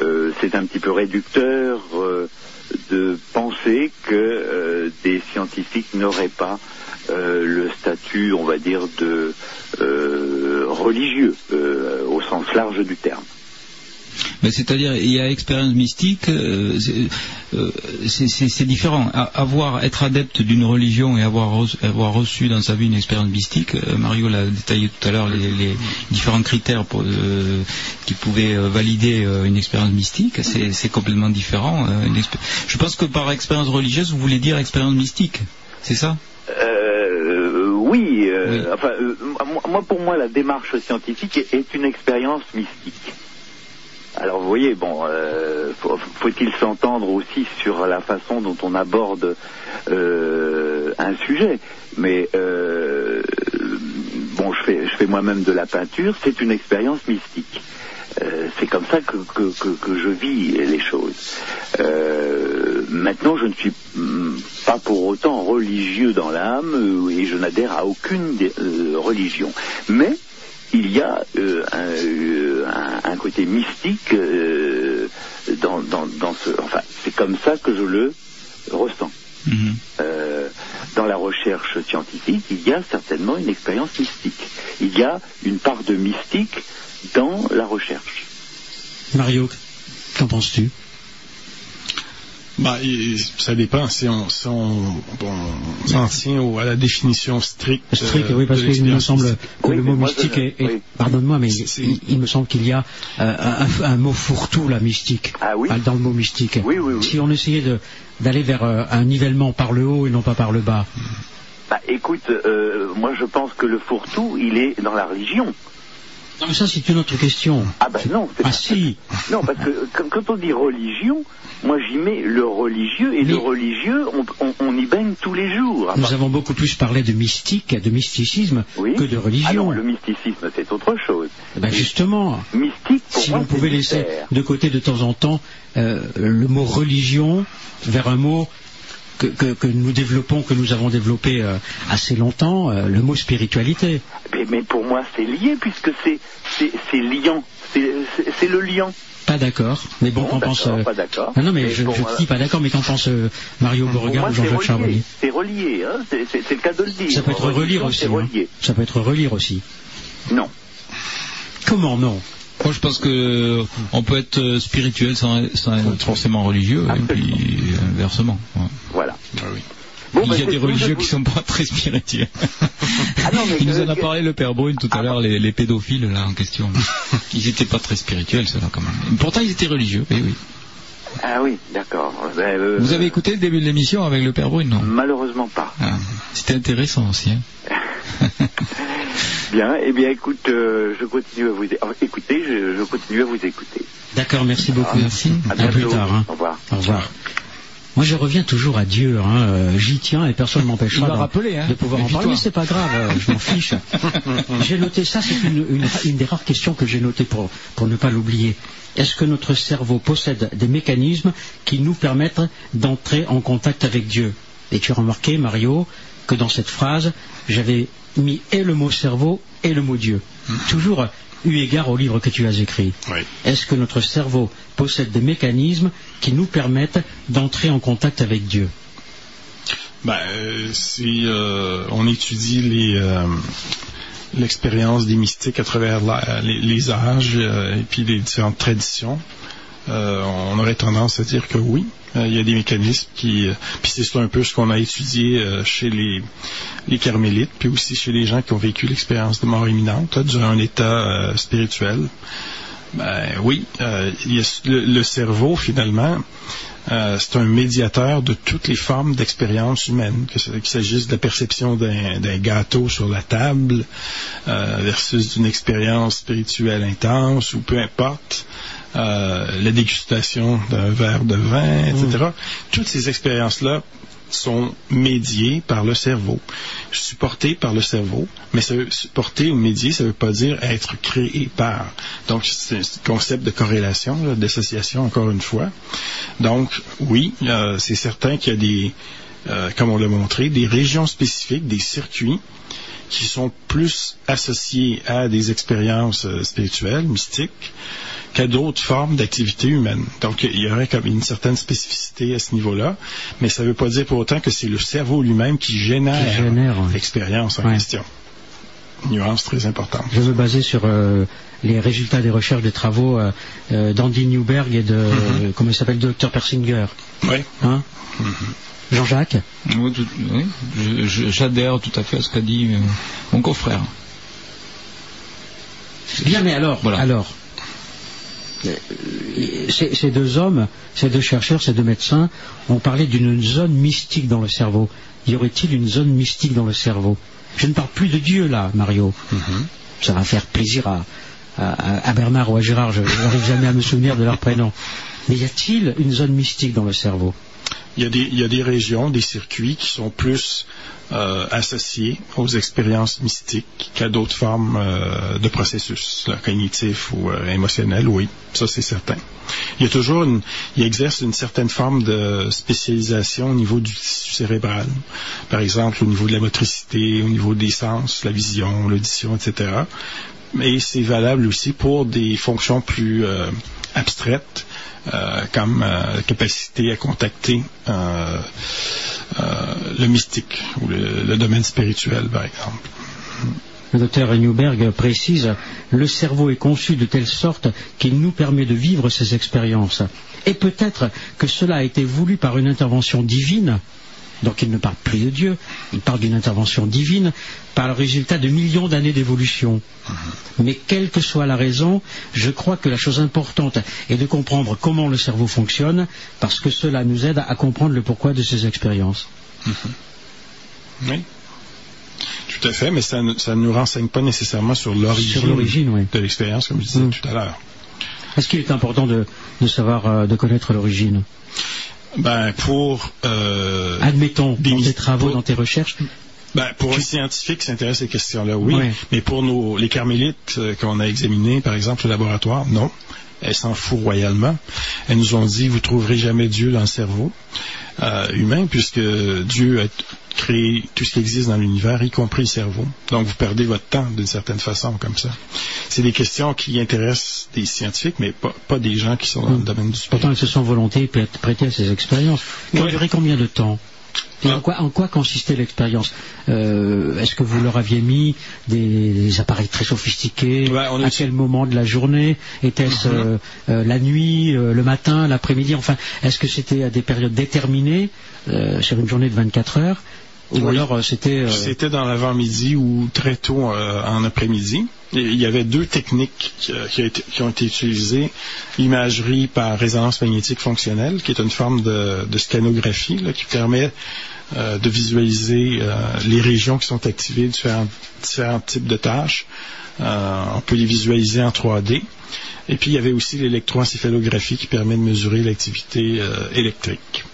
euh, c'est un petit peu réducteur euh, de penser que euh, des scientifiques n'auraient pas euh, le statut, on va dire, de euh, religieux au sens large du terme. Mais c'est-à-dire, il y a expérience mystique, euh, c'est euh, c'est- différent. A- avoir, être adepte d'une religion et avoir reçu, avoir reçu dans sa vie une expérience mystique, euh, Mario l'a détaillé tout à l'heure, les, les différents critères pour, euh, qui pouvaient valider une expérience mystique, c'est complètement différent. une Je pense que par expérience religieuse, vous voulez dire expérience mystique, c'est ça? Euh, oui, euh, enfin, moi, pour moi, la démarche scientifique est une expérience mystique. Alors, vous voyez, bon, euh, faut- faut-il s'entendre aussi sur la façon dont on aborde euh, un sujet? Mais euh, bon, je fais, je fais moi-même de la peinture, c'est une expérience mystique. Euh, c'est comme ça que, que, que, je vis les choses. Euh, maintenant, je ne suis mm, pas pour autant religieux dans l'âme euh, et je n'adhère à aucune religion. Mais il y a euh, un, euh, un- un côté mystique euh, dans, dans, dans ce. Enfin, c'est comme ça que je le ressens. Euh, dans la recherche scientifique, il y a certainement une expérience mystique. Il y a une part de mystique dans la recherche. Mario, qu'en penses-tu? Bah, et ça dépend. Si on, si on, bon, on s'en tient au- à la définition stricte. Strict, euh, oui, parce qu'il me semble mystique. que le mot mystique est, est- pardonne-moi, mais il, il me semble qu'il y a euh, un, un mot fourre-tout, la mystique, Ah oui dans le mot mystique. Si on essayait de- d'aller vers euh, un nivellement par le haut et non pas par le bas. Bah, écoute, euh, moi je pense que le fourre-tout, il est dans la religion. Non, mais ça, c'est une autre question. Ah ben non, Ah si Non, parce que quand, on dit religion, moi j'y mets le religieux et le religieux, on, on- on y baigne tous les jours. Ah, Nous avons beaucoup plus parlé de mystique, de mysticisme, que de Ah non, religion. le mysticisme c'est autre chose. Eh ben, justement, Mystique, pour si moi, on pouvait laisser de côté de temps en temps euh, le mot religion vers un mot que, que, que nous développons, que nous avons développé euh, assez longtemps, euh, le mot spiritualité. Mais, mais pour moi, c'est lié puisque c'est liant. C'est le liant. Pas d'accord, mais bon, Bon, qu'en pense... euh, pas d'accord. Non, non, mais, Mais je, pour je dis pas d'accord, mais qu'en pense euh, Mario Beauregard ou Jean-Jacques Charbonnier? C'est relié, hein. C'est le cas de le dire. Ça peut être relire aussi. Hein. Ça peut être relire aussi. Non. Comment non? Moi, je pense que on peut être spirituel sans, sans être forcément religieux, et puis inversement. ouais. Voilà. Oui. Bon, Il y a des religieux qui sont pas très spirituels. Ah non, mais Il nous que- en a que- parlé le père Brune tout à l'heure, les, les pédophiles là en question. Ils étaient pas très spirituels, ceux-là quand même. Pourtant, ils étaient religieux. eh oui. Ah oui, d'accord. Ben, euh, Vous avez écouté le début de l'émission avec le père Brune, non? Malheureusement pas. Ah, C'était intéressant aussi. hein. Bien, eh bien, écoute, euh, je continue à vous écouter, je, je continue à vous écouter. D'accord, merci beaucoup. Merci. À À plus tard. hein. Au revoir. Au revoir. Moi, je reviens toujours à Dieu. Hein. euh, J'y tiens et personne ne m'empêchera hein. de pouvoir en parler. Mais c'est pas grave, euh, je m'en fiche. j'ai noté ça, c'est une, une- une des rares questions que j'ai notées pour, pour ne pas l'oublier. Est-ce que notre cerveau possède des mécanismes qui nous permettent d'entrer en contact avec Dieu? Et tu as remarqué, Mario, que dans cette phrase, j'avais mis et le mot cerveau et le mot Dieu. Toujours eu égard au livre que tu as écrit. Oui. Est-ce que notre cerveau possède des mécanismes qui nous permettent d'entrer en contact avec Dieu Ben, si euh, on étudie euh, l'expérience des mystiques à travers les, âges et puis les différentes traditions, on aurait tendance à dire que oui, il y a des mécanismes qui, puis c'est un peu ce qu'on a étudié chez les carmélites, puis aussi chez les gens qui ont vécu l'expérience de mort imminente, là, durant un état spirituel. Ben oui, euh, le, le cerveau finalement. Euh, c'est un médiateur de toutes les formes d'expérience humaine, qu'il s'agisse de la perception d'un gâteau sur la table euh, versus d'une expérience spirituelle intense ou peu importe, euh, la dégustation d'un verre de vin, etc. Toutes ces expériences-là sont médiées par le cerveau, supportées par le cerveau, mais supporter ou médier, ça ne veut pas dire être créé par. Donc, c'est un concept de corrélation, d'association, encore une fois. Donc, oui, euh, c'est certain qu'il y a des, euh, comme on l'a montré, des régions spécifiques, des circuits qui sont plus associés à des expériences euh, spirituelles, mystiques, qu'à d'autres formes d'activité humaine. Donc, il y aurait comme une certaine spécificité à ce niveau-là, mais ça ne veut pas dire pour autant que c'est le cerveau lui-même qui génère, Qui génère, ouais. l'expérience en question. Nuance très importante. Je veux baser sur euh, les résultats des recherches des travaux euh, euh, d'Andy Newberg et de, euh, comment il s'appelle, de Dr. Persinger. Oui. Hein? Jean-Jacques? Oui, oui, j'adhère tout à fait à ce qu'a dit mon confrère. Bien, mais alors, Voilà. alors, ces, ces deux hommes, ces deux chercheurs, ces deux médecins ont parlé d'une zone mystique dans le cerveau. Y aurait-il une zone mystique dans le cerveau? Je ne parle plus de Dieu là, Mario. Ça va faire plaisir à, à- à Bernard ou à Gérard, je n'arrive jamais à me souvenir de leur prénom. Mais y a-t-il une zone mystique dans le cerveau? Il y, a des, régions, des circuits qui sont plus euh, associés aux expériences mystiques qu'à d'autres formes euh, de processus cognitifs ou euh, émotionnels, oui, ça c'est certain. Il y a toujours une, il exerce une certaine forme de spécialisation au niveau du tissu cérébral. Par exemple, au niveau de la motricité, au niveau des sens, la vision, l'audition, etc. Mais c'est valable aussi pour des fonctions plus euh, abstraites, euh, comme euh, la capacité à contacter euh, euh, le mystique ou le, le domaine spirituel, par exemple. Le docteur Newberg précise le cerveau est conçu de telle sorte qu'il nous permet de vivre ces expériences. Et peut-être que cela a été voulu par une intervention divine. Donc il ne parle plus de Dieu, il parle d'une intervention divine par le résultat de millions d'années d'évolution. Mais quelle que soit la raison, je crois que la chose importante est de comprendre comment le cerveau fonctionne, parce que cela nous aide à comprendre le pourquoi de ces expériences. Oui. Tout à fait, mais ça ne ça ne nous renseigne pas nécessairement sur l'origine oui. de l'expérience, comme je disais Mm. tout à l'heure. Est-ce qu'il est important de, de savoir, euh, de connaître l'origine? Ben, pour... euh, Admettons, dans tes travaux, pour- dans tes recherches, Ben, pour un scientifique qui s'intéresse à ces questions-là, oui. Oui. Mais pour nos, les carmélites euh, qu'on a examinés, par exemple, au laboratoire, non. Elles s'en foutent royalement. Elles nous ont dit, vous trouverez jamais Dieu dans le cerveau euh, humain, puisque Dieu a créé tout ce qui existe dans l'univers, y compris le cerveau. Donc, vous perdez votre temps d'une certaine façon, comme ça. C'est des questions qui intéressent des scientifiques, mais pas, pas des gens qui sont dans le domaine du Pourtant, ils se sont volontés prêt- prêtés à ces expériences. Ça a duré combien de temps? Et en quoi, en quoi consistait l'expérience Euh, Est-ce que vous leur aviez mis des, des appareils très sophistiqués Ouais, on a À quel moment de la journée Était-ce euh, euh, la nuit, le matin, l'après-midi Enfin, est-ce que c'était à des périodes déterminées sur une journée de 24 heures Ou Oui. alors c'était... C'était dans l'avant-midi ou très tôt en après-midi. Il y avait deux techniques qui, euh, ont été utilisées. L'imagerie par résonance magnétique fonctionnelle, qui est une forme de, de scanographie là, qui permet euh, de visualiser euh, les régions qui sont activées, différents, différents types de tâches. On peut les visualiser en 3D. Et puis, il y avait aussi l'électroencéphalographie qui permet de mesurer l'activité électrique.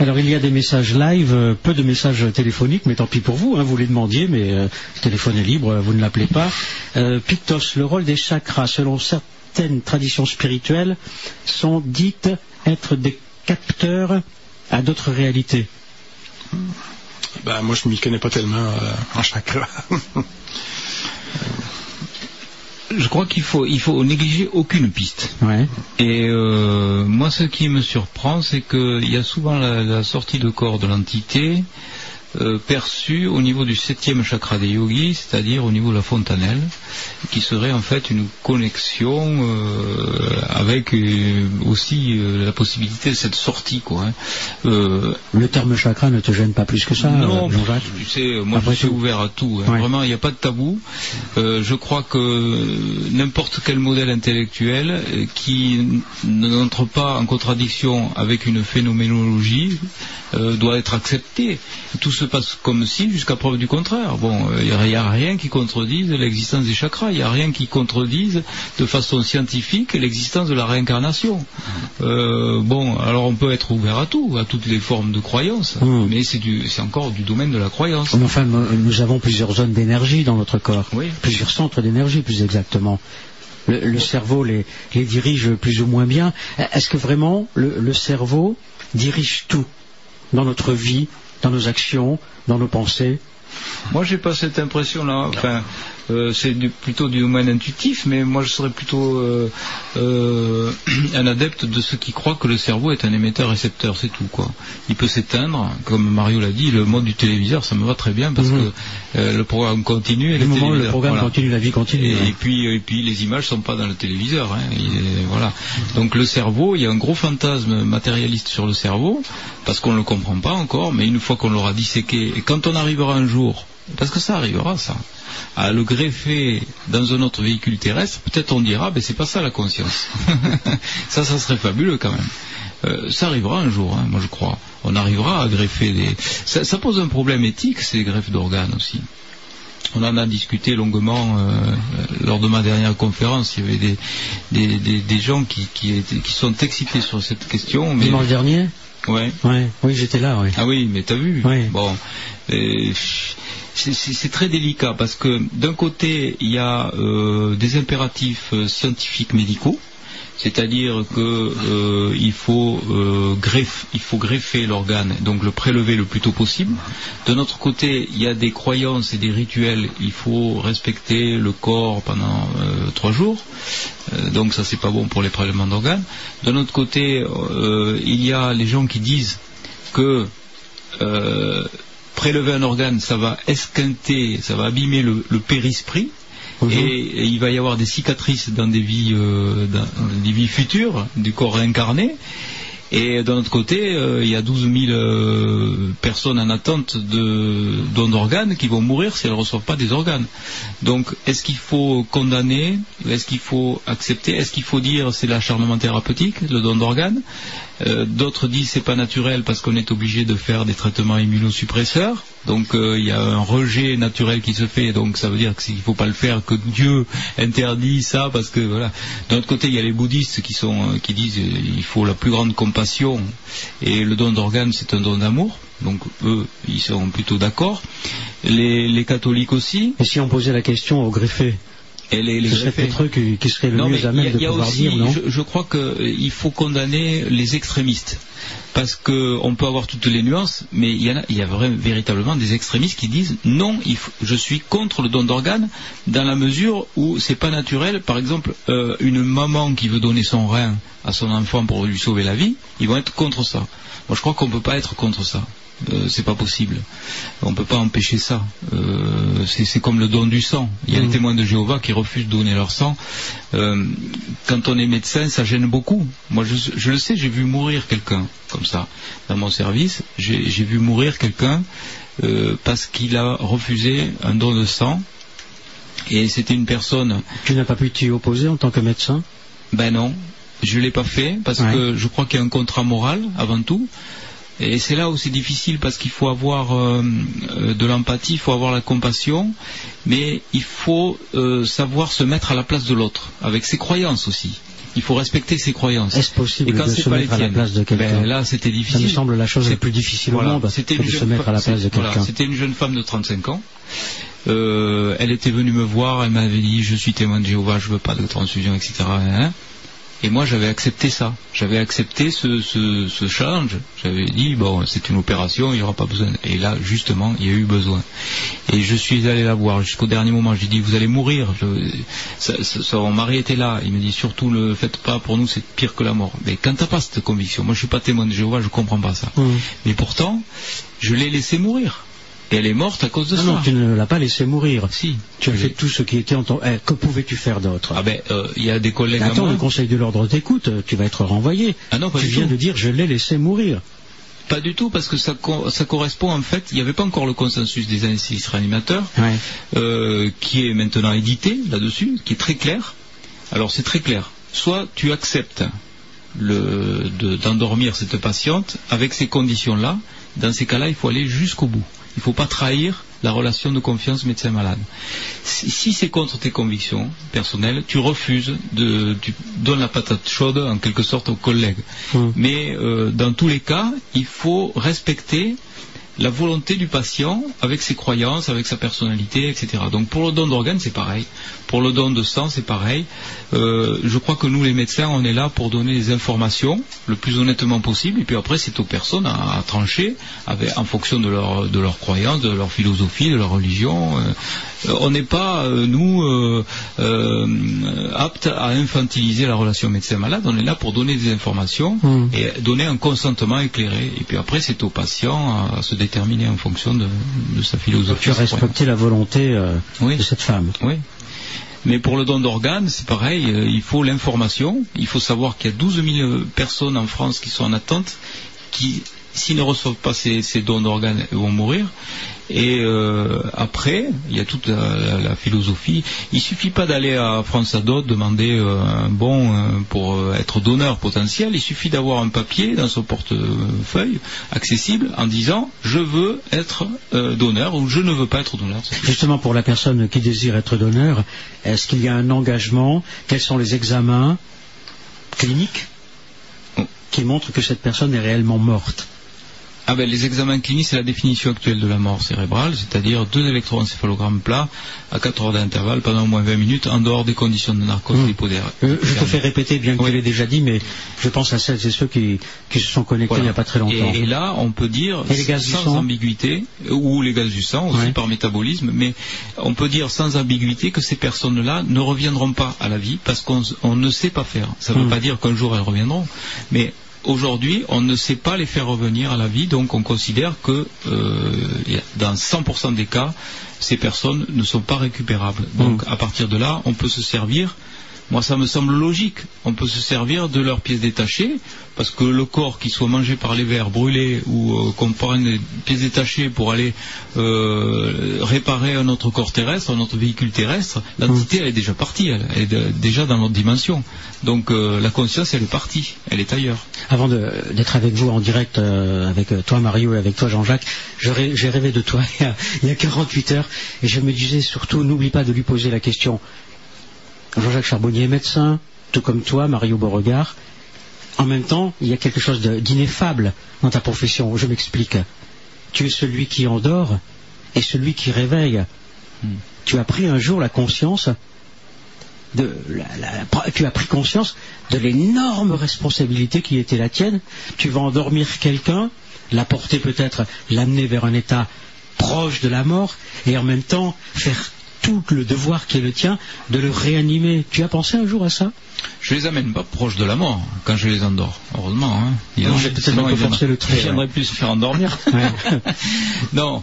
Alors il y a des messages live, euh, peu de messages téléphoniques, mais tant pis pour vous, hein, vous les demandiez, mais euh, le téléphone est libre, vous ne l'appelez pas. Euh, Pictos, le rôle des chakras, selon certaines traditions spirituelles, sont dites être des capteurs à d'autres réalités. Ben, moi, je m'y connais pas tellement en chakra. Je crois qu'il faut, il faut négliger aucune piste. Ouais. Et euh, moi, ce qui me surprend, c'est qu'il y a souvent la, la sortie de corps de l'entité euh, perçue au niveau du septième chakra des yogis, c'est-à-dire au niveau de la fontanelle, qui serait en fait une connexion euh, avec euh, aussi la possibilité de cette sortie, quoi. hein. Le terme chakra ne te gêne pas plus que ça, non, tu sais, moi Après je suis tout. ouvert à tout. hein. Ouais. Vraiment, il n'y a pas de tabou. Je crois que n'importe quel modèle intellectuel qui n'entre pas en contradiction avec une phénoménologie doit être accepté. Tout se passe comme si, jusqu'à preuve du contraire. Bon, euh, il n'y a, rien qui contredise l'existence des chakras. Il n'y a rien qui contredise de façon scientifique l'existence de la réincarnation. Euh, bon, alors on peut être ouvert à tout, à toutes les formes de croyance, Mm. mais c'est du- c'est encore du domaine de la croyance. Mais Enfin, nous nous avons plusieurs zones d'énergie dans notre corps, Oui. plusieurs centres d'énergie plus exactement. Le, le cerveau les, les dirige plus ou moins bien. Est-ce que vraiment le, le cerveau dirige tout dans notre vie, dans nos actions, dans nos pensées Moi, j'ai pas cette impression-là. Euh, c'est du- plutôt du domaine intuitif, mais moi, je serais plutôt euh, euh, un adepte de ceux qui croient que le cerveau est un émetteur-récepteur, c'est tout, quoi. Il peut s'éteindre, comme Mario l'a dit, le mode du téléviseur, ça me va très bien parce Mhm. que le programme continue et Du le moment où le téléviseur, programme voilà. continue, la vie continue. Et, et puis, et puis les images sont pas dans le téléviseur. hein. Voilà. Donc le cerveau, il y a un gros fantasme matérialiste sur le cerveau, parce qu'on ne le comprend pas encore, mais une fois qu'on l'aura disséqué, et quand on arrivera un jour, parce que ça arrivera ça, à le greffer dans un autre véhicule terrestre, peut-être on dira, ben c'est pas ça la conscience. ça, ça serait fabuleux quand même. Euh, ça arrivera un jour, hein, moi je crois. On arrivera à greffer des. Ça, ça pose un problème éthique, ces greffes d'organes aussi. On en a discuté longuement euh, lors de ma dernière conférence. Il y avait des, des, des, des gens qui, qui, étaient- qui sont excités sur cette question. Mais, Dimanche dernier? Ouais. Ouais, oui, j'étais là, oui. Ah oui, mais t'as vu? Oui. Bon, euh, c'est- très délicat parce que d'un côté il y a euh, des impératifs euh, scientifiques médicaux, c'est-à-dire que euh, faut greffer l'organe, donc le prélever le plus tôt possible. De notre côté, il y a des croyances et des rituels. Il faut respecter le corps pendant trois jours. Donc ça c'est pas bon pour les prélèvements d'organes. De notre côté, il y a les gens qui disent que prélever un organe, ça va esquinter, ça va abîmer le, le périsprit. Mhm. Et, et il va y avoir des cicatrices dans des vies, euh, dans des vies futures du corps réincarné. Et d'un autre côté, euh, il y a 12 000 euh, personnes en attente de dons d'organes qui vont mourir si elles ne reçoivent pas des organes. Donc, est-ce qu'il faut condamner Est-ce qu'il faut accepter Est-ce qu'il faut dire c'est l'acharnement thérapeutique, le don d'organes Euh, D'autres disent c'est pas naturel parce qu'on est obligé de faire des traitements immunosuppresseurs. Donc il y a un rejet naturel qui se fait, donc ça veut dire qu'il ne faut pas le faire, que Dieu interdit ça, parce que voilà. D'un autre côté, il y a les bouddhistes qui sont qui disent il faut la plus grande compassion et le don d'organes c'est un don d'amour. Donc eux, ils sont plutôt d'accord. Les, catholiques aussi. Et si on posait la question au greffé Et les, les Ce serait greffés. peut-être eux qui, qui seraient le Non, mais mieux à il y a- même de il y a pouvoir aussi, dire, non je, je crois qu'il faut condamner les extrémistes. Parce qu'on peut avoir toutes les nuances, mais il y, en a, il y a vrai- véritablement des extrémistes qui disent non, il faut- je suis contre le don d'organes dans la mesure où c'est pas naturel. Par exemple, euh, une maman qui veut donner son rein à son enfant pour lui sauver la vie, ils vont être contre ça. Moi, je crois qu'on peut pas être contre ça. Euh, c'est pas possible. On peut pas empêcher ça. Euh, c'est comme le don du sang. Il y a les témoins de Jéhovah qui refusent de donner leur sang. Euh, quand on est médecin, ça gêne beaucoup. Moi, je, je le sais, j'ai vu mourir quelqu'un comme ça dans mon service. J'ai vu mourir quelqu'un parce qu'il a refusé un don de sang. Et c'était une personne. Tu n'as pas pu t'y opposer en tant que médecin? Ben non, je l'ai pas fait parce Ouais. que je crois qu'il y a un contrat moral avant tout. Et c'est là où c'est difficile parce qu'il faut avoir euh, euh, de l'empathie, il faut avoir la compassion, mais il faut euh, savoir se mettre à la place de l'autre, avec ses croyances aussi. Il faut respecter ses croyances. Est-ce possible Et quand de se mettre à la place de quelqu'un ben là, c'était Ça difficile. me semble la chose la plus difficile Voilà, au monde, c'était de se jeune mettre à la place de voilà, quelqu'un. C'était une jeune femme de 35 ans. Euh, elle était venue me voir, elle m'avait dit je suis témoin de Jéhovah, je veux pas de transfusion, etc. hein. Et moi j'avais accepté ça, j'avais accepté ce, ce. J'avais dit bon c'est une opération, il n'y aura pas besoin. Et là justement il y a eu besoin. Et je suis allé la voir jusqu'au dernier moment. J'ai dit vous allez mourir. Je- ça- ça- son mari était là. Il me dit surtout ne le faites pas pour nous c'est pire que la mort. Mais quand t'as pas cette conviction, moi je suis pas témoin de Jéhovah, je comprends pas ça. Hum. Mais pourtant je l'ai laissé mourir. Et elle est morte à cause de ça. non, tu ne l'as pas laissé mourir. Si. Tu as fait tout ce qui était en ton... Eh, que pouvais-tu faire d'autre Ah ben, euh, il y a des collègues à Attends, moi. le Conseil de l'ordre t'écoute, tu vas être renvoyé. Ah non, pas tu du viens tout. de dire je l'ai laissé mourir. Pas du tout, parce que ça, co- ça correspond en fait, il n'y avait pas encore le consensus des anesthésistes réanimateurs, Ouais. euh, qui est maintenant édité là-dessus, qui est très clair. Alors c'est très clair. Soit tu acceptes de- d'endormir cette patiente avec ces conditions-là. Dans ces cas-là, il faut aller jusqu'au bout. Il ne faut pas trahir la relation de confiance médecin-malade. Si, si c'est contre tes convictions personnelles, tu refuses de, tu donnes la patate chaude en quelque sorte aux collègues. Hum. Mais euh, dans tous les cas, il faut respecter la volonté du patient avec ses croyances, avec sa personnalité, etc. Donc pour le don d'organes, c'est pareil. Pour le don de sang, c'est pareil. Euh, je crois que nous, les médecins, on est là pour donner des informations le plus honnêtement possible. Et puis après, c'est aux personnes à, à trancher avec, en fonction de leur, de leurs croyances, de leur philosophie, de leur religion. Euh, on n'est pas, euh, nous, aptes à infantiliser la relation médecin-malade. On est là pour donner des informations Hum. et donner un consentement éclairé. Et puis après, c'est au patient à se déterminer en fonction de, de sa philosophie. Tu as respecté la volonté euh, Oui. de cette femme? Oui. Mais pour le don d'organes, c'est pareil, euh, il faut l'information. Il faut savoir qu'il y a 12 000 personnes en France qui sont en attente, qui, s'ils ne reçoivent pas ces, ces dons d'organes, vont mourir. Et euh, après, il y a toute la, la- la philosophie. Il suffit pas d'aller à France Adot demander euh, un bon euh, pour être donneur potentiel. Il suffit d'avoir un papier dans son portefeuille accessible en disant je veux être donneur ou je ne veux pas être donneur. Justement, pour la personne qui désire être donneur, est-ce qu'il y a un engagement? Quels sont les examens cliniques Oh. qui montrent que cette personne est réellement morte? Ah ben, les examens cliniques, c'est la définition actuelle de la mort cérébrale, c'est-à-dire deux électroencéphalogrammes plats à 4 heures d'intervalle pendant au moins 20 minutes en dehors des conditions de narcose Mmh. Euh, Je te fais répéter, bien que Oui. tu l'aies déjà dit, mais je pense à celles et ceux qui, qui se sont connectés Voilà. il n'y a pas très longtemps. Et, et là, on peut dire les gaz sans ambiguïté, ou les gaz du sang aussi Ouais. par métabolisme, mais on peut dire sans ambiguïté que ces personnes-là ne reviendront pas à la vie parce qu'on ne sait pas faire. Ça ne veut Mm. pas dire qu'un jour elles reviendront, mais aujourd'hui, on ne sait pas les faire revenir à la vie, donc on considère que euh, dans 100% des cas, ces personnes ne sont pas récupérables. Donc Mm. à partir de là, on peut se servir moi ça me semble logique. On peut se servir de leurs pièces détachées, parce que le corps qui soit mangé par les vers, brûlé, ou euh, qu'on prenne des pièces détachées pour aller euh, réparer un autre corps terrestre, un autre véhicule terrestre, l'entité elle est déjà partie, elle, est déjà dans notre dimension. Donc euh, la conscience elle est partie, elle est ailleurs. Avant d'être avec vous en direct, avec toi Mario et avec toi Jean-Jacques, j'ai rêvé de toi il y a 48 heures et je me disais surtout, n'oublie pas de lui poser la question. Jean-Jacques Charbonnier est médecin, tout comme toi, Mario Beauregard. En même temps, il y a quelque chose d'ineffable dans ta profession. Je m'explique. Tu es celui qui endort et celui qui réveille. Tu as pris un jour la conscience de la- la- tu as pris conscience de l'énorme responsabilité qui était la tienne. Tu vas endormir quelqu'un, l'apporter peut-être, l'amener vers un état proche de la mort, et en même temps faire tout le devoir qui est le tien de le réanimer. Tu as pensé un jour à ça? Je les amène pas proches de la mort quand je les endors, heureusement. Hein. Ils Non, en- j'ai peut-être sinon, un peu ils forcé viendraient- le trait, Ils viendraient ouais. plus se faire endormir. non,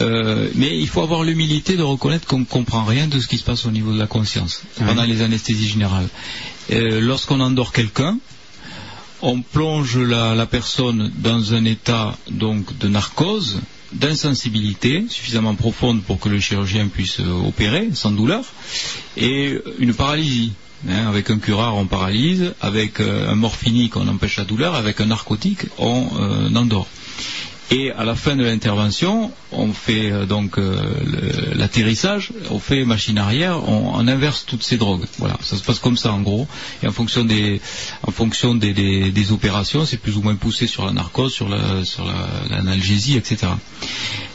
euh, mais il faut avoir l'humilité de reconnaître qu'on ne comprend rien de ce qui se passe au niveau de la conscience pendant les anesthésies générales. Euh, Lorsqu'on endort quelqu'un, on plonge la, la personne dans un état donc de narcose, d'insensibilité suffisamment profonde pour que le chirurgien puisse euh, opérer sans douleur, et une paralysie. hein, avec un curare, on paralyse. Avec euh, un morphinique, on empêche la douleur. Avec un narcotique, on euh, endort. Et à la fin de l'intervention, on fait euh, donc euh, l'atterrissage, on fait machine arrière, on, on inverse toutes ces drogues. Voilà, ça se passe comme ça en gros. Et en fonction des, en fonction des, des- des opérations, c'est plus ou moins poussé sur la narcose, sur la- sur la- l'analgésie, etc.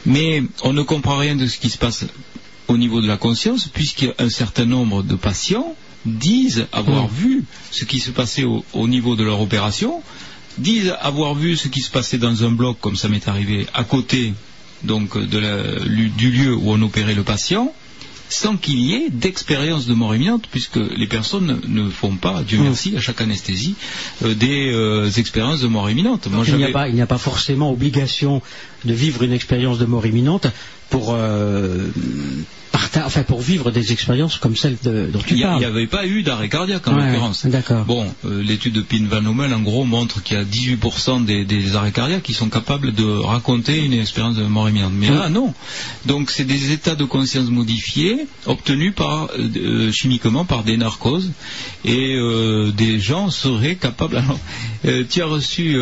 Mais on ne comprend rien de ce qui se passe au niveau de la conscience, puisqu'un certain nombre de patients disent avoir vu ce qui se passait au, au niveau de leur opération, disent avoir vu ce qui se passait dans un bloc, comme ça m'est arrivé, à côté donc de la- lu- du lieu où on opérait le patient, sans qu'il y ait d'expérience de mort imminente, puisque les personnes ne font pas, Dieu merci, à chaque anesthésie, euh, des euh, expériences de mort imminente. Moi, il n'y a pas, il n'y a pas forcément obligation de vivre une expérience de mort imminente pour, euh, enfin, pour vivre des expériences comme celle de- dont tu Il parles. n'y avait pas eu d'arrêt cardiaque en Ouais, l'occurrence. D'accord. Bon, euh, l'étude de Pin Van Hummel, en gros, montre qu'il y a 18% des, des arrêts cardiaques qui sont capables de raconter une expérience de mort imminente. Mais là, non. Donc, c'est des états de conscience modifiés, obtenus par, euh, euh, chimiquement par des narcoses, et euh, des gens seraient capables... Alors, tu as reçu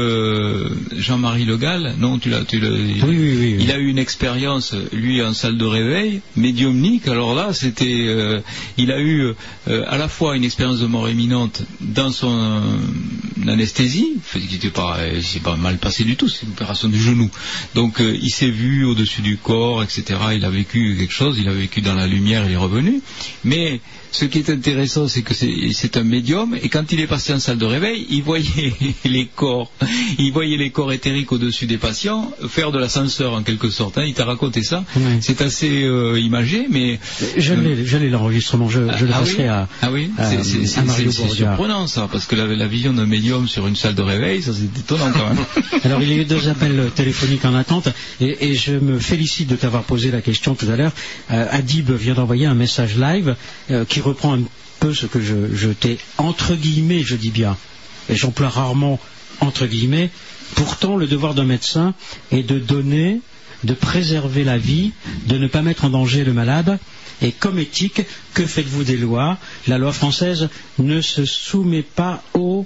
Jean-Marie Le Gall Non, tu l'as... Tu l'as- Oui, oui, oui, oui. Il a eu une expérience, lui, en salle de réveil, Alors là, c'était... euh, il a eu euh, à la fois une expérience de mort imminente dans son euh, anesthésie, fait qu'il était pas, pas mal passé du tout, c'est une opération du genou. Donc il s'est vu au-dessus du corps, etc. Il a vécu quelque chose, il a vécu dans la lumière, il est revenu. Mais ce qui est intéressant, c'est que c'est un médium, et quand il est passé en salle de réveil, il voyait les corps, il voyait les corps éthériques au-dessus des patients faire de l'ascenseur en quelque sorte. hein. Il t'a raconté ça. C'est assez euh, imagé, mais Je l'ai, je l'ai l'enregistrement, je, je le ah passerai oui à, Ah oui, c'est- surprenant ça, parce que la, la vision d'un médium sur une salle de réveil, ça c'est étonnant quand même. Alors il y a eu deux appels téléphoniques en attente et, et je me félicite de t'avoir posé la question tout à l'heure. Euh, Adib vient d'envoyer un message live euh, qui reprend un peu ce que je, je t'ai entre guillemets, je dis bien, et j'emploie rarement entre guillemets. Pourtant, le devoir d'un médecin est de donner, de préserver la vie, de ne pas mettre en danger le malade. Et comme éthique, que faites-vous des lois? La loi française ne se soumet pas aux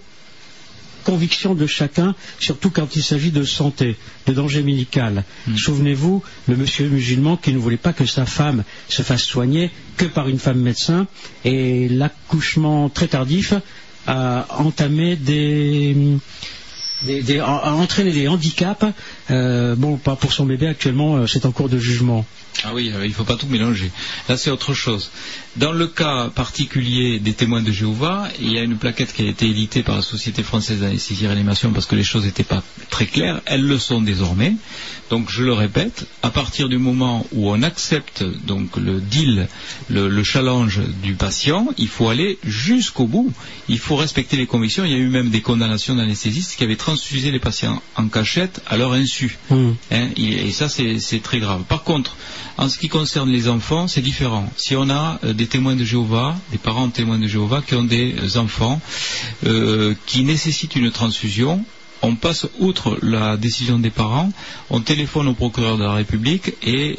conviction de chacun, surtout quand il s'agit de santé, de danger médical. Souvenez-vous, le monsieur musulman qui ne voulait pas que sa femme se fasse soigner que par une femme médecin, et l'accouchement très tardif a entamé des, des- des- a a entraîné des handicaps. Euh, bon, pas pour son bébé actuellement, euh, c'est en cours de jugement. Ah oui, euh, il ne faut pas tout mélanger. Là, c'est autre chose. Dans le cas particulier des témoins de Jéhovah, il y a une plaquette qui a été éditée par la Société française d'anesthésie et réanimation parce que les choses n'étaient pas très claires. Elles le sont désormais. Donc, je le répète, à partir du moment où on accepte donc le deal, le, le challenge du patient, il faut aller jusqu'au bout. Il faut respecter les convictions. Il y a eu même des condamnations d'anesthésistes qui avaient transfusé les patients en cachette à leur insu. Hum. Hein, et, et ça, c'est très grave. Par contre, en ce qui concerne les enfants, c'est différent. Si on a euh, des témoins de Jéhovah, des parents témoins de Jéhovah qui ont des euh, enfants euh, qui nécessitent une transfusion, on passe outre la décision des parents, on téléphone au procureur de la République et,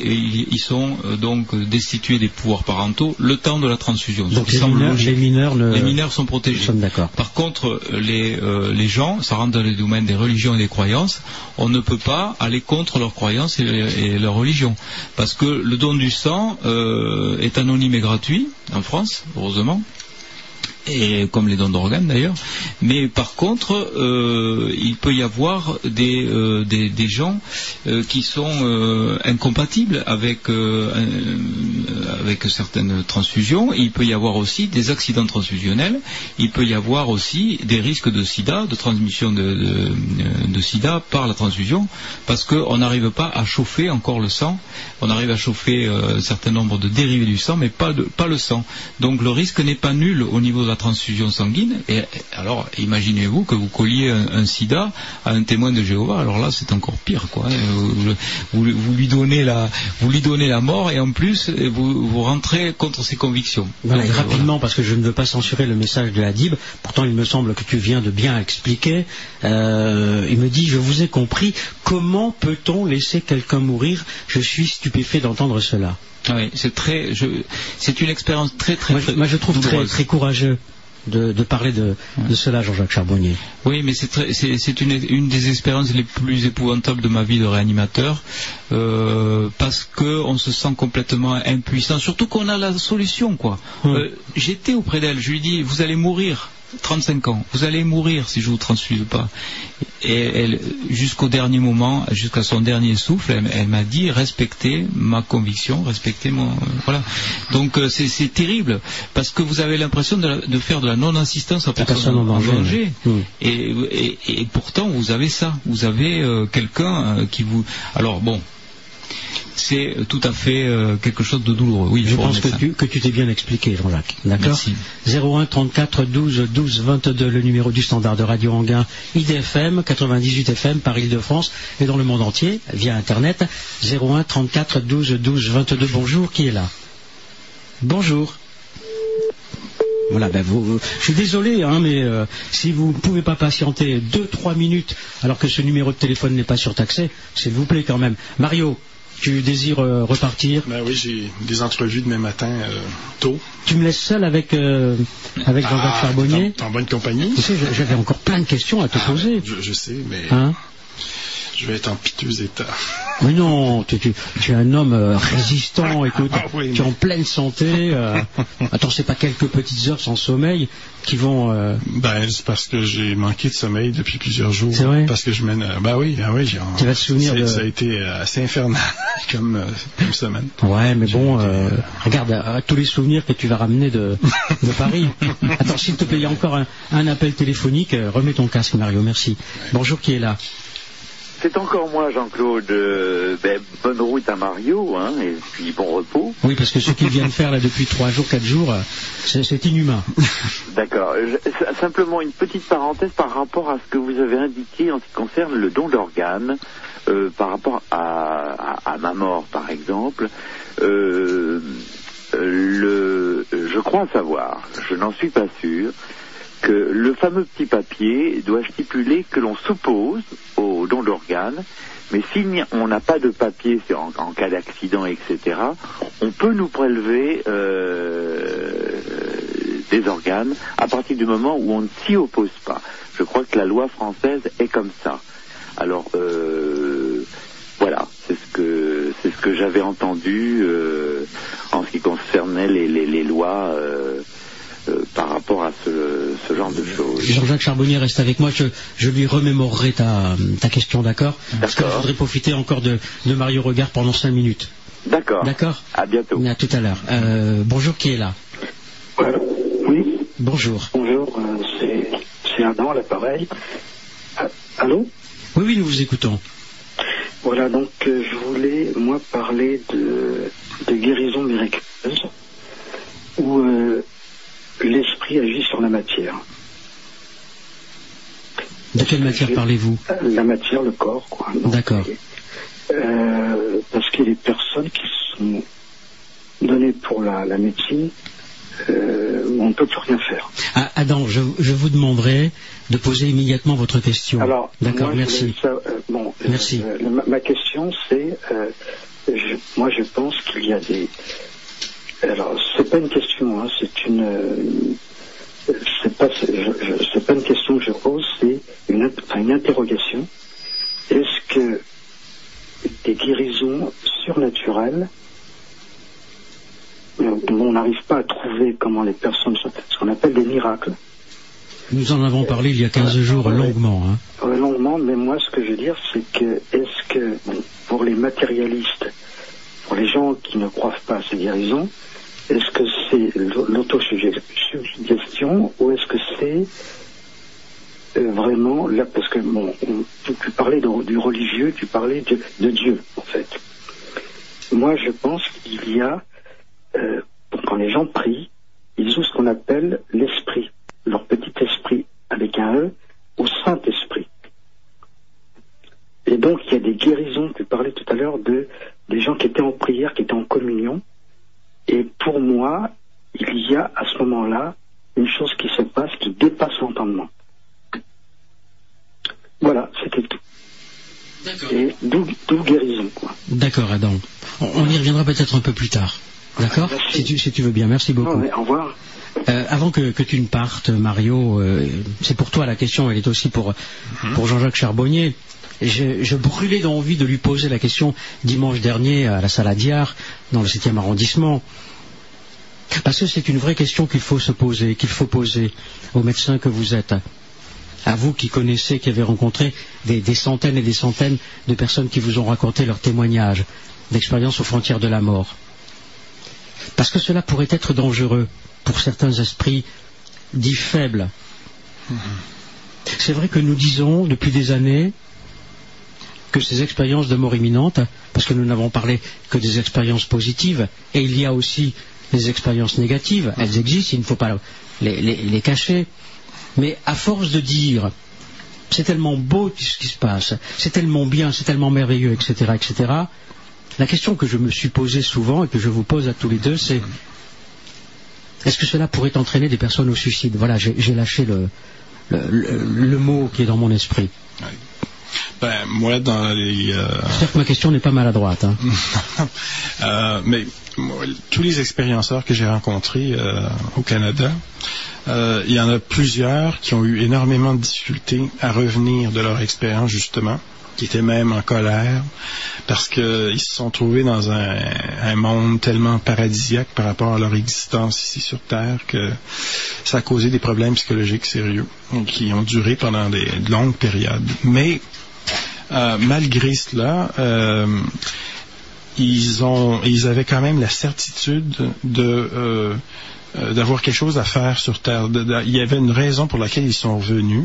ils, sont euh, donc destitués des pouvoirs parentaux le temps de la transfusion. Donc les mineurs, les mineurs ne. Les mineurs sont protégés. Par contre, les, euh, les gens, ça rentre dans le domaine des religions et des croyances, on ne peut pas aller contre leurs croyances et, et leur religion. Parce que le don du sang euh, est anonyme et gratuit en France, heureusement. Et comme les dons d'organes d'ailleurs, mais par contre, euh, il peut y avoir des, euh, des, gens euh, qui sont incompatibles avec, avec certaines transfusions. Il peut y avoir aussi des accidents transfusionnels. Il peut y avoir aussi des risques de sida, de transmission de, sida par la transfusion, parce qu'on n'arrive pas à chauffer encore le sang. On arrive à chauffer un certain nombre de dérivés du sang, mais pas, de, pas le sang. Donc le risque n'est pas nul au niveau la transfusion sanguine. Et alors, imaginez-vous que vous colliez un, un sida à un témoin de Jéhovah. Alors là, c'est encore pire, quoi. hein. Vous, vous- vous lui donnez la, vous lui donnez la mort et en plus, vous, vous rentrez contre ses convictions. Voilà, Donc, et rapidement, parce que je ne veux pas censurer le message de Hadib, pourtant il me semble que tu viens de bien expliquer. Euh, il me dit, je vous ai compris, comment peut-on laisser quelqu'un mourir? Je suis stupéfait d'entendre cela. Ah oui, c'est très, je, c'est une expérience très très. Moi, je- très moi, je trouve très, douloureuse. très courageux de, de parler de, de cela, Jean-Jacques Charbonnier. Oui, mais c'est très- c'est c'est une, une des expériences les plus épouvantables de ma vie de réanimateur, euh, parce que on se sent complètement impuissant, surtout qu'on a la solution, quoi. Euh, J'étais auprès d'elle, je lui dis, vous allez mourir. 35 ans, vous allez mourir si je vous transfuse pas. Et elle, jusqu'au dernier moment, jusqu'à son dernier souffle, elle, elle m'a dit respectez ma conviction, respectez mon, euh, voilà. Donc euh, c'est c'est terrible parce que vous avez l'impression de, la- de faire de la non-assistance à personne, personne en danger, oui. Hmm. et, et- et pourtant, vous avez ça. Vous avez euh, quelqu'un euh, qui vous. Alors bon, c'est tout à fait euh, quelque chose de douloureux. Oui, Je pense que tu, que tu t'es bien expliqué, Jean-Jacques. D'accord Merci. 01 34 12 12 22, le numéro du standard de Radio Anguin, IDFM, 98 FM par Île-de-France et dans le monde entier via Internet. 01 34 12 12 22. Bonjour, qui est là? Bonjour. Voilà, ben vous, vous- je suis désolé, hein, mais euh, si vous ne pouvez pas patienter 2-3 minutes alors que ce numéro de téléphone n'est pas surtaxé, s'il vous plaît quand même. Mario, tu désires euh, repartir Ben oui, j'ai des entrevues demain matin euh, tôt. Tu me laisses seul avec, euh, avec Jean-Jacques Ah, Charbonnier en, bonne compagnie. Tu sais, j'avais encore plein de questions à te poser. Je, je sais, mais Hein je vais être en piteux état. Mais non, tu, tu- tu es un homme euh, résistant, écoute, Ah oui, tu es mais- en pleine santé. euh, attends, c'est pas quelques petites heures sans sommeil qui vont... euh, Ben, c'est parce que j'ai manqué de sommeil depuis plusieurs jours. C'est vrai? Parce que je mène. Ben oui, ben oui. Tu vas te souvenir ça, de- ça a été assez infernal comme, comme semaine. Ouais, mais bon, regarde, euh, tous les souvenirs que tu vas ramener de, de Paris. Attends, s'il te plaît, il y a encore un, un appel téléphonique. remets ton casque, Mario, merci. Bonjour, qui est là? C'est encore moi, Jean-Claude. Euh, ben, bonne route à Mario, hein, et puis bon repos. Oui, parce que ce qu'il vient de faire là depuis trois jours, quatre jours, euh, c'est inhumain. D'accord. Je- Simplement une petite parenthèse par rapport à ce que vous avez indiqué en ce qui concerne le don d'organes, euh, par rapport à, à- à ma mort, par exemple. Euh, le, je crois savoir, je n'en suis pas sûr, que le fameux petit papier doit stipuler que l'on s'oppose au don d'organes, mais si on n'a pas de papier en, en cas d'accident, etc., on peut nous prélever euh, des organes à partir du moment où on ne s'y oppose pas. Je crois que la loi française est comme ça. Alors euh, voilà, c'est ce que c'est ce que j'avais entendu euh, en ce qui concernait les, les, les lois euh, euh, par rapport à ce, ce genre de choses. Jean-Jacques Charbonnier reste avec moi. Je, je lui remémorerai ta, ta question, d'accord Parce que je voudrais profiter encore de, de Mario Regard pendant cinq minutes. D'accord. D'accord À bientôt. À tout à l'heure. Euh, bonjour, qui est là Oui, Bonjour. bonjour, euh, c'est, Adam à l'appareil. Ah, allô Oui, oui, nous vous écoutons. Voilà, donc euh, je voulais, moi, parler de, de guérison miraculeuse, où euh, l'esprit agit sur la matière. De quelle matière parlez-vous? La matière, le corps, quoi. D'accord. euh, parce qu'il y a des personnes qui sont données pour la, la médecine, euh, on ne peut plus rien faire. Ah, Adam, je, je vous demanderai de poser immédiatement votre question. Alors, D'accord, merci. euh, bon, euh, Merci. euh, ma, ma question, c'est, euh, je- moi, je pense qu'il y a des. Alors, c'est pas une question, hein, c'est une. euh, c'est pas, c'est pas une question que je pose, c'est une, interrogation. Est-ce que des guérisons surnaturelles euh, dont on n'arrive pas à trouver comment les personnes sont, ce qu'on appelle des miracles, Nous en avons parlé il y a 15 jours longuement. hein. euh, longuement, mais moi, ce que je veux dire, c'est que, est-ce que, bon, pour les matérialistes, pour les gens qui ne croient pas à ces guérisons, est-ce que c'est l'au- l'autosuggestion ou est-ce que c'est euh, vraiment là, parce que, bon, on- tu, tu parlais du religieux, tu parlais de, Dieu, en fait. Moi, je pense qu'il y a, euh, quand les gens prient, ils ont ce qu'on appelle l'esprit, leur petit esprit, avec un E, au Saint-Esprit. Et donc, il y a des guérisons, tu parlais tout à l'heure de des gens qui étaient en prière, qui étaient en communion. Et pour moi, il y a à ce moment-là une chose qui se passe qui dépasse l'entendement. Voilà, c'était tout. Et d'où guérison, quoi. D'accord, Adam. On, on y reviendra peut-être un peu plus tard. D'accord si tu, si tu veux bien. Merci beaucoup. Non, mais au revoir. Euh, avant que, que tu ne partes, Mario, euh, c'est pour toi la question, elle est aussi pour, pour Jean-Jacques Charbonnier. Je, je brûlais d'envie de lui poser la question dimanche dernier à la Saladière, dans le 7e arrondissement. Parce que c'est une vraie question qu'il faut se poser, qu'il faut poser aux médecins que vous êtes. À vous qui connaissez, qui avez rencontré des, des centaines et des centaines de personnes qui vous ont raconté leurs témoignages d'expériences aux frontières de la mort. Parce que cela pourrait être dangereux pour certains esprits dits faibles. C'est vrai que nous disons depuis des années que ces expériences de mort imminente, parce que nous n'avons parlé que des expériences positives, et il y a aussi des expériences négatives, elles existent, il ne faut pas les, cacher, mais à force de dire c'est tellement beau ce qui se passe, c'est tellement bien, c'est tellement merveilleux, etc., etc., la question que je me suis posée souvent et que je vous pose à tous les deux, c'est est-ce que cela pourrait entraîner des personnes au suicide? Voilà, j'ai lâché le mot qui est dans mon esprit. Ben, moi, dans les... euh, J'espère que ma question n'est pas maladroite. hein. Euh, mais moi, tous les expérienceurs que j'ai rencontrés euh, au Canada, il y en a plusieurs qui ont eu énormément de difficultés à revenir de leur expérience, justement, qui étaient même en colère, parce qu'ils se sont trouvés dans un, un monde tellement paradisiaque par rapport à leur existence ici sur Terre que ça a causé des problèmes psychologiques sérieux qui ont duré pendant des, de longues périodes. Mais euh, malgré cela, euh, ils avaient quand même la certitude de euh, d'avoir quelque chose à faire sur Terre. Il y avait une raison pour laquelle ils sont revenus.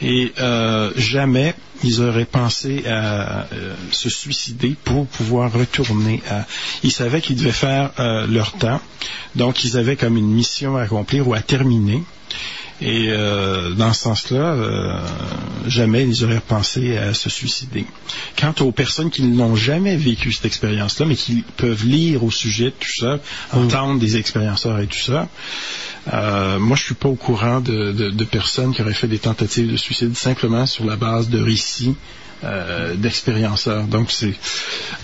Et jamais ils auraient pensé à se suicider pour pouvoir retourner. Ils savaient qu'ils devaient faire leur temps, donc ils avaient comme une mission à accomplir ou à terminer. Et euh, dans ce sens-là, euh, jamais ils auraient pensé à se suicider. Quant aux personnes qui n'ont jamais vécu cette expérience-là, mais qui peuvent lire au sujet de tout ça, entendre des expérienceurs et tout ça, euh, moi je suis pas au courant de, de- de personnes qui auraient fait des tentatives de suicide simplement sur la base de récits euh, d'expérienceurs. Donc c'est,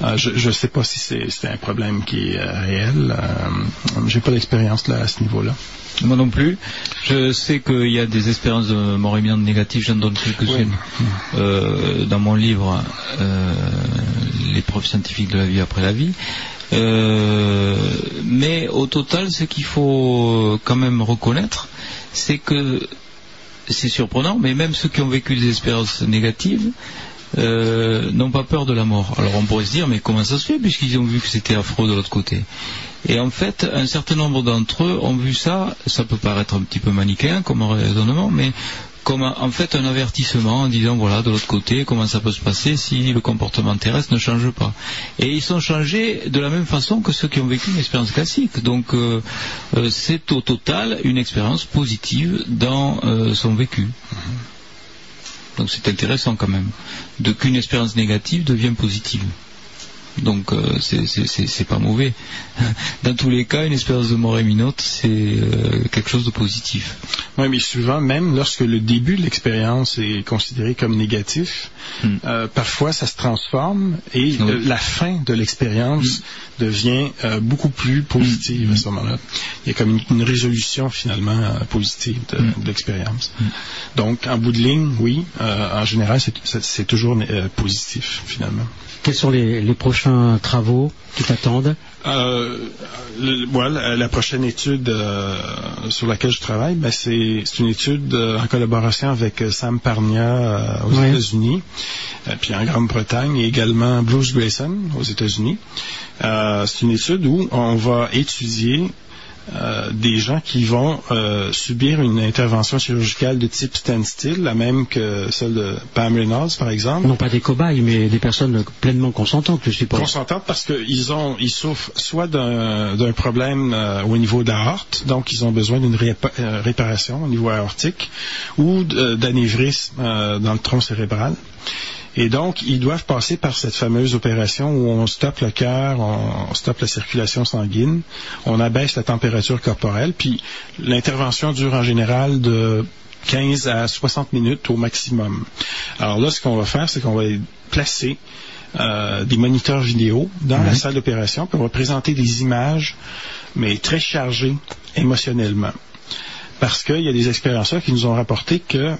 euh, je ne sais pas si c'est c'est un problème qui est euh, réel. Euh, J'ai pas d'expérience là à ce niveau-là. Moi non plus. Je sais qu'il y a des expériences de mort imminente négatives, j'en donne quelques-unes euh, dans mon livre euh, Les preuves scientifiques de la vie après la vie. Euh, mais au total, ce qu'il faut quand même reconnaître, c'est que c'est surprenant, mais même ceux qui ont vécu des expériences négatives euh, n'ont pas peur de la mort. Alors on pourrait se dire, mais comment ça se fait, puisqu'ils ont vu que c'était affreux de l'autre côté? Et en fait, un certain nombre d'entre eux ont vu ça, ça peut paraître un petit peu manichéen comme raisonnement, mais comme en fait un avertissement en disant voilà de l'autre côté comment ça peut se passer si le comportement terrestre ne change pas. Et ils sont changés de la même façon que ceux qui ont vécu une expérience classique. Donc euh, euh, c'est au total une expérience positive dans euh, son vécu. Donc c'est intéressant quand même. De qu'une expérience négative devient positive. Donc euh, c'est- pas mauvais. Dans tous les cas, une expérience de mort imminente, c'est euh, quelque chose de positif. Oui, mais souvent, même lorsque le début de l'expérience est considéré comme négatif, Hmm. euh, parfois ça se transforme et euh, la fin de l'expérience devient euh, beaucoup plus positive à ce moment-là. Il y a comme une, une résolution finalement positive de, de l'expérience. Donc, en bout de ligne, oui, en général, c'est- toujours positif finalement. Quels sont les, les prochains travaux qui t'attendent? Euh, voilà, la prochaine étude euh, sur laquelle je travaille, ben, c'est une étude euh, en collaboration avec euh, Sam Parnia euh, aux. États-Unis, euh, puis en Grande-Bretagne, et également Bruce Grayson aux États-Unis. Euh, c'est une étude où on va étudier euh, des gens qui vont euh, subir une intervention chirurgicale de type standstill, la même que celle de Pam Reynolds, par exemple. Non pas des cobayes, mais des personnes pleinement consentantes, je suppose. Consentantes parce qu'ils ont, ils souffrent soit d'un d'un problème euh, au niveau de l'aorte, donc ils ont besoin d'une répa- euh, réparation au niveau aortique, ou d'anévrisme euh, dans le tronc cérébral. Et donc, ils doivent passer par cette fameuse opération où on stoppe le cœur, on stoppe la circulation sanguine, on abaisse la température corporelle, puis l'intervention dure en général de 15 à 60 minutes au maximum. Alors là, ce qu'on va faire, c'est qu'on va placer euh, des moniteurs vidéo dans la salle d'opération, puis on va présenter des images, mais très chargées émotionnellement. Parce qu'il y a des expérienceurs qui nous ont rapporté que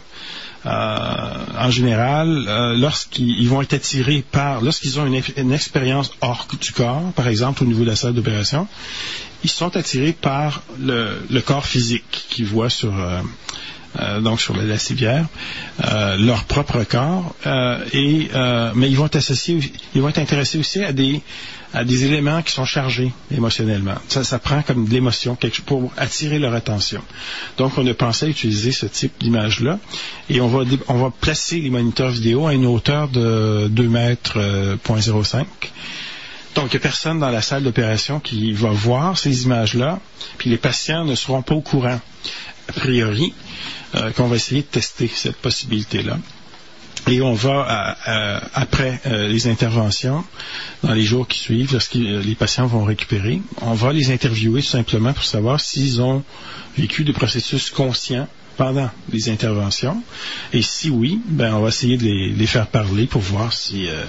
en général, euh, lorsqu'ils ils vont être attirés par, lorsqu'ils ont une, ex- une expérience hors du corps, par exemple au niveau de la salle d'opération, ils sont attirés par le, le corps physique qu'ils voient sur, euh, euh, donc sur la, la civière, euh, leur propre corps, euh, et euh, mais ils vont être associés, ils vont être intéressés aussi à des à des éléments qui sont chargés émotionnellement. Ça, ça prend comme de l'émotion pour attirer leur attention. Donc, on a pensé à utiliser ce type d'image-là et on va, on va placer les moniteurs vidéo à une hauteur de 2 mètres, euh, 0.05. Donc, il n'y a personne dans la salle d'opération qui va voir ces images-là, puis les patients ne seront pas au courant, a priori, euh, qu'on va essayer de tester cette possibilité-là. Et on va, à- à- après euh, les interventions, dans les jours qui suivent, lorsque euh, les patients vont récupérer, on va les interviewer tout simplement pour savoir s'ils ont vécu des processus conscients pendant les interventions. Et si oui, ben on va essayer de les, les faire parler pour voir si euh,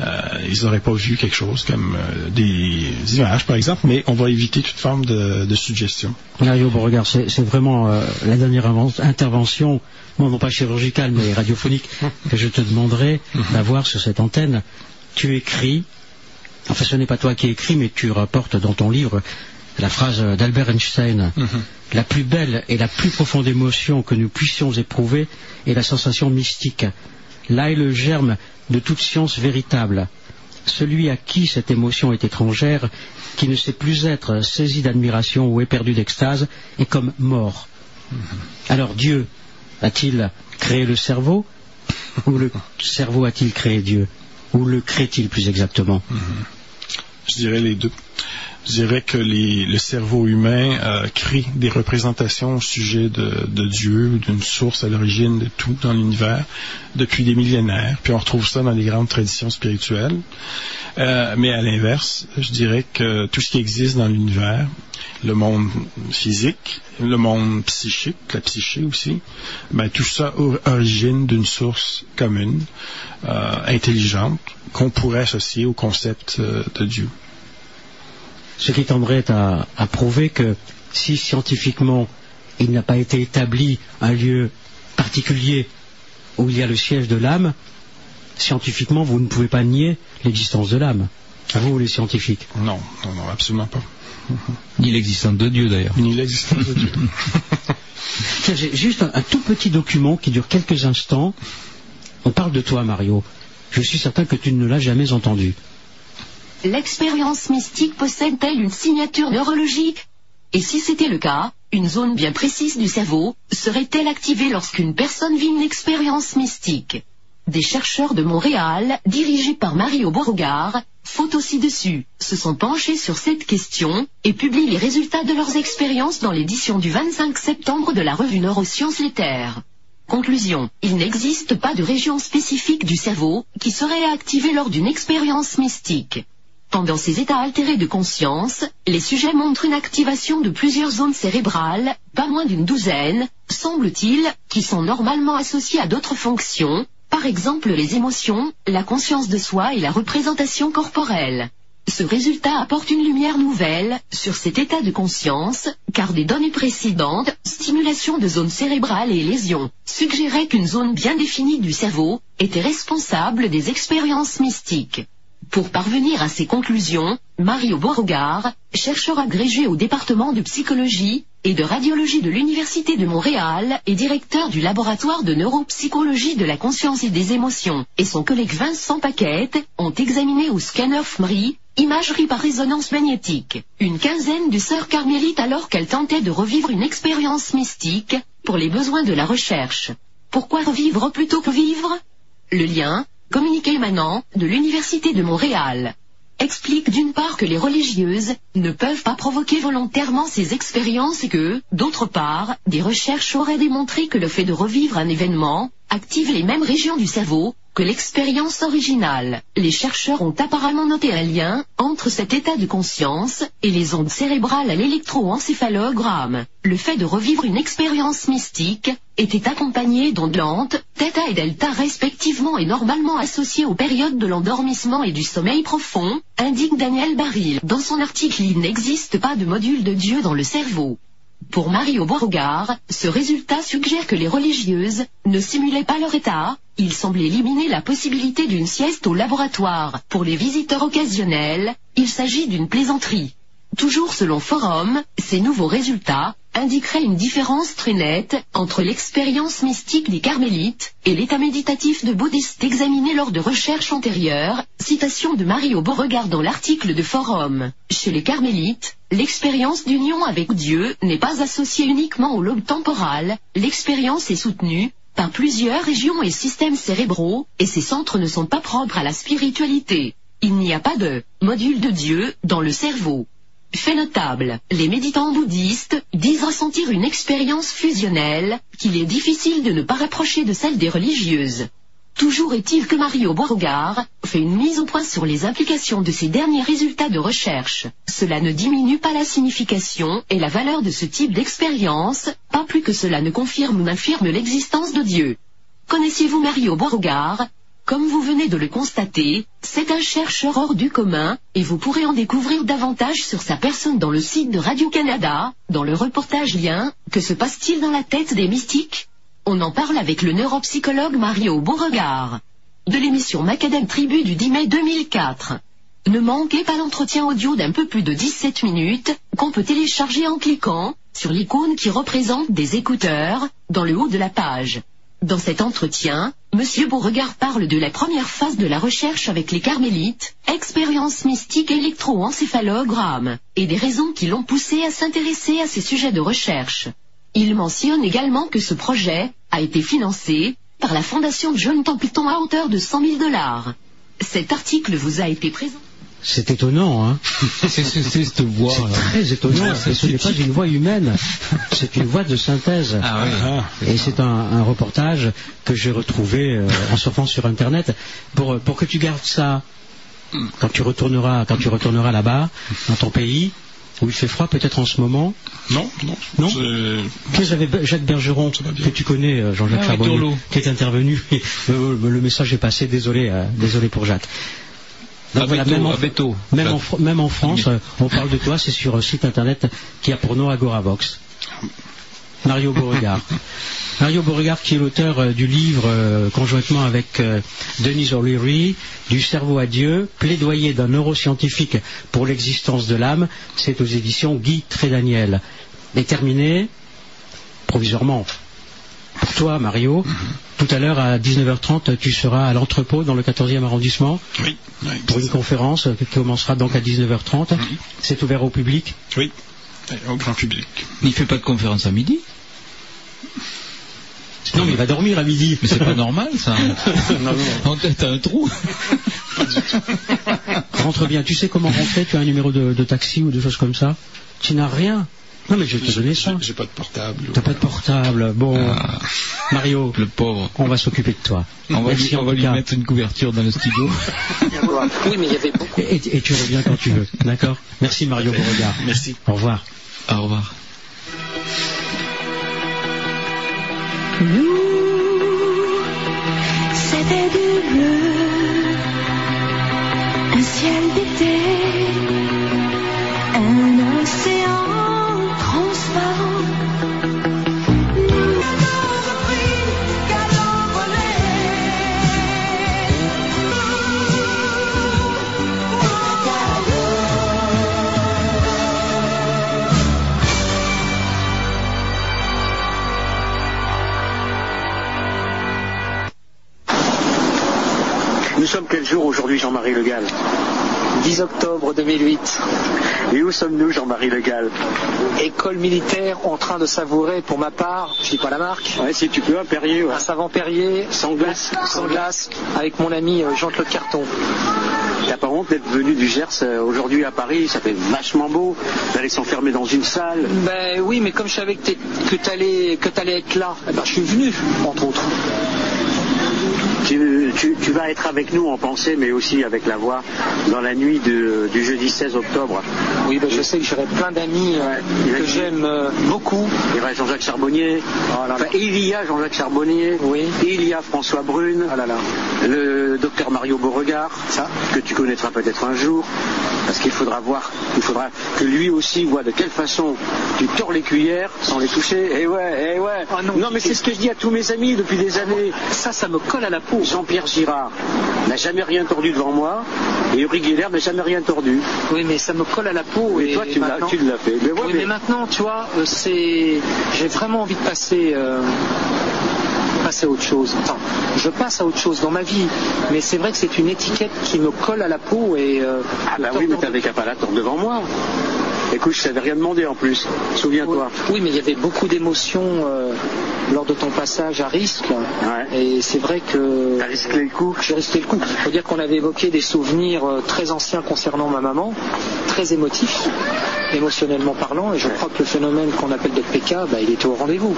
euh, ils n'auraient pas vu quelque chose comme euh, des images, par exemple, mais on va éviter toute forme de, de suggestion. Mario Beauregard, c'est vraiment euh, la dernière intervention, bon, non pas chirurgicale, mais radiophonique, que je te demanderai d'avoir sur cette antenne. Tu écris, enfin ce n'est pas toi qui écris, mais tu rapportes dans ton livre la phrase d'Albert Einstein. La plus belle et la plus profonde émotion que nous puissions éprouver est la sensation mystique. Là est le germe de toute science véritable. Celui à qui cette émotion est étrangère, qui ne sait plus être saisi d'admiration ou éperdu d'extase, est comme mort. Alors Dieu a-t-il créé le cerveau ou le cerveau a-t-il créé Dieu Ou le crée-t-il plus exactement Je dirais les deux. Je dirais que le cerveau humain euh, crée des représentations au sujet de, Dieu, d'une source à l'origine de tout dans l'univers depuis des millénaires. Puis on retrouve ça dans les grandes traditions spirituelles. Euh, mais à l'inverse, je dirais que tout ce qui existe dans l'univers, le monde physique, le monde psychique, la psyché aussi, ben, tout ça or- origine d'une source commune, euh, intelligente, qu'on pourrait associer au concept euh, de Dieu. Ce qui tendrait à, à prouver que si scientifiquement il n'a pas été établi un lieu particulier où il y a le siège de l'âme, scientifiquement vous ne pouvez pas nier l'existence de l'âme. À vous les scientifiques. Non, non, non, absolument pas. Ni l'existence de Dieu d'ailleurs. Ni l'existence de Dieu. Tiens, j'ai juste un, un tout petit document qui dure quelques instants. On parle de toi, Mario. Je suis certain que tu ne l'as jamais entendu. L'expérience mystique possède-t-elle une signature neurologique? Et si c'était le cas, une zone bien précise du cerveau serait-elle activée lorsqu'une personne vit une expérience mystique? Des chercheurs de Montréal, dirigés par Mario Beauregard, faute ci-dessus, se sont penchés sur cette question et publient les résultats de leurs expériences dans l'édition du 25 septembre de la revue Neurosciences Lettres. Conclusion. Il n'existe pas de région spécifique du cerveau qui serait activée lors d'une expérience mystique. Pendant ces états altérés de conscience, les sujets montrent une activation de plusieurs zones cérébrales, pas moins d'une douzaine, semble-t-il, qui sont normalement associées à d'autres fonctions, par exemple les émotions, la conscience de soi et la représentation corporelle. Ce résultat apporte une lumière nouvelle sur cet état de conscience, car des données précédentes, stimulation de zones cérébrales et lésions, suggéraient qu'une zone bien définie du cerveau était responsable des expériences mystiques. Pour parvenir à ces conclusions, Mario Beauregard, chercheur agrégé au département de psychologie et de radiologie de l'Université de Montréal et directeur du laboratoire de neuropsychologie de la conscience et des émotions, et son collègue Vincent Paquette ont examiné au scanner FMRI Imagerie par résonance magnétique. Une quinzaine de sœurs carmélites alors qu'elles tentaient de revivre une expérience mystique pour les besoins de la recherche. Pourquoi revivre plutôt que vivre? Le lien, communiqué émanant de l'Université de Montréal, explique d'une part que les religieuses ne peuvent pas provoquer volontairement ces expériences et que, d'autre part, des recherches auraient démontré que le fait de revivre un événement active les mêmes régions du cerveau que l'expérience originale. Les chercheurs ont apparemment noté un lien entre cet état de conscience et les ondes cérébrales à l'électroencéphalogramme. Le fait de revivre une expérience mystique était accompagné d'ondes lentes, θ et delta respectivement et normalement associées aux périodes de l'endormissement et du sommeil profond, indique Daniel Baril. Dans son article Il n'existe pas de module de Dieu dans le cerveau. Pour Mario Beauregard, ce résultat suggère que les religieuses ne simulaient pas leur état, il semble éliminer la possibilité d'une sieste au laboratoire. Pour les visiteurs occasionnels, il s'agit d'une plaisanterie. Toujours selon Forum, ces nouveaux résultats indiqueraient une différence très nette entre l'expérience mystique des carmélites et l'état méditatif de bouddhistes examiné lors de recherches antérieures, citation de Mario Beauregard dans l'article de Forum. Chez les carmélites, l'expérience d'union avec Dieu n'est pas associée uniquement au lobe temporal, l'expérience est soutenue par plusieurs régions et systèmes cérébraux, et ces centres ne sont pas propres à la spiritualité. Il n'y a pas de module de Dieu dans le cerveau. Fait notable, les méditants bouddhistes disent ressentir une expérience fusionnelle qu'il est difficile de ne pas rapprocher de celle des religieuses. Toujours est-il que Mario Beauregard fait une mise au point sur les implications de ces derniers résultats de recherche. Cela ne diminue pas la signification et la valeur de ce type d'expérience, pas plus que cela ne confirme ou n'infirme l'existence de Dieu. Connaissiez-vous Mario Beauregard Comme vous venez de le constater, c'est un chercheur hors du commun, et vous pourrez en découvrir davantage sur sa personne dans le site de Radio-Canada, dans le reportage lien, Que se passe-t-il dans la tête des mystiques? On en parle avec le neuropsychologue Mario Beauregard. De l'émission Macadam Tribu du 10 mai 2004. Ne manquez pas l'entretien audio d'un peu plus de 17 minutes qu'on peut télécharger en cliquant sur l'icône qui représente des écouteurs dans le haut de la page. Dans cet entretien, Monsieur Beauregard parle de la première phase de la recherche avec les carmélites, expérience mystique électroencéphalogramme, et des raisons qui l'ont poussé à s'intéresser à ces sujets de recherche. Il mentionne également que ce projet a été financé par la Fondation John Templeton à hauteur de 100 000 dollars. Cet article vous a été présenté. C'est étonnant, hein C'est cette voix. C'est très étonnant. ce n'est pas une voix humaine, c'est une voix de synthèse. Ah oui. Et c'est un, un, reportage que j'ai retrouvé euh, en surfant sur Internet. Pour, pour que tu gardes ça quand tu retourneras, quand tu retourneras là-bas, dans ton pays, où il fait froid peut-être en ce moment Non, non. Non j'avais Jacques Bergeron, que tu connais, euh, Jean-Jacques Ah, qui est intervenu. Euh, le message est passé, désolé, euh, désolé pour Jacques. Donc voilà, même, en, à Beto. même, en, Fr- même en France, euh, on parle de toi, c'est sur un site internet qui a pour nom Agoravox. Mario Beauregard. Mario Beauregard qui est l'auteur euh, du livre euh, conjointement avec euh, Denise O'Leary, Du cerveau à Dieu, plaidoyer d'un neuroscientifique pour l'existence de l'âme, c'est aux éditions Guy Trédaniel. Et terminé, provisoirement, toi Mario, tout à l'heure à 19h30, tu seras à l'entrepôt dans le 14e arrondissement Oui, oui, pour une conférence qui commencera donc à 19h30. C'est ouvert au public. oui, au grand public. Il fait pas de conférence à midi? Non, mais il va dormir à midi. Mais c'est pas normal ça. non, non. En tête, t'as un trou. Rentre bien. Tu sais comment rentrer? Tu as un numéro de, de taxi ou de choses comme ça? Tu n'as rien. Non, mais je vais te donner ça. J'ai pas de portable. T'as pas de portable. Bon, Mario, Le pauvre. on va s'occuper de toi. On va, Merci lui, on va mettre une couverture dans le studio. Oui, mais il y avait beaucoup. Et, et tu reviens quand tu veux, d'accord? Merci Mario Beauregard. Merci. Au revoir. Au revoir. Nous, c'était du bleu, un ciel d'été, jour aujourd'hui, Jean-Marie Le Gall 10 octobre 2008. Et où sommes-nous, Jean-Marie Le Gall? École militaire en train de savourer, pour ma part, je dis pas la marque, Ouais, si tu peux, un Perrier, ouais. un savant Perrier Sans glace. sans glace avec mon ami euh, Jean-Claude Carton. T'as pas honte d'être venu du Gers euh, aujourd'hui à Paris Ça fait vachement beau d'aller s'enfermer dans une salle. Ben oui, mais comme je savais que t'allais que t'allais être là, eh ben, je suis venu, entre autres. Tu, tu- tu vas être avec nous en pensée, mais aussi avec la voix, dans la nuit de- du jeudi 16 octobre. Oui, ben, je sais que j'aurai plein d'amis euh, que j'aime euh, beaucoup. Il y aura Jean-Jacques Charbonnier. Enfin, il y a Jean-Jacques Charbonnier. Oui. Il y a François Brune. Ah là. Le docteur Mario Beauregard. Ça. Que tu connaîtras peut-être un jour. Parce qu'il faudra voir, il faudra que lui aussi voit de quelle façon tu tords les cuillères sans les toucher. Eh ouais, eh ouais. Ah non. mais c'est ce que je dis à tous mes amis depuis des années. Ça, ça me colle à la. Jean-Pierre Girard n'a jamais rien tordu devant moi. Et Uri Geller n'a jamais rien tordu. Oui, mais ça me colle à la peau. Et Et, toi, tu l'as, maintenant- tu l'as fait. Mais ouais, Oui, mais- mais maintenant, tu vois, euh, c'est, j'ai vraiment envie de passer, euh, passer à autre chose. Enfin, je passe à autre chose dans ma vie, mais c'est vrai que c'est une étiquette qui me colle à la peau et. euh, Ah bah oui, mais t'avais qu'à pas la devant moi. Écoute, je t'avais rien demandé en plus. Souviens-toi. Oui, mais il y avait beaucoup d'émotions euh, lors de ton passage à risque. Ouais. Et c'est vrai que. T'as risqué le coup. J'ai risqué le coup. Il faut dire qu'on avait évoqué des souvenirs euh, très anciens concernant ma maman, très émotifs, émotionnellement parlant, et je crois que le phénomène qu'on appelle de PK, bah, il était au rendez-vous.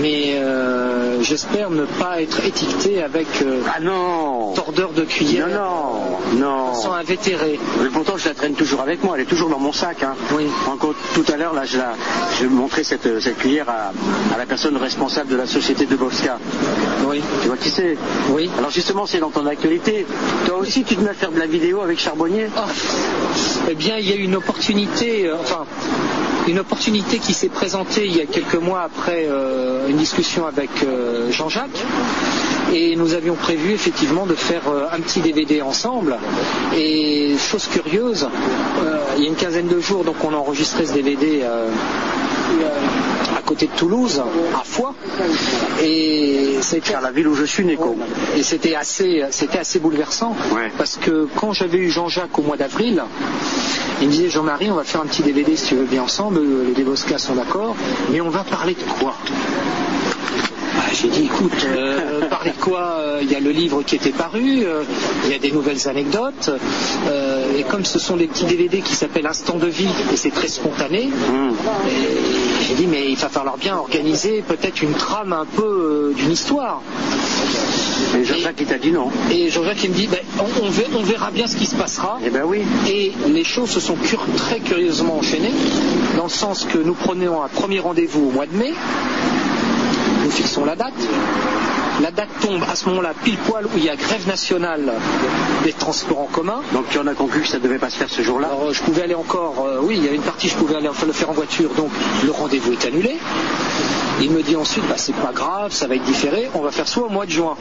Mais euh, j'espère ne pas être étiqueté avec euh, Ah non tordeur de cuillère Non, non, non. sans invétéré. Mais pourtant, je la traîne toujours avec moi. Elle est toujours dans mon sac. Hein. Oui. Encore tout à l'heure, là, je, la, je montrais cette, cette cuillère à, à la personne responsable de la société de Bosca. Oui. Tu vois qui c'est Oui. Alors justement, c'est dans ton actualité. Toi aussi, tu te mets à faire de la vidéo avec Charbonnier Ah, eh bien, il y a eu une opportunité, euh, enfin, une opportunité qui s'est présentée il y a quelques mois après euh, une discussion avec euh, Jean-Jacques. Et nous avions prévu effectivement de faire un petit DVD ensemble. Et chose curieuse, il y a une quinzaine de jours, donc on a enregistré ce DVD euh, à côté de Toulouse, à Foix. Et c'était à la ville où je suis né, et c'était assez, c'était assez bouleversant Ouais. parce que quand j'avais eu Jean-Jacques au mois d'avril, il me disait Jean-Marie, on va faire un petit DVD si tu veux bien ensemble, euh, les Déboscas sont d'accord, mais on va parler de quoi? Ah, J'ai dit, écoute, euh, parler de quoi Euh, Il y a le livre qui était paru, euh, il y a des nouvelles anecdotes, euh, et comme ce sont des petits DVD qui s'appellent Instant de vie, et c'est très spontané, et j'ai dit, mais il va falloir bien organiser peut-être une trame un peu euh, d'une histoire. Et Jean-Jacques, il t'a dit non. Et Jean-Jacques il me dit, ben, on, on ver- on verra bien ce qui se passera. Eh ben oui. Et les choses se sont cur- très curieusement enchaînées, dans le sens que nous prenons un premier rendez-vous au mois de mai, fixons la date. La date tombe à ce moment-là pile poil où il y a grève nationale des transports en commun. Donc tu en as conclu que ça devait pas se faire ce jour-là Alors euh, je pouvais aller encore, euh, oui, il y a une partie je pouvais aller enfin, le faire en voiture, donc le rendez-vous est annulé. Il me dit ensuite, bah, c'est pas grave, ça va être différé, on va faire soit au mois de juin.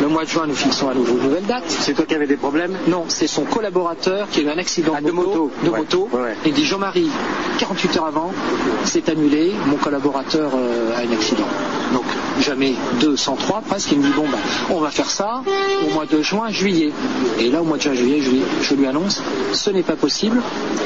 Le mois de juin, nous fixons à nouveau une nouvelle date. C'est toi qui avais des problèmes? Non, c'est son collaborateur qui a eu un accident Ah, de moto. de Ouais. moto. Ouais, ouais. Il dit Jean-Marie, 48 heures avant, c'est annulé, mon collaborateur euh, a un accident. Donc jamais 2 sans 3 presque. Il me dit bon ben on va faire ça au mois de juin, juillet. Et là au mois de juin, juillet, je, lui- je lui annonce ce n'est pas possible,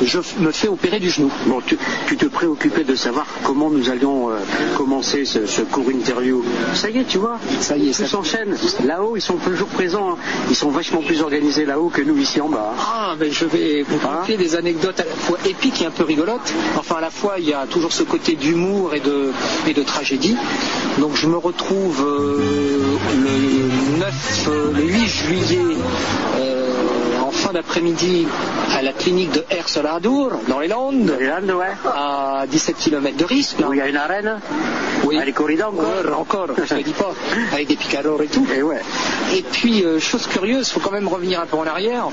je me fais opérer du genou. Bon, tu, tu te préoccupais de savoir comment nous allions euh, commencer ce, ce court interview. Ça y est, tu vois, ça y est, tout s'enchaîne. Là-haut, ils sont toujours présents. hein. Ils sont vachement plus organisés là-haut que nous ici en bas. Ah, ben je vais vous conter des anecdotes à la fois épiques et un peu rigolotes. Enfin, à la fois, il y a toujours ce côté d'humour et de, et de tragédie. Donc, je me retrouve euh, le 9, euh, le 8 juillet, euh, en fin d'après-midi, à la clinique de Herseladour, dans les Landes, à 17 km de risque. Où il y a une arène oui. Les corridors encore Encore, je ne dis pas, avec des picadors et tout. Et, ouais. et puis, euh, chose curieuse, il faut quand même revenir un peu en arrière.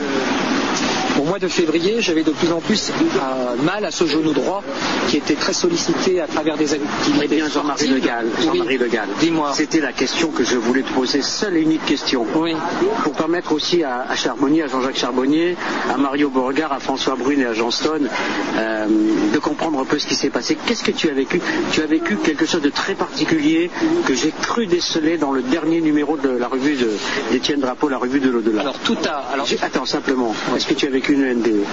Au mois de février, j'avais de plus en plus euh, mal à ce genou droit qui était très sollicité à travers des activités. Eh bien, Jean-Marie Le Gall, Jean-Marie Gall, dis-moi. C'était la question que je voulais te poser, seule et unique question. Oui. Pour permettre aussi à, à Charbonnier, à Jean-Jacques Charbonnier, à Mario Beauregard, à François Brune et à Jean Stone euh, de comprendre un peu ce qui s'est passé. Qu'est-ce que tu as vécu? Tu as vécu quelque chose de très particulier que j'ai cru déceler dans le dernier numéro de la revue de- d'Étienne Drapeau, la revue de l'au-delà. Alors tout a. Alors, Attends, simplement, est-ce que tu as vécu NDE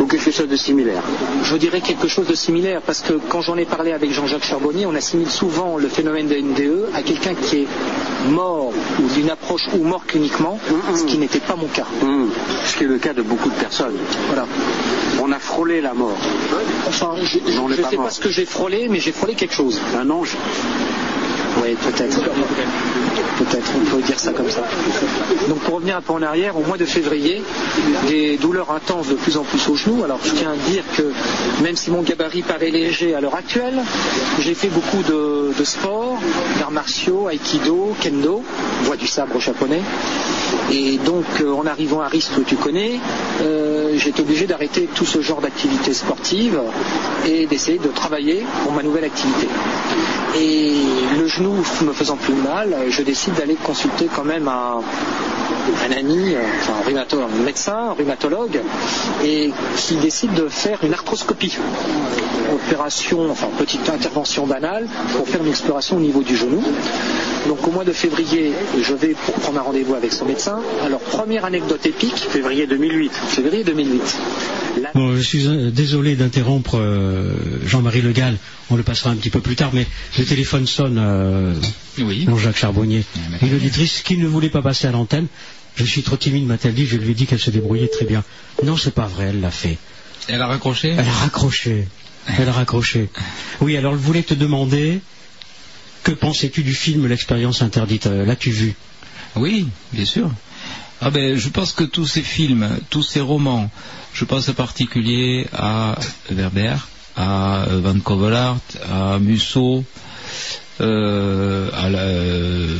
Ou quelque chose de similaire Je dirais quelque chose de similaire parce que quand j'en ai parlé avec Jean-Jacques Charbonnier, on assimile souvent le phénomène de NDE à quelqu'un qui est mort ou d'une approche ou mort cliniquement, ce qui n'était pas mon cas. Hum, Ce qui est le cas de beaucoup de personnes. Voilà. On a frôlé la mort. Enfin, je ne sais mort. pas ce que j'ai frôlé, mais j'ai frôlé quelque chose. Un ange Oui, peut-être. Peut-être, on peut dire ça comme ça. Donc pour revenir un peu en arrière, au mois de février, des douleurs intenses de plus en plus au genou. Alors je tiens à dire que même si mon gabarit paraît léger à l'heure actuelle, j'ai fait beaucoup de, de sport, d'arts martiaux, aïkido, kendo, voie du sabre japonais. Et donc euh, en arrivant à Rist, que tu connais, euh, été obligé d'arrêter tout ce genre d'activités sportives et d'essayer de travailler pour ma nouvelle activité. Et le genou me faisant plus mal, je décide d'aller consulter quand même un, un ami, euh, enfin, un, rhumato- un médecin, un rhumatologue, et qui décide de faire une arthroscopie. Opération, enfin petite intervention banale pour faire une exploration au niveau du genou. Donc au mois de février, je vais pour prendre un rendez-vous avec son médecin. Alors première anecdote épique. Février 2008. Février 2008. La- Bon, je suis euh, désolé d'interrompre euh, Jean-Marie Le Gall. On le passera un petit peu plus tard, mais le téléphone sonne. euh, Jean-Jacques Charbonnier. Une auditrice qui ne voulait pas passer à l'antenne. Je suis trop timide, m'a-t-elle dit. Je lui ai dit qu'elle se débrouillait très bien. Non, c'est pas vrai. Elle l'a fait. Elle a raccroché? Elle a raccroché. Elle a raccroché. Oui, alors elle voulait te demander que pensais-tu du film L'expérience interdite Euh, L'as-tu vu? Oui, bien sûr. Ah ben, je pense que tous ces films, tous ces romans, je pense en particulier à Werber, à euh, Van Covelart, à Musso, euh, à la, euh,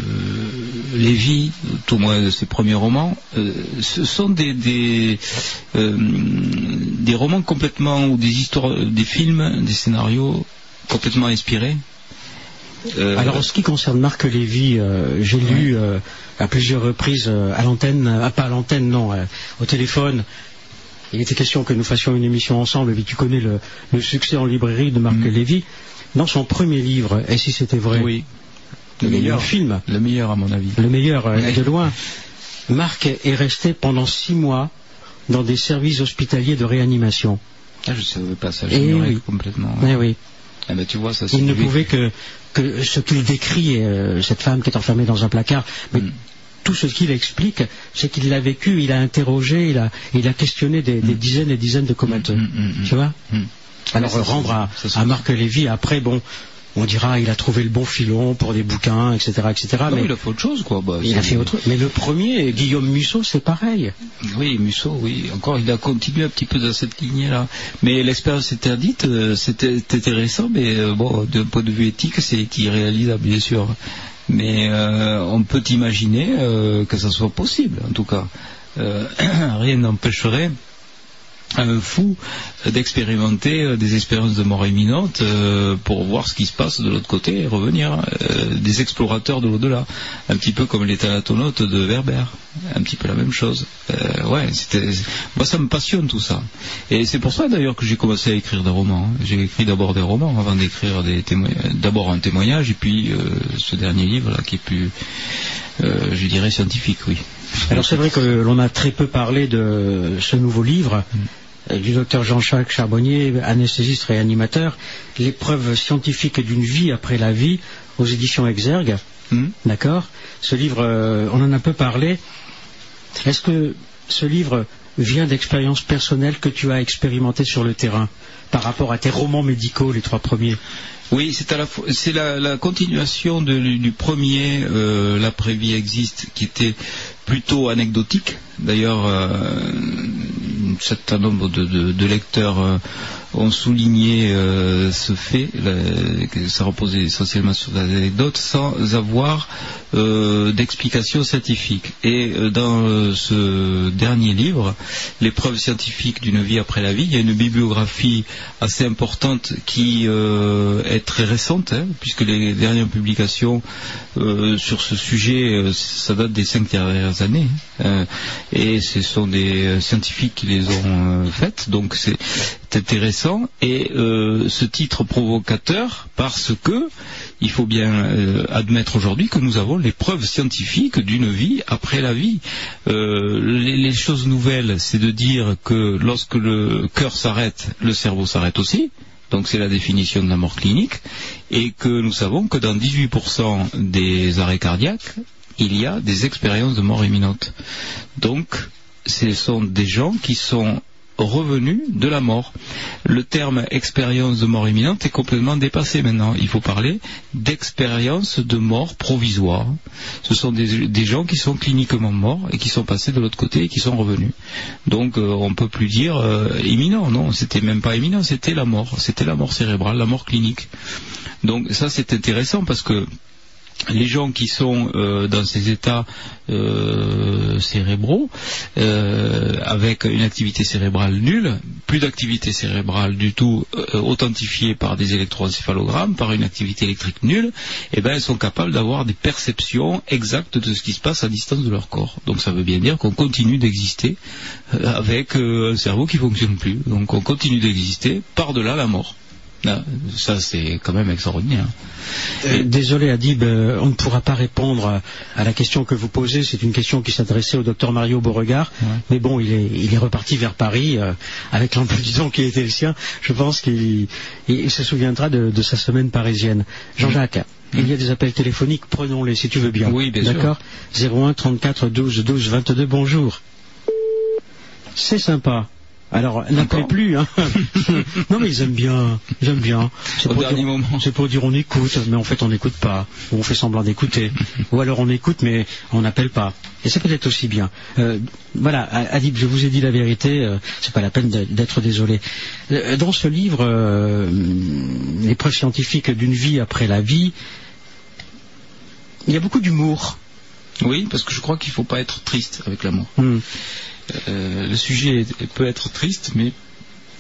Lévy, tout au moins de ses premiers romans, euh, ce sont des des, des romans complètement ou des histoires, des films, des scénarios complètement inspirés. Alors en ce qui concerne Marc Lévy, j'ai lu à plusieurs reprises à l'antenne, pas à l'antenne, non, au téléphone. Il était question que nous fassions une émission ensemble, et tu connais le, le succès en librairie de Marc Lévy. Dans son premier livre, et si c'était vrai Oui. Le Le meilleur film. Le meilleur à mon avis. Le meilleur euh, de loin. Marc est resté pendant six mois dans des services hospitaliers de réanimation. Ah, je savais pas ça, Eh j'ignorais oui. complètement. Eh oui. Ah ben, tu vois, ça Il ne pouvait que, que ce qu'il décrit, euh, cette femme qui est enfermée dans un placard, mais Mm. Tout ce qu'il explique, c'est qu'il l'a vécu, il a interrogé, il a, il a questionné des, des dizaines et dizaines de comateux. Mm, mm, mm. Tu vois Mm. Alors rendre à, à Marc Lévy, après, bon, on dira il a trouvé le bon filon pour des bouquins, etc. etc. Non, mais il a fait autre chose, quoi. Bah, il a fait autre Mais le premier, Guillaume Musso, c'est pareil. Oui, Musso, oui. Encore, il a continué un petit peu dans cette lignée-là. Mais l'expérience interdite, euh, c'était c'était intéressant, mais euh, bon, d'un point de vue éthique, c'est irréalisable, bien sûr. Mais euh, on peut imaginer euh, que ça soit possible, en tout cas. Euh, rien n'empêcherait un fou d'expérimenter euh, des expériences de mort imminente euh, pour voir ce qui se passe de l'autre côté et revenir. Euh, des explorateurs de l'au-delà, un petit peu comme les thanatonautes de Werber, un petit peu la même chose. Euh, ouais, moi ça me passionne tout ça. Et c'est pour ça d'ailleurs que j'ai commencé à écrire des romans. hein. J'ai écrit d'abord des romans avant d'écrire des témoignages, d'abord un témoignage et puis euh, ce dernier livre là qui est plus, euh, je dirais scientifique, oui. Alors c'est vrai que l'on a très peu parlé de ce nouveau livre euh, du docteur Jean-Jacques Charbonnier, anesthésiste réanimateur, l'épreuve scientifique d'une vie après la vie aux éditions Exergue. D'accord Ce livre, euh, on en a peu parlé. Est-ce que ce livre vient d'expériences personnelles que tu as expérimentées sur le terrain par rapport à tes romans médicaux, les trois premiers? Oui, c'est la la, la continuation du premier euh, l'après-vie existe qui était plutôt anecdotique. D'ailleurs, euh, un certain nombre de lecteurs euh, ont souligné euh, ce fait, que ça reposait essentiellement sur des anecdotes, sans avoir euh, d'explication scientifique. Et euh, dans ce dernier livre, l'épreuve scientifique d'une vie après la vie, il y a une bibliographie assez importante qui est très récente, hein, puisque les dernières publications sur ce sujet, ça date des cinq dernières années, hein, et ce sont des scientifiques qui les ont faites, donc c'est intéressant. Et euh, ce titre provocateur, parce que il faut bien euh, admettre aujourd'hui que nous avons les preuves scientifiques d'une vie après la vie. Euh, les choses nouvelles, c'est de dire que lorsque le cœur s'arrête, le cerveau s'arrête aussi. Donc c'est la définition de la mort clinique. Et que nous savons que dans 18% des arrêts cardiaques, il y a des expériences de mort imminente. Donc ce sont des gens qui sont revenus de la mort. Le terme expérience de mort imminente est complètement dépassé maintenant. Il faut parler d'expérience de mort provisoire. Ce sont des, gens qui sont cliniquement morts et qui sont passés de l'autre côté et qui sont revenus. Donc euh, on peut plus dire euh, imminent, non, c'était même pas imminent, c'était la mort, c'était la mort cérébrale, la mort clinique. Donc ça c'est intéressant parce que les gens qui sont euh, dans ces états euh, cérébraux, euh, avec une activité cérébrale nulle, plus d'activité cérébrale du tout authentifiée par des électroencéphalogrammes, par une activité électrique nulle, eh ben, elles sont capables d'avoir des perceptions exactes de ce qui se passe à distance de leur corps. Donc ça veut bien dire qu'on continue d'exister avec un cerveau qui fonctionne plus. Donc on continue d'exister par-delà la mort. Ça c'est quand même extraordinaire. Euh, Désolé Adib, euh, on ne pourra pas répondre à, la question que vous posez. C'est une question qui s'adressait au docteur Mario Beauregard. Mais bon, il est, il est reparti vers Paris euh, avec l'emploi du temps qui était le sien. Je pense qu'il il- il se souviendra de, de sa semaine parisienne. Jean-Jacques, il y a des appels téléphoniques. Prenons-les si tu veux bien. Oui, bien sûr. D'accord? 01 34 12 12 22. Bonjour. C'est sympa. Alors, n'appelez plus, hein. non, mais ils aiment bien. Ils aiment bien. C'est Au pour, dernier dire, moment. c'est pour dire on écoute, mais en fait on n'écoute pas. Ou on fait semblant d'écouter. Ou alors on écoute, mais on n'appelle pas. Et c'est peut-être aussi bien. Euh, voilà, Adib, je vous ai dit la vérité. euh, c'est pas la peine d'être désolé. Euh, Dans ce livre, euh, l'épreuve scientifique d'une vie après la vie, il y a beaucoup d'humour. Oui, parce que je crois qu'il ne faut pas être triste avec la mort. Euh, le sujet est- peut être triste, mais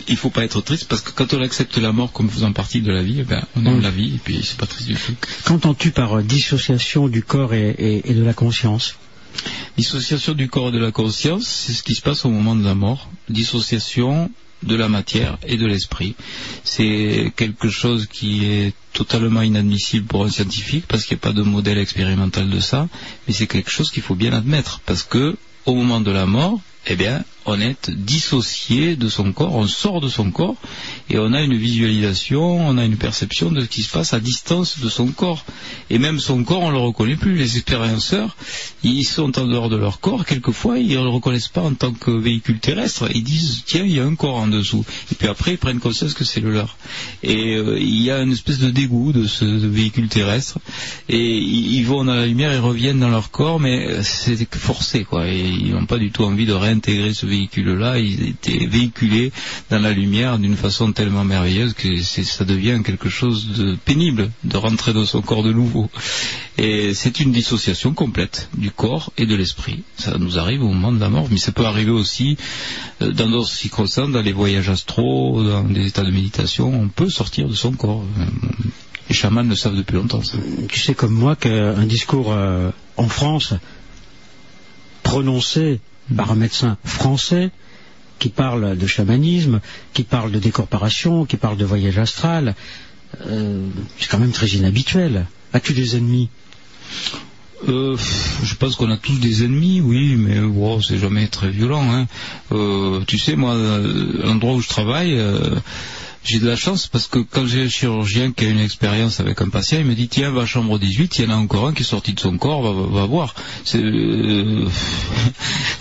il ne faut pas être triste parce que quand on accepte la mort comme faisant partie de la vie, eh ben, on aime la vie et puis c'est pas triste du tout. Qu'entends-tu par euh, dissociation du corps et, et- et de la conscience Dissociation du corps et de la conscience, c'est ce qui se passe au moment de la mort. Dissociation de la matière et de l'esprit. C'est quelque chose qui est totalement inadmissible pour un scientifique parce qu'il n'y a pas de modèle expérimental de ça, mais c'est quelque chose qu'il faut bien admettre parce que au moment de la mort, eh bien, on est dissocié de son corps, on sort de son corps et on a une visualisation, on a une perception de ce qui se passe à distance de son corps. Et même son corps, on ne le reconnaît plus. Les expérienceurs, ils sont en dehors de leur corps, quelquefois, ils ne le reconnaissent pas en tant que véhicule terrestre. Ils disent, tiens, il y a un corps en dessous. Et puis après, ils prennent conscience que c'est le leur. Et euh, il y a une espèce de dégoût de ce véhicule terrestre. Et ils vont dans la lumière, ils reviennent dans leur corps, mais c'est forcé, quoi. Ils n'ont pas du tout envie de réintégrer ce véhicule véhicules-là, ils étaient véhiculés dans la lumière d'une façon tellement merveilleuse que ça devient quelque chose de pénible de rentrer dans son corps de nouveau. Et c'est une dissociation complète du corps et de l'esprit. Ça nous arrive au moment de la mort, mais ça peut arriver aussi euh, dans d'autres circonstances, dans les voyages astraux, dans des états de méditation. On peut sortir de son corps. Euh, Les chamans le savent depuis longtemps. Ça. Tu sais comme moi qu'un discours euh, en France prononcé par médecin français qui parle de chamanisme, qui parle de décorporation, qui parle de voyage astral, euh, c'est quand même très inhabituel. As-tu des ennemis? Euh, je pense qu'on a tous des ennemis, oui, mais c'est jamais très violent. Hein. Euh, tu sais, moi, l'endroit où je travaille, j'ai de la chance parce que quand j'ai un chirurgien qui a une expérience avec un patient, il me dit tiens, va à chambre 18, il y en a encore un qui est sorti de son corps, va, voir. Euh,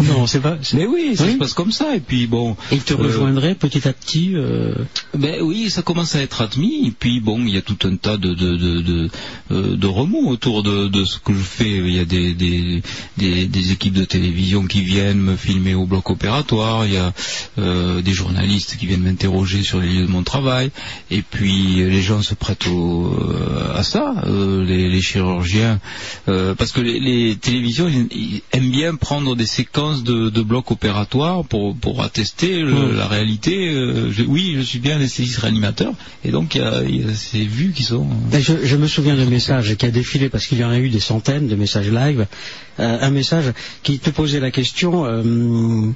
Non, c'est pas. Mais oui, ça se passe comme ça. Et puis bon. Il te euh, rejoindrait petit à petit euh, Ben oui, ça commence à être admis. Et puis bon, il y a tout un tas de de de, de, de remous autour de, de ce que je fais. Il y a des, des des des équipes de télévision qui viennent me filmer au bloc opératoire. Il y a des journalistes qui viennent m'interroger sur les lieux de mon travail. Et puis les gens se prêtent au, euh, à ça, euh, les, les chirurgiens, euh, parce que les, les télévisions ils, aiment bien prendre des séquences de, de blocs opératoires pour pour attester le- Mm. la réalité. je- oui, je suis bien anesthésiste réanimateur, et donc il y a, il y a ces vues qui sont. Je, je me souviens d'un message qui a défilé parce qu'il y en a eu des centaines de messages live. Euh, un message qui te posait la question. euh,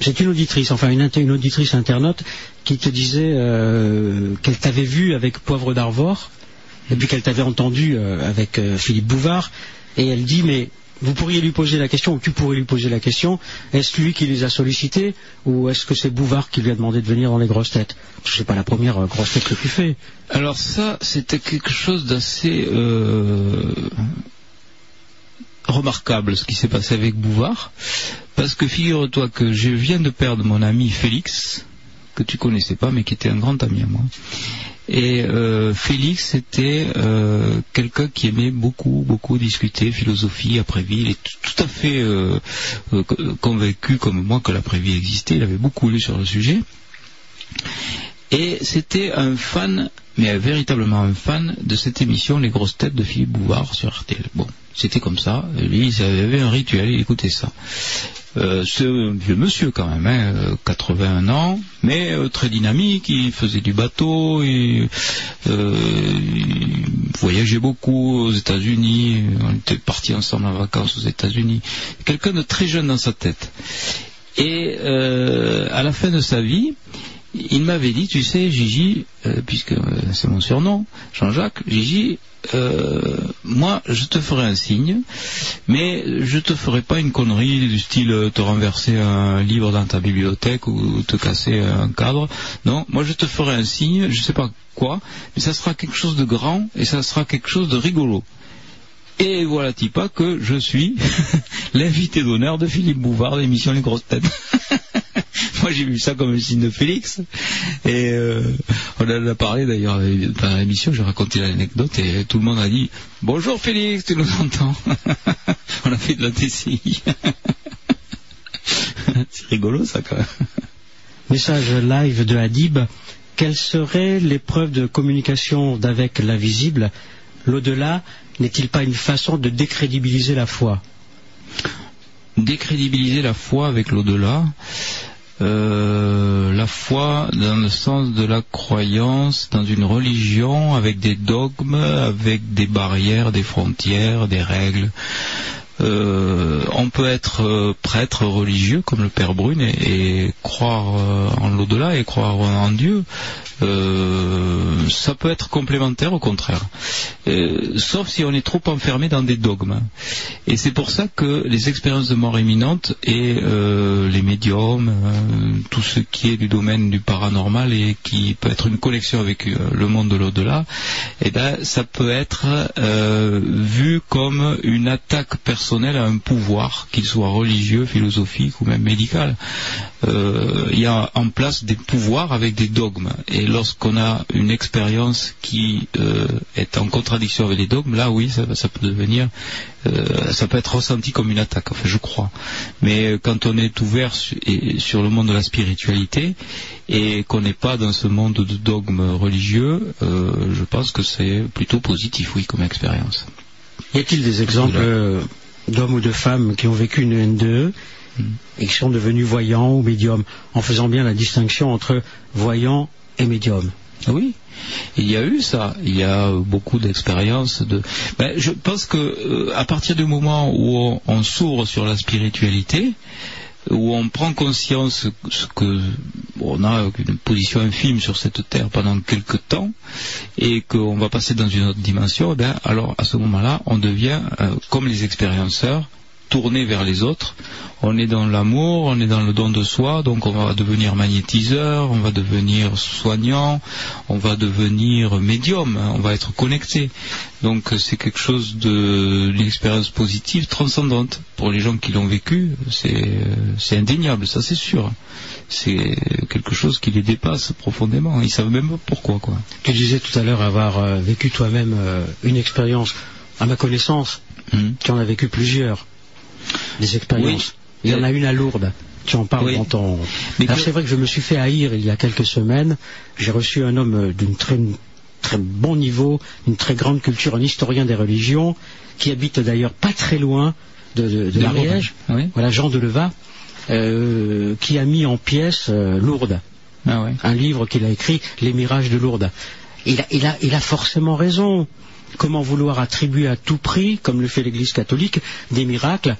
c'est une auditrice, enfin une, auditrice internaute qui te disait euh, qu'elle t'avait vu avec Poivre d'Arvor et puis qu'elle t'avait entendu euh, avec euh, Philippe Bouvard et elle dit mais vous pourriez lui poser la question ou tu pourrais lui poser la question est-ce lui qui les a sollicités ou est-ce que c'est Bouvard qui lui a demandé de venir dans les grosses têtes? C'est pas la première grosse tête que tu fais. Alors ça, c'était quelque chose d'assez remarquable ce qui s'est passé avec Bouvard, parce que figure-toi que je viens de perdre mon ami Félix, que tu connaissais pas, mais qui était un grand ami à moi. Et euh, Félix c'était euh, quelqu'un qui aimait beaucoup, beaucoup discuter philosophie, après-vie. Il est tout à fait euh, co- convaincu comme moi que l'après-vie existait. Il avait beaucoup lu sur le sujet. Et c'était un fan, mais véritablement un fan de cette émission Les grosses têtes de Philippe Bouvard sur RTL. Bon, c'était comme ça. Lui, il avait un rituel, il écoutait ça. Euh, c'est un vieux monsieur quand même, hein, euh, 81 ans, mais euh, très dynamique, il faisait du bateau, il, voyageait beaucoup aux États-Unis, on était partis ensemble en vacances aux États-Unis. Quelqu'un de très jeune dans sa tête. Et à la fin de sa vie, il m'avait dit, tu sais, Gigi, euh, puisque euh, c'est mon surnom, Jean-Jacques, Gigi, euh, moi, je te ferai un signe, mais je te ferai pas une connerie du style te renverser un livre dans ta bibliothèque ou te casser un cadre. Non, moi, je te ferai un signe, je sais pas quoi, mais ça sera quelque chose de grand et ça sera quelque chose de rigolo. Et voilà pas que je suis l'invité d'honneur de Philippe Bouvard l'émission Les Grosses Têtes. Moi j'ai vu ça comme un signe de Félix. Et euh, on en a parlé d'ailleurs dans l'émission, j'ai raconté l'anecdote et tout le monde a dit Bonjour Félix, tu nous entends On a fait de la TCI. C'est rigolo ça quand même. Message live de Hadib. Quelle serait l'épreuve de communication d'avec l'invisible L'au-delà n'est-il pas une façon de décrédibiliser la foi? Décrédibiliser la foi avec l'au-delà. Euh, la foi dans le sens de la croyance dans une religion avec des dogmes, avec des barrières, des frontières, des règles. Euh, on peut être euh, prêtre religieux comme le Père Brune et, croire euh, en l'au-delà et croire en Dieu. Ça peut être complémentaire au contraire. Sauf si on est trop enfermé dans des dogmes. Et c'est pour ça que les expériences de mort imminente et les médiums, tout ce qui est du domaine du paranormal et qui peut être une connexion avec le monde de l'au-delà, eh ben ça peut être vu comme une attaque personnelle personnel a un pouvoir, qu'il soit religieux, philosophique ou même médical. Euh, il y a en place des pouvoirs avec des dogmes. Et lorsqu'on a une expérience qui euh, est en contradiction avec les dogmes, là oui, ça, ça peut devenir, euh, ça peut être ressenti comme une attaque. Enfin, je crois. Mais quand on est ouvert su- et- sur le monde de la spiritualité et qu'on n'est pas dans ce monde de dogmes religieux, je pense que c'est plutôt positif, oui, comme expérience. Y a-t-il des exemples d'hommes ou de femmes qui ont vécu une NDE et qui sont devenus voyants ou médiums, en faisant bien la distinction entre voyant et médium Oui, il y a eu ça. Il y a beaucoup d'expériences. De... Ben, je pense que euh, à partir du moment où on, on s'ouvre sur la spiritualité, où on prend conscience ce que bon, on a une position infime sur cette terre pendant quelque temps et qu'on va passer dans une autre dimension, eh alors à ce moment-là, on devient euh, comme les expérienceurs tourné vers les autres. On est dans l'amour, on est dans le don de soi, donc on va devenir magnétiseur, on va devenir soignant, on va devenir médium, on va être connecté. Donc euh, c'est quelque chose de d'une expérience positive, transcendante. Pour les gens qui l'ont vécu, c'est euh, c'est indéniable, ça c'est sûr. C'est quelque chose qui les dépasse profondément. Ils savent même pas pourquoi quoi. Tu disais tout à l'heure avoir euh, vécu toi-même euh, une expérience. À ma connaissance, tu en as vécu plusieurs. Des expériences. Il y en a une à Lourdes. Tu en parles Oui. dans ton. Alors que- c'est vrai que je me suis fait haïr il y a quelques semaines. J'ai reçu un homme euh, d'une très très bon niveau, une très grande culture, un historien des religions, qui habite d'ailleurs pas très loin de, de, de De l'Ariège. Oui. Voilà, Jean de Leva, euh, qui a mis en pièces euh, Lourdes. Ah Un livre qu'il a écrit, Les mirages de Lourdes. Il a, il a, il a forcément raison. Comment vouloir attribuer à tout prix, comme le fait l'Église catholique, des miracles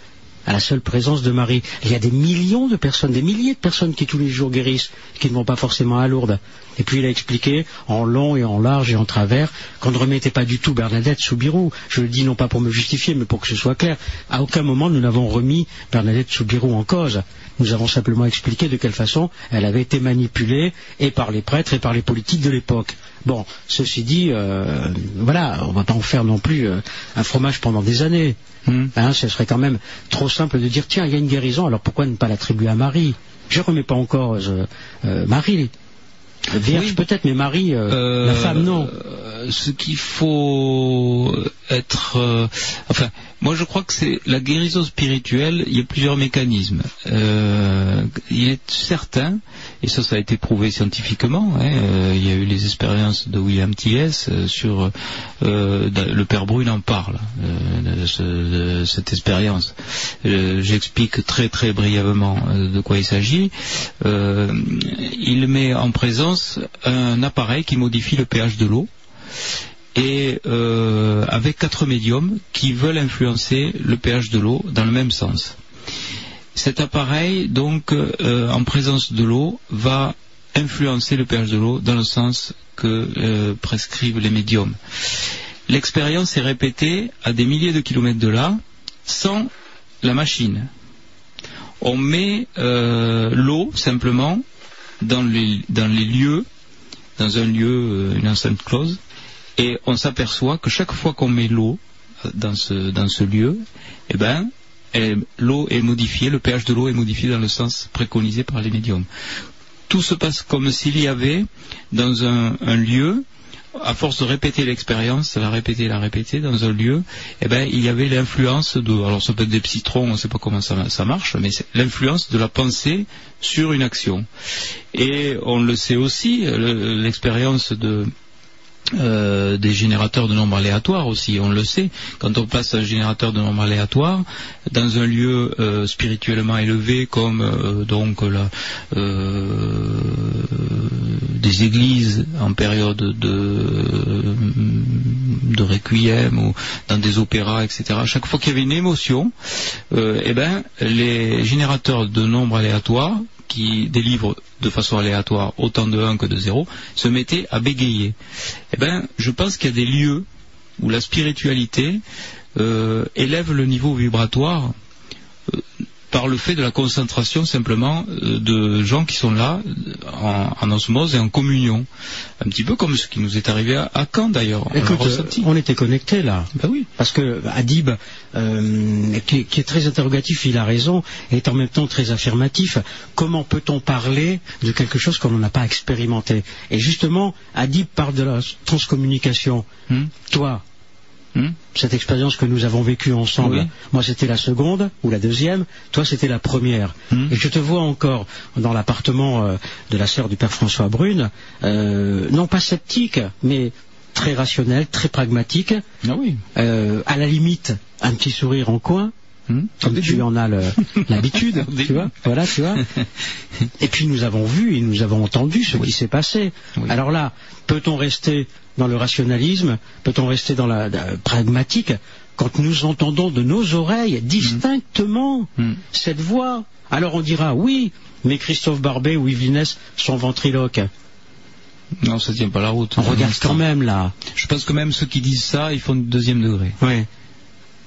à la seule présence de Marie Il y a des millions de personnes, des milliers de personnes qui tous les jours guérissent, qui ne vont pas forcément à Lourdes. Et puis il a expliqué en long et en large et en travers qu'on ne remettait pas du tout Bernadette Soubirou. Je le dis non pas pour me justifier, mais pour que ce soit clair. À aucun moment nous n'avons remis Bernadette Soubirou en cause. Nous avons simplement expliqué de quelle façon elle avait été manipulée et par les prêtres et par les politiques de l'époque. Bon, ceci dit, euh, voilà, on va pas en faire non plus euh, un fromage pendant des années. Hein, ce serait quand même trop simple de dire tiens, il y a une guérison, alors pourquoi ne pas l'attribuer à Marie? Je remets pas en cause euh, Marie. Vierge peut-être, mais Marie, euh, la femme non. Euh, ce qu'il faut être, euh, enfin, moi je crois que c'est la guérison spirituelle. Il y a plusieurs mécanismes. Euh, il est certain, et ça, ça a été prouvé scientifiquement. hein, euh, il y a eu les expériences de William T.S. euh, sur euh, le père Brune en parle de, ce- de cette expérience. J'explique très très brièvement de quoi il s'agit. Il met en présence un appareil qui modifie le pH de l'eau et avec quatre médiums qui veulent influencer le pH de l'eau dans le même sens. Cet appareil, donc, euh, en présence de l'eau, va influencer le pH de l'eau dans le sens que euh, prescrivent les médiums. L'expérience est répétée à des milliers de kilomètres de là, sans la machine. On met euh, l'eau simplement dans les, lieux, dans un lieu, une enceinte close, et on s'aperçoit que chaque fois qu'on met l'eau dans ce, lieu, eh ben, l'eau est modifiée, le pH de l'eau est modifié dans le sens préconisé par les médiums. Tout se passe comme s'il y avait dans un, lieu, à force de répéter l'expérience, la répéter, la répéter dans un lieu, eh ben, il y avait l'influence de, alors ça peut être des citrons, on ne sait pas comment ça, marche, mais l'influence de la pensée sur une action. Et on le sait aussi, le- l'expérience de, euh, des générateurs de nombres aléatoires aussi, on le sait. Quand on passe un générateur de nombres aléatoires dans un lieu euh, spirituellement élevé comme euh, donc la, des églises en période de, de requiem ou dans des opéras, etc. Chaque fois qu'il y avait une émotion, eh ben, les générateurs de nombres aléatoires qui délivrent de façon aléatoire autant de 1 que de 0 se mettaient à bégayer. Eh ben, je pense qu'il y a des lieux où la spiritualité euh, élève le niveau vibratoire par le fait de la concentration simplement euh, de gens qui sont là en, en osmose et en communion. Un petit peu comme ce qui nous est arrivé à, à Caen d'ailleurs. Écoute, euh, on était connectés là. Ben oui. Parce que Adib, euh, qui, est- qui est très interrogatif, il a raison, est en même temps très affirmatif. Comment peut-on parler de quelque chose qu'on n'a pas expérimenté? Et justement, Adib parle de la transcommunication. Hmm. Toi, Hmm? cette expérience que nous avons vécue ensemble, Oui. moi c'était la seconde ou la deuxième, toi c'était la première. Hmm? Et je te vois encore dans l'appartement euh, de la sœur du père François Brune, euh, non pas sceptique, mais très rationnel, très pragmatique, Ah oui. euh, à la limite un petit sourire en coin, Hmm. comme tu en as l'habitude, tu vois, voilà, tu vois. Et puis nous avons vu et nous avons entendu ce qui s'est passé. Oui. Alors là, peut-on rester dans le rationalisme Peut-on rester dans la, la pragmatique quand nous entendons de nos oreilles distinctement Hmm. cette voix? Alors on dira oui, mais Christophe Barbet ou Yves Linès sont ventriloques. Non, ça tient pas la route. On regarde quand même là. Je pense que même ceux qui disent ça, ils font du deuxième degré. Ouais.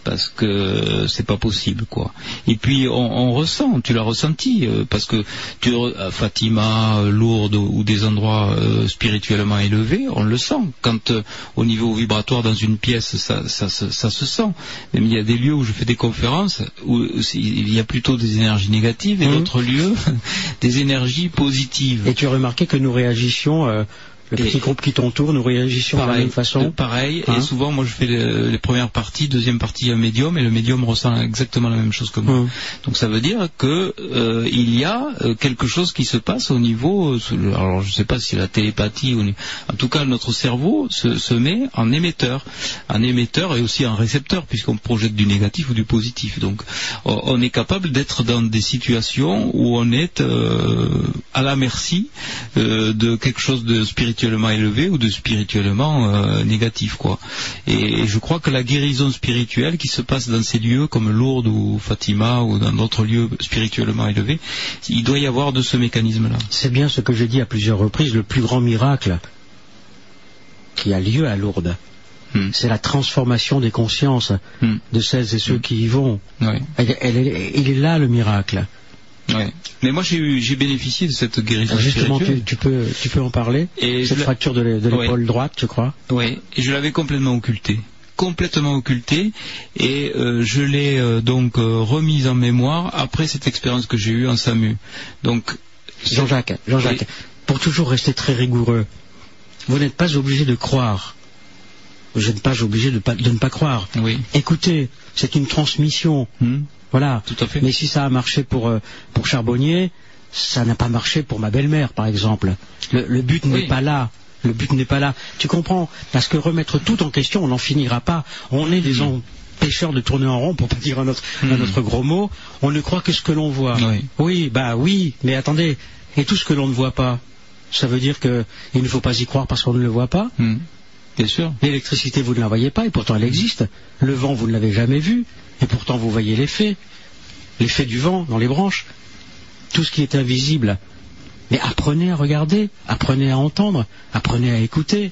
Parce que c'est pas possible, quoi. Et puis on, on ressent, tu l'as ressenti, euh, parce que tu, à Fatima, euh, Lourdes ou des endroits euh, spirituellement élevés, on le sent. Quand euh, au niveau vibratoire dans une pièce, ça, ça, se- ça se sent. Même il y a des lieux où je fais des conférences où il y a plutôt des énergies négatives et Mhm. d'autres lieux des énergies positives. Et tu as remarqué que nous réagissions, euh, le Et- petit groupe qui t'entoure, nous réagissions de la même façon euh, Pareil, Hein et souvent moi je fais les, les premières parties, deuxième partie un médium, et le médium ressent exactement la même chose que moi. Hum. Donc ça veut dire que euh, il y a euh, quelque chose qui se passe au niveau, alors je ne sais pas si c'est la télépathie, ou, en tout cas notre cerveau se, se met en émetteur, en émetteur et aussi en récepteur, puisqu'on projette du négatif ou du positif. Donc on est capable d'être dans des situations où on est euh, à la merci euh, de quelque chose de spirituellement élevé ou de spirituellement euh, négatif quoi. Et je crois que la guérison spirituelle qui se passe dans ces lieux comme Lourdes ou Fatima ou dans d'autres lieux spirituellement élevés, il doit y avoir de ce mécanisme là. C'est bien ce que j'ai dit à plusieurs reprises, le plus grand miracle qui a lieu à Lourdes. Hmm. C'est la transformation des consciences Hmm. de celles et ceux qui y vont. Elle- elle il est là le miracle. Ouais. Mais moi j'ai eu- j'ai bénéficié de cette guérison justement, tu, tu peux, tu peux en parler Et Cette fracture de Ouais. l'épaule droite, je crois? Oui, et je l'avais complètement occulté. Complètement occulté, et euh, je l'ai euh, donc euh, remise en mémoire après cette expérience que j'ai eue en SAMU. Donc, Jean-Jacques, Jean-Jacques, Oui. pour toujours rester très rigoureux, vous n'êtes pas obligé de croire. Vous n'êtes pas obligé de, pas- de ne pas croire. oui, Écoutez, c'est une transmission. Hmm, Voilà. tout à fait. Mais si ça a marché pour, euh, pour Charbonnier, ça n'a pas marché pour ma belle-mère, par exemple. Le, le but n'est pas là. Le but n'est pas là. Tu comprends? Parce que remettre tout en question, on n'en finira pas. On est des empêcheurs de tourner en rond, pour pas dire un autre, un Mhm. autre gros mot. On ne croit que ce que l'on voit. Oui. Oui, bah oui, mais attendez. Et tout ce que l'on ne voit pas, ça veut dire qu'il ne faut pas y croire parce qu'on ne le voit pas? Hmm, Bien sûr. L'électricité, vous ne la voyez pas, et pourtant elle existe. Le vent, vous ne l'avez jamais vu, et pourtant vous voyez l'effet. L'effet du vent dans les branches. Tout ce qui est invisible. Mais apprenez à regarder, apprenez à entendre, apprenez à écouter.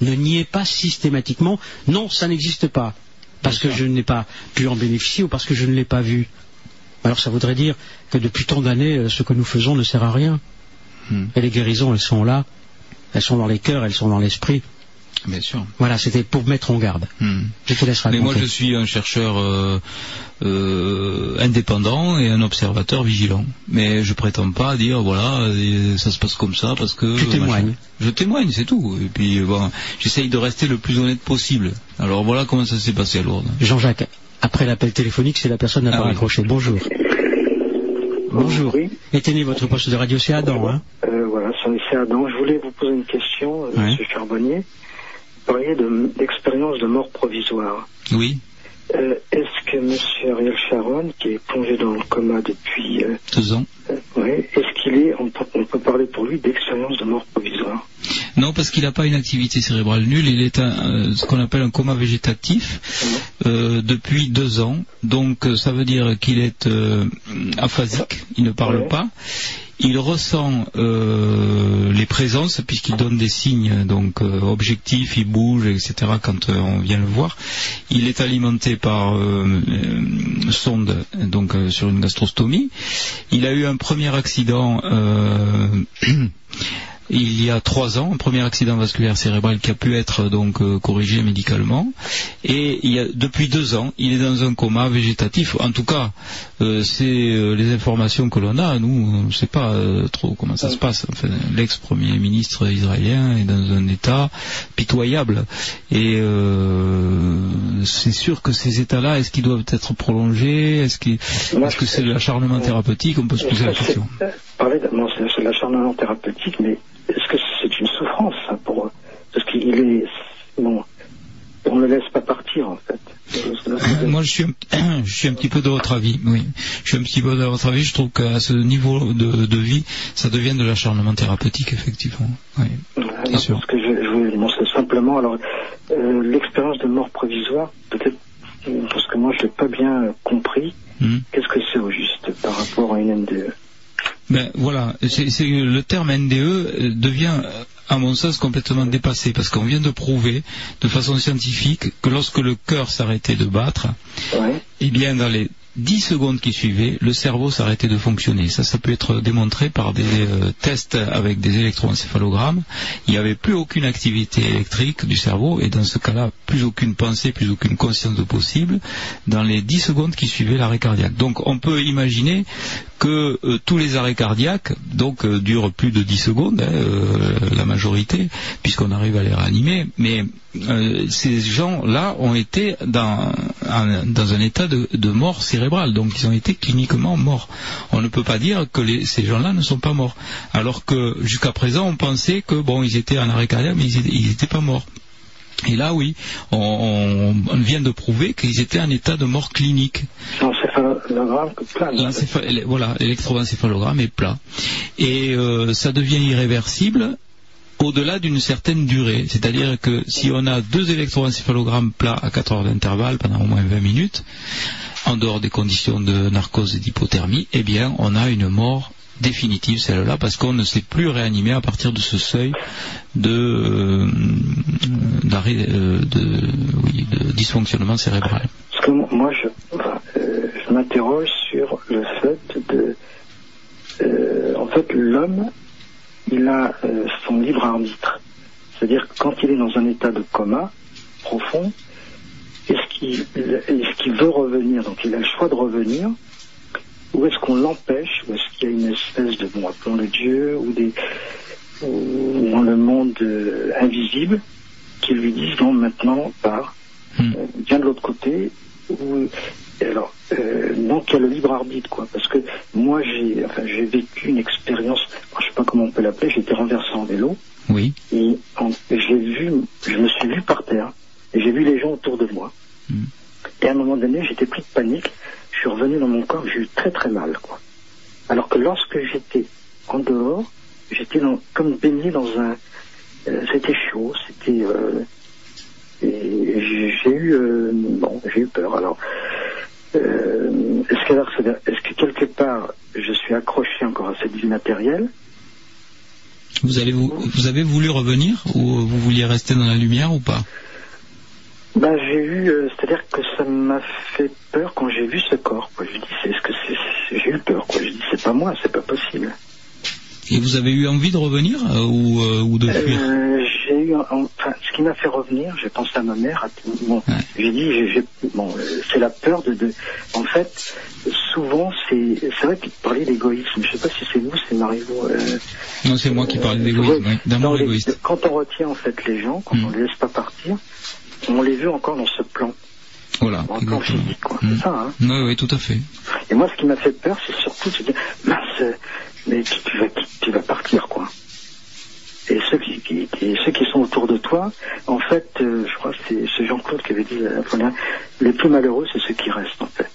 Ne niez pas systématiquement, non, ça n'existe pas. Parce que je n'ai pas pu en bénéficier ou parce que je ne l'ai pas vu. Alors ça voudrait dire que depuis tant d'années, euh, ce que nous faisons ne sert à rien. Hmm, Et les guérisons, elles sont là. Elles sont dans les cœurs, elles sont dans l'esprit. Bien sûr. Voilà, c'était pour mettre en garde. Hmm. Je te laisse Mais moi je suis un chercheur euh, euh, indépendant et un observateur vigilant. Mais je prétends pas dire voilà euh, ça se passe comme ça parce que Tu machin. témoignes. Je témoigne, c'est tout. Et puis bon, j'essaye de rester le plus honnête possible. Alors voilà comment ça s'est passé à Lourdes. Jean-Jacques, après l'appel téléphonique, si la personne n'a Ah pas oui. raccroché. Bonjour. Bonjour. Oui. Éteignez votre poste de radio, c'est Adam, hein Euh, voilà, c'est c'est Adam. Je voulais vous poser une question, euh, Ouais. Monsieur Charbonnier. Vous d'expérience de mort provisoire. Oui, Euh, Est-ce que Monsieur Ariel Sharon, qui est plongé dans le coma depuis, euh, deux ans. euh, est-ce qu'il est, on peut, on peut parler pour lui d'expérience de mort provisoire? Non, parce qu'il n'a pas une activité cérébrale nulle. Il est un, euh, ce qu'on appelle un coma végétatif euh, depuis deux ans. Donc euh, ça veut dire qu'il est euh, aphasique. Il ne parle pas. il ressent euh, les présences puisqu'il donne des signes donc objectifs, il bouge, etc. Quand on vient le voir, il est alimenté par sonde donc sur une gastrostomie. Il a eu un premier accident. euh, Il y a trois ans, un premier accident vasculaire cérébral qui a pu être donc euh, corrigé médicalement, et il y a, depuis deux ans, il est dans un coma végétatif. En tout cas, euh, c'est euh, les informations que l'on a. Nous, on ne sait pas euh, trop comment ça se passe. Enfin, L'ex-premier ministre israélien est dans un état pitoyable, et euh, c'est sûr que ces états-là, est-ce qu'ils doivent être prolongés? Est-ce que c'est de l'acharnement thérapeutique? On peut se poser la question. Euh, Parler c'est c'est de l'acharnement thérapeutique, mais est-ce que c'est une souffrance ça, pour parce qu'il est bon, on ne le laisse pas partir en fait. Moi, je suis, un, je suis un petit peu de votre avis. Oui, je suis un petit peu de votre avis. Je trouve qu'à ce niveau de, de vie, ça devient de l'acharnement thérapeutique, effectivement. Oui. Non, sûr. Parce que je, je voulais montrer simplement, alors, euh, l'expérience de mort provisoire, peut-être, parce que moi je l'ai pas bien compris, Mhm. qu'est-ce que c'est au juste par rapport à une MDE Ben voilà, c'est le terme NDE devient, à mon sens, complètement dépassé parce qu'on vient de prouver, de façon scientifique, que lorsque le cœur s'arrêtait de battre, eh bien, dans les 10 secondes qui suivaient, le cerveau s'arrêtait de fonctionner. Ça, ça peut être démontré par des euh, tests avec des électroencéphalogrammes. Il n'y avait plus aucune activité électrique du cerveau et dans ce cas-là, plus aucune pensée, plus aucune conscience de possible dans les 10 secondes qui suivaient l'arrêt cardiaque. Donc, on peut imaginer que euh, tous les arrêts cardiaques donc euh, durent plus de 10 secondes, hein, euh, la majorité, puisqu'on arrive à les réanimer, mais ces gens-là ont été dans un, dans un état de, mort cérébrale, donc ils ont été cliniquement morts. On ne peut pas dire que ces gens-là ne sont pas morts, alors que jusqu'à présent on pensait que bon ils étaient en arrêt cardiaque, mais ils n'étaient pas morts. Et là, oui, on, on- on vient de prouver qu'ils étaient en état de mort clinique. L'encéphalogramme Voilà, l'électroencéphalogramme est plat. Et euh, ça devient irréversible au-delà d'une certaine durée. C'est-à-dire que si on a deux électroencéphalogrammes plats à 4 heures d'intervalle pendant au moins 20 minutes, en dehors des conditions de narcose et d'hypothermie, eh bien, on a une mort définitive, celle-là, parce qu'on ne sait plus réanimer à partir de ce seuil de, euh, euh, de, dysfonctionnement cérébral. Parce que moi, euh, je m'interroge sur le fait de. en fait, l'homme, il a son libre arbitre. C'est-à-dire que quand il est dans un état de coma profond, est-ce qu'il veut revenir? Donc il a le choix de revenir, ou est-ce qu'on l'empêche, ou est-ce qu'il y a une espèce de, bon, appelons le Dieu, ou des ou dans le monde euh, invisible, qui lui disent non, maintenant, pars, euh, viens de l'autre côté, ou alors, euh, donc il y a le libre arbitre, quoi, parce que moi j'ai, enfin, j'ai vécu une expérience, je sais pas comment on peut l'appeler, j'ai été renversé en vélo, Oui. et j'ai vu, je me suis vu par terre, et j'ai vu les gens autour de moi. Et à un moment donné, j'étais pris de panique, suis revenu dans mon corps, j'ai eu très très mal, quoi. Alors que lorsque j'étais en dehors, j'étais comme baigné dans un, euh, c'était chaud, c'était, euh, j'ai eu, euh, bon, j'ai eu peur. Alors, euh, est-ce que, est-ce que quelque part, je suis accroché encore à cette vie matérielle? Vous, allez vous, vous avez voulu revenir ou vous vouliez rester dans la lumière ou pas? Ben, j'ai eu, euh, c'est-à-dire que ça m'a fait peur quand j'ai vu ce corps. Quoi. Je dis, c'est ce que c'est, j'ai eu peur. Quoi. Je dis, c'est pas moi, c'est pas possible. Et vous avez eu envie de revenir euh, ou, euh, ou de fuir Euh, j'ai eu, enfin, ce qui m'a fait revenir, j'ai pensé à ma mère. à tout- bon, j'ai dit, j'ai, j'ai- bon, euh, c'est la peur de, de, en fait, souvent c'est, c'est vrai que vous parliez d'égoïsme. Je sais pas si c'est vous, c'est Marivaux. Euh, Non, c'est moi qui parle d'égoïsme, oui, d'amour les- égoïste. Quand on retient en fait les gens, quand on les laisse pas partir, on les veut encore dans ce plan. Voilà, Encore exactement. physique, quoi. C'est ça, hein. Oui, oui, tout à fait. Et moi, ce qui m'a fait peur, c'est surtout de se dire, mince, euh, mais tu, tu vas, tu vas partir, quoi. Et ceux qui, qui- qui- ceux qui sont autour de toi, en fait, euh, je crois que c'est c'est Jean-Claude qui avait dit la première, les plus malheureux, c'est ceux qui restent, en fait.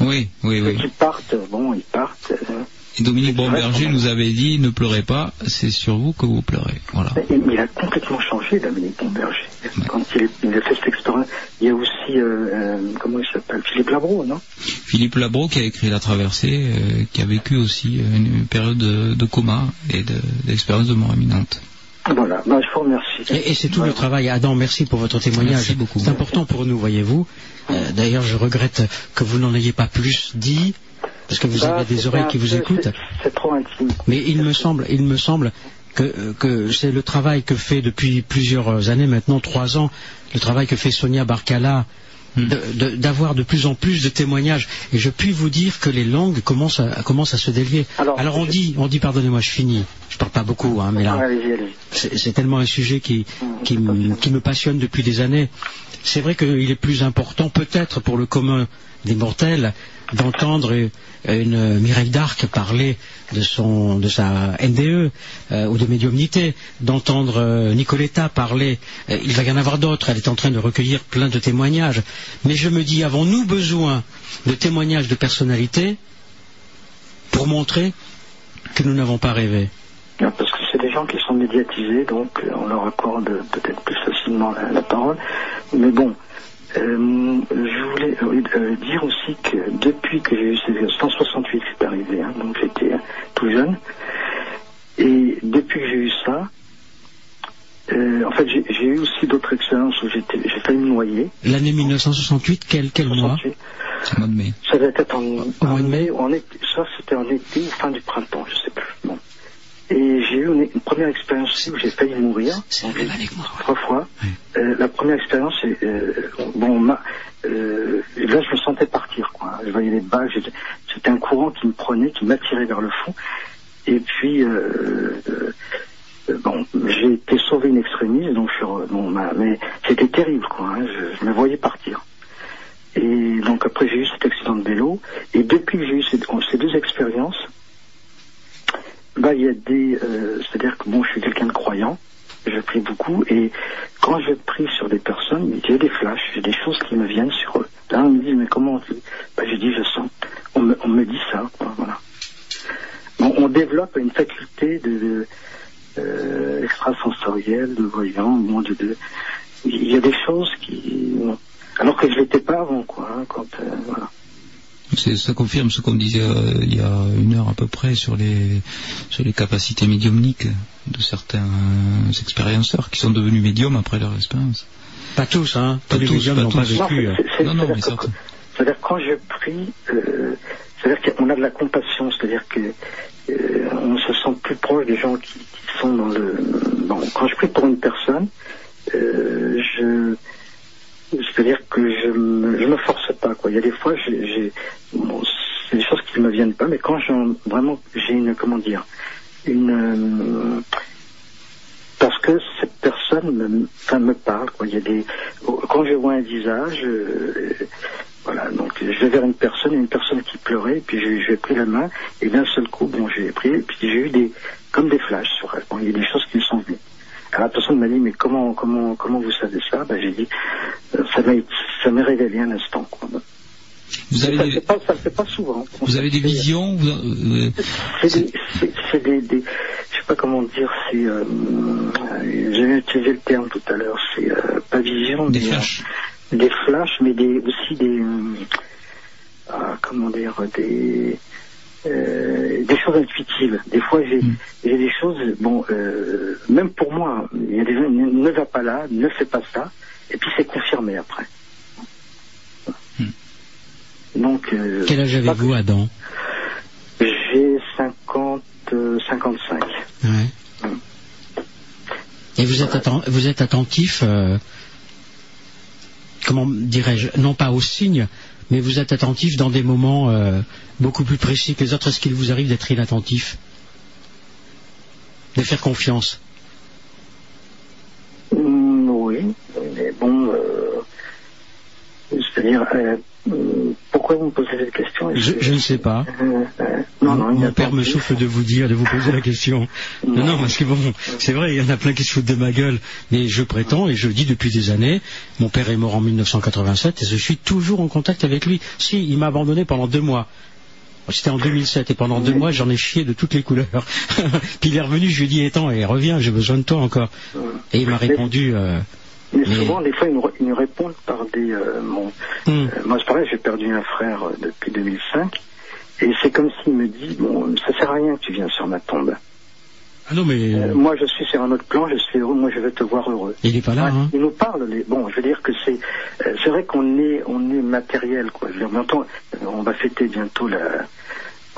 Oui, oui, Ceux oui. qui partent, bon, ils partent. euh, Dominique Bomberger nous avait dit ne pleurez pas, c'est sur vous que vous pleurez. Voilà. Mais, il a complètement changé, Dominique Bomberger. Quand il, est- il a fait cette expérience, il y a aussi, euh, euh, comment il s'appelle Philippe Labro, non? Philippe Labro qui a écrit La Traversée, euh, qui a vécu aussi une période de, de coma et de- d'expérience de, mort imminente. Voilà, bah, je vous remercie. Et, et c'est tout le travail. Adam, merci pour votre témoignage. Merci beaucoup. C'est important pour nous, voyez-vous. Euh, D'ailleurs, je regrette que vous n'en ayez pas plus dit, parce que vous avez des oreilles qui vous écoutent. c'est- trop intime. Mais il me semble, il me semble que, que c'est le travail que fait depuis plusieurs années, maintenant trois ans, le travail que fait Sonia Barcala, de- de- d'avoir de, plus en plus de témoignages. Et je puis vous dire que les langues commencent à, commencent à se délier. Alors, on dit, on dit, pardonnez-moi, je finis. Je parle pas beaucoup, hein, mais là, c'est tellement un sujet qui, qui, m- qui me passionne depuis des années. C'est vrai qu'il est plus important, peut-être pour le commun des mortels, d'entendre une Mireille d'Arc parler de, son, de sa NDE euh, ou de médiumnité, d'entendre euh, Nicoletta parler. Euh, il va y en avoir d'autres, elle est en train de recueillir plein de témoignages. Mais je me dis, avons-nous besoin de témoignages de personnalité pour montrer que nous n'avons pas rêvé? Parce que c'est des gens qui sont médiatisés, donc on leur accorde peut-être plus facilement la parole. Mais bon, euh, je voulais euh, euh, dire aussi que depuis que j'ai eu ces 168 que c'est arrivé, hein, donc j'étais euh, tout jeune, et depuis que j'ai eu ça, euh, en fait j'ai j'ai eu aussi d'autres expériences où j'étais- j'ai failli me noyer. L'année 1968, quel, quel mois? Au mois de mai. Ça devait être en, en mai, ou en été, ça c'était en été ou fin du printemps, je sais plus. Bon. Et j'ai eu une, une première expérience aussi où j'ai failli mourir. Trois fois. Euh, la première expérience, c'est, euh, bon, ma- euh, là je me sentais partir, quoi. Je voyais les j'étais- c'était un courant qui me prenait, qui m'attirait vers le fond. Et puis, euh, euh, bon, j'ai été sauvé une extrémiste, donc je suis re- bon, ma- mais c'était terrible, quoi. hein, je, je me voyais partir. Et donc après j'ai eu cet accident de vélo. Et depuis que j'ai eu ces, ces deux expériences, bah il y a des, euh, c'est-à-dire que bon, je suis quelqu'un de croyant, je prie beaucoup, et quand je prie sur des personnes, j'ai des flashs, j'ai des choses qui me viennent sur eux. Là on me dit mais comment tu, bah je dis je sens, on me, on me dit ça, quoi, voilà. Bon, on développe une faculté de, euh, extrasensorielle, de voyant, bon, de, de, il y a des choses qui, alors que je l'étais pas avant, quoi, hein, quand, euh, voilà. Ça confirme ce qu'on disait euh, il y a une heure à peu près sur les, sur les capacités médiumniques de certains expérienceurs qui sont devenus médiums après leur expérience. Pas tous, hein. Pas Tous les tous, médiums pas n'ont pas tous. vécu. Non, Non, mais certains. C'est-à-dire quand je prie, euh, c'est-à-dire qu'on a de la compassion, c'est-à-dire que euh, on se sent plus proche des gens qui, qui sont dans le. Bon, quand je prie pour une personne, euh, je c'est-à-dire que je me, je me force pas quoi. Il y a des fois, j'ai, j'ai- bon, c'est des choses qui me viennent pas, mais quand j'ai vraiment j'ai une comment dire une euh, parce que cette personne me, enfin, me parle. Quoi. Il y a des, quand je vois un visage, euh, voilà, donc je vais vers une personne, une personne qui pleurait, puis je, je lui ai pris la main, et d'un seul coup, bon, j'ai pris, et puis j'ai eu des, comme des flashs sur elle. Bon, il y a des choses qui me sont venues. Alors la personne m'a dit, mais comment, comment, comment vous savez ça? Ben j'ai dit, euh, ça m'a, ça m'est révélé un instant. Quoi. Vous avez ça, des- le fait pas, ça le fait pas souvent. Vous avez des visions vous, euh, C'est des, c'est- c'est des, des- je sais pas comment dire, c'est, euh, euh, j'ai utilisé le terme tout à l'heure, c'est euh, pas vision, Des mais, euh, flashs. des flashs, mais des, aussi des, euh, comment dire, des, euh, des choses intuitives. Des fois, j'ai, Hmm. j'ai des choses, bon, euh, même pour moi, il y a des gens, ne, va pas là, ne fais pas ça, et puis c'est confirmé après. Donc, euh, Quel âge avez-vous, Adam j'ai 50, euh, 55. Ouais. Et vous êtes, atten- vous êtes attentif, euh, comment dirais-je, non pas aux signes, mais vous êtes attentif dans des moments euh, beaucoup plus précis que les autres. Est-ce qu'il vous arrive d'être inattentif? De faire confiance? Mm, oui, mais bon, euh, c'est-à-dire, euh, mm, pourquoi vous me posez cette question je, je ne sais pas. Euh, euh, non, non, Mon père me souffle de vous dire, de vous poser la question. Non, non, parce que bon, c'est vrai, il y en a plein qui se foutent de ma gueule, mais je prétends, et je le dis depuis des années, mon père est mort en 1987 et je suis toujours en contact avec lui. Si, il m'a abandonné pendant deux mois. C'était en 2007 et pendant deux mois, j'en ai chié de toutes les couleurs. Puis il est revenu, je lui ai dit, attends, et reviens, j'ai besoin de toi encore. Et il m'a répondu, euh, Mais souvent, des fois, ils nous, ils nous répondent par des. euh, bon, Hmm. euh, moi, c'est pareil, j'ai perdu un frère euh, depuis 2005. Et c'est comme s'il me dit Bon, ça sert à rien que tu viennes sur ma tombe. ah non mais Euh, moi, je suis sur un autre plan, je suis heureux, moi, je veux te voir heureux. il est pas là, hein. Il nous parle. Les... Bon, je veux dire que c'est. euh, c'est vrai qu'on est, on est matériel, quoi. Je veux dire, attends, euh, on va fêter bientôt la.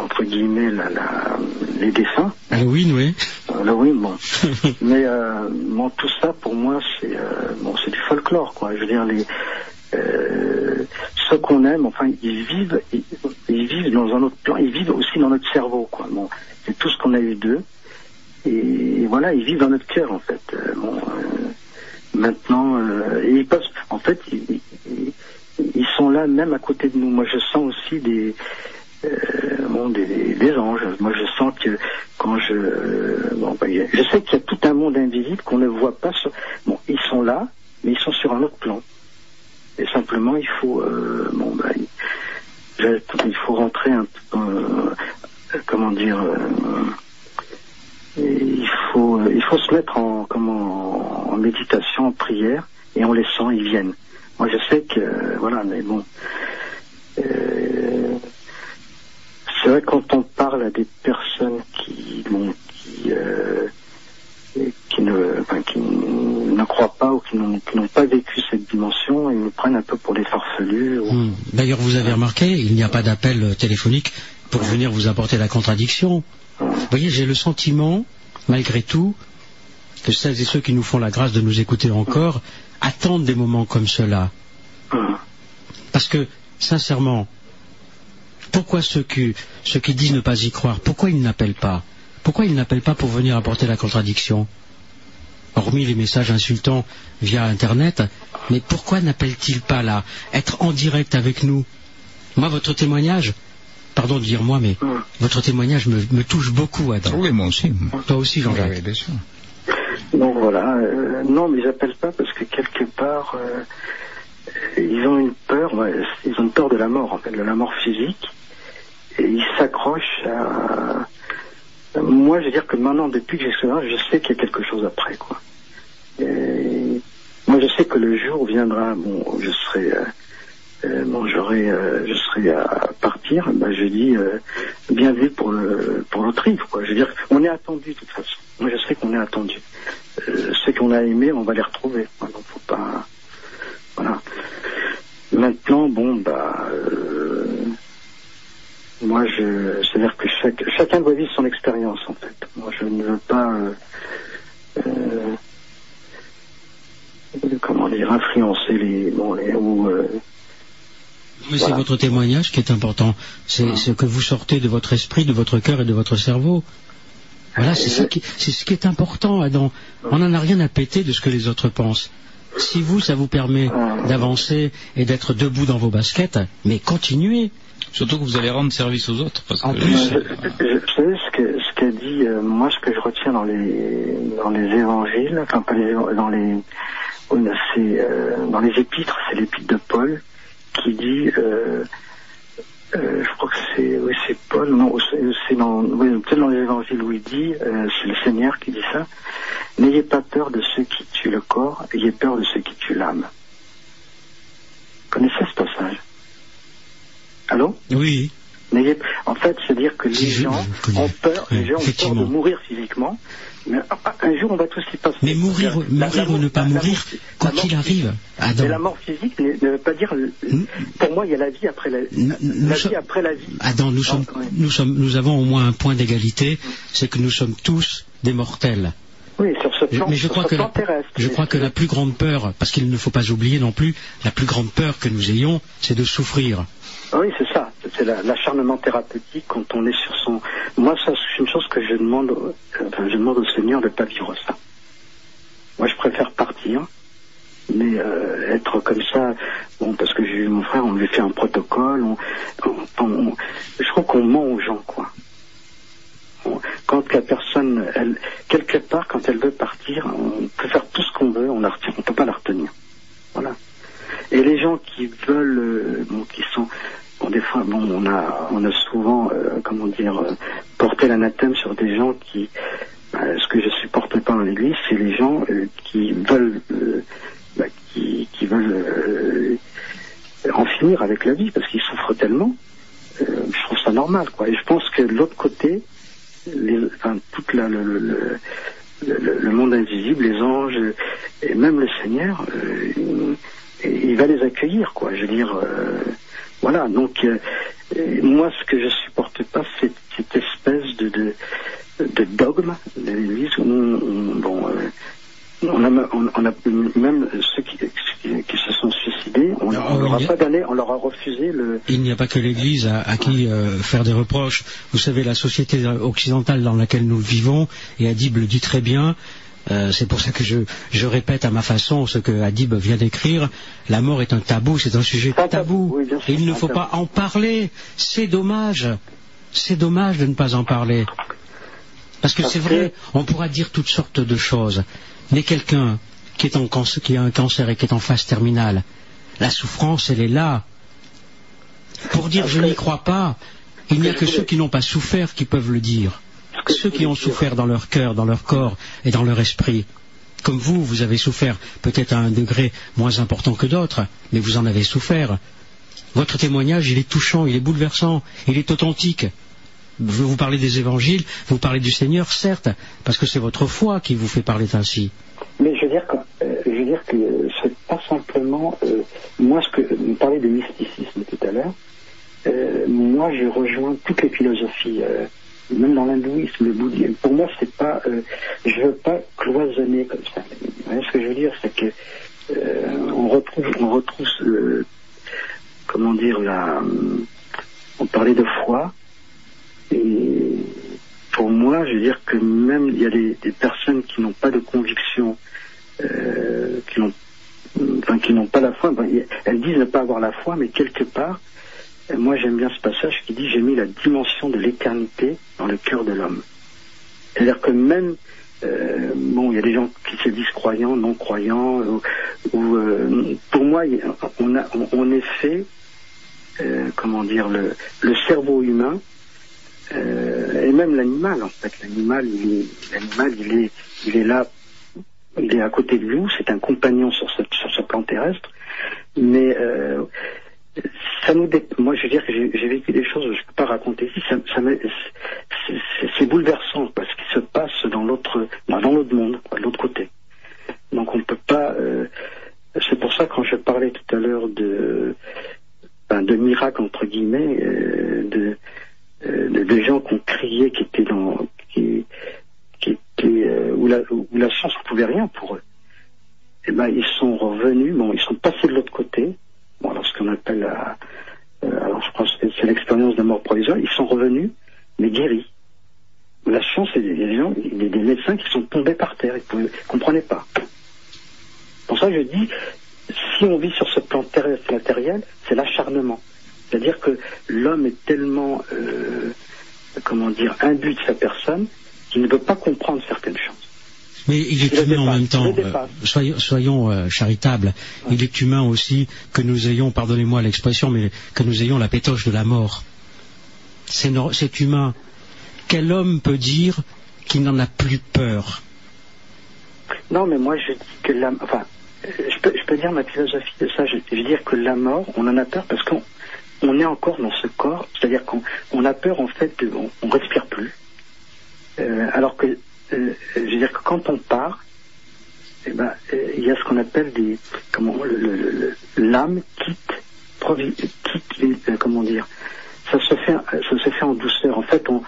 Entre guillemets, la, la- les défunts. Halloween, oui. Halloween, bon. Mais euh, bon, tout ça, pour moi, c'est euh, bon, c'est du folklore, quoi. Je veux dire, les euh, ceux qu'on aime, enfin, ils vivent, ils, ils vivent dans un autre plan. Ils vivent aussi dans notre cerveau, quoi. Bon, c'est tout ce qu'on a eu d'eux. Et voilà, ils vivent dans notre cœur, en fait. Euh, bon, euh, maintenant, euh, et ils peuvent, en fait, ils, ils- ils sont là même à côté de nous. Moi, je sens aussi des euh, bon, des, des- anges. Moi, je sens que quand je... euh, bon, bah, je sais qu'il y a tout un monde invisible qu'on ne voit pas. Sur, bon, ils sont là, mais ils sont sur un autre plan. Et simplement, il faut... euh, bon, bah, il, faut rentrer un peu... comment dire... euh, il faut, euh, il faut se mettre en, comment, en méditation, en prière, et on les sent, ils viennent. Moi, je sais que, voilà, mais bon, euh, c'est vrai quand on parle à des personnes qui, bon, qui, euh, qui ne, enfin, qui ne croient pas ou qui n'ont qui n'ont pas vécu cette dimension, ils nous prennent un peu pour des farfelus. ou- Hmm. D'ailleurs, vous avez remarqué, il n'y a pas d'appel euh, téléphonique pour venir vous apporter la contradiction. Vous voyez, j'ai le sentiment, malgré tout, que celles et ceux qui nous font la grâce de nous écouter encore attendent des moments comme cela. Parce que, sincèrement, pourquoi ceux qui, ceux qui disent ne pas y croire, pourquoi ils n'appellent pas? Pourquoi ils n'appellent pas pour venir apporter la contradiction? Hormis les messages insultants via Internet, mais pourquoi n'appellent-ils pas là Être en direct avec nous? Moi, votre témoignage, pardon de dire moi, mais votre témoignage me, me touche beaucoup, Adam. Oui, moi aussi. Toi aussi, Jean-Jacques. Oui, bien sûr. Donc voilà, euh, non, mais j'appelle pas parce que quelque part, euh, ils ont une peur, ils ont une peur de la mort, en fait, de la mort physique, et ils s'accrochent à. Moi, je veux dire que maintenant, depuis que j'ai ce âge, je sais qu'il y a quelque chose après, quoi. Et moi, je sais que le jour viendra, bon, je serai, euh, euh, bon, j'aurai, euh, je serai à partir. Ben, je dis euh, bienvenue pour le pour livre, quoi. Je veux dire, on est attendu de toute façon. Moi, je sais qu'on est attendu. Euh, ceux qu'on a aimés, on va les retrouver. quoi. Donc, faut pas. Voilà. Maintenant, bon, bah. Moi, je. C'est-à-dire que chaque, chacun doit vivre son expérience, en fait. Moi, je ne veux pas. euh, euh, comment dire, influencer les. Bon, les ou. euh, Mais c'est votre témoignage qui est important. C'est ce que vous sortez de votre esprit, de votre cœur et de votre cerveau. Voilà, c'est ça qui, c'est ce qui est important, Adam. On n'en a rien à péter de ce que les autres pensent. Si vous, ça vous permet d'avancer et d'être debout dans vos baskets, mais continuez. Surtout que vous allez rendre service aux autres. Parce En que plus, Je- je- vous savez ce que ce qu'a dit euh, moi ce que je retiens dans les dans les évangiles enfin pas les dans les mais c'est euh, dans les épîtres c'est l'épître de Paul qui dit euh, euh, je crois que c'est oui c'est Paul non c'est c'est dans oui peut-être dans les évangiles où il dit euh, c'est le Seigneur qui dit ça n'ayez pas peur de ceux qui tuent le corps ayez peur de ceux qui tuent l'âme connaissez ce passage? Allô Oui. En fait, c'est-à-dire que les gens ont peur, les gens ont peur de mourir physiquement, mais un- un jour on va tous y passer. Mais mourir, ou ne pas mourir, quoi qu'il arrive, Mais Adam. la mort physique ne, veut pas dire. Pour moi, il y a la vie après la, vie après la vie. Adam, nous sommes, nous sommes, nous avons au moins un point d'égalité, c'est que nous sommes tous des mortels. Oui, sur ce plan, Mais je que la, crois que la plus grande peur, parce qu'il ne faut pas oublier non plus, la plus grande peur que nous ayons, c'est de souffrir. Oui, c'est ça. C'est la- l'acharnement thérapeutique quand on est sur son. Moi, ça, c'est une chose que je demande, enfin, je demande au Seigneur de ne pas vivre ça. Moi, je préfère partir, mais euh, être comme ça, bon, parce que j'ai eu mon frère, on lui fait un protocole. On, on- on- je trouve qu'on ment aux gens, quoi. Quand la personne, elle, quelque part, quand elle veut partir, on peut faire tout ce qu'on veut, on on peut pas la retenir. Voilà. Et les gens qui veulent, euh, bon, qui sont, des fois, bon, on a, on a souvent, euh, comment dire, euh, porté l'anathème sur des gens qui, euh, ce que je supporte pas dans l'Église, c'est les gens euh, qui veulent, bah, qui, qui veulent en finir avec la vie parce qu'ils souffrent tellement. Je trouve ça normal, quoi. Et je pense que de l'autre côté, les, enfin, toute la, le, le, monde invisible, les anges et même le Seigneur, il, il va les accueillir, quoi. Je veux dire, voilà. Donc, euh, euh, moi, ce que je supporte pas, c'est cette espèce de, de, de dogme de l'Église où on, on- bon, euh, on a, on, on a même ceux qui, qui, qui se sont suicidés, on, on leur a pas donné, on leur a refusé le. Il n'y a pas que l'Église à, à qui euh, faire des reproches. Vous savez, la société occidentale dans laquelle nous vivons, et Adib le dit très bien, euh, c'est pour ça que je, je répète à ma façon ce que Adib vient d'écrire, la mort est un tabou, c'est un sujet tabou. Et il ne faut pas en parler. C'est dommage. C'est dommage de ne pas en parler. Parce que c'est vrai, on pourra dire toutes sortes de choses, mais quelqu'un qui, est en cancer- qui a un cancer et qui est en phase terminale, la souffrance, elle est là. Pour dire je n'y crois pas, il n'y a que ceux qui n'ont pas souffert qui peuvent le dire. Ceux qui ont souffert dans leur cœur, dans leur corps et dans leur esprit. Comme vous, vous avez souffert peut-être à un degré moins important que d'autres, mais vous en avez souffert. Votre témoignage, il est touchant, il est bouleversant, il est authentique. Vous parlez des évangiles, vous parlez du Seigneur, certes, parce que c'est votre foi qui vous fait parler ainsi. Mais je veux dire que, euh, je veux dire que c'est pas simplement euh, moi ce que vous parlez de mysticisme tout à l'heure. euh, moi, je rejoins toutes les philosophies, même dans l'hindouisme, le bouddhisme. Pour moi, c'est pas, euh, je veux pas cloisonner comme ça. Vous voyez ce que je veux dire, c'est que euh, on retrouve, on retrouve, euh, comment dire, la, on parlait de foi. Et pour moi, je veux dire que même il y a des, personnes qui n'ont pas de conviction, euh, qui n'ont, enfin, qui n'ont pas la foi. elles disent ne pas avoir la foi, mais quelque part, moi j'aime bien ce passage qui dit j'ai mis la dimension de l'éternité dans le cœur de l'homme. C'est-à-dire que même euh, bon, il y a des gens qui se disent croyants, non croyants, ou, euh, pour moi, on, a, on, est fait, euh, comment dire, le, cerveau humain et même l'animal en fait. L'animal, il est, l'animal, il est, là, il est à côté de nous. C'est un compagnon sur ce, sur ce plan terrestre. Mais ça nous, dé- moi, je veux dire que j'ai, vécu des choses, que je peux pas raconter ici. Ça, ça c'est, bouleversant parce qu'il se passe dans l'autre, dans dans l'autre monde, de l'autre côté. Donc on peut pas. euh, c'est pour ça quand je parlais tout à l'heure de, ben, de miracles entre guillemets, euh, de euh, de, de gens qui ont crié, qui étaient dans, qui, qui étaient euh, où la où la science ne pouvait rien pour eux. Et ben ils sont revenus, bon ils sont passés de l'autre côté, alors ce qu'on appelle la, euh, alors je pense que c'est l'expérience de mort provisoire, ils sont revenus mais guéris. La y a des gens, des médecins qui sont tombés par terre, ils ne comprenaient pas. Pour ça, je dis, si on vit sur ce plan terrestre matériel, c'est l'acharnement. C'est-à-dire que l'homme est tellement, euh, comment dire, imbu de sa personne qu'il ne peut pas comprendre certaines choses. Mais il est humain en même temps. euh, soyons soyons, euh, charitables. Il est humain aussi que nous ayons, pardonnez-moi l'expression, mais que nous ayons la pétoche de la mort. C'est no- humain. Quel homme peut dire qu'il n'en a plus peur? Non, mais moi, je dis que la, enfin, je peux, je peux dire ma philosophie de ça. Je, je veux dire que la mort, on en a peur parce qu'on on est encore dans ce corps. C'est-à-dire qu'on on a peur, en fait, de, on, on respire plus. Euh, alors que, euh, je veux dire que quand on part, eh ben, euh, il y a ce qu'on appelle des, comment, l'âme quitte, quitte, les- euh, comment dire, ça se fait, ça se fait en douceur. En fait, on,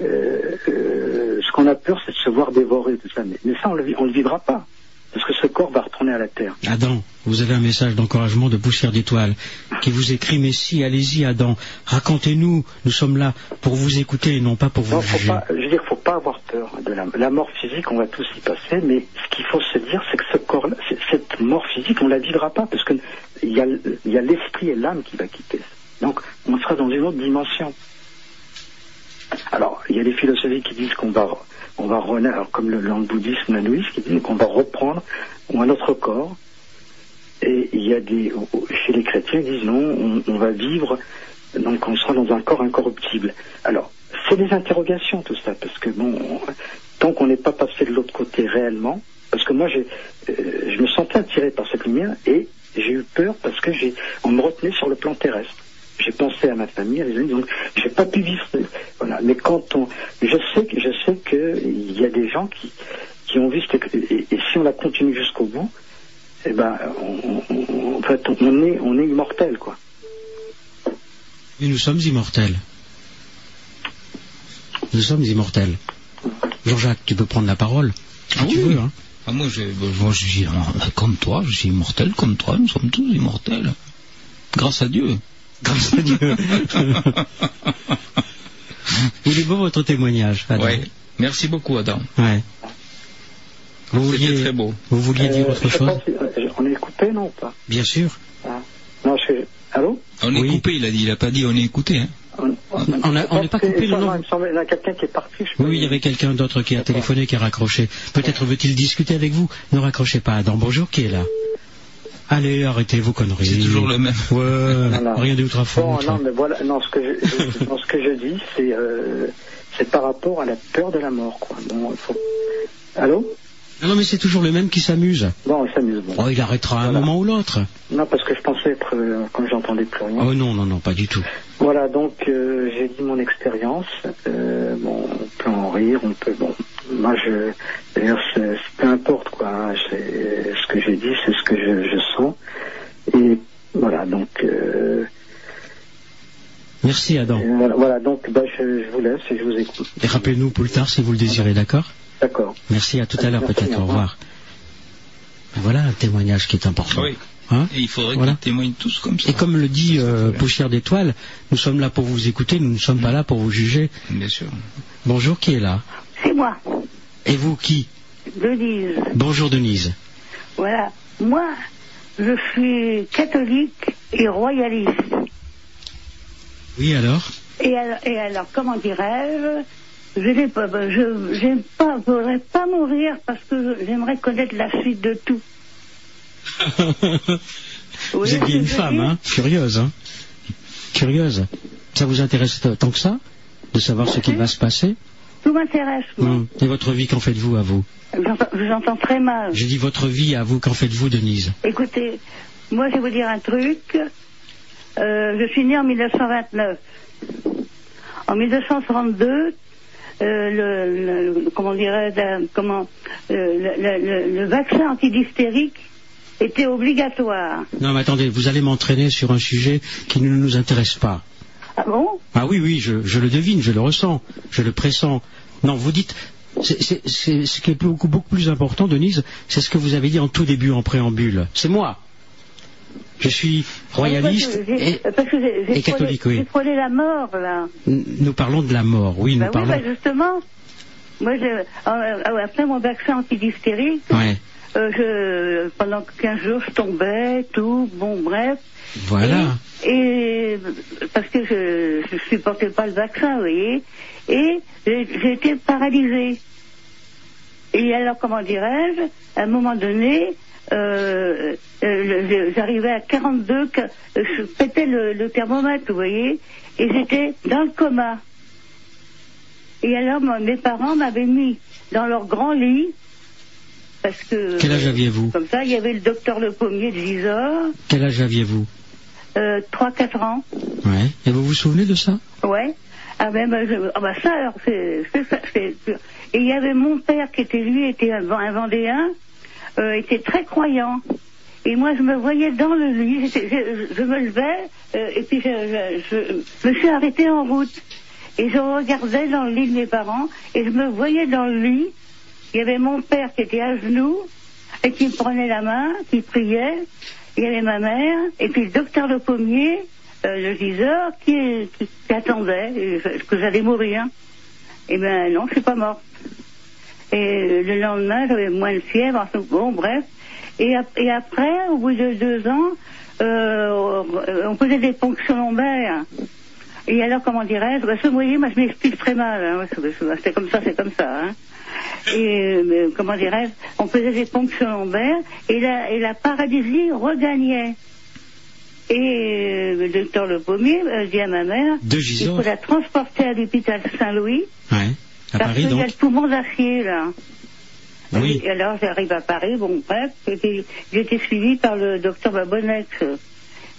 ce qu'on a peur, c'est de se voir dévorer, tout ça. Mais, mais ça, on le, on le vivra pas. Parce que ce corps va retourner à la terre. Adam, vous avez un message d'encouragement de Poussière d'étoiles qui vous écrit, mais si, allez-y Adam, racontez-nous, nous sommes là pour vous écouter et non pas pour vous Non, faut juger. pas, je veux dire, faut pas avoir peur de la, la mort physique, on va tous y passer, mais ce qu'il faut se dire, c'est que ce corps cette mort physique, on la vivra pas, parce que il y a, y a l'esprit et l'âme qui va quitter. Donc, on sera dans une autre dimension. Alors, il y a des philosophies qui disent qu'on va, on va alors, comme le, le bouddhisme, l'hindouisme, qui disent qu'on va reprendre un autre corps. Et il y a des, chez les chrétiens, ils disent non, on, on va vivre Donc on sera dans un corps incorruptible. Alors, c'est des interrogations tout ça, parce que bon, tant qu'on n'est pas passé de l'autre côté réellement, parce que moi j'ai, euh, je me sentais attiré par cette lumière et j'ai eu peur parce que j'ai, on me retenait sur le plan terrestre. J'ai pensé à ma famille, à mes amis, donc j'ai pas pu vivre. ce- Voilà. Mais quand on, je sais que je sais que il y a des gens qui qui ont vu cette, et, et si on la continue jusqu'au bout, eh ben, on, en fait, on est on est immortel quoi. Et nous sommes immortels. Nous sommes immortels. Jean-Jacques, tu peux prendre la parole. Ah tu oui. veux, hein. Ah, moi, je, moi, je suis euh, comme toi, je suis immortel comme toi, nous sommes tous immortels. Grâce à Dieu. Grâce à Dieu. Il est beau votre témoignage, Adam. Ouais. Merci beaucoup, Adam. Ouais. Vous vouliez, très beau. vous vouliez dire Euh, autre chose si- euh, on est coupé non ou pas Bien sûr. Ah. Non, je Allô On est coupé, il a dit, il a pas dit on est écouté. Hein. On n'est pas coupé, non, non. Il y a quelqu'un qui est parti. Oui, oui, il y avait quelqu'un d'autre qui a téléphoné, qui a raccroché. Peut-être veut-il discuter avec vous. Ne raccrochez pas, Adam. Bonjour, qui est là? Allez, arrêtez vos conneries. C'est toujours le même. Ouais, Voilà. rien de outre Bon, non, mais voilà, non, ce que je, je- non, ce que je dis, c'est, euh, c'est par rapport à la peur de la mort, quoi. Bon, il faut... Allô Non, mais c'est toujours le même qui s'amuse. Bon, il s'amuse, bon. Oh, il arrêtera à un moment ou l'autre. Non, parce que je pensais être, euh, quand j'entendais plus rien. Oh non, non, non, pas du tout. Voilà, donc euh, j'ai dit mon expérience. Euh, bon, on peut en rire, on peut. Bon, moi, je, d'ailleurs, peu importe quoi. hein, c'est, ce que j'ai dit, c'est ce que je, je sens. Et voilà, donc. Euh, Merci, Adam. et voilà, voilà, donc, bah, je, je vous laisse et je vous écoute. Et rappelez-nous plus tard si vous le désirez, d'accord? D'accord. Merci, à tout à l'heure peut-être, au revoir. Voilà un témoignage qui est important. Oui. Hein? Et il faudrait Voilà. qu'ils témoignent tous comme ça. Et comme le dit euh, Poussière d'étoiles, nous sommes là pour vous écouter, nous ne sommes pas là pour vous juger. Bien sûr. Bonjour, qui est là? C'est moi, Et vous, qui Denise. Bonjour, Denise. Voilà. Moi, je suis catholique et royaliste. Oui, alors Et alors, et alors comment dirais-je? Je n'ai pas, je, j'aime pas, je voudrais pas mourir parce que j'aimerais connaître la suite de tout. Vous Oui, êtes bien une femme, hein? Curieuse, hein? Curieuse. Ça vous intéresse tant que ça? De savoir ce qui va se passer? Tout m'intéresse. moi. Hmm. Et votre vie, qu'en faites-vous à vous J'entends- Je vous entends très mal. J'ai dit votre vie à vous, qu'en faites-vous, Denise Écoutez, moi je vais vous dire un truc. Euh, je suis née en 1929. En 1932, euh, le, le- comment dirais comment euh, le, le- le- le vaccin antidystérique était obligatoire. Non, mais attendez, vous allez m'entraîner sur un sujet qui ne nous intéresse pas. Ah bon? Ah oui, oui, je, je le devine, je le ressens, je le pressens. Non, vous dites, c'est- c'est- c'est- ce qui est beaucoup, beaucoup plus important, Denise, c'est ce que vous avez dit en tout début, en préambule. C'est moi. Je suis royaliste Parce que j'ai- et parce que j'ai- j'ai et catholique, frôlé- oui. J'ai frôlé la mort là. nous parlons de la mort, oui, nous Bah oui, parlons. bah justement. Moi, je, euh, après mon vaccin antidystérique, Ouais, Euh, je, pendant 15 jours, je tombais, tout, bon, bref. voilà. Et parce que je ne supportais pas le vaccin, vous voyez. Et été paralysée. Et alors, comment dirais-je, à un moment donné, euh, euh, j'arrivais à 42, que- je pétais le, le thermomètre, vous voyez, et j'étais dans le coma. Et alors, mes parents m'avaient mis dans leur grand lit, parce que... Quel âge aviez-vous Comme ça, il y avait le docteur Le Pommier de Gisors, Quel âge aviez-vous euh, 3-4 ans. Ouais. Et vous vous souvenez de ça? Ouais. Ah ben, ben, je- ah ben ça alors c'est ça. Et il y avait mon père qui était lui était un, un Vendéen, euh, était très croyant. Et moi je me voyais dans le lit, je, je me levais euh, et puis je, je- je me suis arrêtée en route. Et je regardais dans le lit de mes parents et je me voyais dans le lit. Il y avait mon père qui était à genoux et qui me prenait la main, qui priait. Il y avait ma mère et puis le docteur Le Pommier, euh, le giseur, qui, qui, qui attendait que j'allais mourir. Eh ben non, je suis pas morte. Et le lendemain, j'avais moins de fièvre, bon, bref. Et, ap- et après, au bout de deux ans, euh, on faisait des ponctions lombaires. Et alors, comment dirais-je Ce moyen, moi, je m'explique très mal. hein. C'est comme ça, c'est comme ça. hein. Et euh, comment dirais-je On faisait des ponctions lombaires et la, et la paralysie regagnait. Et euh, le docteur Le Pommier euh, dit à ma mère, De il faut la transporter à l'hôpital Saint-Louis, Ouais. À parce Paris, qu'il y a le poumon d'acier, là. Oui. Et alors j'arrive à Paris, bon bref, et puis j'ai été suivie par le docteur Babonex euh,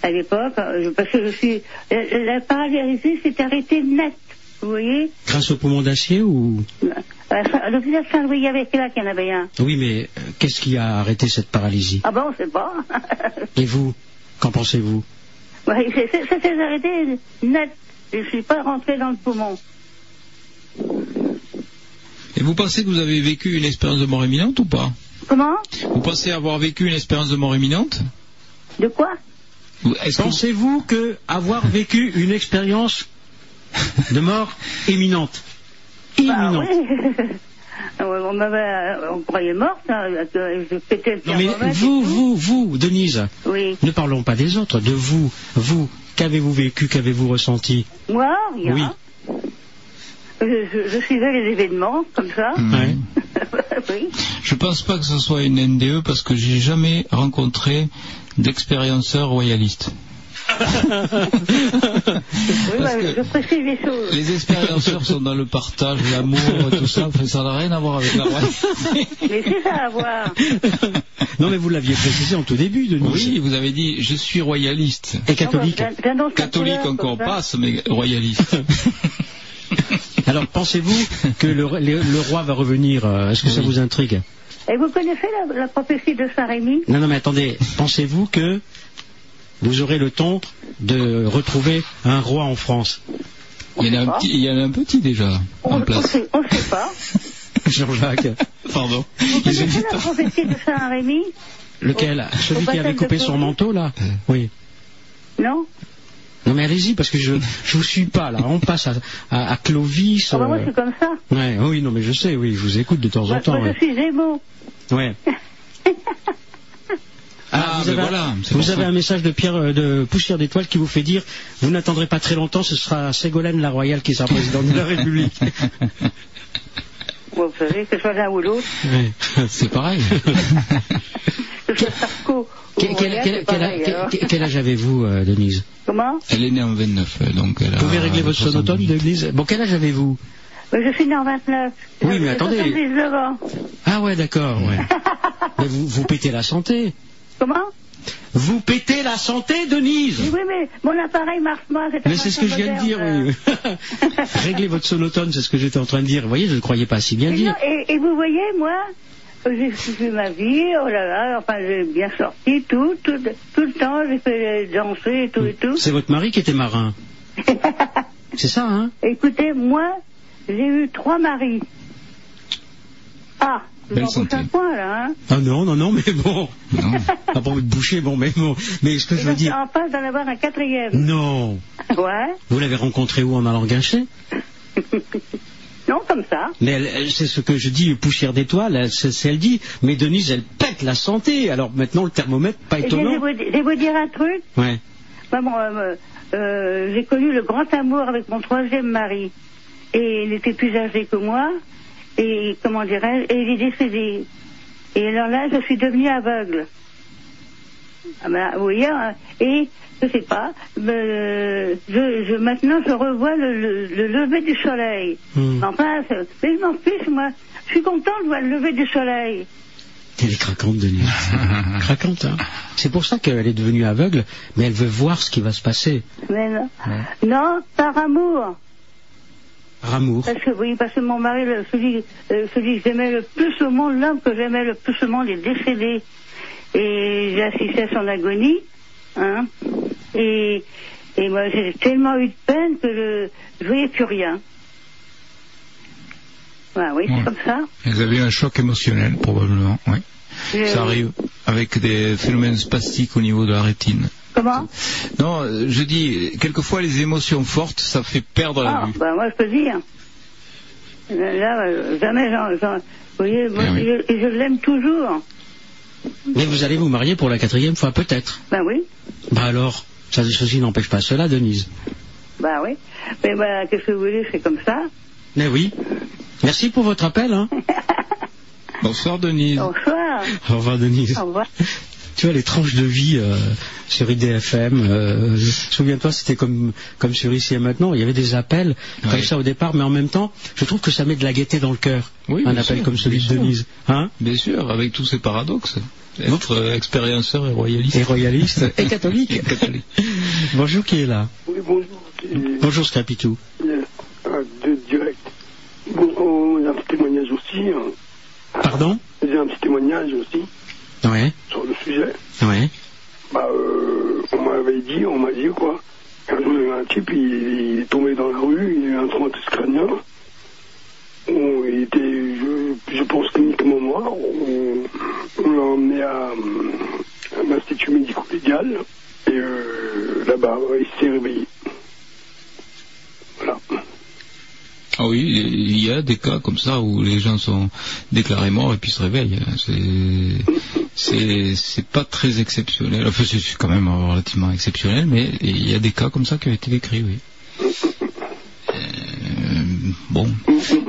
à l'époque, euh, parce que je suis... La, la paralysie s'est arrêtée net, vous voyez Grâce au poumon d'acier ou? À l'hôpital Saint-Louis, il y avait là qu'il y en avait un. Oui, mais euh, qu'est-ce qui a arrêté cette paralysie? Ah bon, on sait pas. Et vous Qu'en pensez-vous? Ouais, c'est- c'est- ça s'est arrêté net. Je suis pas rentrée dans le poumon. Et vous pensez que vous avez vécu une expérience de mort imminente ou pas? Comment? Vous pensez avoir vécu une expérience de mort imminente? De quoi? Pensez-vous que avoir vécu une expérience de mort imminente Bah Imminente. oui. Ouais, on m'avait, on croyait morte, hein, que je pétais le Non mais vous, vous, vous, Denise, Oui. ne parlons pas des autres, de vous, vous, qu'avez-vous vécu, qu'avez-vous ressenti? Moi, rien. Oui. Je, je, je suivais les événements, comme ça. Ouais. oui. Je pense pas que ce soit une NDE parce que j'ai jamais rencontré d'expérienceur royaliste. Oui, bah, que- je précise les choses. Les expérienceurs sont dans le partage, l'amour et tout ça. Enfin, ça n'a rien à voir avec la royauté. Mais c'est ça à voir. Non mais vous l'aviez précisé en tout début, Denise. Oui, vous avez dit je suis royaliste. Et catholique. Non, bah, la Catholique couleur, encore passe, mais royaliste. Alors pensez-vous que le, le- le roi va revenir euh, Est-ce que ça vous intrigue? Et vous connaissez la, la prophétie de Saint-Rémy? Non, non, mais attendez, pensez-vous que vous aurez le temps de retrouver un roi en France Il y en a un petit, il y en a un petit déjà On en ne place. sait, on sait pas. Jean-Jacques. Pardon. Vous connaissez la prophétie de Saint-Rémy Lequel? Celui qui baptême avait coupé son manteau, là? Oui. Non? Non, mais allez-y, parce que je je vous suis pas, là. On passe à, à, à Clovis. Ah bah moi euh, c'est comme ça. Ouais, oui, non, mais je sais, oui, je vous écoute de temps Moi, en temps. moi, ouais. je suis Gémeaux. Ouais. Ah, vous avez, voilà, vous avez un message de Pierre euh, de Poussière d'étoile qui vous fait dire vous n'attendrez pas très longtemps, ce sera Ségolène la Royale qui sera présidente de la République. Vous savez, que ce soit l'un ou l'autre. C'est pareil. que ce soit Sarko ou Quel, pareil, âge avez-vous, euh, Denise? Comment? Elle est née en 29, euh, donc elle a. Vous pouvez régler votre 70. sonotone, Denise? Bon, quel âge avez-vous? Mais Je suis né en 29. Oui, mais attendez. 79 ans. Ah ouais, d'accord, ouais. mais vous, vous pétez la santé. Comment Vous pétez la santé, Denise Oui, mais mon appareil marche pas. Mais c'est ce que je viens de dire, oui. Réglez votre sonotone, c'est ce que j'étais en train de dire. Vous voyez, je ne croyais pas si bien Et, dire. non, et, et vous voyez, moi, j'ai fait ma vie, oh là là, enfin j'ai bien sorti, tout, tout, tout le temps, j'ai fait danser et tout et tout. C'est votre mari qui était marin. C'est ça, hein? Écoutez, moi, j'ai eu trois maris. Ah, Belle santé. un point là, hein. Ah non, non, non, mais bon. Non. Pas pour vous boucher, bon, mais bon. Mais ce que Et je veux dire. en passe d'en avoir un quatrième. Non. Ouais. Vous l'avez rencontré où en allant guincher non, comme ça. Mais c'est ce que je dis, poussière d'étoile, c'est elle dit, mais Denise, elle pète la santé. Alors maintenant, le thermomètre, pas étonnant. vous, je vais vous dire un truc. Ouais. Moi, bon, euh, euh, j'ai connu le grand amour avec mon troisième mari. Et il était plus âgé que moi. Et comment dirais-je Et il est décédé. Et alors là, je suis devenue aveugle. Ah ben, vous voyez, hein, et je sais pas, euh, je, je, maintenant je revois le, le- le lever du soleil. Hmm. Enfin, mais je m'en fiche, moi. Je suis contente de voir le lever du soleil. Elle est craquante, Denise. craquante, hein. C'est pour ça qu'elle est devenue aveugle, mais elle veut voir ce qui va se passer. Mais non, non par amour. Par amour. Parce que oui, parce que mon mari, celui, euh, celui que j'aimais le plus au monde, l'homme que j'aimais le plus au monde est décédé. Et j'ai assisté à son agonie. Hein, et, et moi, j'ai tellement eu de peine que je, je voyais plus rien. Ouais, oui, c'est comme ça. Vous avez eu un choc émotionnel, probablement, oui. Ça arrive avec des phénomènes spastiques au niveau de la rétine. Comment? Non, je dis, quelquefois les émotions fortes, ça fait perdre la Ah, vue. ben moi, je peux dire. Là, jamais j'en... Vous voyez, moi, Ah oui. je, je l'aime toujours. Mais vous allez vous marier pour la quatrième fois, peut-être. Ben oui. Bah alors, ça, ceci n'empêche pas cela, Denise. Ben oui. Mais ben, qu'est-ce que vous voulez, c'est comme ça. Mais oui. Merci pour votre appel, hein. Bonsoir Denise. Bonsoir. Au revoir, Denise. Au revoir. tu vois, les tranches de vie euh, sur IDFM. euh, Souviens-toi, c'était comme, comme sur Ici et Maintenant. Il y avait des appels comme Ouais. ça au départ, mais en même temps, je trouve que ça met de la gaieté dans le cœur. Oui, un bien appel sûr, comme celui de sûr. Denise. Hein? Bien sûr, avec tous ces paradoxes. Être euh, expérienceur et royaliste. Et royaliste et catholique. Et catholique. Bonjour, qui est là? Oui, bonjour. Bonjour, Scrapitou. euh, de direct. Bon, oh, j'ai un témoignage aussi. hein. Pardon J'ai un petit témoignage aussi Ouais, sur le sujet. ouais. Bah, euh, on m'avait dit, on m'a dit quoi. Un jour, il y a eu un type, il, il est tombé dans la rue, il a eu un traumatisme crânien. On, il était, je, je pense, cliniquement mort. On, on l'a emmené à, à l'Institut médico-légal. Et euh, là-bas, il s'est réveillé. Voilà. Ah oui, il y a des cas comme ça où les gens sont déclarés morts et puis se réveillent. C'est, c'est, pas très exceptionnel. Enfin, c'est quand même relativement exceptionnel, mais il y a des cas comme ça qui ont été décrits, oui. Euh, bon.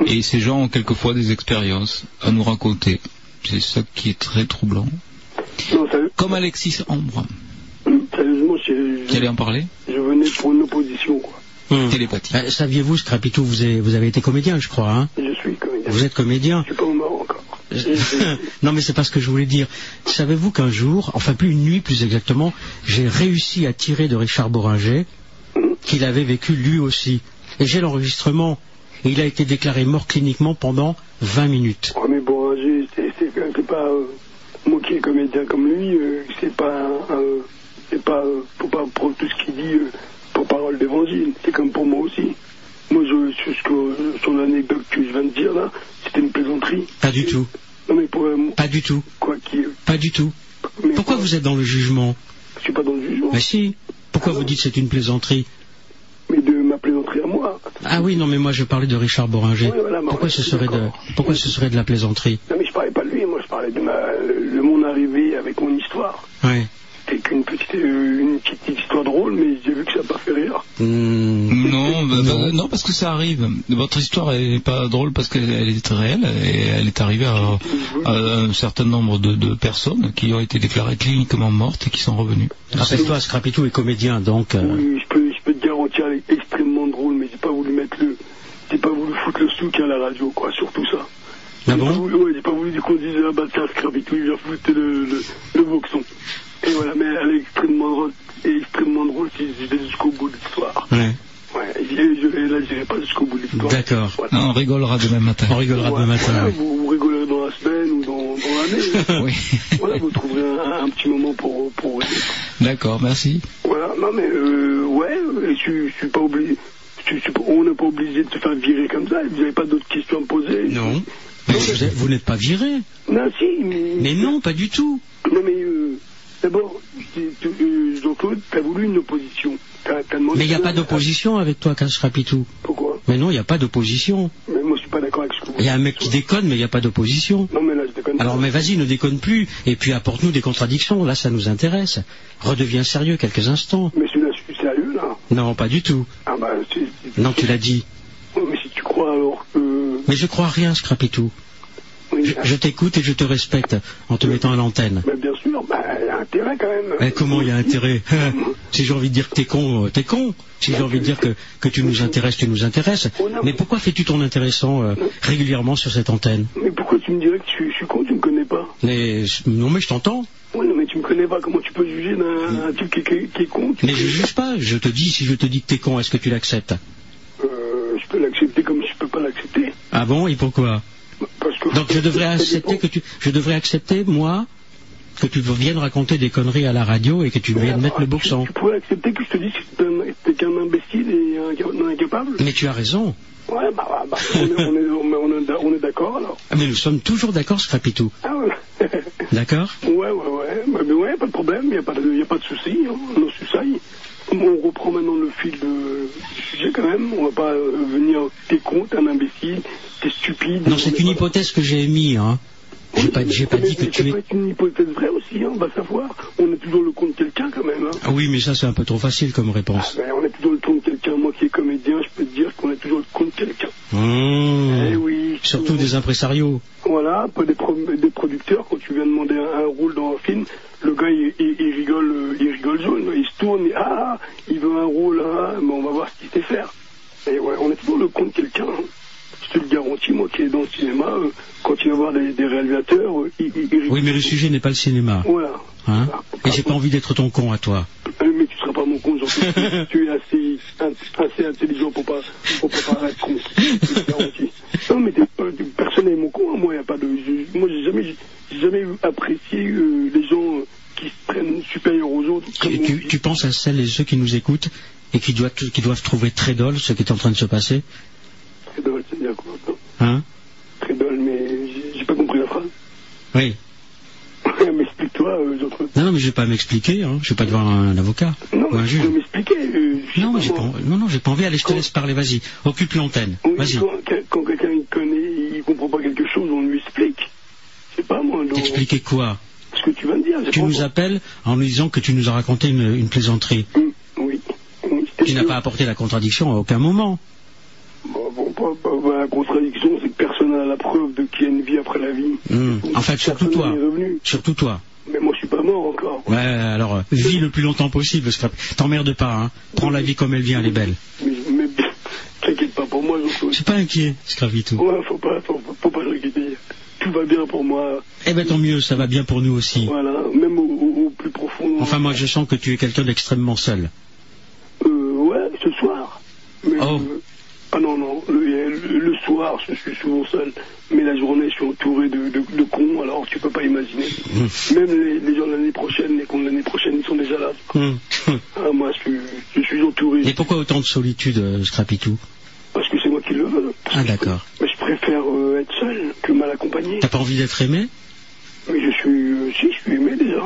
Et ces gens ont quelquefois des expériences à nous raconter. C'est ça qui est très troublant. Non, Comme Alexis Ambre. sérieusement, je, Qui allait en parler? Je venais pour une opposition, quoi. Télépathie. Euh, Saviez-vous, Scrapitou, vous avez, vous avez été comédien, je crois, hein? Je suis comédien. Vous êtes comédien? Je suis pas mort encore. non, mais c'est pas ce que je voulais dire. Savez-vous qu'un jour, enfin plus une nuit plus exactement, j'ai réussi à tirer de Richard Boringer qu'il avait vécu lui aussi. Et j'ai l'enregistrement. Et il a été déclaré mort cliniquement pendant 20 minutes. Mais Boranger, c'est pas euh, moi qui est comédien comme lui, euh, c'est pas c'est pas euh, faut pas prendre tout ce qu'il dit euh, pour parole d'évangile. C'est comme pour moi aussi. Moi, je ce que sur l'anecdote que je viens de dire là, c'était une plaisanterie. Pas du tout. Non mais pour euh, Pas du tout. quoi qui, Pas du tout. mais Pourquoi vous êtes dans le jugement je suis pas dans le jugement, Mais si. Pourquoi vous dites c'est une plaisanterie mais de ma plaisanterie à moi. Ah oui, non, mais moi je parlais de Richard Boringer. Oui, voilà, Pourquoi ce serait de, pourquoi ce serait de la plaisanterie Non mais je parlais pas de lui, moi je parlais de ma de mon arrivée avec mon histoire. Ouais. C'était qu'une petite euh, une petite histoire drôle, mais j'ai vu que ça n'a pas fait rire. Hmm. Non, bah, bah, non, parce que ça arrive. Votre histoire est pas drôle parce qu'elle elle est réelle et elle est arrivée à, à un certain nombre de, de personnes qui ont été déclarées cliniquement mortes et qui sont revenues. Rappelle-toi, Scrapitou est comédien, donc... euh, Oui, je peux, je peux te garantir, elle est extrêmement drôle, mais j'ai pas voulu mettre le, j'ai pas voulu foutre le souk à la radio, quoi, surtout ça. Ah J'ai pas bon voulu- ouais, j'ai pas voulu qu'on dise, ah bah tiens, Scrapitou, il va foutre le, le, le boxon. Et voilà, mais elle est extrêmement drôle, et extrêmement drôle si je vais jusqu'au bout de l'histoire. Ouais. Ouais, et je, je, et là, j'irai pas jusqu'au bout de l'histoire. D'accord. Voilà. On rigolera demain matin. On rigolera demain matin. Voilà, vous, vous rigolerez dans la semaine ou dans, dans l'année. Oui. voilà, vous trouverez un, un petit moment pour, pour. D'accord, merci. Voilà, non mais euh, ouais, je, suis- je suis pas obligé. je on n'est pas obligé de se faire virer comme ça. Vous n'avez pas d'autres questions à me poser? Non. Mais vous n'êtes pas viré. Non, si, mais. Mais non, pas du tout. Non, mais euh, d'abord, tu- euh, Jean-Claude, t'as voulu une opposition. Mais il n'y a pas d'opposition avec toi, Rapitou. Pourquoi? Mais non, il n'y a pas d'opposition. Mais moi, je suis pas d'accord avec ce que vous Il y a un mec qui déconne, mais il n'y a pas d'opposition. Non, mais là, je déconne. Alors, pas. mais vas-y, ne déconne plus. Et puis, apporte-nous des contradictions. Là, ça nous intéresse. Redeviens sérieux quelques instants. Mais celui-là, je suis sérieux, là. Non, pas du tout. Ah bah, c'est- Non, tu l'as dit. Ouais, mais si tu crois alors que. Mais je crois rien, Scrapitou. Oui, Je, je t'écoute et je te respecte en te mettant à l'antenne. Mais bien sûr, bah, il y a intérêt quand même. Mais comment il y a intérêt Si j'ai envie de dire que t'es con, euh, t'es con. Si j'ai envie de dire que, que tu nous intéresses, tu nous intéresses. Mais pourquoi fais-tu ton intéressant euh, régulièrement sur cette antenne? Mais pourquoi tu me dirais que je suis, je suis con, tu me connais pas? Mais, Non, mais je t'entends. Oui, non, mais tu me connais pas. Comment tu peux juger d'un un type qui, qui- qui est con Mais je juge pas. Je te dis, si je te dis que t'es con, est-ce que tu l'acceptes? Euh, Je peux l'accepter comme je peux pas l'accepter. Ah bon? Et pourquoi? Parce. Donc je devrais accepter que tu, je devrais accepter moi que tu viennes raconter des conneries à la radio et que tu viennes mettre le boxon. Tu pourrais accepter que je te dise que t'es un- t'es qu'un imbécile et un, incapable Mais tu as raison. Ouais, bah, bah, bah, on est, on on on on d'accord alors. Ah, Mais nous sommes toujours d'accord, Scrapitou. Ah ouais. D'accord? Ouais, ouais, ouais. Bah, mais ouais, pas de problème, il n'y a, pas de- y a pas de souci. Hein. Non, c'est ça. y- On reprend maintenant le fil de- du sujet quand même. On va pas euh, venir, t'es con, t'es un imbécile, t'es stupide. Non, c'est une hypothèse que j'ai émise. Hein. J'ai pas, dit que ça tu peut es. être une hypothèse vraie aussi, hein, on va savoir. On est toujours le compte de quelqu'un quand même. Hein. Ah oui, mais ça c'est un peu trop facile comme Ah, réponse. ben, on est toujours le compte de quelqu'un. Moi qui est comédien, je peux te dire qu'on est toujours le compte de quelqu'un. Mmh. Eh oui. Surtout des impresarios. Voilà, pas des, pro- des producteurs, quand tu viens demander un, un rôle dans un film, le gars, il, il- il rigole, euh, il rigole jaune, il se tourne, et ah, il veut un rôle, ah, mais on va voir ce qu'il sait faire. Et ouais, on est toujours le compte de quelqu'un. Je te le garantis, moi qui est dans le cinéma, euh, quand il va voir des, des réalisateurs, euh. Oui, mais le sujet n'est pas le cinéma. Voilà. Hein Et j'ai pas envie d'être ton con à toi. Euh, Mais tu seras pas mon con, sûr. tu es assez, assez intelligent pour pas, pour pas paraître con. Je te le garantis. Non, mais t'es pas- tu- personne n'est mon con, hein, moi, y a pas de, je- moi, j'ai jamais, j'ai jamais apprécié euh, les gens euh, qui se prennent supérieurs aux autres. Penses à celles et ceux qui nous écoutent et qui doivent, qui doivent trouver très drôle ce qui est en train de se passer Très drôle, c'est bien quoi. Hein? Très drôle, mais j'ai- pas compris la phrase. Oui. mais explique-toi, euh, autres. Non, non, mais je vais pas m'expliquer. Hein. Je vais pas devant un avocat Non, ou un juge. m'expliquer. euh, Non, j'ai pas, non, non, j'ai pas envie. Allez, je te laisse parler. Vas-y, occupe l'antenne. Vas-y. Quand, quelqu'un connaît, il comprend pas quelque chose, on lui explique. C'est pas moi. donc- T'expliquer quoi? Ce que tu j'ai Tu nous appelles en nous disant que tu nous as raconté une, une plaisanterie. Oui. Tu n'as pas apporté la contradiction à aucun moment. Bon, bon, la contradiction, c'est que personne n'a la preuve de qu'il y a une vie après la vie. Hmm. En fait, surtout toi. Surtout toi. Mais moi, je suis pas mort encore. Ouais, alors, euh, vis le plus longtemps possible, Scrap. T'emmerdes pas, hein. Prends la vie comme elle vient, elle est belle. Mais, mais t'inquiète pas pour moi. Je suis pas inquiet, Scravitou. Ouais, faut pas, faut, faut pas s'inquiéter. Tout va bien pour moi. Eh ben tant mieux, ça va bien pour nous aussi. Voilà, même au, plus profond. Enfin, moi, je sens que tu es quelqu'un d'extrêmement seul. Euh, ouais, ce soir. Mais, Oh. euh, ah non, non, le, soir, je suis souvent seul. Mais la journée, je suis entouré de, de, de cons, alors tu peux pas imaginer. Même les, les gens de l'année prochaine, les cons de l'année prochaine, ils sont déjà là. Hum. Ah, moi, je suis, je suis entouré. Et pourquoi autant de solitude, euh, Scrapitou Parce que c'est moi qui le veux. Ah, d'accord. Mais je préfère euh, être seul que mal accompagné. T'as pas envie d'être aimé Mais je suis, euh, si, je suis aimé déjà.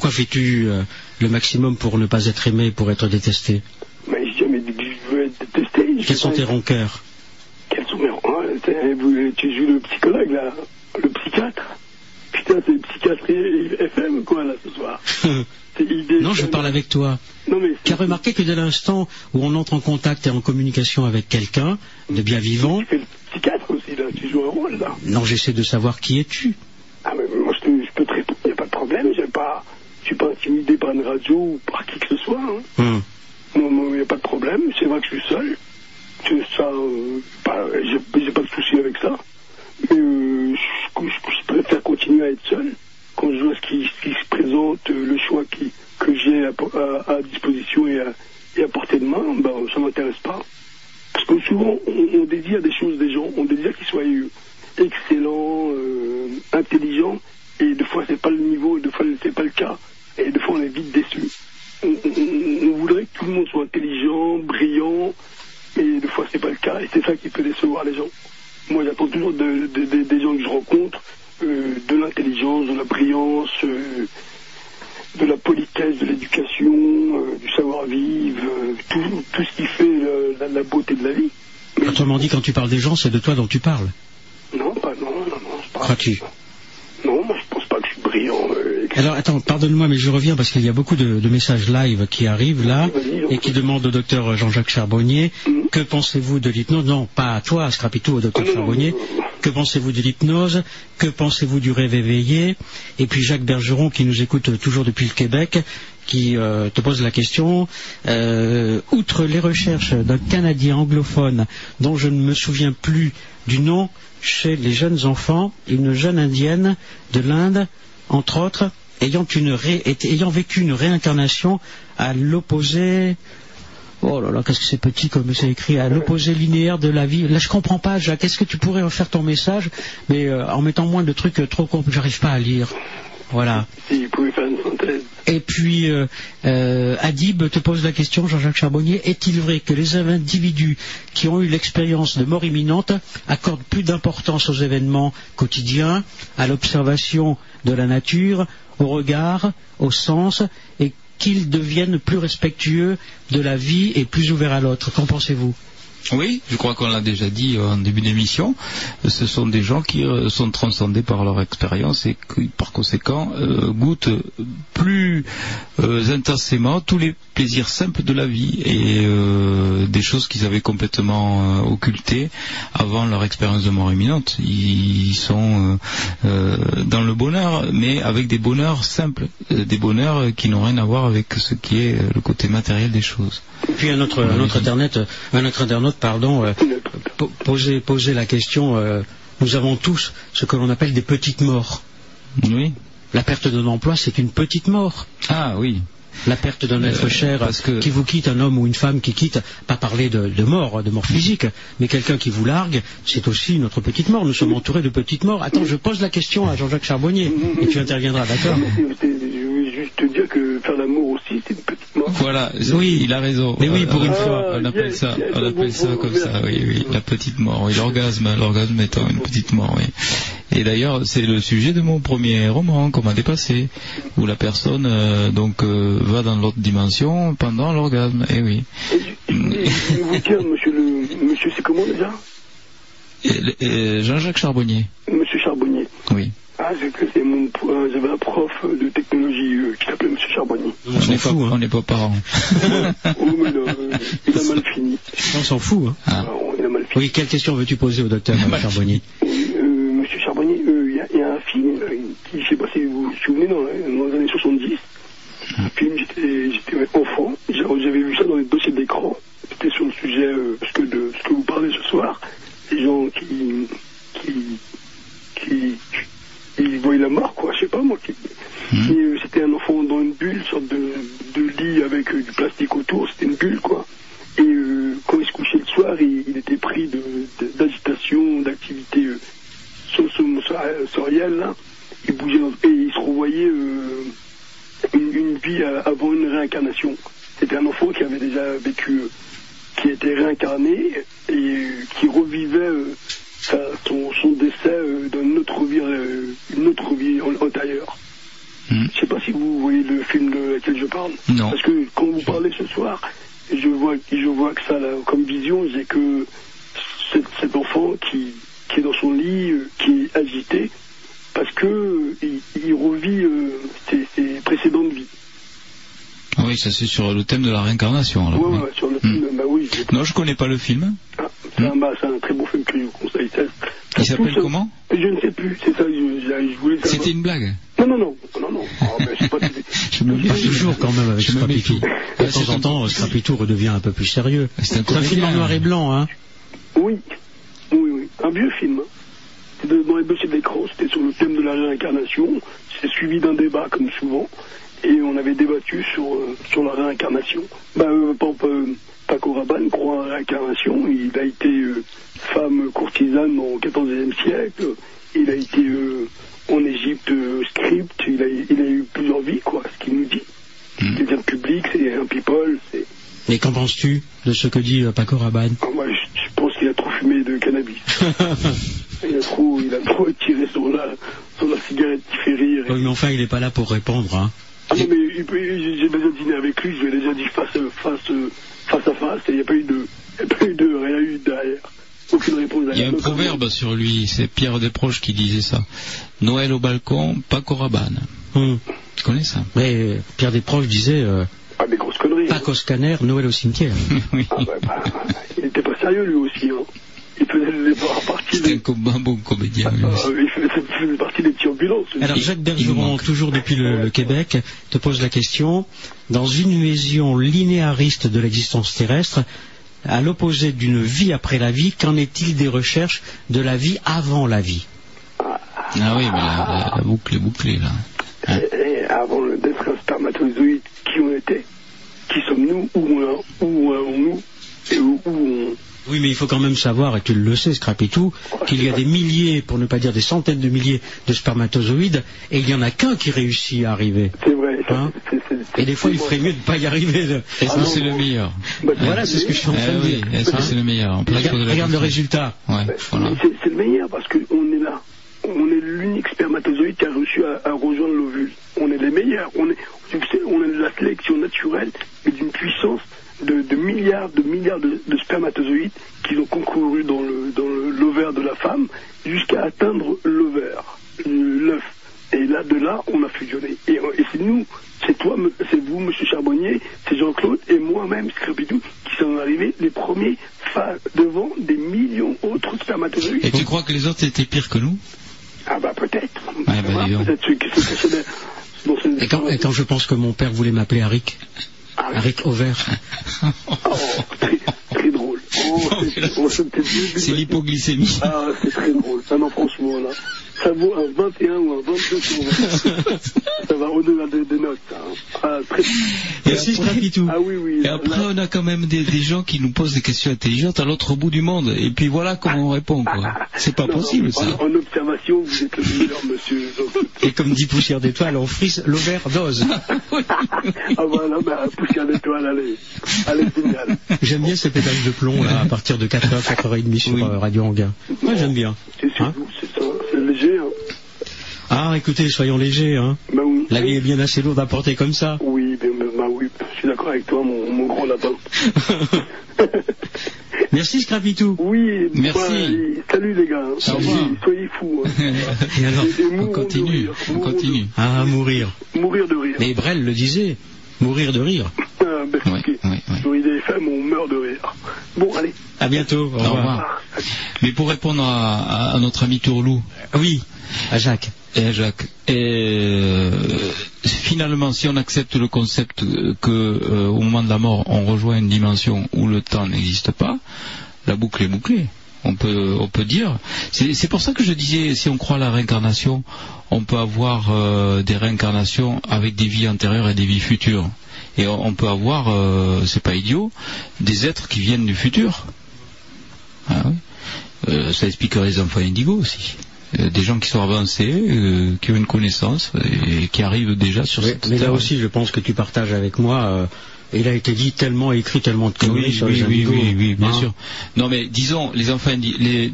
Pourquoi fais-tu euh, le maximum pour ne pas être aimé, pour être détesté? Mais jamais dit que je veux être détesté. Je Quels vais sont tes rancœurs Quels sont mes vous- Tu joues le psychologue, là Le psychiatre Putain, c'est psychiatrie FM, quoi, là, ce soir. Non, je parle avec toi. Non, mais Tu as remarqué que dès l'instant où on entre en contact et en communication avec quelqu'un de bien vivant, psychiatre aussi, là, tu joues un rôle, là. non, j'essaie de savoir qui es-tu. Ah, mais moi, je, te- je peux te répondre, il n'y a pas de problème. j'ai Pas, je suis pas intimidé par une radio ou par qui que ce soit. Hein. Non, il n'y a pas de problème. C'est vrai que je suis seul. C'est ça, euh, pas- j'ai j'ai pas de souci avec ça. Mais euh, je, je- je préfère continuer à être seul. Quand je vois ce qui, ce qui se présente, euh, le choix qui, que j'ai à, à- à disposition et à, et à portée de main, ben, ça m'intéresse pas. Parce que souvent, on, on désire des choses des gens, on désire qu'ils soient euh, excellents, euh, intelligents, et des fois c'est pas le niveau, et des fois c'est pas le cas, et des fois on est vite déçu. On, on- on voudrait que tout le monde soit intelligent, brillant, et des fois c'est pas le cas, et c'est ça qui peut décevoir les gens. Moi j'attends toujours de- de- de- des gens que je rencontre, euh, de l'intelligence, de la brillance, euh, de la politesse, de l'éducation, euh, du savoir-vivre, euh, tout, tout ce qui fait euh, la, la beauté de la vie. Autrement dit, quand tu parles des gens, c'est de toi dont tu parles. Non, pas non, non, non, c'est pas- Crois-tu non, moi je pense pas que je suis brillant. euh, que- Alors attends, pardonne-moi, mais je reviens parce qu'il y a beaucoup de, de messages live qui arrivent là et qui demandent au docteur Jean-Jacques Charbonnier que pensez-vous de l'hypnose? Non, pas à toi, Scrapitou, au docteur Charbonnier. Que pensez-vous de l'hypnose? Que pensez-vous du rêve éveillé? Et puis Jacques Bergeron, qui nous écoute toujours depuis le Québec, qui euh, te pose la question euh, outre les recherches d'un Canadien anglophone dont je ne me souviens plus du nom chez les jeunes enfants, une jeune indienne de l'Inde, entre autres, ayant, vécu une réincarnation à l'opposé. Oh là là, qu'est-ce que c'est petit comme c'est écrit à l'opposé linéaire de la vie. Là, je comprends pas, Jacques. Est-ce que tu pourrais refaire ton message, mais euh, en mettant moins de trucs trop complexes J'arrive pas à lire. Voilà. Si vous pouvez faire une synthèse. Et puis, euh, euh, Adib te pose la question, Jean-Jacques Charbonnier, est-il vrai que les individus qui ont eu l'expérience de mort imminente accordent plus d'importance aux événements quotidiens, à l'observation de la nature, au regard, au sens, et qu'ils deviennent plus respectueux de la vie et plus ouverts à l'autre? Qu'en pensez-vous? Oui, je crois qu'on l'a déjà dit euh, en début d'émission. Ce sont des gens qui euh, sont transcendés par leur expérience et qui, par conséquent, euh, goûtent plus euh, intensément tous les plaisirs simples de la vie et euh, des choses qu'ils avaient complètement euh, occultées avant leur expérience de mort imminente. Ils sont euh, euh, dans le bonheur, mais avec des bonheurs simples, des bonheurs qui n'ont rien à voir avec ce qui est le côté matériel des choses. Puis un autre, un autre internaute, un autre internaute, pardon, po- posait, posait la question. nous avons tous ce que l'on appelle des petites morts. Oui. La perte d'un emploi, c'est une petite mort. Ah oui. La perte d'un être Euh, cher parce que- qui vous quitte, un homme ou une femme qui quitte, pas parler de, de mort, de mort physique, mais quelqu'un qui vous largue, c'est aussi notre petite mort. Nous sommes entourés de petites morts. Attends, je pose la question à Jean-Jacques Charbonnier et tu interviendras, d'accord? Veux juste te dire que faire l'amour aussi, c'est une petite mort. Voilà, oui, il a raison. Mais oui, pour une Euh, fois. on appelle yes, ça, yes, on appelle bon, ça bon, comme ça, oui, oui, la petite mort, oui, l'orgasme, l'orgasme étant une petite mort, oui. Et d'ailleurs, c'est le sujet de mon premier roman, Comment dépasser, où la personne donc euh, va dans l'autre dimension pendant l'orgasme. Eh oui. Et je vais vous dire, monsieur le, monsieur, c'est comment déjà? Et- et Jean-Jacques Charbonnier. Monsieur Charbonnier. Oui. Ah, c'est que c'est mon, euh, j'avais un prof de technologie euh, qui s'appelait Monsieur Charbonnier. On n'est pas, hein. on n'est pas parents. Oh, mais là, euh, il a mal fini. On s'en fout. Hein. Ah. Alors, il a mal fini. Oui, quelle question veux-tu poser au docteur Charbonnier Euh, Monsieur Charbonnier, euh, il y, a- il y a un film euh, qui, je sais pas si vous vous souvenez, dans, dans les années 70. Un film, j'étais j'étais enfant, J'a- j'avais vu ça dans les dossiers d'écran. C'était sur le sujet, euh, ce, que de, ce que vous parlez ce soir. Les gens qui, qui, qui, qui voyaient la mort, quoi, je sais pas moi. Qui, euh, c'était un enfant dans une bulle, une sorte de, de lit avec euh, du plastique autour, c'était une bulle, quoi. Et euh, quand il se couchait le soir, il, il était pris d'agitation, d'activité so- so- sensorielle, là. Il bougeait et il se revoyait une, une vie avant une réincarnation. C'était un enfant qui avait déjà vécu, qui était réincarné et qui revivait son, décès euh, dans une autre vie, euh, une autre vie an- antérieure. Je sais pas si vous voyez le film de laquelle je parle. Non. Parce que quand vous parlez ce soir, je vois, je vois que ça, là, comme vision, j'ai que cet, cet enfant qui, qui est dans son lit, euh, qui est agité, parce que euh, il, il revit euh, ses, ses précédentes vies. Ah Oui, ça c'est sur le thème de la réincarnation. alors, Ouais, oui. ouais, sur le film, bah oui, j'ai- Non, je connais pas le film. C'est un, très bon film que je vous conseille. Ça- Il ça s'appelle comment? Je ne sais plus, c'est ça, je, je- je voulais savoir. C'était une blague? Non, non, non, non, non. Ah, ben, pas Je me Pas toujours quand même avec méfie. De temps en temps, Scrapitou redevient un peu plus sérieux. C'est un C'est un film en noir et blanc, hein. Oui, oui, oui. Un vieux film. hein. C'était dans les dossiers d'écran, c'était sur le thème de la réincarnation. C'est suivi d'un débat, comme souvent. Et on avait débattu sur, euh, sur la réincarnation. Euh, Paco Rabanne croit en la réincarnation. Il a été euh, femme courtisane au XIVe siècle. Il a été euh, en Égypte euh, script. Il a, il a eu plusieurs vies, quoi, ce qu'il nous dit. C'est bien public, c'est un people, c'est... Et qu'en penses-tu de ce que dit Paco Rabanne? Ah, Moi, je, je pense qu'il a trop fumé de cannabis. il, a trop, il a trop tiré sur la, sur la cigarette qui fait rire. Oui, mais enfin, il n'est pas là pour répondre, hein. Ah non, mais il peut- j'ai déjà dîné avec lui, je lui ai déjà dit face, face, face à face, et il n'y a pas eu de, il n'y a pas eu de rien eu derrière. Aucune réponse Il y a derrière. un proverbe sur lui, c'est Pierre Desproges qui disait ça. Noël au balcon, Paco Rabanne. Hum. Tu connais ça? Mais euh, Pierre Desproges disait euh, Ah, des grosses conneries. hein. Paco Scanner, Noël au cimetière. Oui. Ah, bah, bah, il n'était pas sérieux lui aussi. Hein. Il faisait les partie C'était un, com- un bon comédien. ah, il faisait, il faisait partie des petits ambulances. Alors Jacques Bergeron, toujours depuis le, le Québec, te pose la question. Dans une vision linéariste de l'existence terrestre, à l'opposé d'une vie après la vie, qu'en est-il des recherches de la vie avant la vie? Ah oui, mais la, la- la boucle est bouclée là. Et, et avant le- d'être un spermatozoïde, qui on était? Qui sommes-nous? Où on- où allons-nous Et où, où on... Oui, mais il faut quand même savoir, et tu le sais, Scrapitou, qu'il y a des milliers, pour ne pas dire des centaines de milliers de spermatozoïdes, et il n'y en a qu'un qui réussit à arriver. C'est vrai. Hein Et des fois, il ferait mieux de ne pas y arriver. Est-ce que c'est le meilleur Bah, Voilà, c'est ce que je suis en train Eh de oui, dire. est-ce que Hein c'est le meilleur Regarde, le résultat. Ouais, voilà. Mais C'est le meilleur parce qu'on est là. On est l'unique spermatozoïde qui a réussi à, à rejoindre l'ovule. On est les meilleurs. On est, vous savez, on est de la sélection naturelle, mais d'une puissance de, milliards de milliards de, spermatozoïdes qui ont concouru dans l'ovaire de la femme jusqu'à atteindre l'ovaire, l'œuf. Et là, de là, on a fusionné. Et, c'est nous, c'est toi, c'est vous, Monsieur Charbonnier, c'est Jean-Claude et moi-même, Scrapidou, qui sommes arrivés les premiers devant des millions d'autres spermatozoïdes. Et tu crois que les autres étaient pires que nous? Ah bah peut-être. Ah bah, peut et, quand, et quand je pense que mon père voulait m'appeler Aric. Ah Arik Auvert, Très drôle. Oh, c'est oh, C'est l'hypoglycémie. Ah, c'est très drôle. Ah non, franchement, là. Ça vaut un 21 ou un 22 sur 20. Ça va au-delà des, des notes. hein. Ah, très... Et après, Ah oui, oui. et après, on a quand même des, des gens qui nous posent des questions intelligentes à l'autre bout du monde. Et puis voilà comment on répond, quoi. C'est pas Non, possible, non, ça. En, en observation, vous êtes le meilleur, monsieur. Et comme dit Poussière d'étoile, on frise l'overdose. ah voilà, bah, poussière d'étoile, allez. Allez, génial. J'aime bien ces pédales de plomb là, à partir de 4h, 4h30 sur euh, Radio Anguin. Moi j'aime bien. Hein C'est ça, c'est léger. Hein. ah écoutez, soyons légers. Hein. Bah oui. La vie est bien assez lourde à porter comme ça. Oui, ben, ben, bah oui, je suis d'accord avec toi, mon, mon grand lapin. Merci Scrapitou. Oui, Merci. bah, salut les gars. Au revoir. Soyez, soyez fous. Hein. Et alors Et- de continue, rire. on continue. Ah, mourir. Mourir de rire. Mais Brel le disait, mourir de rire. Ah, ben, ok. Sur IDFM, on meurt de rire. Bon, allez. À bientôt. Au Au revoir. revoir. Mais pour répondre à, à- à notre ami Tourlou. Oui, à Jacques. Et à Jacques. Et, euh, finalement, si on accepte le concept que euh, au moment de la mort, on rejoint une dimension où le temps n'existe pas, la boucle est bouclée. On peut, on peut dire. C'est c'est pour ça que je disais, si on croit à la réincarnation, on peut avoir euh, des réincarnations avec des vies antérieures et des vies futures. Et on, peut avoir, euh, c'est pas idiot, des êtres qui viennent du futur. Ah oui. Euh, ça expliquerait les enfants indigo aussi. Euh, des gens qui sont avancés, euh, qui ont une connaissance et qui arrivent déjà sur Mais, cette mais là aussi, je pense que tu partages avec moi. Il a été dit tellement, écrit tellement de conneries Oui, sur oui, les oui, oui, oui, bien Hein sûr. Non, mais disons, les enfants, les,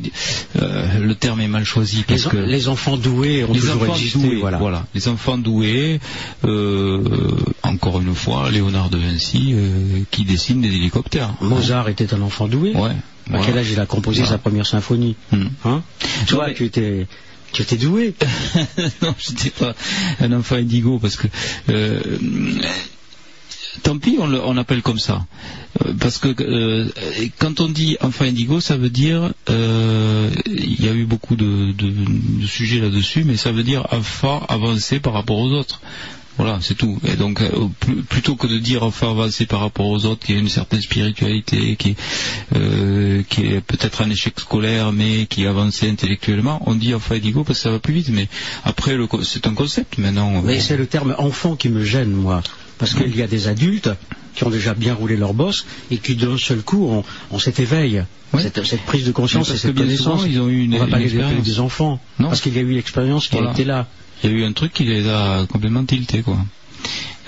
euh, le terme est mal choisi parce Les, en- que les enfants doués ont les toujours enfants existé. doués, voilà. les enfants doués, euh, encore une fois, Léonard de Vinci euh, qui dessine des hélicoptères. Mozart était un enfant doué. Ouais. À voilà. quel âge il a composé Voilà. sa première symphonie Hmm. hein Toi, tu étais, tu étais doué. non, j'étais pas un enfant indigo parce que euh, tant pis, on, on appelle comme ça. Euh, Parce que euh, quand on dit enfant indigo, ça veut dire euh, il y a eu beaucoup de, sujets là-dessus, mais ça veut dire enfant avancé par rapport aux autres. Voilà, c'est tout. Et donc, pl- plutôt que de dire enfant avancé par rapport aux autres, qui a une certaine spiritualité, qui, euh, est peut-être un échec scolaire, mais qui est avancé intellectuellement, on dit enfant indigo parce que ça va plus vite. Mais après, c'est un concept maintenant. Mais c'est le terme enfant qui me gêne, moi. Parce qu'il y a des adultes qui ont déjà bien roulé leur bosse et qui d'un seul coup ont, ont cet éveil, cette, cette prise de conscience et parce que cette bien connaissance. souvent, ils ont eu une- On va pas les des enfants. Non. Parce qu'il y a eu l'expérience qui Voilà. a été là. Il y a eu un truc qui les a complètement tiltés, quoi.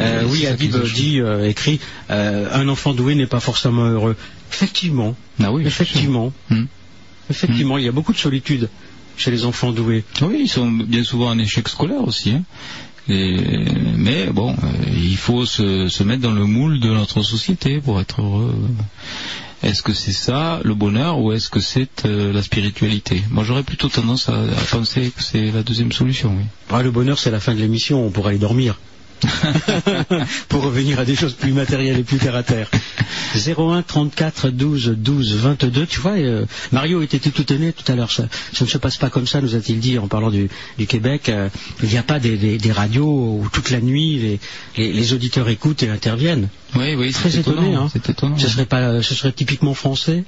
Euh, Et oui, Adib dit, euh, écrit, euh, un enfant doué n'est pas forcément heureux. Effectivement. Ah oui, effectivement. Hmm. Effectivement, il y a beaucoup de solitude chez les enfants doués. Oui, ils sont bien souvent en échec scolaire aussi. hein. Mais bon, euh, il faut se, mettre dans le moule de notre société pour être heureux. Est-ce que c'est ça le bonheur ou est-ce que c'est euh, la spiritualité? Moi, j'aurais plutôt tendance à, penser que c'est la deuxième solution. Oui. Le bonheur, c'est la fin de l'émission, on pourra aller dormir. Pour revenir à des choses plus matérielles et plus terre à terre. 01 34 12 12 22. Tu vois, euh, Mario était tout étonné tout à l'heure. Ça, ça ne se passe pas comme ça, nous a-t-il dit en parlant du, du Québec. Euh, il n'y a pas des, des- des radios où toute la nuit les, les- les auditeurs écoutent et interviennent. Oui, oui, Très c'est étonné. étonnant, Hein. c'est étonnant. Ce serait pas, ce serait typiquement français.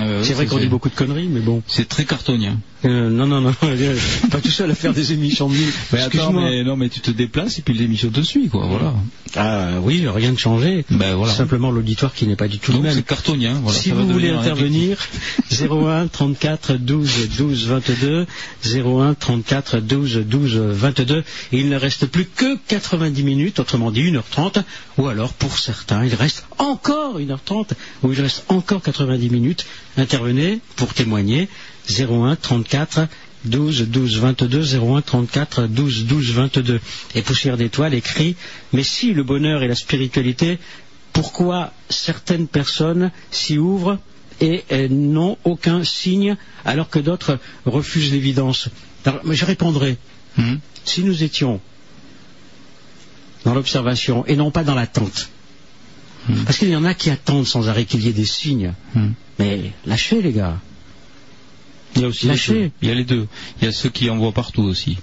Euh, c'est vrai qu'on dit beaucoup de conneries, mais bon. C'est très cartonien. Euh, non, non, non, pas tout seul à faire des émissions de nuit. Mais attends, mais, non, mais tu te déplaces et puis l'émission te suit, quoi. Voilà. Ah oui, rien de changé. Ben voilà. Simplement l'auditoire qui n'est pas du tout le même. c'est cartonien. Voilà, si ça va vous voulez intervenir, 01 34 12 12 22, 01 34 12 12 22, et il ne reste plus que 90 minutes, autrement dit 1h30, ou alors pour certains, il reste encore 1h30, ou il reste encore 90 minutes. Intervenez pour témoigner, 01 34 12 12 22 01 34 12 12 22 et Poussière d'étoiles écrit mais si le bonheur et la spiritualité pourquoi certaines personnes s'y ouvrent et euh, n'ont aucun signe alors que d'autres refusent l'évidence? Mais je répondrai. Hmm. si nous étions dans l'observation et non pas dans l'attente parce qu'il y en a qui attendent sans arrêt qu'il y ait des signes. Hmm. mais lâchez les gars Il y a aussi Lâcher. les deux. Il y a les deux. Il y a ceux qui en voient partout aussi.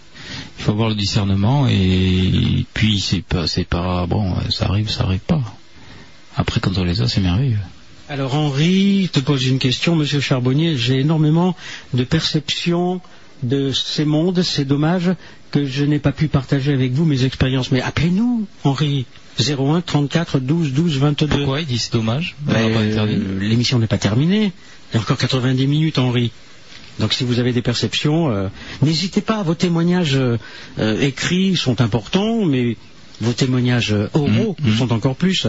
Il faut avoir le discernement et puis c'est pas, c'est pas bon, ça arrive, ça arrive pas. Après, quand on les a, c'est merveilleux. Alors Henri te pose une question, Monsieur Charbonnier. J'ai énormément de perceptions de ces mondes. C'est dommage que je n'ai pas pu partager avec vous mes expériences. Mais appelez-nous, Henri. 01 34 12 12 22. Pourquoi il dit c'est dommage Ben, euh, L'émission n'est pas terminée. Il y a encore 90 minutes, Henri. Donc si vous avez des perceptions, euh, n'hésitez pas. Vos témoignages euh, euh, écrits sont importants, mais vos témoignages oraux Mmh, le sont encore plus.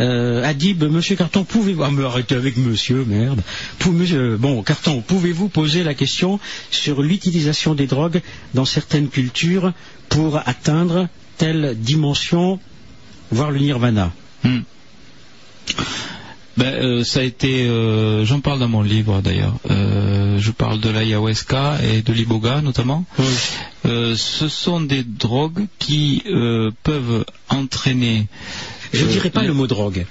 Euh, Adib, Monsieur Carton, pouvez-vous... Ah, mais arrêtez avec Monsieur, merde. Pou- monsieur- bon, Carton, pouvez-vous poser la question sur l'utilisation des drogues dans certaines cultures pour atteindre telle dimension, voire le nirvana Hmm. Ben, euh, ça a été, euh, j'en parle dans mon livre d'ailleurs. Euh, je parle de l'ayahuasca et de l'iboga notamment. Euh, ce sont des drogues qui peuvent entraîner. Je ne dirais pas les- le mot drogue.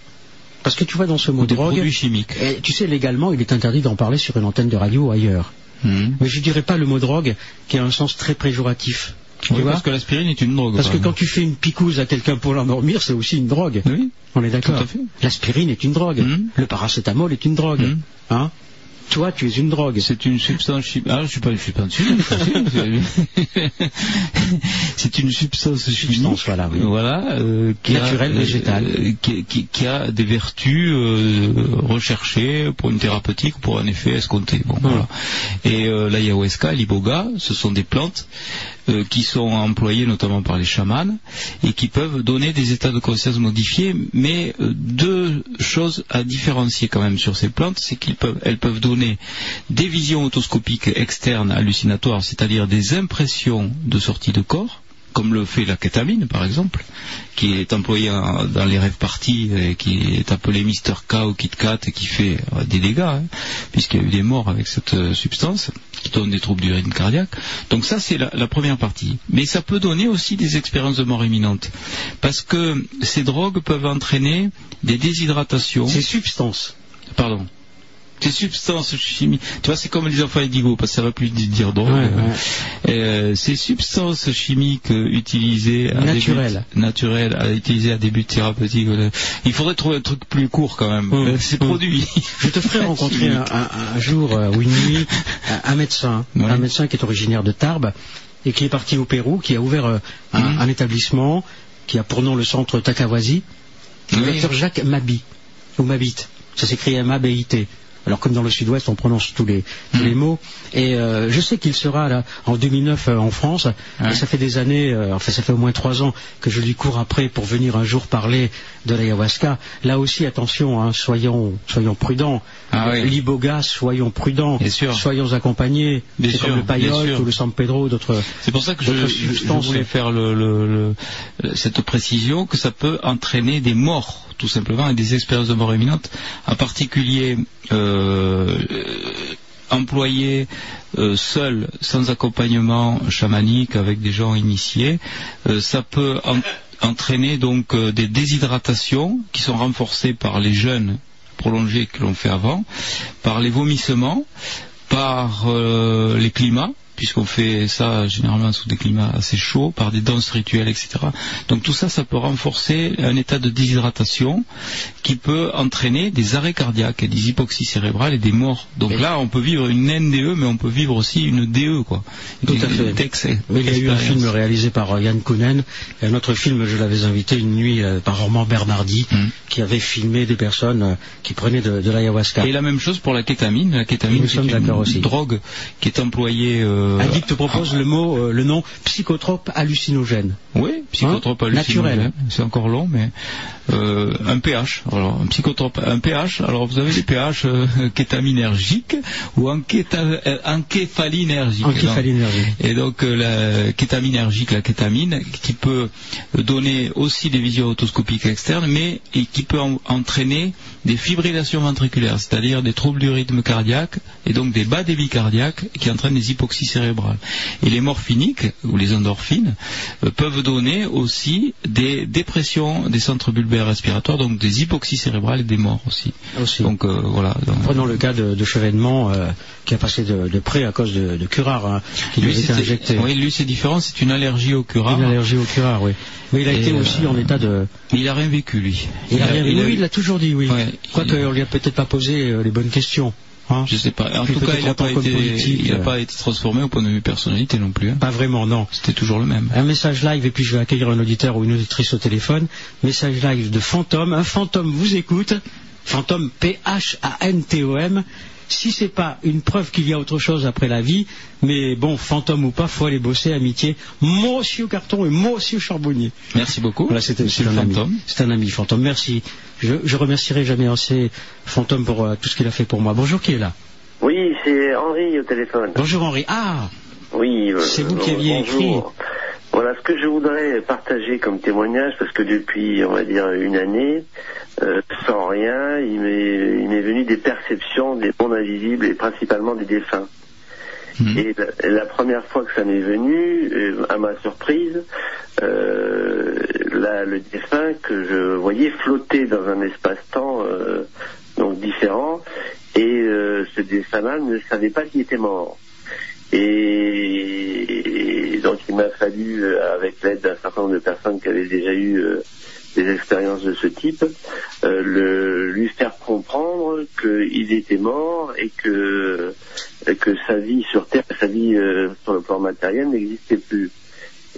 Parce que tu vois, dans ce mot des drogue, produits chimiques. eh, tu sais, légalement, il est interdit d'en parler sur une antenne de radio ou ailleurs. Hmm. Mais je ne dirais pas le mot drogue qui a un sens très péjoratif. Tu Oui, vois parce que l'aspirine est une drogue. Parce que quand tu fais une picouse à quelqu'un pour l'endormir, c'est aussi une drogue. Oui, On est d'accord. L'aspirine est une drogue. Mhm. Le paracétamol est une drogue. Mhm. Hein? Toi, tu es une drogue. C'est une substance chimique. Ah, je suis pas, je suis pas dessus. C'est une substance chimique. Substance, voilà, oui. Voilà, euh, qui Naturelle, a, euh, végétale. euh, qui, qui- qui a des vertus euh, recherchées pour une thérapeutique ou pour un effet escompté. Bon, voilà. Et l'ayahuasca, l'iboga, ce sont des plantes euh, qui sont employées notamment par les chamans et qui peuvent donner des états de conscience modifiés. Mais euh, deux choses à différencier quand même sur ces plantes, c'est qu'elles peuvent, elles peuvent donner des visions otoscopiques externes hallucinatoires, c'est-à-dire des impressions de sortie de corps comme le fait la kétamine par exemple, qui est employée dans les rêves parties et qui est appelé Mr K ou Kit Kat et qui fait euh, des dégâts, hein, puisqu'il y a eu des morts avec cette euh, substance qui donne des troubles du rythme cardiaque. Donc ça c'est la, la première partie. Mais ça peut donner aussi des expériences de mort imminente, parce que ces drogues peuvent entraîner des déshydratations. Ces substances. Pardon. Ces substances chimiques. Tu vois, c'est comme les enfants indigo, parce que ça va plus di- dire. Ouais, Euh, ces substances chimiques euh, utilisées à Naturelles. des buts, naturelles, à utiliser à des buts thérapeutiques. il faudrait trouver un truc plus court quand même. Euh, Ces produits. Je te ferai rencontrer un, un- un jour euh, ou une nuit un, médecin, Ouais. un médecin qui est originaire de Tarbes et qui est parti au Pérou, qui a ouvert euh, un, un établissement qui a pour nom le centre Takawasi, le Oui. docteur Jacques Mabi, ou Mabit, ça s'écrit M-A-B-I-T. Alors comme dans le sud-ouest, on prononce tous les, tous les mots. Et euh, je sais qu'il sera là en 2009 euh, en France. Ouais. Et ça fait des années, euh, enfin ça fait au moins trois ans que je lui cours après pour venir un jour parler de l'ayahuasca. Là aussi, attention, hein, soyons, soyons prudents. Ah oui. L'iboga, soyons prudents. Bien sûr. Soyons accompagnés. C'est comme le ou le San Pedro, d'autres. C'est pour ça que je, voulais faire le- le- le- cette précision que ça peut entraîner des morts, tout simplement, et des expériences de mort imminente, en particulier euh, employés euh, seuls, sans accompagnement chamanique, avec des gens initiés, euh, ça peut en- entraîner donc euh, des déshydratations qui sont renforcées par les jeûnes prolongés que l'on fait avant, par les vomissements, par euh, les climats, puisqu'on fait ça généralement sous des climats assez chauds, par des danses rituelles, etc. Donc tout ça, ça peut renforcer un état de déshydratation qui peut entraîner des arrêts cardiaques, et des hypoxies cérébrales et des morts. Donc là, on peut vivre une NDE, mais on peut vivre aussi une DE, quoi. Tout à fait. il y a eu un film réalisé par euh, Yann Kounen et un autre film, je l'avais invité une nuit euh, par Armand Bernardi, Mm. qui avait filmé des personnes euh, qui prenaient de, de l'ayahuasca. Et la même chose pour la kétamine. La kétamine, c'est une aussi. drogue qui est employée. euh, Addict te propose le mot, euh, le nom psychotrope hallucinogène. Oui, psychotrope Hein hallucinogène. Naturel. C'est encore long, mais euh, un pH. Alors un psychotrope, un pH. Alors vous avez les pH euh, kétaminergiques ou encéta- euh, encéphalinergiques. Encéphalinergique. Et donc euh, la kétaminergique, la kétamine, qui peut donner aussi des visions otoscopiques externes, mais et qui peut en- entraîner des fibrillations ventriculaires, c'est-à-dire des troubles du rythme cardiaque et donc des bas débits cardiaques qui entraînent des hypoxies cérébrale. Et les morphiniques, ou les endorphines, euh, peuvent donner aussi des dépressions des centres bulbaires respiratoires, donc des hypoxies cérébrales et des morts aussi. Donc euh, voilà. Donc- Prenons le cas de, de Chevènement euh, qui a passé de, de près à cause de, de curare hein, qui lui Lui, c'était- injecté. Oui, lui c'est différent, c'est une allergie au curare. Une allergie au curare, oui. Mais il a Et, été euh, aussi en état de. Il a rien vécu lui. Il a rien oui, il l'a toujours dit, oui. Quoique, on lui a peut-être pas posé euh, les bonnes questions. Hein. Je sais pas. En tout cas, il n'a pas, euh, pas été transformé au point de vue personnalité non plus. hein. Pas vraiment, non. C'était toujours le même. Un message live, et puis je vais accueillir un auditeur ou une auditrice au téléphone. Message live de Fantôme. Un fantôme vous écoute. Fantôme P-H-A-N-T-O-M. Si c'est pas une preuve qu'il y a autre chose après la vie, mais bon, fantôme ou pas, faut aller bosser, amitié. Monsieur Carton et Monsieur Charbonnier. Merci beaucoup. Voilà, c'était Monsieur un ami. Fantôme. C'est un ami, Fantôme. Merci. Je, je remercierai jamais assez Fantôme pour euh, tout ce qu'il a fait pour moi. Bonjour, qui est là? Oui, c'est Henri au téléphone. Bonjour Henri. Ah Oui. euh, C'est vous qui aviez bonjour. Voilà ce que je voudrais partager comme témoignage, parce que depuis, on va dire, une année, euh, sans rien, il m'est il m'est venu des perceptions des mondes invisibles et principalement des défunts. Et la, la première fois que ça m'est venu, euh, à ma surprise, euh, là, le défunt que je voyais flotter dans un espace-temps euh, donc différent, et euh, ce défunt-là ne savait pas qu'il était mort. Et, donc il m'a fallu, euh, avec l'aide d'un certain nombre de personnes qui avaient déjà eu euh, des expériences de ce type, euh, le, lui faire comprendre qu'il était mort et que, que sa vie sur Terre, sa vie sur le plan matériel n'existait plus.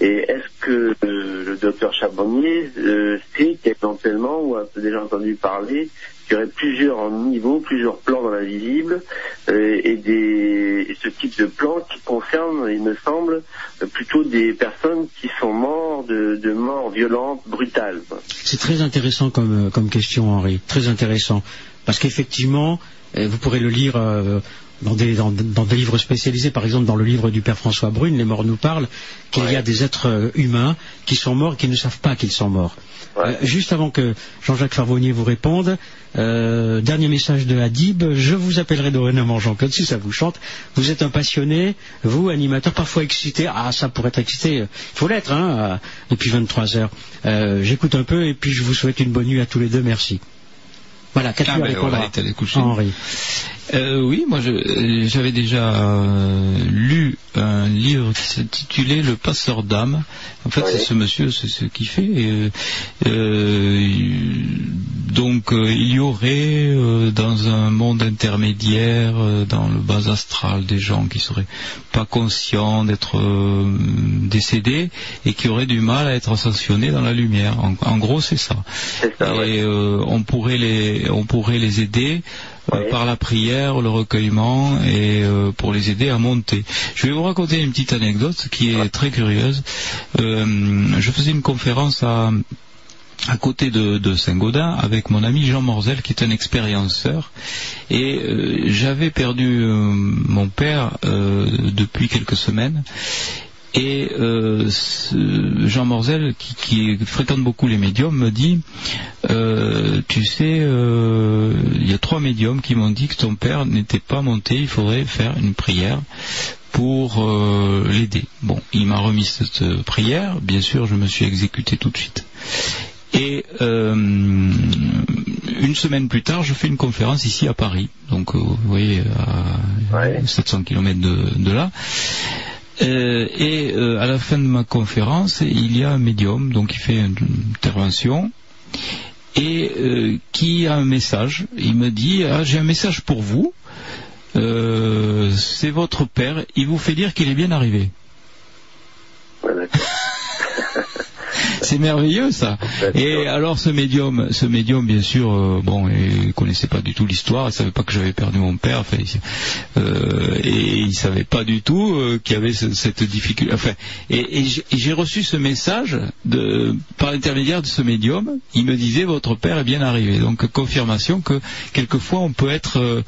Et est-ce que euh, le docteur Charbonnier euh, sait qu'éventuellement, ou a déjà entendu parler, qu'il y aurait plusieurs niveaux, plusieurs plans dans l'invisible, euh, et, des, et ce type de plan qui concerne, il me semble, euh, plutôt des personnes qui sont mortes de, de morts violentes, brutales. C'est très intéressant comme, euh, comme question, Henri. Très intéressant. Parce qu'effectivement, euh, vous pourrez le lire euh, dans, des, dans, dans des livres spécialisés, par exemple dans le livre du père François Brune, Les morts nous parlent, qu'il y a des êtres humains qui sont morts et qui ne savent pas qu'ils sont morts. Euh, juste avant que Jean-Jacques Farvonnier vous réponde, euh, dernier message de Hadib, je vous appellerai dorénavant Jean-Claude si ça vous chante. Vous êtes un passionné, vous, animateur, parfois excité. Ah, ça pourrait être excité, il faut l'être, hein, à- depuis 23 heures. Euh, J'écoute un peu et puis je vous souhaite une bonne nuit à tous les deux, merci. Voilà, qu'as-tu Ah à ben voilà. Henri Euh, oui, moi euh, j'avais déjà euh, lu un livre qui s'intitulait Le passeur d'âme. En fait, c'est ce monsieur, c'est ce qu'il fait. Et, euh, euh, donc, euh, il y aurait euh, dans un monde intermédiaire, euh, dans le bas astral, des gens qui seraient pas conscients d'être euh, décédés et qui auraient du mal à être ascensionnés dans la lumière. En, en gros, c'est ça. et euh, on pourrait les, on pourrait les aider par la prière, le recueillement et euh, pour les aider à monter. Je vais vous raconter une petite anecdote qui est très curieuse. Euh, je faisais une conférence à à côté de, Saint-Gaudin avec mon ami Jean Morzel qui est un expérienceur et euh, j'avais perdu euh, mon père euh, depuis quelques semaines et Jean Morzel, qui, fréquente beaucoup les médiums, me dit, tu sais, il y a trois médiums qui m'ont dit que ton père n'était pas monté, il faudrait faire une prière pour l'aider. Bon, il m'a remis cette prière, bien sûr, je me suis exécuté tout de suite. Et euh, une semaine plus tard, je fais une conférence ici à Paris, donc euh, vous voyez, à 700 km de, de là. Euh, et euh, à la fin de ma conférence, il y a un médium, donc il fait une intervention et euh, qui a un message. Il me dit ah, j'ai un message pour vous. C'est votre père. Il vous fait dire qu'il est bien arrivé. C'est merveilleux ça. Et alors ce médium, ce médium bien sûr, euh, bon, il connaissait pas du tout l'histoire, il savait pas que j'avais perdu mon père, enfin, euh, et il savait pas du tout euh, qu'il y avait ce- cette difficulté. Enfin, et, et j'ai- reçu ce message de, par l'intermédiaire de ce médium. Il me disait votre père est bien arrivé. Donc confirmation que quelquefois on peut être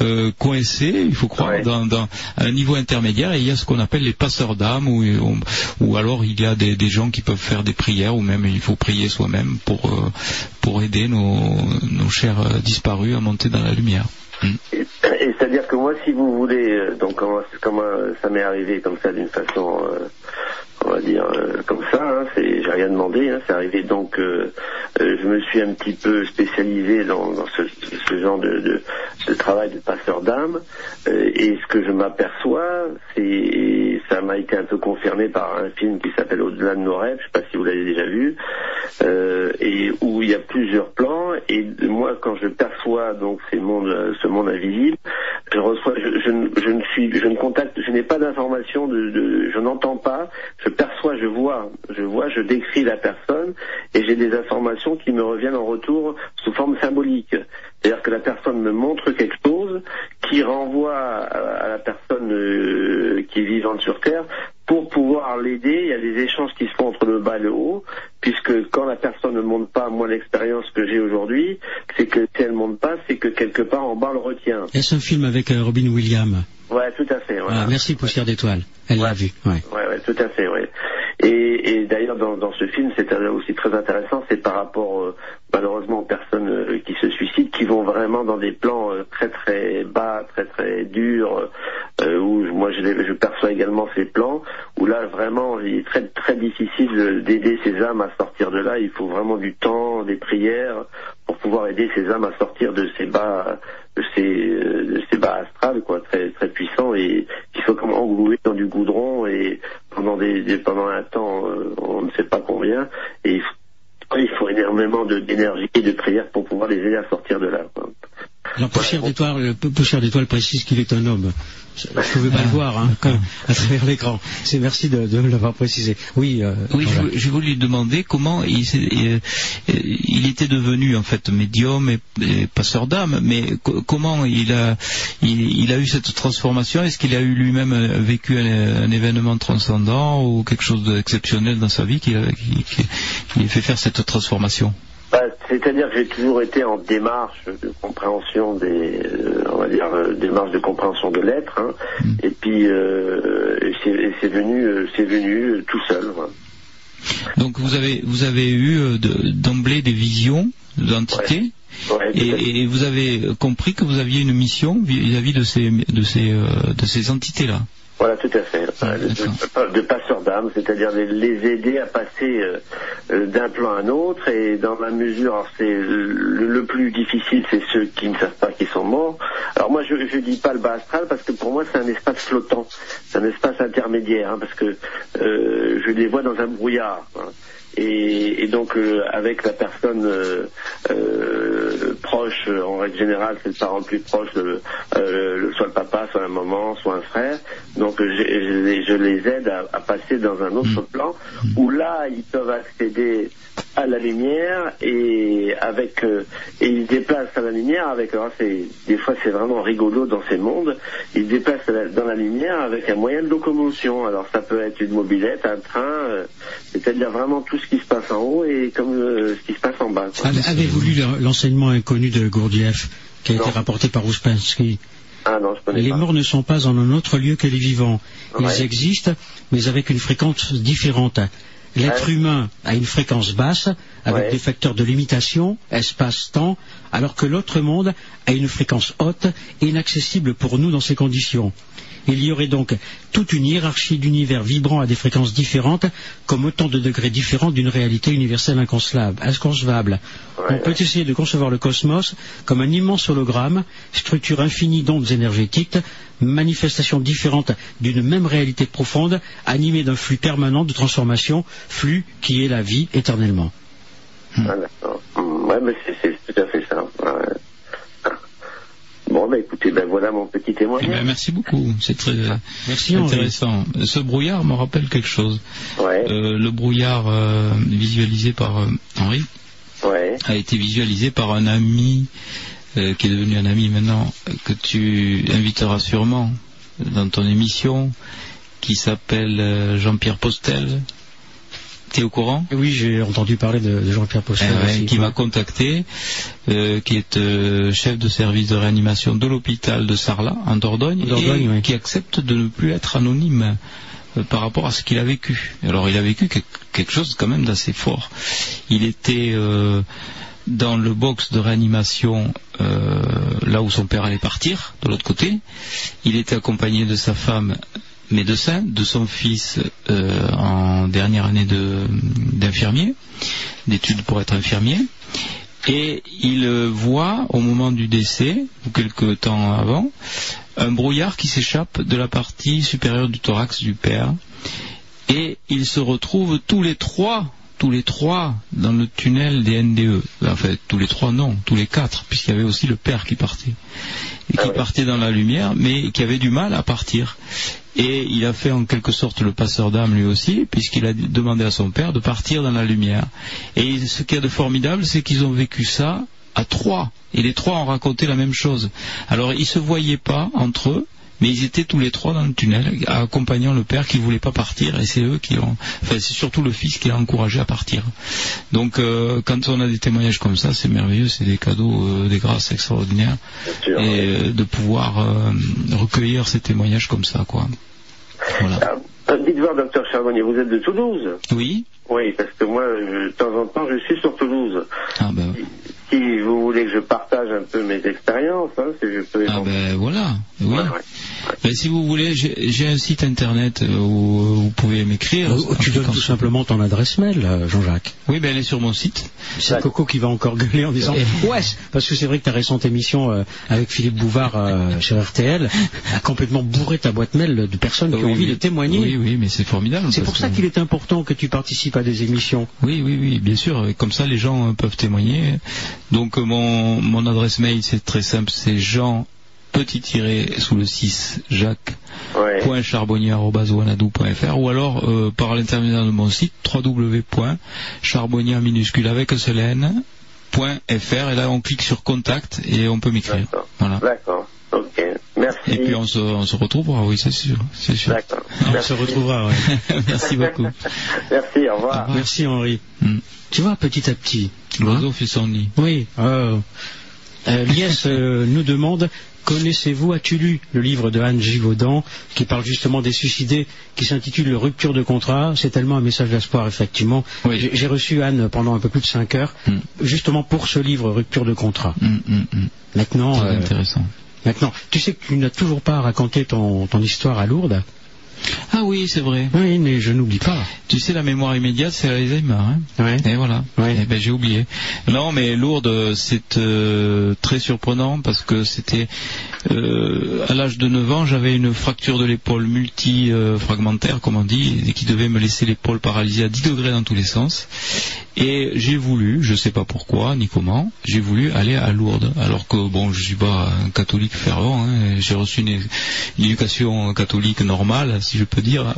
euh, coincé, il faut croire, dans, dans un niveau intermédiaire. Et il y a ce qu'on appelle les passeurs d'âme, ou, ou alors il y a des, des gens qui peuvent faire des prières, ou même il faut prier soi-même pour euh, pour aider nos, nos chers euh, disparus à monter dans la lumière. Et, et c'est-à-dire que moi, si vous voulez, euh, donc comment, ça m'est arrivé comme ça d'une façon, on va dire euh, comme ça, hein, j'ai rien demandé, hein, c'est arrivé. Donc, euh, euh, je me suis un petit peu spécialisé dans, ce, genre de, travail de passeur d'âme, et ce que je m'aperçois, c'est, ça m'a été un peu confirmé par un film qui s'appelle Au-delà de nos rêves, je sais pas si vous l'avez déjà vu, et où il y a plusieurs plans, et moi quand je perçois donc ces mondes, ce monde invisible, je ne- ne suis, je ne contacte, je n'ai pas d'informations, je n'entends pas, perçois, je vois, je vois, je décris la personne, et j'ai des informations qui me reviennent en retour sous forme symbolique. C'est-à-dire que la personne me montre quelque chose qui renvoie à, la personne euh, qui est vivante sur Terre pour pouvoir l'aider. Il y a des échanges qui se font entre le bas et le haut, puisque quand la personne ne monte pas, moi l'expérience que j'ai aujourd'hui, c'est que si elle ne monte pas, c'est que quelque part en bas le retient. Est-ce un film avec euh, Robin Williams Ouais, tout à fait. voilà. Ah, Merci Poussière d'étoile. Elle l'a vu. Ouais. Ouais, ouais, tout à fait, ouais. Et, d'ailleurs, dans, dans ce film, c'est aussi très intéressant, c'est par rapport euh, malheureusement aux personnes euh, qui se suicident, qui vont vraiment dans des plans euh, très très bas, très très durs, où moi je, perçois également ces plans, où là vraiment il est très très difficile de- d'aider ces âmes à sortir de là. Il faut vraiment du temps, des prières pour pouvoir aider ces âmes à sortir de ces bas de ces, de ces bas astrales quoi très très puissants et qui sont comme englués dans du goudron et pendant pendant un temps euh, on ne sait pas combien et il faut, énormément d'énergie et de prière pour pouvoir les aider à sortir de là quoi. Alors Poussière d'étoile, euh, précise qu'il est un homme. Je ne pouvais pas le voir hein, à travers l'écran. C'est merci de, l'avoir précisé. Oui. euh, Oui, voilà. je, je voulais lui demander comment il, euh, euh, il était devenu en fait médium et, et passeur d'âme, mais co- comment il a, il, il a eu cette transformation? Est-ce qu'il a eu lui-même vécu un, un événement transcendant ou quelque chose d'exceptionnel dans sa vie qui, qui, qui- qui lui a fait faire cette transformation? Bah, C'est-à-dire que j'ai toujours été en démarche de compréhension des, euh, on va dire, euh, démarche de compréhension de l'être, hein. et puis euh, c'est venu, c'est venu tout seul. Donc vous avez, vous avez eu de- d'emblée des visions d'entités Ouais, et, et vous avez compris que vous aviez une mission vis-à-vis de ces, de ces, de ces entités-là. Voilà, tout à fait. De, passeurs d'âme, c'est-à-dire les, les aider à passer euh, euh, d'un plan à un autre, et dans la mesure, alors c'est le, le plus difficile, c'est ceux qui ne savent pas qu'ils sont morts. Alors moi, je ne dis pas le bas astral parce que pour moi, c'est un espace flottant, c'est un espace intermédiaire, hein, parce que euh, je les vois dans un brouillard. hein. Et, et donc euh, avec la personne euh, euh, proche, en règle générale, c'est le parent le plus proche, le, euh, soit le papa, soit la maman, soit un frère. Donc je, les- je les aide à, à passer dans un autre plan où là ils peuvent accéder à la lumière et avec euh, et ils se déplacent à la lumière avec alors c'est des fois c'est vraiment rigolo dans ces mondes ils se déplacent à la- dans la lumière avec un moyen de locomotion alors ça peut être une mobilette un train euh, c'est-à-dire vraiment tout ce qui se passe en haut et comme euh, ce qui se passe en bas Avez-vous lu le- l'enseignement inconnu de Gurdjieff qui a été rapporté par Ouspensky ah non je Les pas morts ne sont pas en un autre lieu que les vivants. Ils Ouais. existent, mais avec une fréquence différente. L'être humain a une fréquence basse, avec Ouais. des facteurs de limitation, espace-temps, alors que l'autre monde a une fréquence haute et inaccessible pour nous dans ces conditions. Il y aurait donc toute une hiérarchie d'univers vibrant à des fréquences différentes, comme autant de degrés différents d'une réalité universelle inconcevable. On peut essayer de concevoir le cosmos comme un immense hologramme, structure infinie d'ondes énergétiques, manifestation différente d'une même réalité profonde, animée d'un flux permanent de transformation, flux qui est la vie éternellement. Ah, d'accord. Ouais, mais c'est- c'est tout à fait ça. Ouais. Bon, bah écoutez, ben voilà mon petit Eh témoignage. ben, merci beaucoup, c'est très Merci, Henri. intéressant. Ce brouillard me rappelle quelque chose. Ouais. Euh, le brouillard euh, visualisé par euh, Henri Ouais. a été visualisé par un ami euh, qui est devenu un ami maintenant, euh, que tu inviteras sûrement dans ton émission, qui s'appelle euh, Jean-Pierre Postel. T'es au courant Oui, j'ai entendu parler de, de Jean-Pierre Postel. Eh ouais, qui m'a contacté, euh, qui est euh, chef de service de réanimation de l'hôpital de Sarlat, en Dordogne, En Dordogne, et oui. qui accepte de ne plus être anonyme euh, par rapport à ce qu'il a vécu. Alors il a vécu quelque, quelque chose quand même d'assez fort. Il était euh, dans le box de réanimation, euh, là où son père allait partir, de l'autre côté. Il était accompagné de sa femme médecin, de son fils euh, en dernière année d'infirmier, d'études pour être infirmier. Et il euh, voit, au moment du décès, ou quelque temps avant, un brouillard qui s'échappe de la partie supérieure du thorax du père. Et ils se retrouvent tous les trois, tous les trois, dans le tunnel des NDE. Enfin, tous les trois, non, tous les quatre, puisqu'il y avait aussi le père qui partait. Et qui partait dans la lumière, mais qui avait du mal à partir. Et il a fait en quelque sorte le passeur d'âme lui aussi, puisqu'il a demandé à son père de partir dans la lumière. Et ce qu'il y a de formidable, c'est qu'ils ont vécu ça à trois. Et les trois ont raconté la même chose. Alors ils se voyaient pas entre eux, mais ils étaient tous les trois dans le tunnel, accompagnant le père qui voulait pas partir, et c'est eux qui l'ont, enfin c'est surtout le fils qui l'a encouragé à partir. Donc euh, quand on a des témoignages comme ça, c'est merveilleux, c'est des cadeaux, euh, des grâces extraordinaires, et euh, de pouvoir euh, recueillir ces témoignages comme ça, quoi. Voilà. Euh, Dites voir, docteur Charbonnier, vous êtes de Toulouse? Oui. Oui, parce que moi, je- de temps en temps, je suis sur Toulouse. Ah ben. Si vous voulez que je partage un peu mes expériences, hein, si je peux. Ah ben voilà, oui. Ben, si vous voulez, j'ai un site internet euh, où euh, vous pouvez m'écrire. Euh, tu donnes tout simplement ton adresse mail, euh, Jean-Jacques. Oui, ben elle est sur mon site. C'est Coco qui va encore gueuler en disant Ouais, parce que c'est vrai que ta récente émission euh, avec Philippe Bouvard euh, sur RTL a complètement bourré ta boîte mail de personnes qui Oui, ont envie oui. de témoigner. Oui, oui, mais c'est formidable. C'est pour ça qu'il est important que tu participes à des émissions. Oui, oui, oui, bien sûr. Comme ça, les gens peuvent témoigner. Donc, euh, mon, mon adresse mail, c'est très simple. C'est Jean petit tiré sous le 6 Jacques point charbonnier@wanadoo.fr ou alors euh, par l'intermédiaire de mon site www.charbonnier minuscule avec point .fr et là on clique sur contact et on peut m'écrire. Voilà. D'accord, ok. Merci. Et puis on se, on se retrouvera, oui, c'est sûr, c'est sûr. D'accord. On se retrouvera, ouais. Merci beaucoup. Merci, au revoir. Merci Henri. Mm. Tu vois, petit à petit. L'oiseau fait son nid. Oui. Euh, euh, Lies euh, nous demande Connaissez-vous, as-tu lu le livre de Anne Givaudan qui parle justement des suicidés, qui s'intitule Rupture de contrat C'est tellement un message d'espoir, effectivement. J'ai j'ai reçu Anne pendant un peu plus de 5 heures, justement pour ce livre Rupture de contrat. Maintenant, Très euh, intéressant. Maintenant, tu sais que tu n'as toujours pas raconté ton, ton histoire à Lourdes. Ah oui, c'est vrai. Oui, mais je n'oublie pas. Tu sais, la mémoire immédiate, c'est l'Alzheimer. Hein Et voilà. Eh ben, j'ai oublié. Non, mais Lourdes, c'est euh, très surprenant parce que c'était euh, à l'âge de 9 ans, j'avais une fracture de l'épaule multi-fragmentaire, comme on dit, et qui devait me laisser l'épaule paralysée à 10 degrés dans tous les sens. Et j'ai voulu, je sais pas pourquoi ni comment, j'ai voulu aller à Lourdes, alors que bon, je suis pas un catholique fervent. hein, j'ai reçu une, éducation catholique normale, si je peux dire,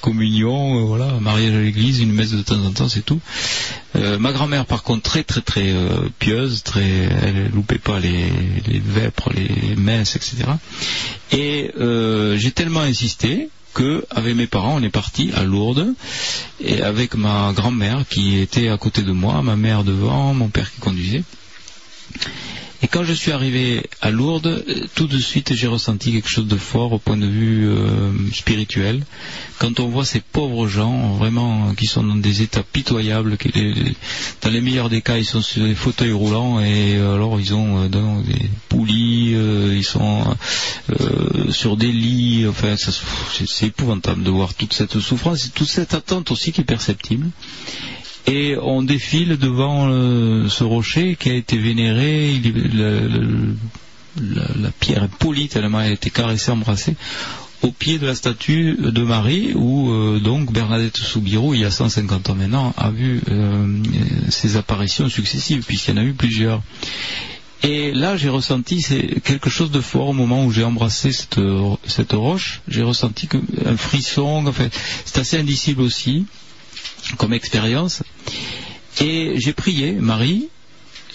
communion, euh, voilà, mariage à l'église, une messe de temps en temps, c'est tout. Euh, ma grand-mère, par contre, très très très euh, pieuse, très, elle loupait pas les, les vêpres, les messes, etc. Et euh, j'ai tellement insisté que avec mes parents on est parti à Lourdes et avec ma grand-mère qui était à côté de moi, ma mère devant, mon père qui conduisait. Et quand je suis arrivé à Lourdes, euh, tout de suite j'ai ressenti quelque chose de fort au point de vue euh, spirituel. Quand on voit ces pauvres gens vraiment euh, qui sont dans des états pitoyables, les- dans les meilleurs des cas ils sont sur des fauteuils roulants et euh, alors ils ont euh, des poulies, euh, ils sont euh, sur des lits, enfin c'est épouvantable de voir toute cette souffrance et toute cette attente aussi qui est perceptible. Et on défile devant euh, ce rocher qui a été vénéré, la, pierre est polie tellement elle a été caressée, embrassée, au pied de la statue de Marie, où euh, donc Bernadette Soubirou, il y a 150 ans maintenant, a vu euh, ses apparitions successives, puisqu'il y en a eu plusieurs. Et là, j'ai ressenti quelque chose de fort au moment où j'ai embrassé cette, cette roche. J'ai ressenti un frisson. Enfin, c'est assez indicible aussi comme expérience. Et j'ai prié Marie.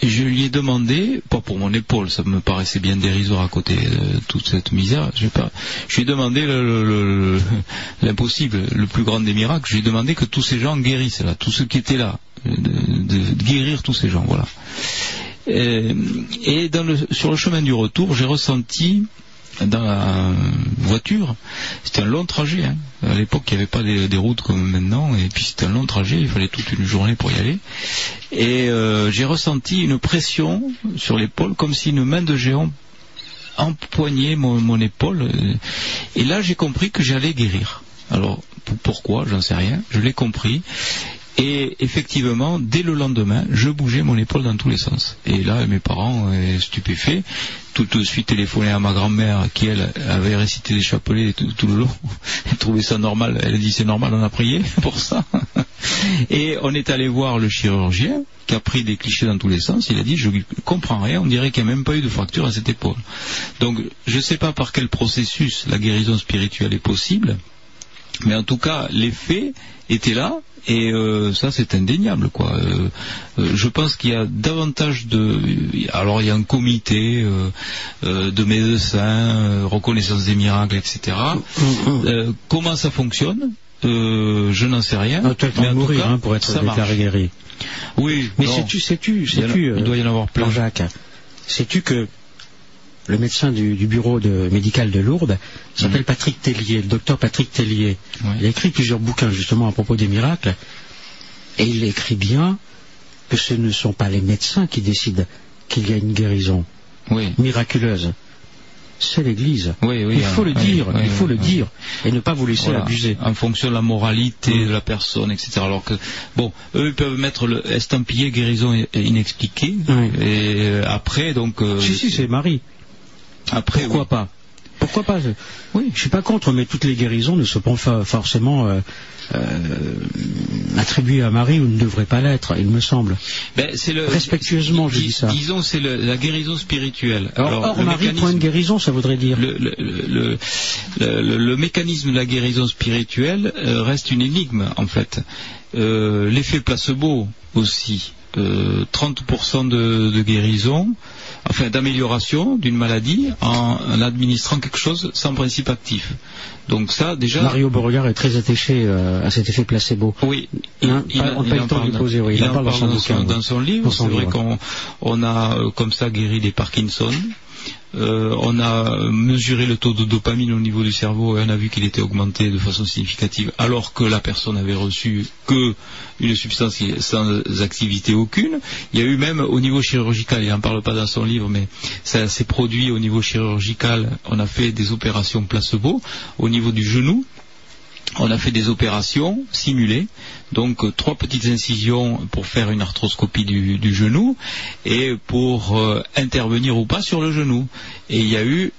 Je lui ai demandé, pas pour mon épaule, ça me paraissait bien dérisoire à côté de toute cette misère. Je, lui ai demandé le- le- le- l'impossible, le, plus grand des miracles. Je lui ai demandé que tous ces gens guérissent là, tous ceux qui étaient là, de, guérir tous ces gens. Voilà. Et sur le chemin du retour, j'ai ressenti dans la voiture. C'était un long trajet. hein. À l'époque, il n'y avait pas des, routes comme maintenant, et puis c'était un long trajet. Il fallait toute une journée pour y aller. Et euh, j'ai ressenti une pression sur l'épaule, comme si une main de géant empoignait mon, mon épaule. Et là, j'ai compris que j'allais guérir. Alors, pourquoi J'en sais rien. Je l'ai compris. Et effectivement, dès le lendemain, je bougeais mon épaule dans tous les sens. Et là, mes parents, euh, stupéfaits, tout de suite téléphoné à ma grand-mère qui, elle, avait récité des chapelets tout, tout le long. Elle trouvait ça normal. Elle a dit, c'est normal, on a prié pour ça. Et on est allé voir le chirurgien qui a pris des clichés dans tous les sens. Il a dit, je comprends rien, on dirait qu'il n'y a même pas eu de fracture à cette épaule. Donc, je ne sais pas par quel processus la guérison spirituelle est possible. Mais en tout cas, l'effet était là, et euh, ça c'est indéniable, quoi. Euh, euh, je pense qu'il y a davantage de... Alors il y a un comité de médecins, reconnaissance des miracles, etc. Euh, comment ça fonctionne? Je n'en sais rien. Ah, tu mais en tout mourir cas, hein, pour être ça guéri. Oui, Mais sais-tu, sais-tu, sais-tu, il doit y en avoir plein. Jean-Jacques, sais-tu que le médecin du, du bureau de, médical de Lourdes s'appelle Patrick Tellier, le docteur Patrick Tellier. Il a écrit plusieurs bouquins justement à propos des miracles, et il écrit bien que ce ne sont pas les médecins qui décident qu'il y a une guérison miraculeuse. C'est l'Église. Oui, oui, il faut le dire, il faut le dire, et ne pas vous laisser Voilà, abuser. En fonction de la moralité de la personne, etc. Alors que, bon, eux ils peuvent mettre le estampillé guérison inexpliquée. Et euh, après, donc. euh, Si, si, c'est Marie. Après, Pourquoi pas Pourquoi pas je- Oui, je suis pas contre, mais toutes les guérisons ne sont pas forcément euh, euh, attribuées à Marie ou ne devraient pas l'être, il me semble. Ben, le, Respectueusement, je dis ça. Disons, c'est la guérison spirituelle. Alors, le Marie, point de guérison, ça voudrait dire. le, le- mécanisme de la guérison spirituelle euh, reste une énigme en fait. L'effet placebo aussi, euh, 30% de, de guérison, enfin d'amélioration d'une maladie en, en administrant quelque chose sans principe actif. Donc ça déjà. Mario Beauregard est très attaché euh, à cet effet placebo. Oui, Hein, il, on n'a pas le temps de poser, oui, il en parle dans son bouquin, oui. dans son livre. C'est vrai qu'on on a euh, comme ça guéri des Parkinson. Euh, on a mesuré le taux de dopamine au niveau du cerveau et on a vu qu'il était augmenté de façon significative alors que la personne avait reçu que une substance sans activité aucune. Il y a eu même au niveau chirurgical, il n'en parle pas dans son livre, mais ça s'est produit au niveau chirurgical. On a fait des opérations placebo au niveau du genou. On a fait des opérations simulées, donc euh, trois petites incisions pour faire une arthroscopie du, genou et pour euh, intervenir ou pas sur le genou. Et il y a eu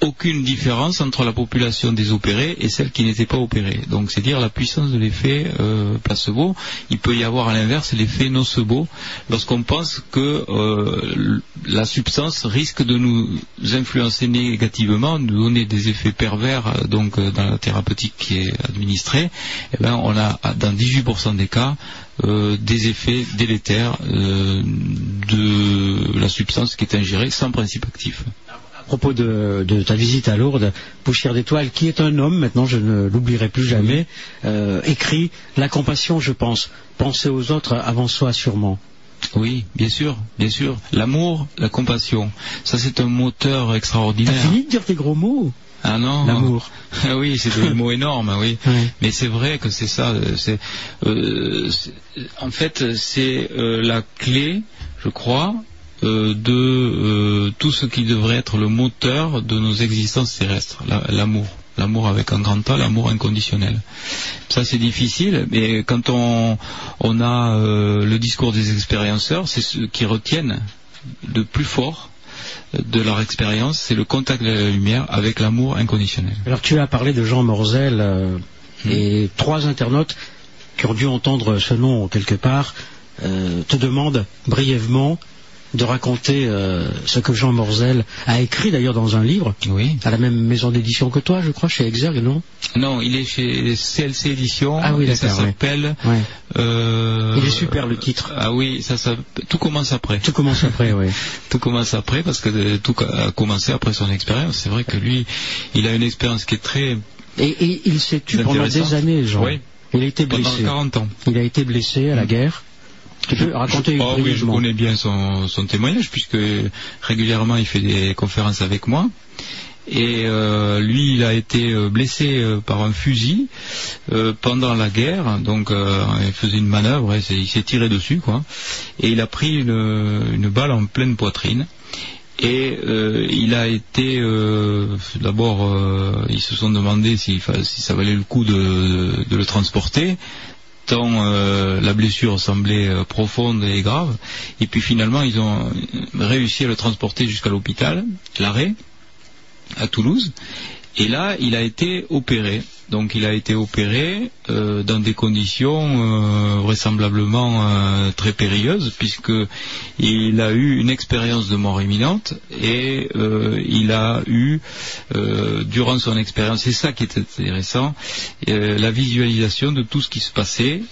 aucune différence entre la population des opérés et celle qui n'était pas opérée. Donc c'est dire la puissance de l'effet euh, placebo. Il peut y avoir à l'inverse l'effet nocebo lorsqu'on pense que euh, la substance risque de nous influencer négativement, de nous donner des effets pervers euh, dans la thérapeutique qui est administrée. Eh ben, on a dans 18% des cas des effets délétères de la substance qui est ingérée sans principe actif. À propos de, de ta visite à Lourdes, Poussière d'étoiles, qui est un homme, maintenant je ne l'oublierai plus jamais, euh, écrit La compassion, je pense. Penser aux autres avant soi, sûrement. Oui, bien sûr, bien sûr. L'amour, la compassion, ça c'est un moteur T'as extraordinaire. fini de dire tes gros mots Ah non. L'amour. Ah oui, c'est des mots énormes, oui. Mais c'est vrai que c'est ça. euh, C'est, euh, en fait, c'est euh, la clé, je crois, euh, de euh, tout ce qui devrait être le moteur de nos existences terrestres, la- l'amour. L'amour avec un grand A, l'amour inconditionnel. Ça c'est difficile, mais quand on, on a euh, le discours des expérienceurs, c'est ceux qui retiennent de plus fort de leur expérience, c'est le contact de la lumière avec l'amour inconditionnel. Alors tu as parlé de Jean Morzel euh, et trois internautes qui ont dû entendre ce nom quelque part euh, te demandent brièvement de raconter euh, ce que Jean Morzel a écrit d'ailleurs dans un livre, Oui. à la même maison d'édition que toi, je crois, chez Exergue, non? Non, il est chez CLC Éditions. Ah oui, et ça oui. s'appelle. Ouais. euh, Il est super le titre. Ah oui, ça, ça, tout commence après. Tout commence après, oui. Tout commence après parce que euh, tout a commencé après son expérience. C'est vrai que lui, il a une expérience qui est très. Et, et il s'est tu pendant des années, Jean. Oui. Il a été Pendant blessé. 40 ans. Il a été blessé à la guerre. Tu peux raconter Ah oui, je connais bien son, son témoignage puisque régulièrement il fait des conférences avec moi. Et euh, lui, il a été euh, blessé euh, par un fusil euh, pendant la guerre. Donc, euh, il faisait une manœuvre, et il s'est tiré dessus, quoi. Et il a pris une, une balle en pleine poitrine. Et euh, il a été euh, d'abord, euh, ils se sont demandé si ça valait le coup de, de le transporter, euh, la blessure semblait euh, profonde et grave. Et puis finalement, ils ont réussi à le transporter jusqu'à l'hôpital, l'arrêt, à Toulouse. Et là, il a été opéré. Donc, il a été opéré euh, dans des conditions euh, vraisemblablement euh, très périlleuses, puisque il a eu une expérience de mort imminente et il a eu, durant son expérience, c'est ça qui est intéressant, la visualisation de tout ce qui se passait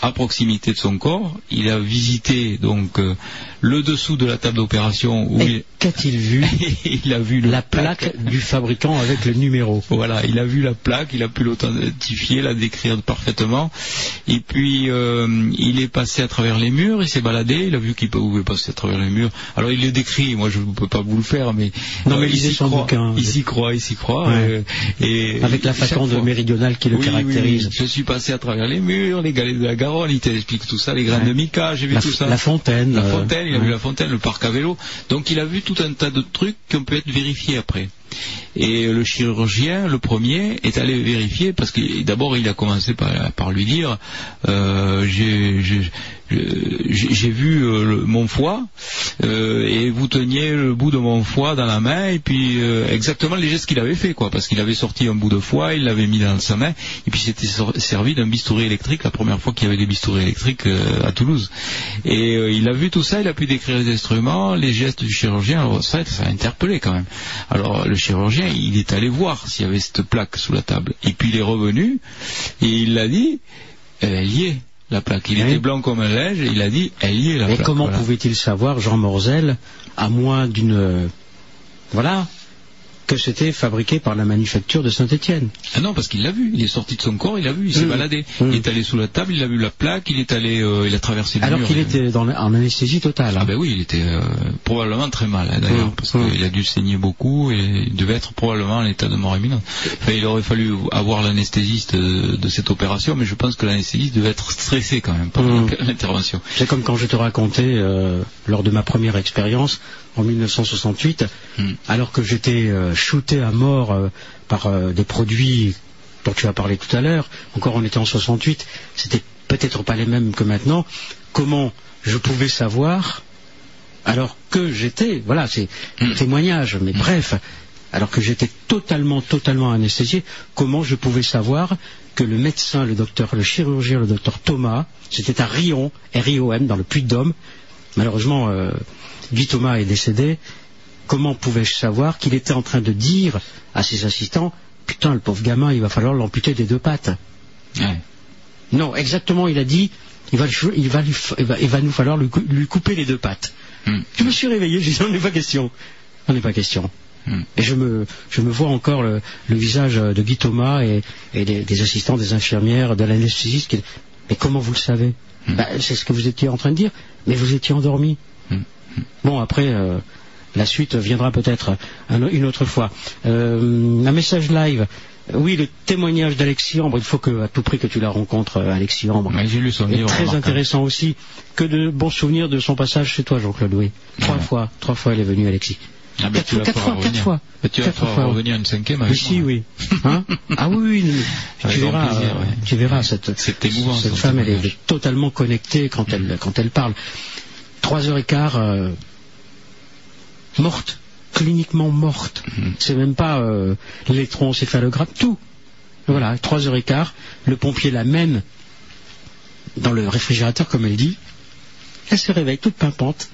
à proximité de son corps. Il a visité donc euh, le dessous de la table d'opération où il... Qu'a-t-il vu Il a vu La plaque du fabricant avec le numéro. Voilà, il a vu la plaque, il a pu l'authentifier, la décrire parfaitement. Et puis, euh, il est passé à travers les murs, il s'est baladé, il a vu qu'il pouvait passer à travers les murs. Alors, il le décrit, moi je ne peux pas vous le faire, mais... Non, mais il s'y croit. Il s'y croit, il s'y croit. Ouais. euh, et Avec la chaque façon de fois- méridionale qui le Oui, caractérise. oui. Je suis passé à travers les murs, les galets de la Il t'explique tout ça, les graines Ouais. de mica, j'ai vu La- tout ça. la fontaine, La euh, fontaine, il a ouais. vu la fontaine, le parc à vélo. Donc il a vu tout un tas de trucs qui ont pu être vérifiés après. Et le chirurgien, le premier, est allé vérifier parce que d'abord il a commencé par, lui dire euh, j'ai vu euh, mon foie euh, et vous teniez le bout de mon foie dans la main et puis exactement les gestes qu'il avait fait quoi. Parce qu'il avait sorti un bout de foie il l'avait mis dans sa main et puis c'était sor- servi d'un bistouri électrique la première fois qu'il y avait des bistouris électriques à Toulouse. Et il a vu tout ça il a pu décrire les instruments les gestes du chirurgien. Alors ça a interpellé quand même. Alors chirurgien il est allé voir s'il y avait cette plaque sous la table et puis il est revenu et il l'a dit elle y est la plaque il Oui. était blanc comme un linge et il a dit elle y est la Mais plaque comment Voilà. pouvait-il savoir, Jean Morzel, à moins d'une... euh, Voilà, que c'était fabriqué par la manufacture de Saint-Étienne Ah non, parce qu'il l'a vu. Il est sorti de son corps, il l'a vu, il s'est Mm. baladé. Mm. Il est allé sous la table, il a vu la plaque, il est allé, euh, il a traversé le Alors mur. qu'il était dans, la- en anesthésie totale. hein. Ah ben oui, il était euh, probablement très mal hein, d'ailleurs, Mm. parce qu'il a dû saigner beaucoup et il devait être probablement en état de mort imminente. Enfin, il aurait fallu avoir l'anesthésiste de, de cette opération, mais je pense que l'anesthésiste devait être stressé quand même Mm. l'intervention. C'est comme quand je te racontais, euh, lors de ma première expérience, en 1968, Mm. alors que j'étais euh, shooté à mort euh, par euh, des produits dont tu as parlé tout à l'heure, encore on était en 68, c'était peut-être pas les mêmes que maintenant, comment je pouvais savoir, alors que j'étais, voilà, c'est un témoignage, mais bref, alors que j'étais totalement, totalement anesthésié, comment je pouvais savoir que le médecin, le docteur, le chirurgien, le docteur Thomas, c'était à Rion, R-I-O-M, dans le Puy-de-Dôme, malheureusement, euh, Guy Thomas est décédé, comment pouvais-je savoir qu'il était en train de dire à ses assistants, putain, le pauvre gamin, il va falloir l'amputer des deux pattes Ouais. Non, exactement, il a dit, il va, lui- il va, lui f- il va, il va nous falloir lui, cou- lui couper les deux pattes. Mm. Je me suis réveillé, j'ai dit, n'en est pas question. N'en est pas question. Mm. Et je me, je me vois encore le, le visage de Guy Thomas et, et des, des assistants, des infirmières, de l'anesthésiste. Mais comment vous le savez? Mm. Bah, C'est ce que vous étiez en train de dire, mais vous étiez endormi. Mm. Bon, après, euh, la suite viendra peut-être un- une autre fois. Euh, un message live. Oui, le témoignage d'Alexis Ambre, il faut que, à tout prix que tu la rencontres, euh, Alexis Ambre. J'ai lu son livre. très intéressant aussi. Que de bons souvenirs de son passage chez toi, Jean-Claude Louis. Trois Ouais. fois, trois fois elle est venue, Alexis. Ah Quatre tu vas fois, quatre fois, quatre revenir. fois. Ben, tu vas Quatre pouvoir fois. revenir une cinquième Oui, avec si, moi. oui. Hein ah oui, oui, mais tu verras, plaisir, euh, ouais. tu verras cette, émouvant, cette femme, elle est totalement connectée quand elle, quand elle parle. Trois heures et quart, euh, morte, cliniquement morte. Mhm. C'est même pas euh, l'électroencéphalogramme, tout. Voilà, trois heures et quart, le pompier la mène dans le réfrigérateur, comme elle dit. Elle se réveille toute pimpante.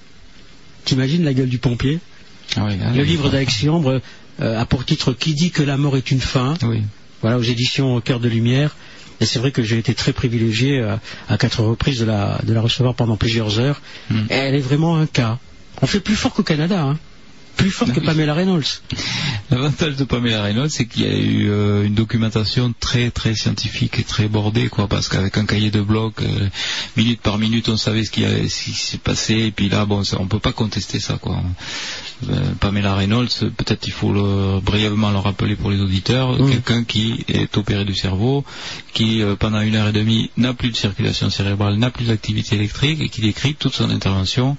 T'imagines la gueule du pompier? Ah oui, là, Le livre d'Alexis Ambre euh, a pour titre Qui dit que la mort est une fin Oui. voilà, aux éditions Cœur de Lumière. Et c'est vrai que j'ai été très privilégié euh, à quatre reprises de la, de la recevoir pendant plusieurs heures. Mm. Et elle est vraiment un cas. On fait plus fort qu'au Canada, hein. Plus fort que. Pamela Reynolds. L'avantage de Pamela Reynolds, c'est qu'il y a eu euh, une documentation très très scientifique et très bordée, quoi, parce qu'avec un cahier de bloc, euh, minute par minute, on savait ce qui, s'est passé, et puis là, bon, ça, on peut pas contester ça, quoi. Euh, Pamela Reynolds, peut-être il faut le, brièvement le rappeler pour les auditeurs, quelqu'un qui est opéré du cerveau, qui euh, pendant une heure et demie n'a plus de circulation cérébrale, n'a plus d'activité électrique, et qui décrit toute son intervention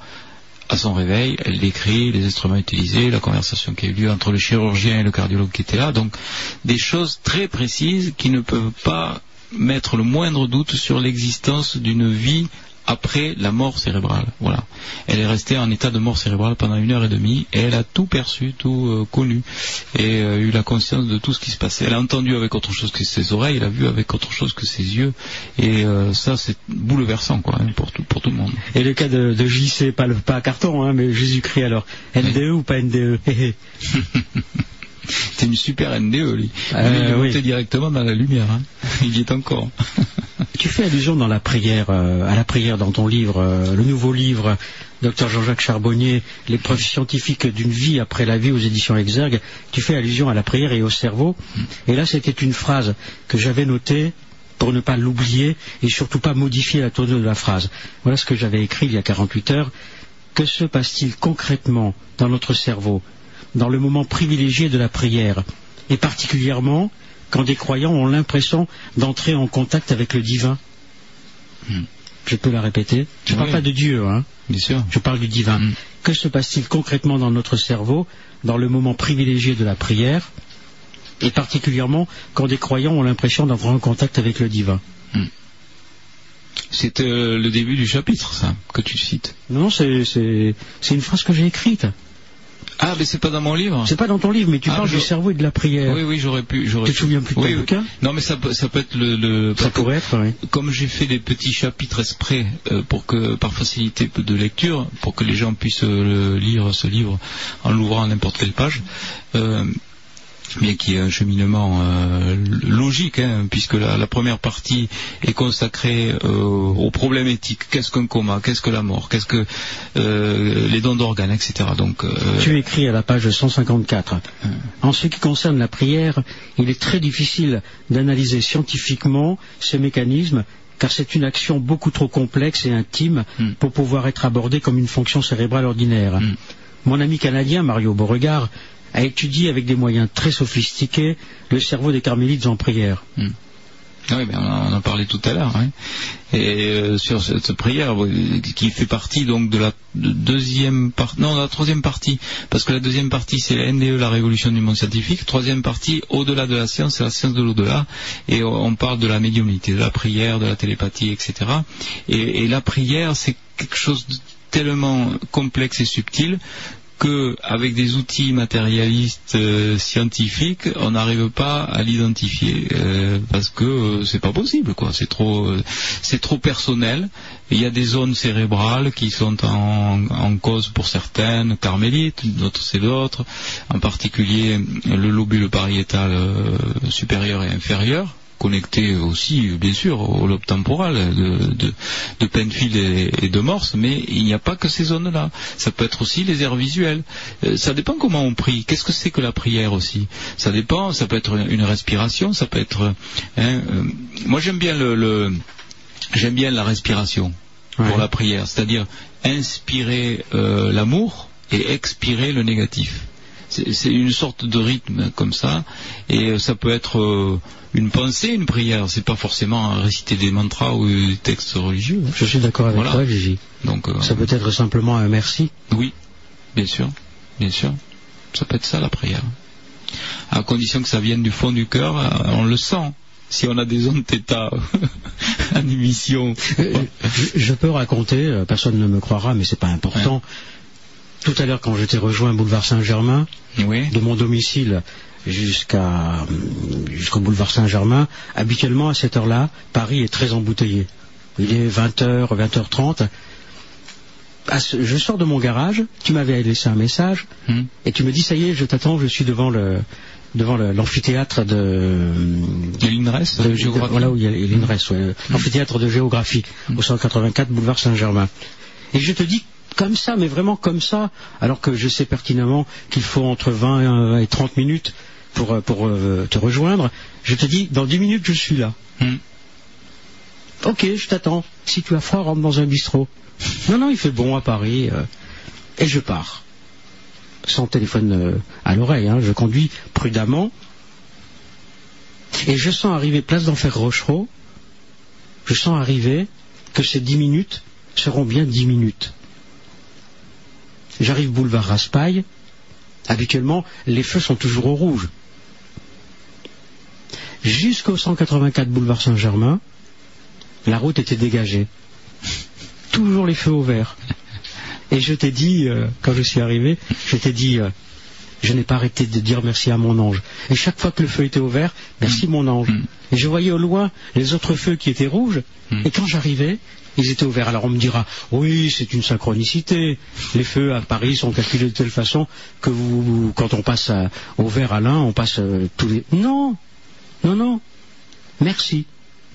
à son réveil, elle décrit les instruments utilisés, la conversation qui a eu lieu entre le chirurgien et le cardiologue qui était là. Donc, des choses très précises qui ne peuvent pas mettre le moindre doute sur l'existence d'une vie après la mort cérébrale. Voilà. Elle est restée en état de mort cérébrale pendant une heure et demie et elle a tout perçu, tout euh, connu et euh, eu la conscience de tout ce qui se passait. Elle a entendu avec autre chose que ses oreilles, elle a vu avec autre chose que ses yeux et euh, ça c'est bouleversant quoi hein, pour tout pour tout le monde. Et le cas de, de JC, pas, le, pas carton, hein, mais Jésus-Christ alors. NDE ou pas NDE C'est une super NDE, lui. Euh, il est oui. monté directement dans la lumière. hein. Il y est encore. Tu fais allusion dans la prière, euh, à la prière dans ton livre, euh, le nouveau livre, Dr Jean-Jacques Charbonnier, Les preuves scientifiques d'une vie après la vie aux éditions Exergue. Tu fais allusion à la prière et au cerveau. Et là, c'était une phrase que j'avais notée pour ne pas l'oublier et surtout pas modifier la tournure de la phrase. Voilà ce que j'avais écrit il y a 48 heures. Que se passe-t-il concrètement dans notre cerveau, dans le moment privilégié de la prière, et particulièrement quand des croyants ont l'impression d'entrer en contact avec le divin Je peux la répéter. Je ne parle pas de Dieu, hein. Bien sûr. Je parle du divin. Que se passe-t-il concrètement dans notre cerveau, dans le moment privilégié de la prière, et particulièrement quand des croyants ont l'impression d'entrer en contact avec le divin? C'est euh, le début du chapitre, ça, que tu cites. Non, c'est une phrase que j'ai écrite. Ah, mais c'est pas dans mon livre C'est pas dans ton livre, mais tu Ah, parles je- du cerveau et de la prière. Oui, oui, j'aurais pu. j'aurais Tu te pu. souviens plus de ton Oui, bouquin? Non, mais ça peut, ça peut être le. le- Ça pourrait être, oui. Comme j'ai fait des petits chapitres exprès euh, pour que, par facilité de lecture, pour que les gens puissent euh, lire ce livre en l'ouvrant à n'importe quelle page. Euh, mais qui est un cheminement euh, logique, hein, puisque la, la première partie est consacrée euh, aux problèmes éthiques. Qu'est-ce qu'un coma? Qu'est-ce que la mort? Qu'est-ce que euh, les dons d'organes, etc. Donc, Tu écris à la page 154. En ce qui concerne la prière, il est très difficile d'analyser scientifiquement ce mécanisme car c'est une action beaucoup trop complexe et intime pour pouvoir être abordée comme une fonction cérébrale ordinaire. Mon ami canadien Mario Beauregard a étudié avec des moyens très sophistiqués le cerveau des carmélites en prière. Ah Oui, ben on, en, parlait tout à l'heure. hein. Et euh, sur cette prière qui fait partie donc de la de- deuxième partie, non, la troisième partie, parce que la deuxième partie c'est la NDE, la révolution du monde scientifique. Troisième partie, au-delà de la science, c'est la science de l'au-delà. Et on parle de la médiumnité, de la prière, de la télépathie, etc. Et, et la prière, c'est quelque chose de tellement complexe et subtil que avec des outils matérialistes euh, scientifiques, on n'arrive pas à l'identifier euh, parce que euh, c'est pas possible quoi. C'est trop, c'est trop personnel. Il y a des zones cérébrales qui sont en, en cause pour certaines, carmélites, d'autres c'est d'autres. En particulier le lobule pariétal supérieur et inférieur connecté aussi, bien sûr, au lobe temporal de, de, de Penfield et, et de Morse, mais il n'y a pas que ces zones-là. Ça peut être aussi les aires visuelles. Euh, ça dépend comment on prie. Qu'est-ce que c'est que la prière aussi? Ça dépend. Ça peut être une respiration. Ça peut être. hein, euh, moi, j'aime bien le, le- j'aime bien la respiration pour la prière, c'est-à-dire inspirer euh, l'amour et expirer le négatif. C'est c'est une sorte de rythme comme ça, et ça peut être une pensée, une prière. C'est pas forcément réciter des mantras ou des textes religieux. hein. Je suis d'accord avec Voilà. toi, Gigi. Donc euh, Ça peut être simplement un merci. oui, bien sûr, bien sûr. Ça peut être ça la prière. À condition que ça vienne du fond du cœur, euh, on le sent. Si on a des ondes θ en émission. Euh, je, je peux raconter, personne ne me croira, mais c'est pas important. Tout à l'heure, quand je t'ai rejoint boulevard Saint-Germain, de mon domicile jusqu'à euh, jusqu'au boulevard Saint-Germain, habituellement à cette heure-là, Paris est très embouteillé. Il est 20h, 20h30. À ce- je sors de mon garage, tu m'avais laissé un message, et tu me dis, ça y est, je t'attends, je suis devant le devant l'amphithéâtre de, de l'INRES, de- voilà où il y a l'INRES, ouais, l'amphithéâtre de géographie, au 184 boulevard Saint-Germain. Et je te dis, comme ça, mais vraiment comme ça, alors que je sais pertinemment qu'il faut entre 20 et 30 minutes pour, euh, pour euh, te rejoindre, je te dis, dans 10 minutes, je suis là. Hmm. Ok, je t'attends. Si tu as froid, rentre dans un bistrot. Non, non, il fait bon à Paris. euh, et je pars. Sans téléphone euh, à l'oreille, hein, je conduis prudemment. Et je sens arriver place d'enfer Rochereau. Je sens arriver que ces 10 minutes seront bien 10 minutes. J'arrive boulevard Raspail. Habituellement, les feux sont toujours au rouge. Jusqu'au 184 boulevard Saint-Germain, la route était dégagée. Toujours les feux au vert. Et je t'ai dit, euh, quand je suis arrivé, je t'ai dit, euh, je n'ai pas arrêté de dire merci à mon ange. Et chaque fois que le feu était au vert, merci mon ange. Et je voyais au loin les autres feux qui étaient rouges. Et quand j'arrivais, ils étaient au vert. Alors on me dira, oui, c'est une synchronicité. Les feux à Paris sont calculés de telle façon que vous, quand on passe à- au vert à l'un, on passe euh, tous les... Non, non, non. Merci.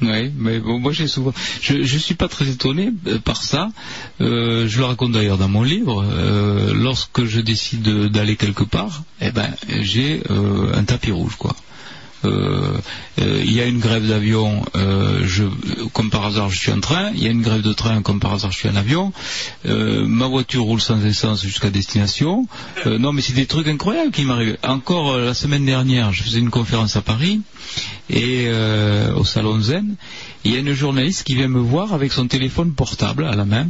Oui, mais bon, moi j'ai souvent, je, suis pas très étonné euh, par ça. Euh, je le raconte d'ailleurs dans mon livre. Euh, lorsque je décide de- d'aller quelque part, eh ben j'ai un tapis rouge, quoi. Euh, euh, il y a une grève d'avion, euh, comme par hasard je suis en train, il y a une grève de train, comme par hasard je suis en avion, ma voiture roule sans essence jusqu'à destination. Non mais c'est des trucs incroyables qui m'arrivent. Encore la semaine dernière, je faisais une conférence à Paris, et au salon Zen, il y a une journaliste qui vient me voir avec son téléphone portable à la main.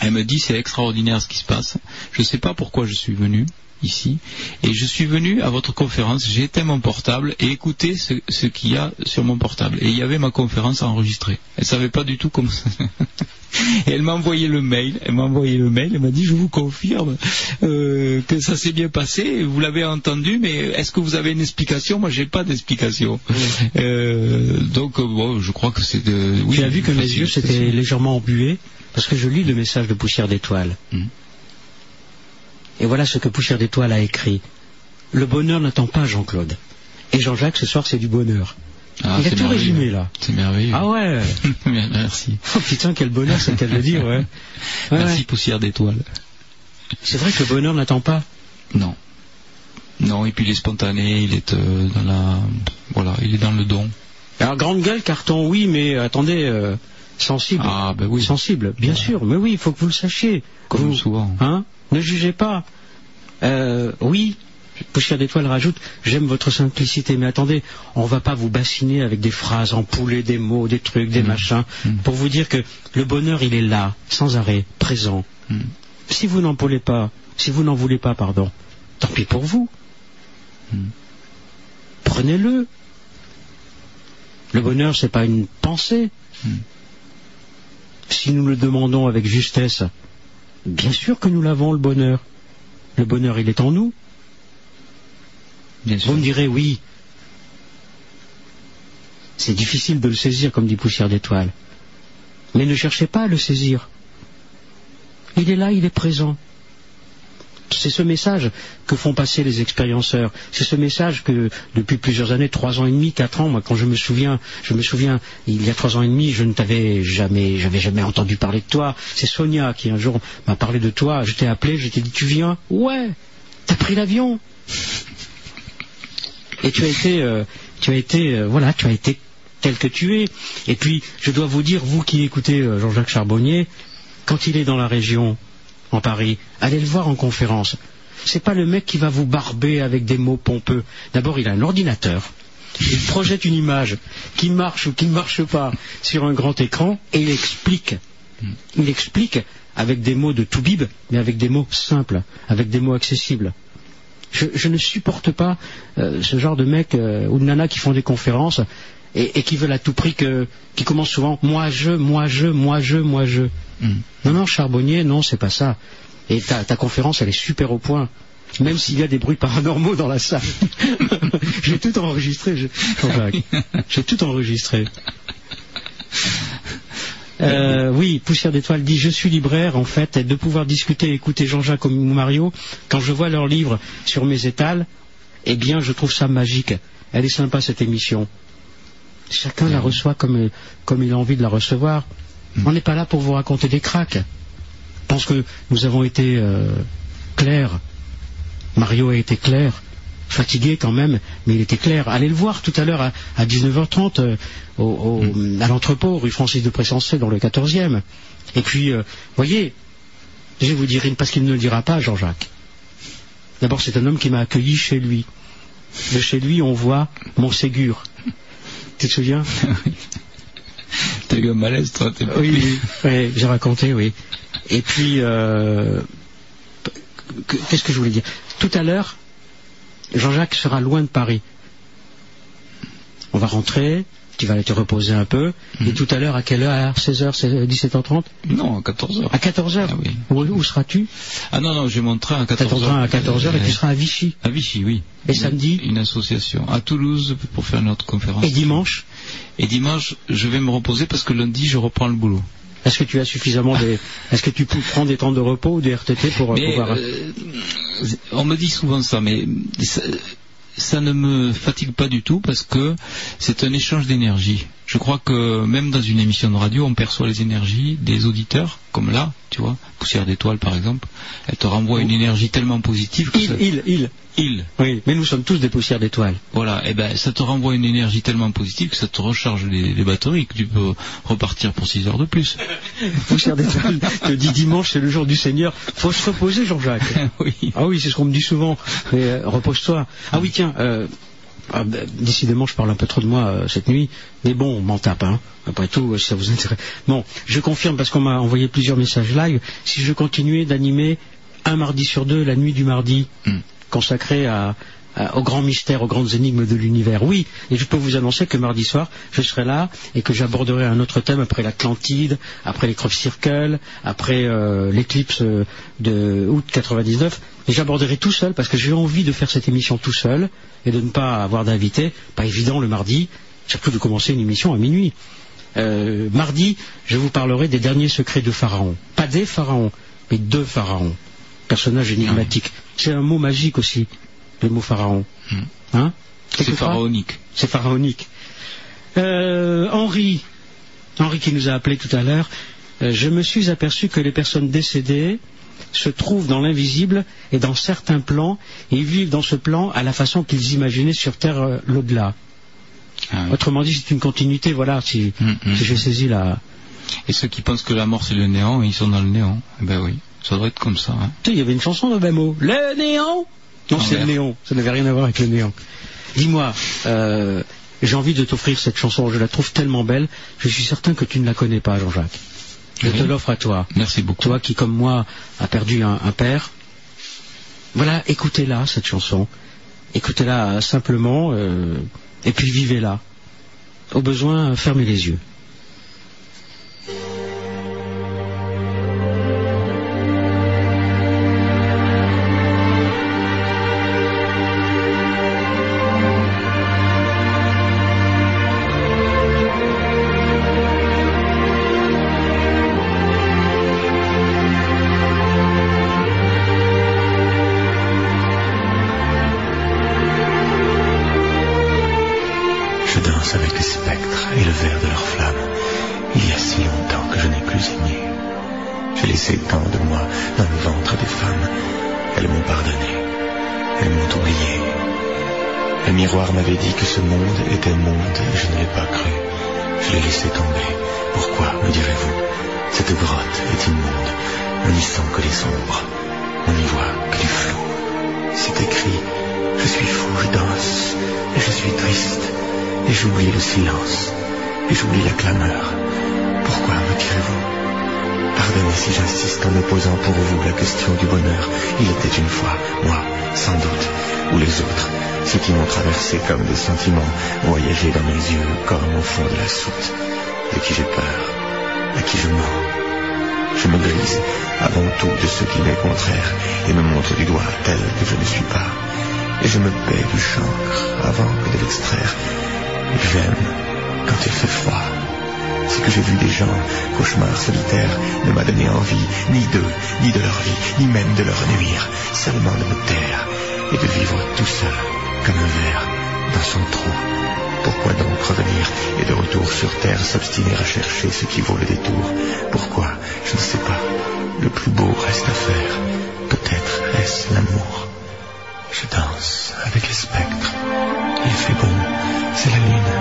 Elle me dit c'est extraordinaire ce qui se passe. Je ne sais pas pourquoi je suis venu ici et je suis venu à votre conférence. J'ai éteint mon portable et écouté ce, ce qu'il y a sur mon portable. Et il y avait ma conférence enregistrée. Elle savait pas du tout comment. ça- et elle m'a envoyé le mail. Elle m'a envoyé le mail. Elle m'a dit je vous confirme euh, que ça s'est bien passé. Vous l'avez entendu, mais est-ce que vous avez une explication? Moi, j'ai pas d'explication. Euh, donc euh, bon, je crois que c'est de. Oui, tu as vu que mes yeux s'étaient légèrement embués parce que je lis le message de Poussière d'étoile. Mhm. Et voilà ce que Poussière d'étoile a écrit. Le bonheur n'attend pas Jean-Claude. Et Jean-Jacques, ce soir, c'est du bonheur. Ah, Il a tout résumé là. C'est merveilleux. Ah ouais Merci. Oh putain, quel bonheur, c'est le cas de le dire, ouais. Ouais, Merci ouais. poussière d'étoile. C'est vrai que le bonheur n'attend pas. Non. Non, et puis il est spontané, il est euh, dans la, voilà, il est dans le don. Alors, grande gueule, carton, oui, mais euh, attendez, euh, sensible. Ah, ben oui. Sensible, bien sûr, mais oui, il faut que vous le sachiez. Comme Vous- souvent. Hein Ne jugez pas. Euh, oui, Poussière d'étoile rajoute, j'aime votre simplicité, mais attendez, on va pas vous bassiner avec des phrases empoulées, des mots, des trucs, Mm. des machins, pour vous dire que le bonheur, il est là, sans arrêt, présent. Mm. Si vous n'en voulez pas, si vous n'en voulez pas, pardon, tant pis pour vous. Mm. Prenez-le. Le bonheur, c'est pas une pensée. Mm. Si nous le demandons avec justesse, bien sûr que nous l'avons, le bonheur. Le bonheur, il est en nous. Bien sûr. Vous me direz oui. C'est difficile de le saisir, comme dit Poussière d'étoile. Mais ne cherchez pas à le saisir. Il est là, il est présent. C'est ce message que font passer les expérienceurs. C'est ce message que depuis plusieurs années, trois ans et demi, quatre ans, moi quand je me souviens, je me souviens, il y a trois ans et demi, je ne t'avais jamais, jamais entendu parler de toi. C'est Sonia qui un jour m'a parlé de toi. Je t'ai appelé, je t'ai dit tu viens? Ouais. T'as pris l'avion? Et tu as été, euh, tu as été, euh, voilà, tu as été tel que tu es. Et puis, je dois vous dire, vous qui écoutez euh, Jean-Jacques Charbonnier, quand il est dans la région, en Paris, allez le voir en conférence. C'est pas le mec qui va vous barber avec des mots pompeux. D'abord, il a un ordinateur. Il projette une image qui marche ou qui ne marche pas sur un grand écran et il explique. Il explique avec des mots de toubib, mais avec des mots simples, avec des mots accessibles. Je, ne supporte pas euh, ce genre de mecs euh, ou de nanas qui font des conférences et, et qui veulent à tout prix que, qui commencent souvent moi je, moi je, moi je, moi je. Non, non, Charbonnier, non, c'est pas ça. Et ta, ta conférence, elle est super au point. Même s'il y a des bruits paranormaux dans la salle. J'ai tout enregistré, je-. J'ai tout enregistré. Euh, oui, Poussière d'étoile dit je suis libraire en fait et de pouvoir discuter et écouter Jean-Jacques ou Mario quand je vois leurs livres sur mes étals, eh bien je trouve ça magique. Elle est sympa cette émission. Chacun la reçoit comme, comme il a envie de la recevoir. On n'est pas là pour vous raconter des cracks. pense que nous avons été euh, clairs. Mario a été clair, fatigué quand même, mais il était clair. Allez le voir tout à l'heure à, à 19h30 euh, au- au- à l'entrepôt, rue Francis de Pressensé, dans le 14e. Et puis, euh, voyez, je vais vous dire, parce qu'il ne le dira pas, Jean-Jacques. D'abord, c'est un homme qui m'a accueilli chez lui. De chez lui, on voit Montségur. Tu te souviens T'as eu un malaise, toi t'es Oui, oui, oui, j'ai raconté, oui. Et puis, euh, que- qu'est-ce que je voulais dire? Tout à l'heure, Jean-Jacques sera loin de Paris. On va rentrer, tu vas aller te reposer un peu, et tout à l'heure, à quelle heure À 16h, 17h30 Non, à 14h. À 14h Où, où seras-tu? Ah non, non, j'ai mon train à 14h. T'as ton train à 14h et tu seras à Vichy. À Vichy, oui. Et samedi? Une association. À Toulouse pour faire notre conférence. Et dimanche? Et dimanche, je vais me reposer parce que lundi, je reprends le boulot. Est-ce que tu as suffisamment des... Est-ce que tu peux prendre des temps de repos ou des RTT pour euh, Mais, pouvoir... euh, on me dit souvent ça, mais ça, ne me fatigue pas du tout parce que c'est un échange d'énergie. Je crois que même dans une émission de radio, on perçoit les énergies des auditeurs, comme là, tu vois, Poussière d'étoiles par exemple. Elle te renvoie une énergie tellement positive que Il, ça- il, il. Il. Oui, mais nous sommes tous des poussières d'étoiles. Voilà, et ben ça te renvoie une énergie tellement positive que ça te recharge les, les batteries, que tu peux repartir pour 6 heures de plus. Poussière d'étoiles, te dis dimanche, c'est le jour du Seigneur. Faut se reposer, Jean-Jacques. Ah oui, c'est ce qu'on me dit souvent. Mais euh, repose-toi. Ah oui, tiens, euh, ah, décidément, je parle un peu trop de moi euh, cette nuit. Mais bon, on m'en tape, hein. Après tout, euh, si ça vous intéresse. Bon, je confirme parce qu'on m'a envoyé plusieurs messages live. Si je continuais d'animer un mardi sur deux, la nuit du mardi, consacrée à, aux grands mystères, aux grandes énigmes de l'univers. Oui, et je peux vous annoncer que mardi soir, je serai là et que j'aborderai un autre thème après l'Atlantide, après les Crop Circle, après euh, l'éclipse euh, de août 99. Et j'aborderai tout seul parce que j'ai envie de faire cette émission tout seul et de ne pas avoir d'invité. Pas évident le mardi, surtout de commencer une émission à minuit. Euh, mardi, je vous parlerai des derniers secrets de Pharaon. Pas des pharaons, mais de Pharaon. Personnage énigmatique. C'est un mot magique aussi, le mot Pharaon. Hein C'est pharaonique. C'est pharaonique. Euh, Henri, Henri qui nous a appelé tout à l'heure, euh, je me suis aperçu que les personnes décédées se trouvent dans l'invisible et dans certains plans et vivent dans ce plan à la façon qu'ils imaginaient sur Terre euh, l'au-delà. Autrement dit, c'est une continuité, voilà, si, si j'ai saisi la... Et ceux qui pensent que la mort c'est le néant, ils sont dans le néant. Eh ben oui, ça doit être comme ça. hein. Tu sais, il y avait une chanson de Bamo. Le néant Non, c'est le néon. Ça n'avait rien à voir avec le néant. Dis-moi, euh, j'ai envie de t'offrir cette chanson. Je la trouve tellement belle. Je suis certain que tu ne la connais pas, Jean-Jacques. Je te l'offre à toi. Merci beaucoup. Toi qui, comme moi, a perdu un, un père. Voilà, écoutez-la, cette chanson. Écoutez-la simplement, euh, et puis vivez-la. Au besoin, fermez les yeux. Que ce monde était monde je ne l'ai pas cru. Je l'ai laissé tomber. Pourquoi, me direz-vous? Cette grotte est immonde. On n'y sent que les ombres. On n'y voit que du flou. C'est écrit. Je suis fou, je danse. Et je suis triste. Et j'oublie le silence. Et j'oublie la clameur. Pourquoi, me direz-vous? Pardonnez si j'insiste en me posant pour vous la question du bonheur. Il était une fois, moi, sans doute, ou les autres, ceux qui m'ont traversé comme des sentiments, voyagé dans mes yeux comme au fond de la soute, de qui j'ai peur, à qui je mens. Je me grise avant tout de ce qui m'est contraire et me montre du doigt tel que je ne suis pas. Et je me paie du chancre avant que de l'extraire. J'aime quand il fait froid. Ce que j'ai vu des gens, cauchemars solitaires, ne m'a donné envie ni d'eux, ni de leur vie, ni même de leur nuire, seulement de me taire et de vivre tout seul, comme un ver dans son trou. Pourquoi donc revenir et de retour sur terre s'obstiner à chercher ce qui vaut le détour? Pourquoi? Je ne sais pas. Le plus beau reste à faire. Peut-être est-ce l'amour. Je danse avec les spectres. Il fait bon, c'est la lune.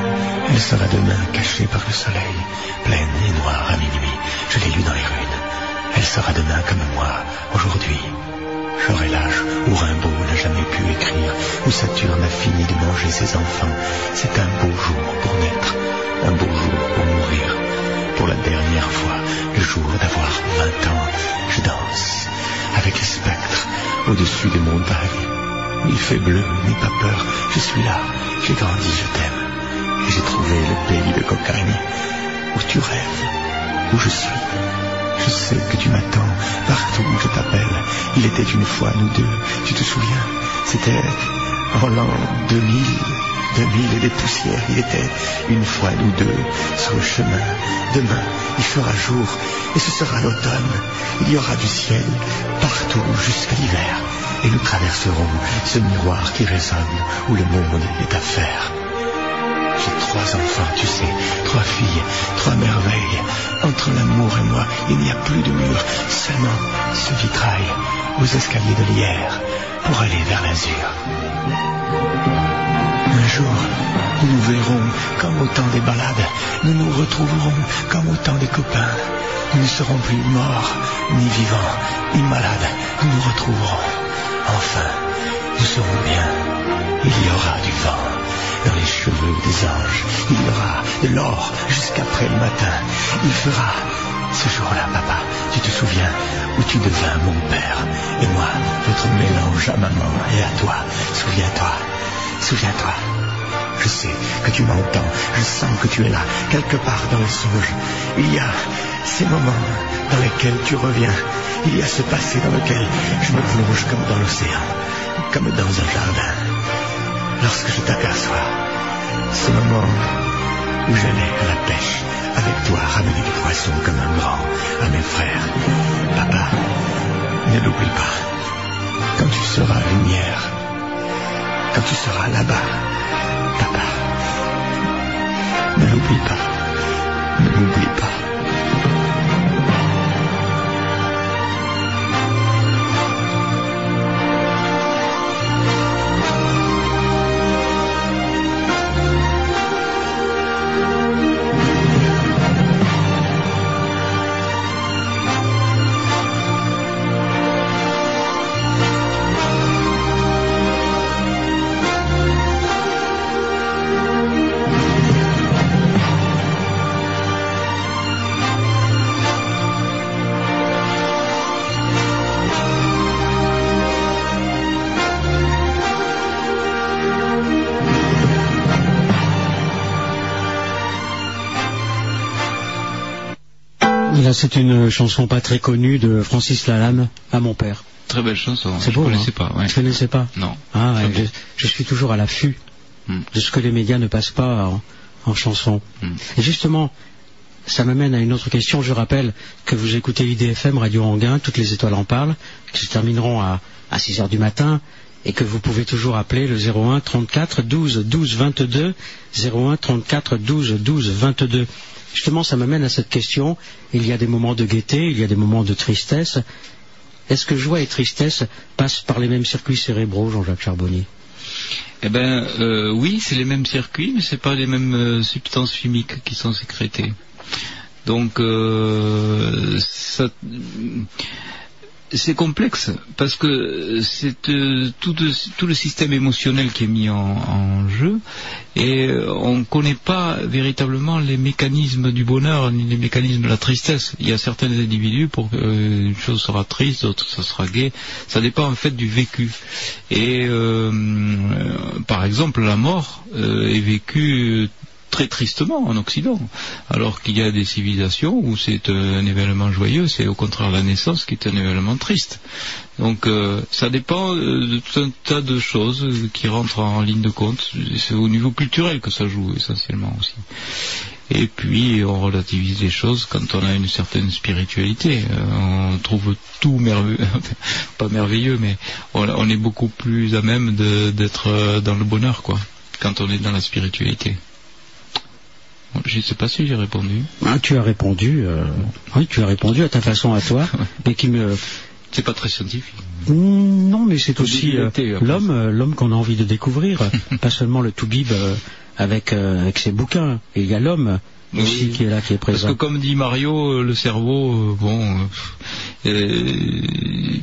Elle sera demain cachée par le soleil, pleine et noire à minuit. Je l'ai lu dans les runes. Elle sera demain comme moi, aujourd'hui. J'aurai l'âge où Rimbaud n'a jamais pu écrire, où Saturne a fini de manger ses enfants. C'est un beau jour pour naître, un beau jour pour mourir. Pour la dernière fois, le jour d'avoir 20 ans, je danse avec les spectres au-dessus des montagnes. Il fait bleu, n'aie pas peur, je suis là, j'ai grandi, je t'aime. J'ai trouvé le pays de Cocagne, où tu rêves, où je suis. Je sais que tu m'attends partout où je t'appelle. Il était une fois nous deux, tu te souviens? C'était en l'an 2000, 2000 et des poussières. Il était une fois nous deux sur le chemin. Demain, il fera jour et ce sera l'automne. Il y aura du ciel partout jusqu'à l'hiver. Et nous traverserons ce miroir qui résonne où le monde est à faire. J'ai trois enfants, tu sais, trois filles, trois merveilles. Entre l'amour et moi, il n'y a plus de mur, seulement ce vitrail aux escaliers de lierre pour aller vers l'azur. Un jour, nous nous verrons comme au temps des balades, nous nous retrouverons comme au temps des copains. Nous ne serons plus morts, ni vivants, ni malades, nous nous retrouverons. Enfin, nous serons bien. Il y aura du vent dans les cheveux des anges. Il y aura de l'or jusqu'après le matin. Il fera ce jour-là, papa, tu te souviens, où tu devins mon père, et moi, votre mélange à maman et à toi. Souviens-toi, souviens-toi. Je sais que tu m'entends, je sens que tu es là, quelque part dans les songes. Il y a ces moments dans lesquels tu reviens. Il y a ce passé dans lequel je me plonge comme dans l'océan, comme dans un jardin. Lorsque je t'aperçois, ce moment où j'allais à la pêche avec toi ramener des poissons comme un grand à mes frères. Papa, ne l'oublie pas. Quand tu seras lumière, quand tu seras là-bas, papa, ne l'oublie pas. Ne l'oublie pas. Là, c'est une chanson pas très connue de Francis Lalanne à mon père. Très belle chanson. C'est je beau, connaissais hein pas. ouais. Tu connaissais pas? Non. Ah, ouais, beau. je, je suis toujours à l'affût Hmm. de ce que les médias ne passent pas en, en chanson. Hmm. Et justement, ça m'amène à une autre question. Je rappelle que vous écoutez IDFM, Radio Anguin, toutes les étoiles en parlent, qui se termineront à, à 6 heures du matin, et que vous pouvez toujours appeler le 01 34 12 12 22, 01 34 12 12 22. Justement, ça m'amène à cette question. Il y a des moments de gaieté, il y a des moments de tristesse. Est-ce que joie et tristesse passent par les mêmes circuits cérébraux, Jean-Jacques Charbonnier? Eh ben, euh, oui, c'est les mêmes circuits, mais c'est pas les mêmes euh, substances chimiques qui sont sécrétées. Donc, euh, ça- c'est complexe parce que c'est euh, tout, le système émotionnel qui est mis en, jeu et euh, on ne connaît pas véritablement les mécanismes du bonheur ni les mécanismes de la tristesse. Il y a certains individus pour qu'une chose sera triste, d'autres ça sera gai. Ça dépend en fait du vécu. Et euh, euh, par exemple, la mort euh, est vécue très tristement en Occident, alors qu'il y a des civilisations où c'est un événement joyeux, c'est au contraire la naissance qui est un événement triste. Donc euh, ça dépend euh, de tout un tas de choses qui rentrent en ligne de compte. C'est au niveau culturel que ça joue essentiellement aussi. Et puis on relativise les choses quand on a une certaine spiritualité. Euh, on trouve tout merveilleux, pas merveilleux, mais on, est beaucoup plus à même d'être dans le bonheur, quoi. quand on est dans la spiritualité. Je ne sais pas si j'ai répondu. Ah, tu as répondu, euh, oui, tu as répondu à ta façon à toi, mais qui me, C'est pas très scientifique. Mm, Non, mais c'est aussi euh, l'homme, euh, l'homme qu'on a envie de découvrir, pas seulement le Toubib euh, avec avec ses bouquins. Et il y a l'homme aussi qui est là, qui est Parce que présent. comme dit Mario, le cerveau, bon,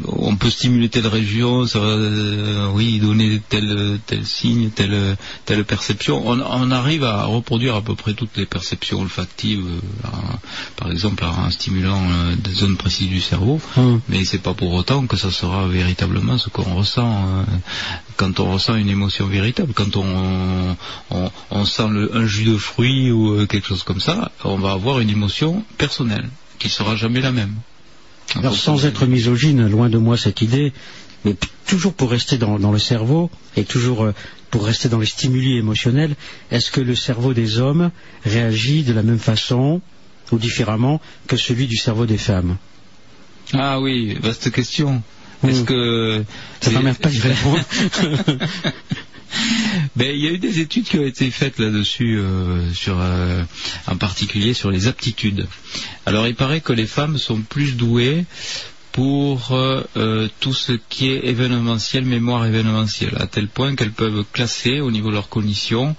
on peut stimuler telle région, ça va, euh, oui, donner tel tel signe, telle telle perception. On, on arrive à reproduire à peu près toutes les perceptions olfactives, euh, par exemple en stimulant euh, des zones précises du cerveau. Hum. Mais c'est pas pour autant que ça sera véritablement ce qu'on ressent euh, quand on ressent une émotion véritable. Quand on, on, on sent le- un jus de fruits ou euh, quelque chose comme ça, on va avoir une émotion personnelle qui sera jamais la même. Alors sans être misogyne, loin de moi cette idée, mais toujours pour rester dans, dans le cerveau et toujours euh, pour rester dans les stimuli émotionnels, est-ce que le cerveau des hommes réagit de la même façon ou différemment que celui du cerveau des femmes? Ah oui, vaste question. Est-ce que Ça m'emmerde pas d'y répondre. Ben, il y a eu des études qui ont été faites là-dessus, euh, euh, en particulier sur les aptitudes. Alors, il paraît que les femmes sont plus douées pour euh, tout ce qui est événementiel, mémoire événementielle, à tel point qu'elles peuvent classer au niveau de leur cognition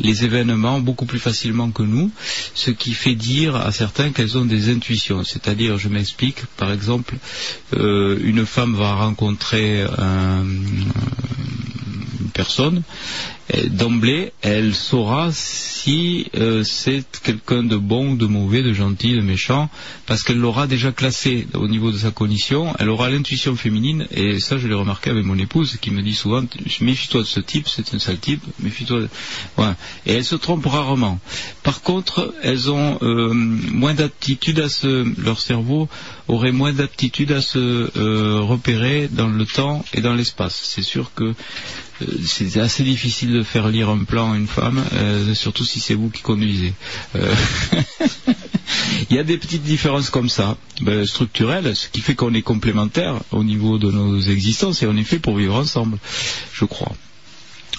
les événements beaucoup plus facilement que nous, ce qui fait dire à certains qu'elles ont des intuitions. C'est-à-dire, je m'explique, par exemple, une femme va rencontrer un, personne, d'emblée, elle saura si euh, c'est quelqu'un de bon ou de mauvais, de gentil, de méchant, parce qu'elle l'aura déjà classé au niveau de sa cognition, elle aura l'intuition féminine, et ça je l'ai remarqué avec mon épouse, qui me dit souvent, méfie-toi de ce type, c'est un sale type, méfie-toi de... Et elle se trompe rarement. Par contre, elles ont euh, moins d'aptitude à se... leur cerveau aurait moins d'aptitude à se euh, repérer dans le temps et dans l'espace. C'est sûr que c'est assez difficile de faire lire un plan à une femme, euh, surtout si c'est vous qui conduisez. Euh, Il y a des petites différences comme ça, ben, structurelles, ce qui fait qu'on est complémentaires au niveau de nos existences et on est fait pour vivre ensemble, je crois.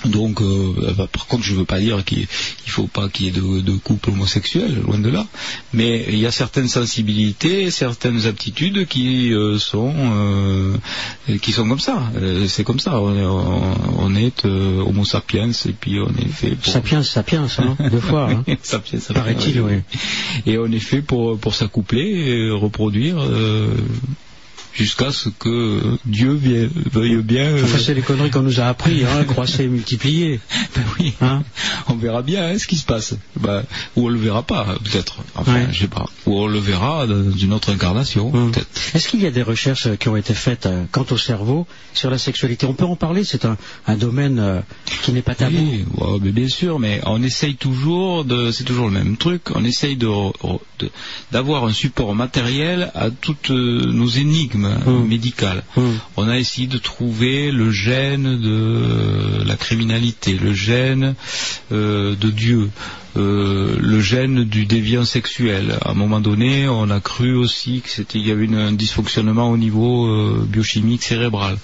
Donc, euh, bah, par contre, je ne veux pas dire qu'il ne faut pas qu'il y ait de, de couple homosexuel, loin de là. Mais il y a certaines sensibilités, certaines aptitudes qui euh, sont euh, qui sont comme ça. Euh, c'est comme ça. On est, on- on est, euh, Homo sapiens et puis on est fait pour. Sapiens, sapiens, hein, deux fois. hein. sapiens, sapiens, Paraît-il, oui. Et on est fait pour pour s'accoupler, et reproduire. Jusqu'à ce que Dieu veuille bien. euh, Enfin, c'est les conneries qu'on nous a appris, hein, croiser, multiplier. Ben oui, Hein on verra bien hein, ce qui se passe. Ben, ou on le verra pas, peut-être. Enfin, Ouais. je sais pas. Ou on le verra dans une autre incarnation, Hum. peut-être. Est-ce qu'il y a des recherches euh, qui ont été faites euh, quant au cerveau sur la sexualité? On peut en parler, c'est un, un domaine euh, qui n'est pas tabou. Oui, ouais, mais bien sûr, mais on essaye toujours de, c'est toujours le même truc, on essaye de, de- d'avoir un support matériel à toutes nos énigmes euh, médicales. On a essayé de trouver le gène de la criminalité, le gène euh, de Dieu. Euh, le gène du déviant sexuel. À un moment donné, on a cru aussi que c'était il y avait une- un dysfonctionnement au niveau euh, biochimique cérébral.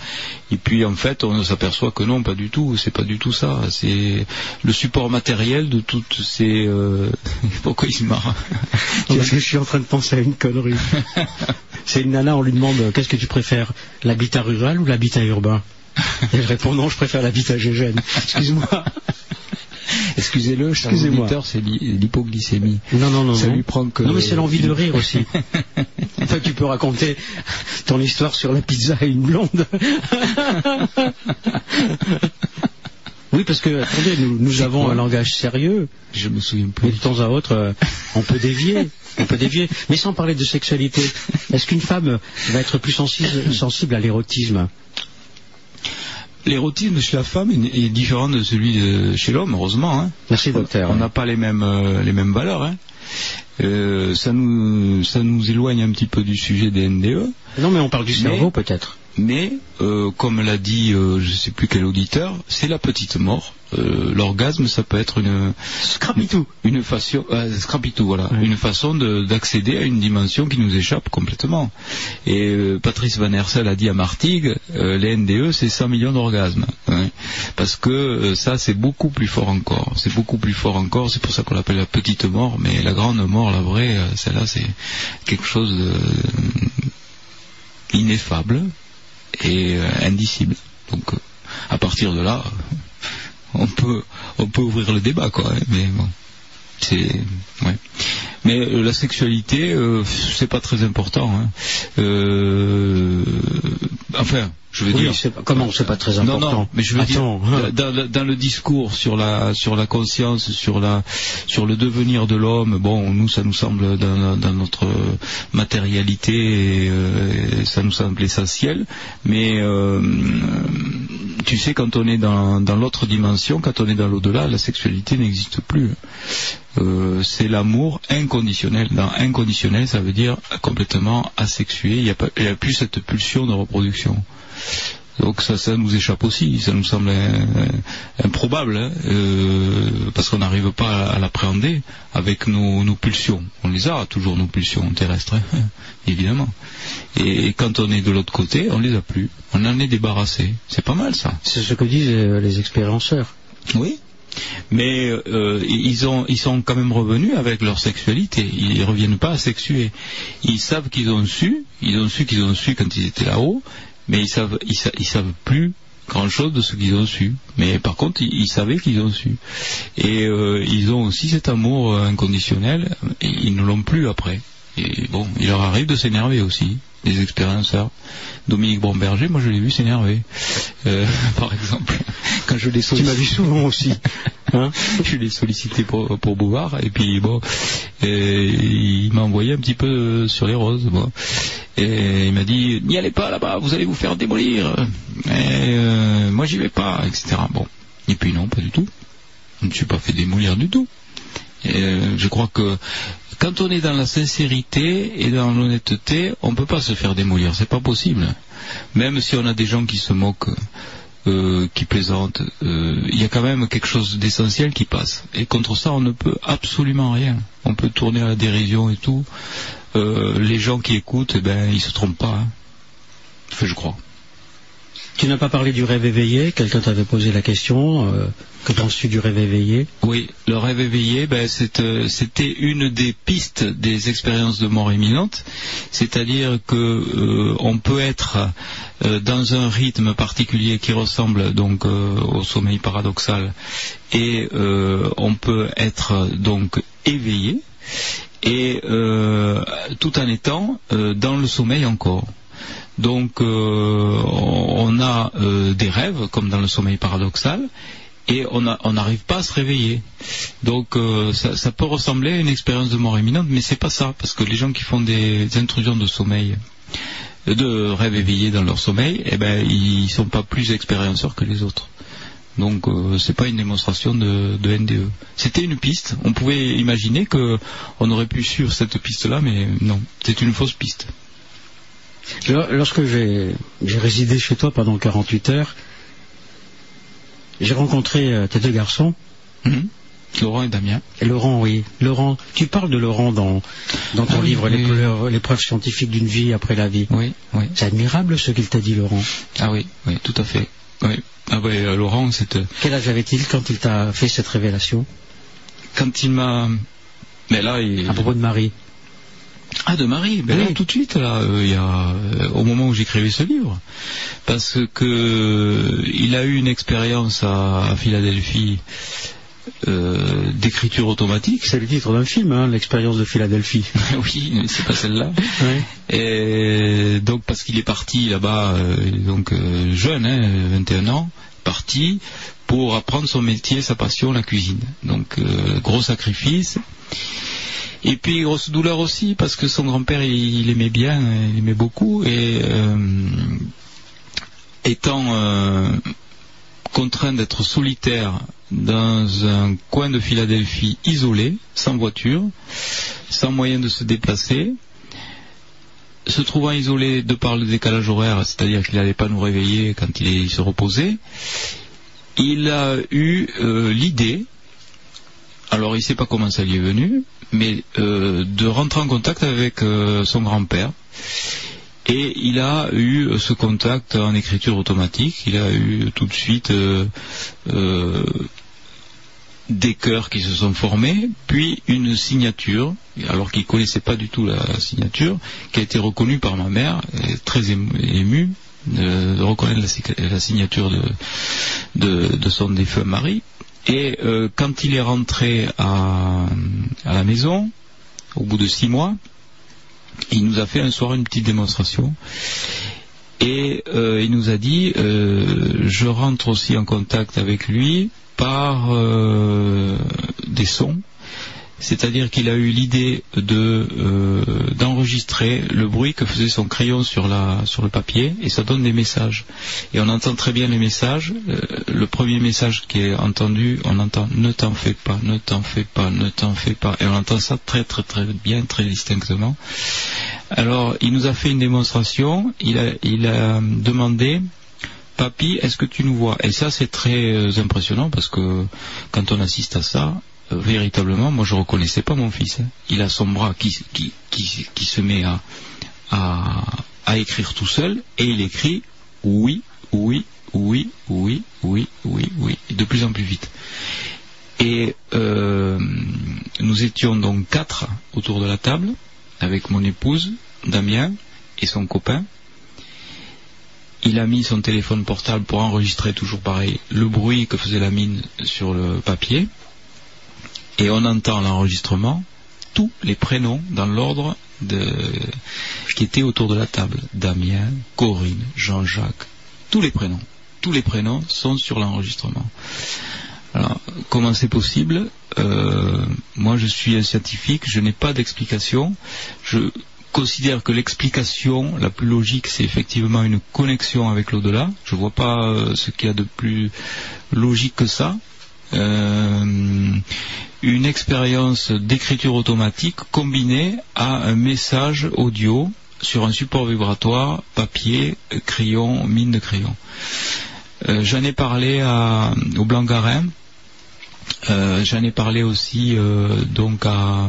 Et puis en fait, on s'aperçoit que non, pas du tout. C'est pas du tout ça. C'est le support matériel de toutes ces. euh, Pourquoi il se marre Parce que je suis en train de penser à une connerie. c'est une nana, on lui demande euh, qu'est-ce que tu préfères, l'habitat rural ou l'habitat urbain? Et elle répond non, je préfère l'habitat gégène. Excuse-moi. Excusez-le, Excusez-moi. c'est l'hy- l'hypoglycémie. Non, non, non. Ça non. lui prend que. Non, mais c'est l'envie de rire aussi. Enfin, tu peux raconter ton histoire sur la pizza et une blonde. Oui, parce que, attendez, nous, nous avons quoi un langage sérieux. Je me souviens plus. Mais de temps à autre, euh, on peut dévier. On peut dévier. Mais sans parler de sexualité, est-ce qu'une femme va être plus sensible, sensible à l'érotisme? L'érotisme chez la femme est, est différent de celui de chez l'homme, heureusement. Hein. Merci, docteur. On n'a pas les mêmes, euh, les mêmes valeurs. Hein. Euh, ça, nous, ça nous éloigne un petit peu du sujet des NDE. Non, mais on parle du cerveau peut-être. Mais, euh, comme l'a dit, euh, je sais plus quel auditeur, c'est la petite mort. Euh, L'orgasme, ça peut être une Scrapitou. une façon, scrapitou, voilà, une façon de- d'accéder à une dimension qui nous échappe complètement. Et Patrice Van Hersel a dit à Martigues, les NDE, c'est 100 millions d'orgasmes, hein. parce que ça, c'est beaucoup plus fort encore. C'est beaucoup plus fort encore. C'est pour ça qu'on l'appelle la petite mort, mais la grande mort, la vraie, celle-là, c'est quelque chose de ineffable et euh, indicible. Donc, euh, à partir de là, on peut, on peut ouvrir le débat, quoi. hein, mais bon, c'est, ouais. Mais euh, la sexualité, euh, c'est pas très important. Hein. Euh, enfin, je veux Oui, dire. pas- comment c'est pas très Non, important non, mais je veux Attends, dire, hein. dans, le discours sur la sur la conscience, sur la sur le devenir de l'homme, bon, nous ça nous semble dans, dans notre matérialité, et, euh, ça nous semble essentiel. Mais euh, tu sais, quand on est dans dans l'autre dimension, quand on est dans l'au-delà, la sexualité n'existe plus. Euh, c'est l'amour inconditionnel. Dans inconditionnel, ça veut dire complètement asexué. Il n'y a, a plus cette pulsion de reproduction. Donc ça, ça nous échappe aussi, ça nous semble improbable, hein, euh, parce qu'on n'arrive pas à, à l'appréhender avec nos, nos pulsions. On les a toujours nos pulsions terrestres, hein, évidemment. Et, quand on est de l'autre côté, on les a plus. On en est débarrassé. C'est pas mal ça. C'est ce que disent euh, les expérienceurs. Oui. Mais euh, ils, ont, ils sont quand même revenus avec leur sexualité. Ils reviennent pas asexués. Ils savent qu'ils ont su, ils ont su qu'ils ont su quand ils étaient là-haut, mais ils savent, ils, sa- ils savent plus grand-chose de ce qu'ils ont su. Mais par contre, ils, savaient qu'ils ont su. Et euh, ils ont aussi cet amour inconditionnel. Et ils ne l'ont plus après. Et bon, il leur arrive de s'énerver aussi, des expérienceurs. Dominique Bromberger, moi je l'ai vu s'énerver, Euh, par exemple, quand je l'ai sollicité. Tu m'as vu souvent aussi. Hein je l'ai sollicité pour, pour Bouvard, et puis bon, et il m'a envoyé un petit peu sur les roses. Bon. Et il m'a dit, n'y allez pas là-bas, vous allez vous faire démolir. Et, euh, moi j'y vais pas, etc. Bon. Et puis non, pas du tout. Je ne suis pas fait démolir du tout. Et, euh, je crois que quand on est dans la sincérité et dans l'honnêteté, on ne peut pas se faire démolir, c'est pas possible. Même si on a des gens qui se moquent, euh, qui plaisantent, euh, il y a quand même quelque chose d'essentiel qui passe. Et contre ça, on ne peut absolument rien. On peut tourner à la dérision et tout. Euh, les gens qui écoutent, eh ben, ils se trompent pas. Hein. Je crois. Tu n'as pas parlé du rêve éveillé. Quelqu'un t'avait posé la question. euh, que penses-tu du rêve éveillé? Oui, le rêve éveillé, ben, euh, c'était une des pistes des expériences de mort imminente, c'est-à-dire que euh, peut être dans un rythme particulier qui ressemble donc au sommeil paradoxal, et on peut être donc éveillé, et tout en étant dans le sommeil encore. Donc euh, on a euh, des rêves comme dans le sommeil paradoxal et on n'arrive pas à se réveiller. Donc euh, ça, peut ressembler à une expérience de mort imminente, mais c'est pas ça parce que les gens qui font des intrusions de sommeil, de rêve éveillé dans leur sommeil, eh ben ils sont pas plus expérienceurs que les autres. Donc euh, c'est pas une démonstration de, de NDE. C'était une piste. On pouvait imaginer que on aurait pu suivre cette piste-là, mais non, c'est une fausse piste. Lors- Lorsque j'ai résidé chez toi pendant 48 heures, j'ai rencontré euh, tes deux garçons. Laurent et Damien. Et Laurent, oui. Laurent, tu parles de Laurent dans, dans ton Ah oui, livre oui. L'épreuve l'épreuve scientifique d'une vie après la vie. Oui, oui. C'est admirable ce qu'il t'a dit, Laurent. Ah oui, oui, tout à fait. Oui. Ah euh, Laurent, c'est euh, Quel âge avait-il quand il t'a fait cette révélation? quand il m'a. Mais là, il... À propos de Marie. Ah, de Marie, ben Oui. là, tout de suite, là, euh, il y a, euh, au moment où j'écrivais ce livre. Parce que euh, il a eu une expérience à, à Philadelphie d'écriture automatique. C'est le titre d'un film, hein, l'expérience de Philadelphie. oui, mais c'est pas celle-là. Et donc parce qu'il est parti là-bas, donc jeune, hein, 21 ans, parti pour apprendre son métier, sa passion, la cuisine. Donc euh, gros sacrifice. Et puis grosse douleur aussi parce que son grand-père il, il aimait bien, il aimait beaucoup et euh, étant euh, contraint d'être solitaire dans un coin de Philadelphie isolé, sans voiture, sans moyen de se déplacer, se trouvant isolé de par le décalage horaire, c'est-à-dire qu'il n'allait pas nous réveiller quand il, se reposait, il a eu euh, l'idée, alors il ne sait pas comment ça lui est venu, mais euh, de rentrer en contact avec euh, son grand-père. Et il a eu ce contact en écriture automatique. Il a eu tout de suite des cœurs qui se sont formés, puis une signature, alors qu'il ne connaissait pas du tout la signature, qui a été reconnue par ma mère, très ému- émue de reconnaître la, si- la signature de, son défunt mari. Et euh, quand il est rentré à, la maison, au bout de six mois, il nous a fait un soir une petite démonstration. Et euh, il nous a dit, euh, je rentre aussi en contact avec lui par des sons. C'est-à-dire qu'il a eu l'idée euh, d'enregistrer le bruit que faisait son crayon sur le papier et ça donne des messages. Et on entend très bien les messages. Euh, le premier message qui est entendu, on entend ne t'en fais pas, ne t'en fais pas, ne t'en fais pas, et on entend ça très très très bien, très distinctement. Alors, il nous a fait une démonstration. Il a il a demandé Papy, est-ce que tu nous vois? Et ça, c'est très euh, impressionnant parce que quand on assiste à ça, véritablement, moi, je reconnaissais pas mon fils. hein. Il a son bras qui, se met à, écrire tout seul et il écrit oui, oui, oui, oui, oui, oui, oui, de plus en plus vite. Et euh, nous étions donc quatre autour de la table avec mon épouse, Damien, et son copain. Il a mis son téléphone portable pour enregistrer toujours pareil le bruit que faisait la mine sur le papier. Et on entend l'enregistrement, tous les prénoms dans l'ordre de... qui étaient autour de la table. Damien, Corinne, Jean-Jacques, tous les prénoms. Tous les prénoms sont sur l'enregistrement. Alors, comment c'est possible? Euh, Moi, je suis un scientifique, je n'ai pas d'explication. Je considère que l'explication la plus logique, c'est effectivement une connexion avec l'au-delà. Je ne vois pas euh, ce qu'il y a de plus logique que ça. Euh, une expérience d'écriture automatique combinée à un message audio sur un support vibratoire, papier, crayon, mine de crayon. Euh, J'en ai parlé à, au Blanc-Garin. Euh, J'en ai parlé aussi donc à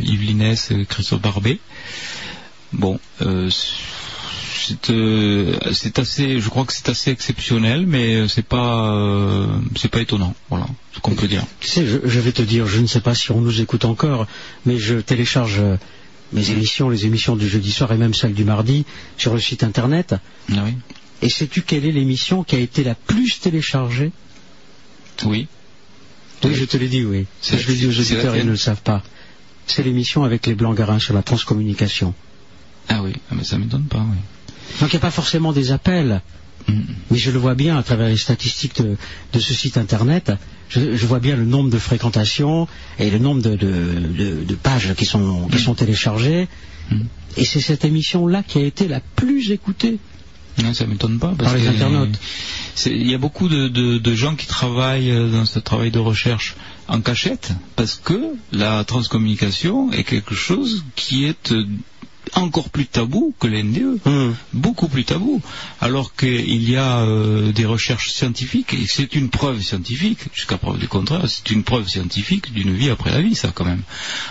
Yves Linès et Christophe Barbet. Bon, c'est euh, c'est assez, je crois que c'est assez exceptionnel, mais c'est pas euh, c'est pas étonnant. Voilà, ce qu'on peut dire. Tu sais, je, je vais te dire, je ne sais pas si on nous écoute encore, mais je télécharge euh, mes émissions, les émissions du jeudi soir et même celles du mardi sur le site internet. Ah oui. Et sais-tu quelle est l'émission qui a été la plus téléchargée? Oui. Oui, je te l'ai dit, oui. C'est- je le dis aux auditeurs, ils ne le savent pas. C'est l'émission avec les Blancs-Garins sur la transcommunication. Ah oui, ah, mais ça m'étonne pas. Oui. Donc il n'y a pas forcément des appels, mais je le vois bien à travers les statistiques de, de ce site internet. Je, je vois bien le nombre de fréquentations et le nombre de, de- de- de pages qui sont, qui sont téléchargées. Et c'est cette émission-là qui a été la plus écoutée. Non, ça m'étonne pas. Parce Par les que, internautes. Il y a beaucoup de, de- de gens qui travaillent dans ce travail de recherche en cachette parce que la transcommunication est quelque chose qui est encore plus tabou que l'NDE, beaucoup plus tabou, alors qu'il y a euh, des recherches scientifiques, et c'est une preuve scientifique, jusqu'à preuve du contraire, c'est une preuve scientifique d'une vie après la vie, ça quand même.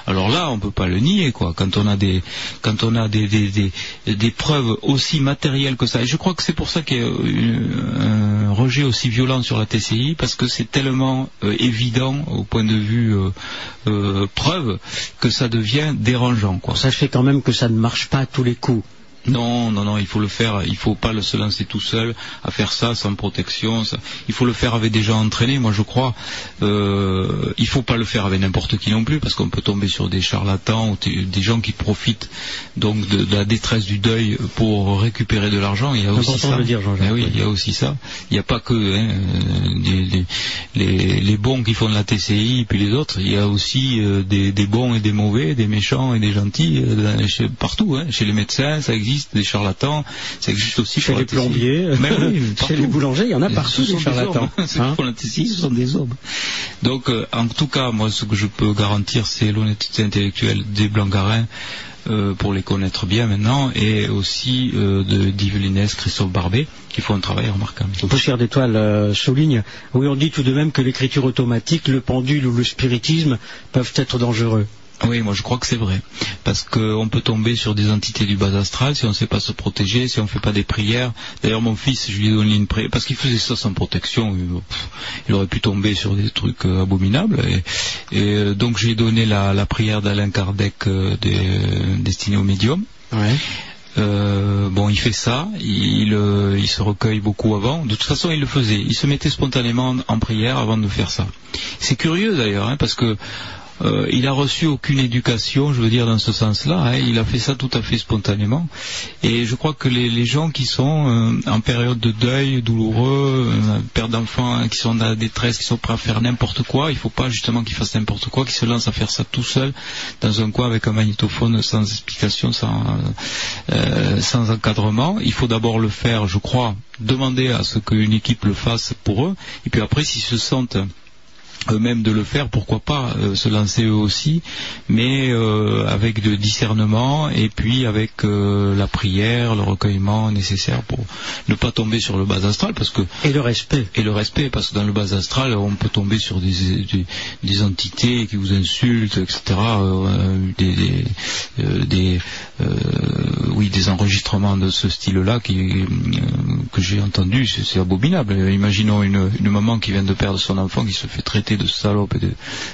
Alors là, on peut pas le nier, quoi, quand on a des, quand on a des, des, des, des preuves aussi matérielles que ça. Et je crois que c'est pour ça qu'il y a eu un rejet aussi violent sur la TCI, parce que c'est tellement euh, évident au point de vue euh, euh, preuve que ça devient dérangeant, quoi. Sachez quand même que ça ne marche pas à tous les coups. Non, non, non, il faut le faire, il faut pas se lancer tout seul à faire ça sans protection. ça- il faut le faire avec des gens entraînés, moi je crois. Euh, il faut pas le faire avec n'importe qui non plus, parce qu'on peut tomber sur des charlatans ou des gens qui profitent donc de, de la détresse du deuil pour récupérer de l'argent. Il y a aussi ça. le dire, Eh oui, il y a aussi ça. Il n'y a pas que hein, les, les bons qui font de la TCI et puis les autres. Il y a aussi euh, des, des bons et des mauvais, des méchants et des gentils euh, partout. hein. Chez les médecins, ça existe, des charlatans. Ça existe aussi Chez les plombiers, Mais oui, chez les boulangers, il y en a partout des charlatans. hommes. Ceux qui hein. font la TCI, ce sont des hommes. Donc, euh, en tout cas, moi, ce que je peux garantir, c'est l'honnêteté intellectuelle des Blancs-Garins. euh, pour les connaître bien maintenant, et aussi euh, de d'Yves Linès, Christophe Barbet, qui font un travail remarquable. Poussière d'étoile euh, souligne, oui, on dit tout de même que l'écriture automatique, le pendule ou le spiritisme peuvent être dangereux. Oui, moi je crois que c'est vrai. Parce qu'on peut tomber sur des entités du bas astral si on ne sait pas se protéger, si on ne fait pas des prières. D'ailleurs, mon fils, je lui ai donné une prière, parce qu'il faisait ça sans protection. Il, aurait pu tomber sur des trucs euh, abominables. Et, et, euh, donc j'ai donné la, la prière d'Alain Kardec euh, des- euh, destinée au médium. Euh, bon, il fait ça, il, il se recueille beaucoup avant. De toute façon, il le faisait. Il se mettait spontanément en, en prière avant de faire ça. C'est curieux d'ailleurs, hein, parce que euh, il a reçu aucune éducation, je veux dire, dans ce sens-là. hein. il a fait ça tout à fait spontanément. Et je crois que les, gens qui sont euh, en période de deuil douloureux, euh, père d'enfants hein, qui sont dans la détresse, qui sont prêts à faire n'importe quoi, il ne faut pas justement qu'ils fassent n'importe quoi, qu'ils se lancent à faire ça tout seul dans un coin avec un magnétophone sans explication, sans, euh, sans encadrement. Il faut d'abord le faire, je crois, demander à ce qu'une équipe le fasse pour eux. Et puis après, s'ils se sentent eux-mêmes de le faire, pourquoi pas euh, se lancer eux aussi, mais euh, avec de discernement et puis avec euh, la prière, le recueillement nécessaire pour ne pas tomber sur le bas astral, parce que et le respect et le respect, parce que dans le bas astral, on peut tomber sur des des, des entités qui vous insultent, etc. des des, des, oui des enregistrements de ce style-là qui que j'ai entendu, c'est c'est abominable. Imaginons une, une maman qui vient de perdre son enfant qui se fait traiter de salope et de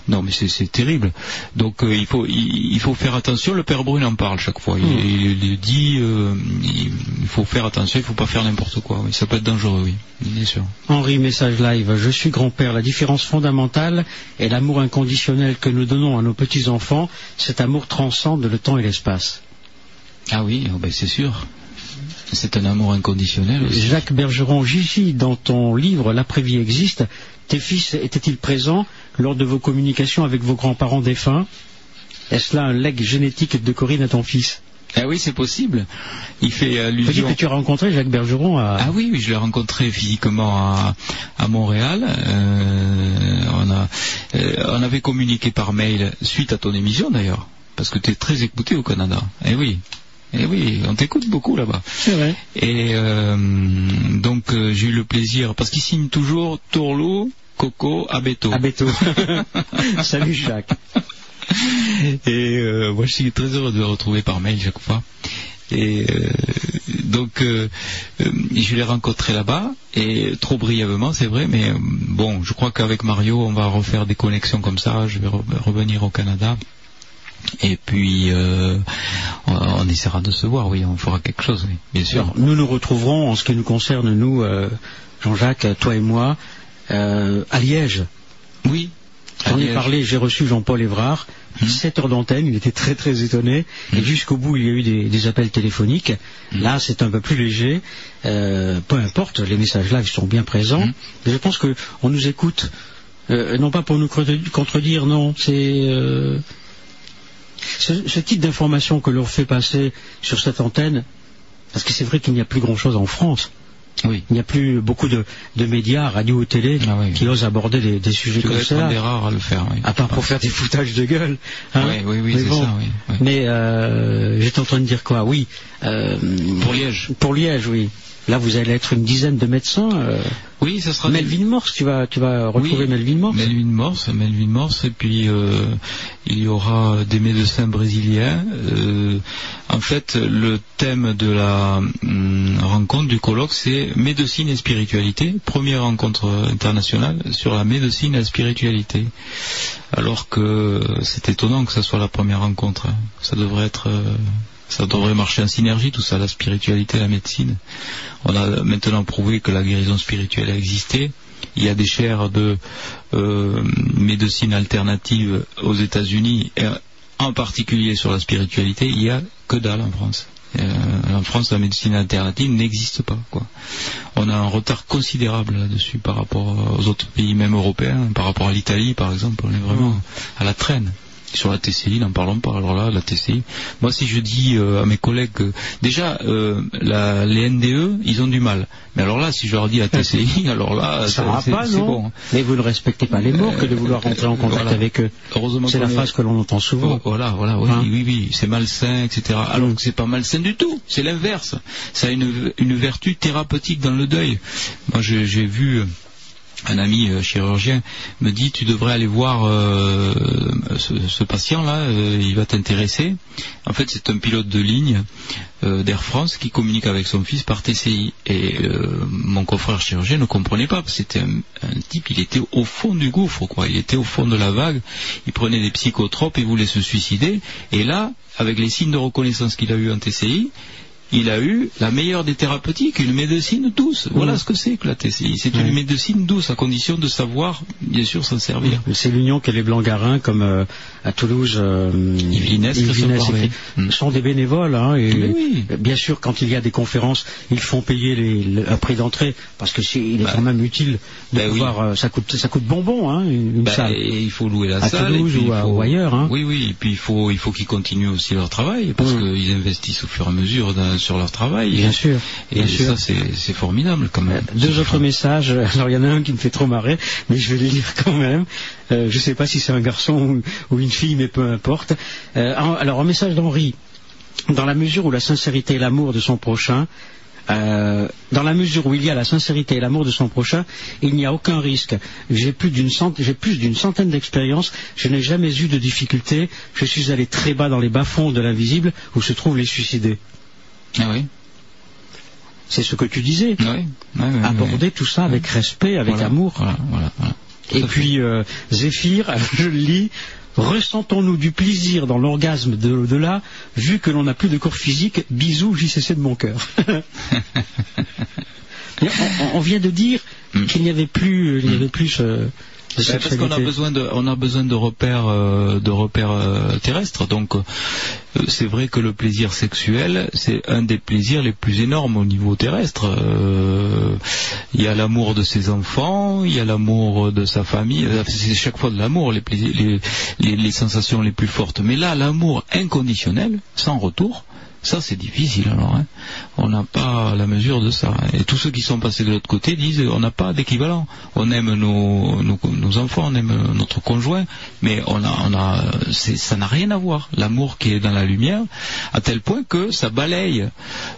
non mais c'est terrible. Donc euh, il faut il, il faut faire attention. Le père Brune en parle chaque fois. Il, il- il dit euh, il, faut faire attention. Il faut pas faire n'importe quoi. Oui, ça peut être dangereux. Oui, bien sûr. Henri, message live. Je suis grand-père. La différence fondamentale est l'amour inconditionnel que nous donnons à nos petits-enfants. Cet amour transcende le temps et l'espace. Ah oui, oh ben c'est sûr. C'est un amour inconditionnel aussi. Jacques Bergeron, Gigi, dans ton livre L'après-vie existe, tes fils étaient-ils présents lors de vos communications avec vos grands-parents défunts? Est-ce là un legs génétique de Corinne à ton fils? Ah oui, c'est possible. Il fait allusion. que tu as rencontré Jacques Bergeron à... Ah oui, oui, je l'ai rencontré physiquement à, à Montréal. Euh, on, a, euh, on avait communiqué par mail suite à ton émission d'ailleurs, parce que tu es très écouté au Canada. Eh oui. Eh oui, on t'écoute beaucoup là-bas. C'est vrai. Et euh, donc euh, j'ai eu le plaisir, parce qu'il signe toujours Tourlou, Coco, Abeto. Abeto. Salut Jacques. Et euh, moi, je suis très heureux de le retrouver par mail chaque fois. Et euh, donc, euh, euh, je l'ai rencontré là-bas, et trop brièvement, c'est vrai, mais bon, je crois qu'avec Mario, on va refaire des connexions comme ça. Je vais re- revenir au Canada. Et puis, euh, on, essaiera de se voir, oui, on fera quelque chose, oui, bien sûr. Alors, nous nous retrouverons, en ce qui nous concerne, nous, euh, Jean-Jacques, toi et moi, euh, à Liège. Oui. J'en ai parlé, j'ai reçu Jean-Paul Évrard, 7 heures d'antenne, il était très très étonné, et jusqu'au bout il y a eu des, des appels téléphoniques. Là c'est un peu plus léger, peu importe, les messages live sont bien présents, et je pense qu'on nous écoute, non pas pour nous contre- contredire, non, c'est... ce, ce type d'information que l'on fait passer sur cette antenne, parce que c'est vrai qu'il n'y a plus grand-chose en France. Oui. Il n'y a plus beaucoup de, de médias, radio ou télé, qui osent aborder des, des sujets Tu comme ça. des rares à le faire, oui. À part pour faire des foutages de gueule. hein. Oui, oui, c'est bon. ça, oui. Mais euh, j'étais en train de dire quoi? Oui. euh, Pour Liège. Pour Liège, oui. Là, vous allez être une dizaine de médecins. euh, Oui, ça sera. Melvin Morse, tu vas, tu vas retrouver Oui, Melvin Morse. Melvin Morse, Melvin Morse, et puis euh, il y aura des médecins brésiliens. Euh, en fait, le thème de la hum, rencontre du colloque, c'est médecine et spiritualité. Première rencontre internationale sur la médecine et la spiritualité. Alors que c'est étonnant que ça soit la première rencontre. hein. Ça devrait être. euh, ça devrait marcher en synergie, tout ça, la spiritualité et la médecine. On a maintenant prouvé que la guérison spirituelle a existé. Il y a des chaires de euh, médecine alternative aux États-Unis, et en particulier sur la spiritualité. Il y a que dalle en France. Euh, en France, la médecine alternative n'existe pas. Quoi. On a un retard considérable là-dessus par rapport aux autres pays, même européens, par rapport à l'Italie, par exemple. On est vraiment à la traîne. Sur la TCI, n'en parlons pas. Alors là, la TCI. Moi, si je dis euh, à mes collègues, que- déjà, euh, la- les NDE, ils ont du mal. Mais alors là, si je leur dis la TCI, alors là, Ça va pas, non bon. Mais vous ne respectez pas les morts que de vouloir rentrer en contact Voilà. avec eux. Heureusement C'est la phrase que l'on entend souvent. Oh, voilà, voilà, oui, Hein oui, oui, c'est malsain, etc. Alors que c'est pas malsain du tout, c'est l'inverse. Ça a une, une vertu thérapeutique dans le deuil. Moi, j'ai vu euh, un ami euh, chirurgien me dit tu devrais aller voir euh, ce, ce patient-là, euh, il va t'intéresser. En fait, c'est un pilote de ligne d'Air France qui communique avec son fils par TCI. Et mon confrère chirurgien ne comprenait pas, c'était un, un type, il était au fond du gouffre, quoi. Il était au fond de la vague, il prenait des psychotropes, il voulait se suicider. Et là, avec les signes de reconnaissance qu'il a eu en TCI, il a eu la meilleure des thérapeutiques, une médecine douce. Voilà Mm. ce que c'est que la TCI. C'est une médecine douce, à condition de savoir, bien sûr, s'en servir. C'est l'union que les Blancs-Garins, comme euh, à Toulouse, euh, Barbier. écrit, sont des bénévoles. hein, et Oui, Bien sûr, quand il y a des conférences, ils font payer les, le- un prix d'entrée parce que il est quand même utile de bah oui. euh, ça coûte, ça coûte bonbon, hein, une, Bah, salle. et il faut louer la À salle. et Toulouse puis ou à- faut- ou ailleurs, hein. Oui, oui. Et puis il faut, il faut qu'ils continuent aussi leur travail parce qu'ils investissent au fur et à mesure dans- sur leur travail. Bien sûr, Et bien ça, sûr. C'est formidable quand même. Deux autres messages. Alors il y en a un qui me fait trop marrer, mais je vais le lire quand même. Euh, je ne sais pas si c'est un garçon ou, ou une fille, mais peu importe. Euh, alors un message d'Henri. Dans la mesure où la sincérité et l'amour de son prochain, euh, dans la mesure où il y a la sincérité et l'amour de son prochain, il n'y a aucun risque. J'ai plus d'une centaine, j'ai plus d'une centaine d'expériences. Je n'ai jamais eu de difficultés. Je suis allé très bas dans les bas-fonds de l'invisible où se trouvent les suicidés. Ah oui. C'est ce que tu disais. Oui. Ouais, ouais, Aborder tout ça avec respect, avec Voilà, amour. Voilà, voilà, voilà. Et puis euh, Zéphyr, je le lis, ressentons-nous du plaisir dans l'orgasme de l'au-delà, vu que l'on n'a plus de corps physique, bisous JCC de mon cœur. On, on vient de dire qu'il n'y avait plus, il n'y avait plus ce, parce qu'on a besoin de, on a besoin de repères, euh, de repères euh, terrestres. Donc, euh, c'est vrai que le plaisir sexuel, c'est un des plaisirs les plus énormes au niveau terrestre. Il y a l'amour de ses enfants, il y a l'amour de sa famille. C'est chaque fois de l'amour, les, plaisirs- les, les, les sensations les plus fortes. Mais là, l'amour inconditionnel, sans retour. Ça, c'est difficile alors. hein. On n'a pas la mesure de ça. Et tous ceux qui sont passés de l'autre côté disent on n'a pas d'équivalent. On aime nos, enfants, on aime notre conjoint, mais ça n'a rien à voir. L'amour qui est dans la lumière, à tel point que ça balaye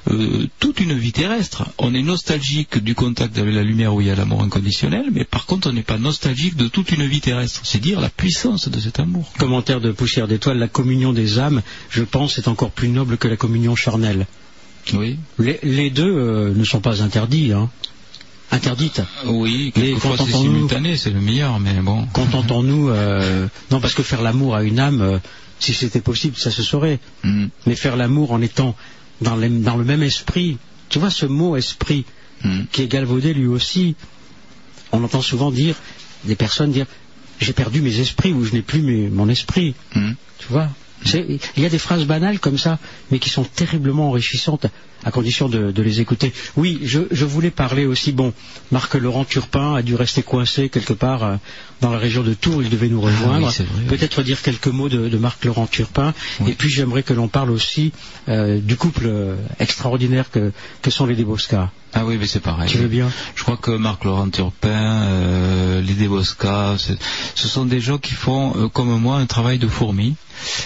euh, toute une vie terrestre. On est nostalgique du contact avec la lumière où il y a l'amour inconditionnel, mais par contre, on n'est pas nostalgique de toute une vie terrestre. C'est dire la puissance de cet amour. Commentaire de Poussière d'étoile, la communion des âmes, je pense, est encore plus noble que la communion charnelle. Oui. Les, les deux euh, ne sont pas interdits, hein. Interdites. Oui, Mais quelquefois c'est contentons-nous- simultané, c'est le meilleur, mais bon. Contentons-nous. euh, non, parce que faire l'amour à une âme, euh, si c'était possible, ça se saurait. Mm. Mais faire l'amour en étant dans, les- dans le même esprit, tu vois ce mot esprit Mm. qui est galvaudé lui aussi. On entend souvent dire des personnes dire j'ai perdu mes esprits ou je n'ai plus mes- mon esprit. Mm. Tu vois? Il y a des phrases banales comme ça, mais qui sont terriblement enrichissantes, à condition de, de les écouter. Oui, je, je voulais parler aussi, bon, Marc Laurent Turpin a dû rester coincé quelque part euh, dans la région de Tours, il devait nous rejoindre. Ah oui, oui. Peut-être dire quelques mots de, de Marc Laurent Turpin, et puis j'aimerais que l'on parle aussi euh, du couple euh, extraordinaire que, que sont les Desbosca. Ah oui, mais c'est pareil. Tu veux bien? Je crois que Marc Laurent Turpin, euh, Lydie Bosca, c'est- ce sont des gens qui font, comme moi, un travail de fourmi.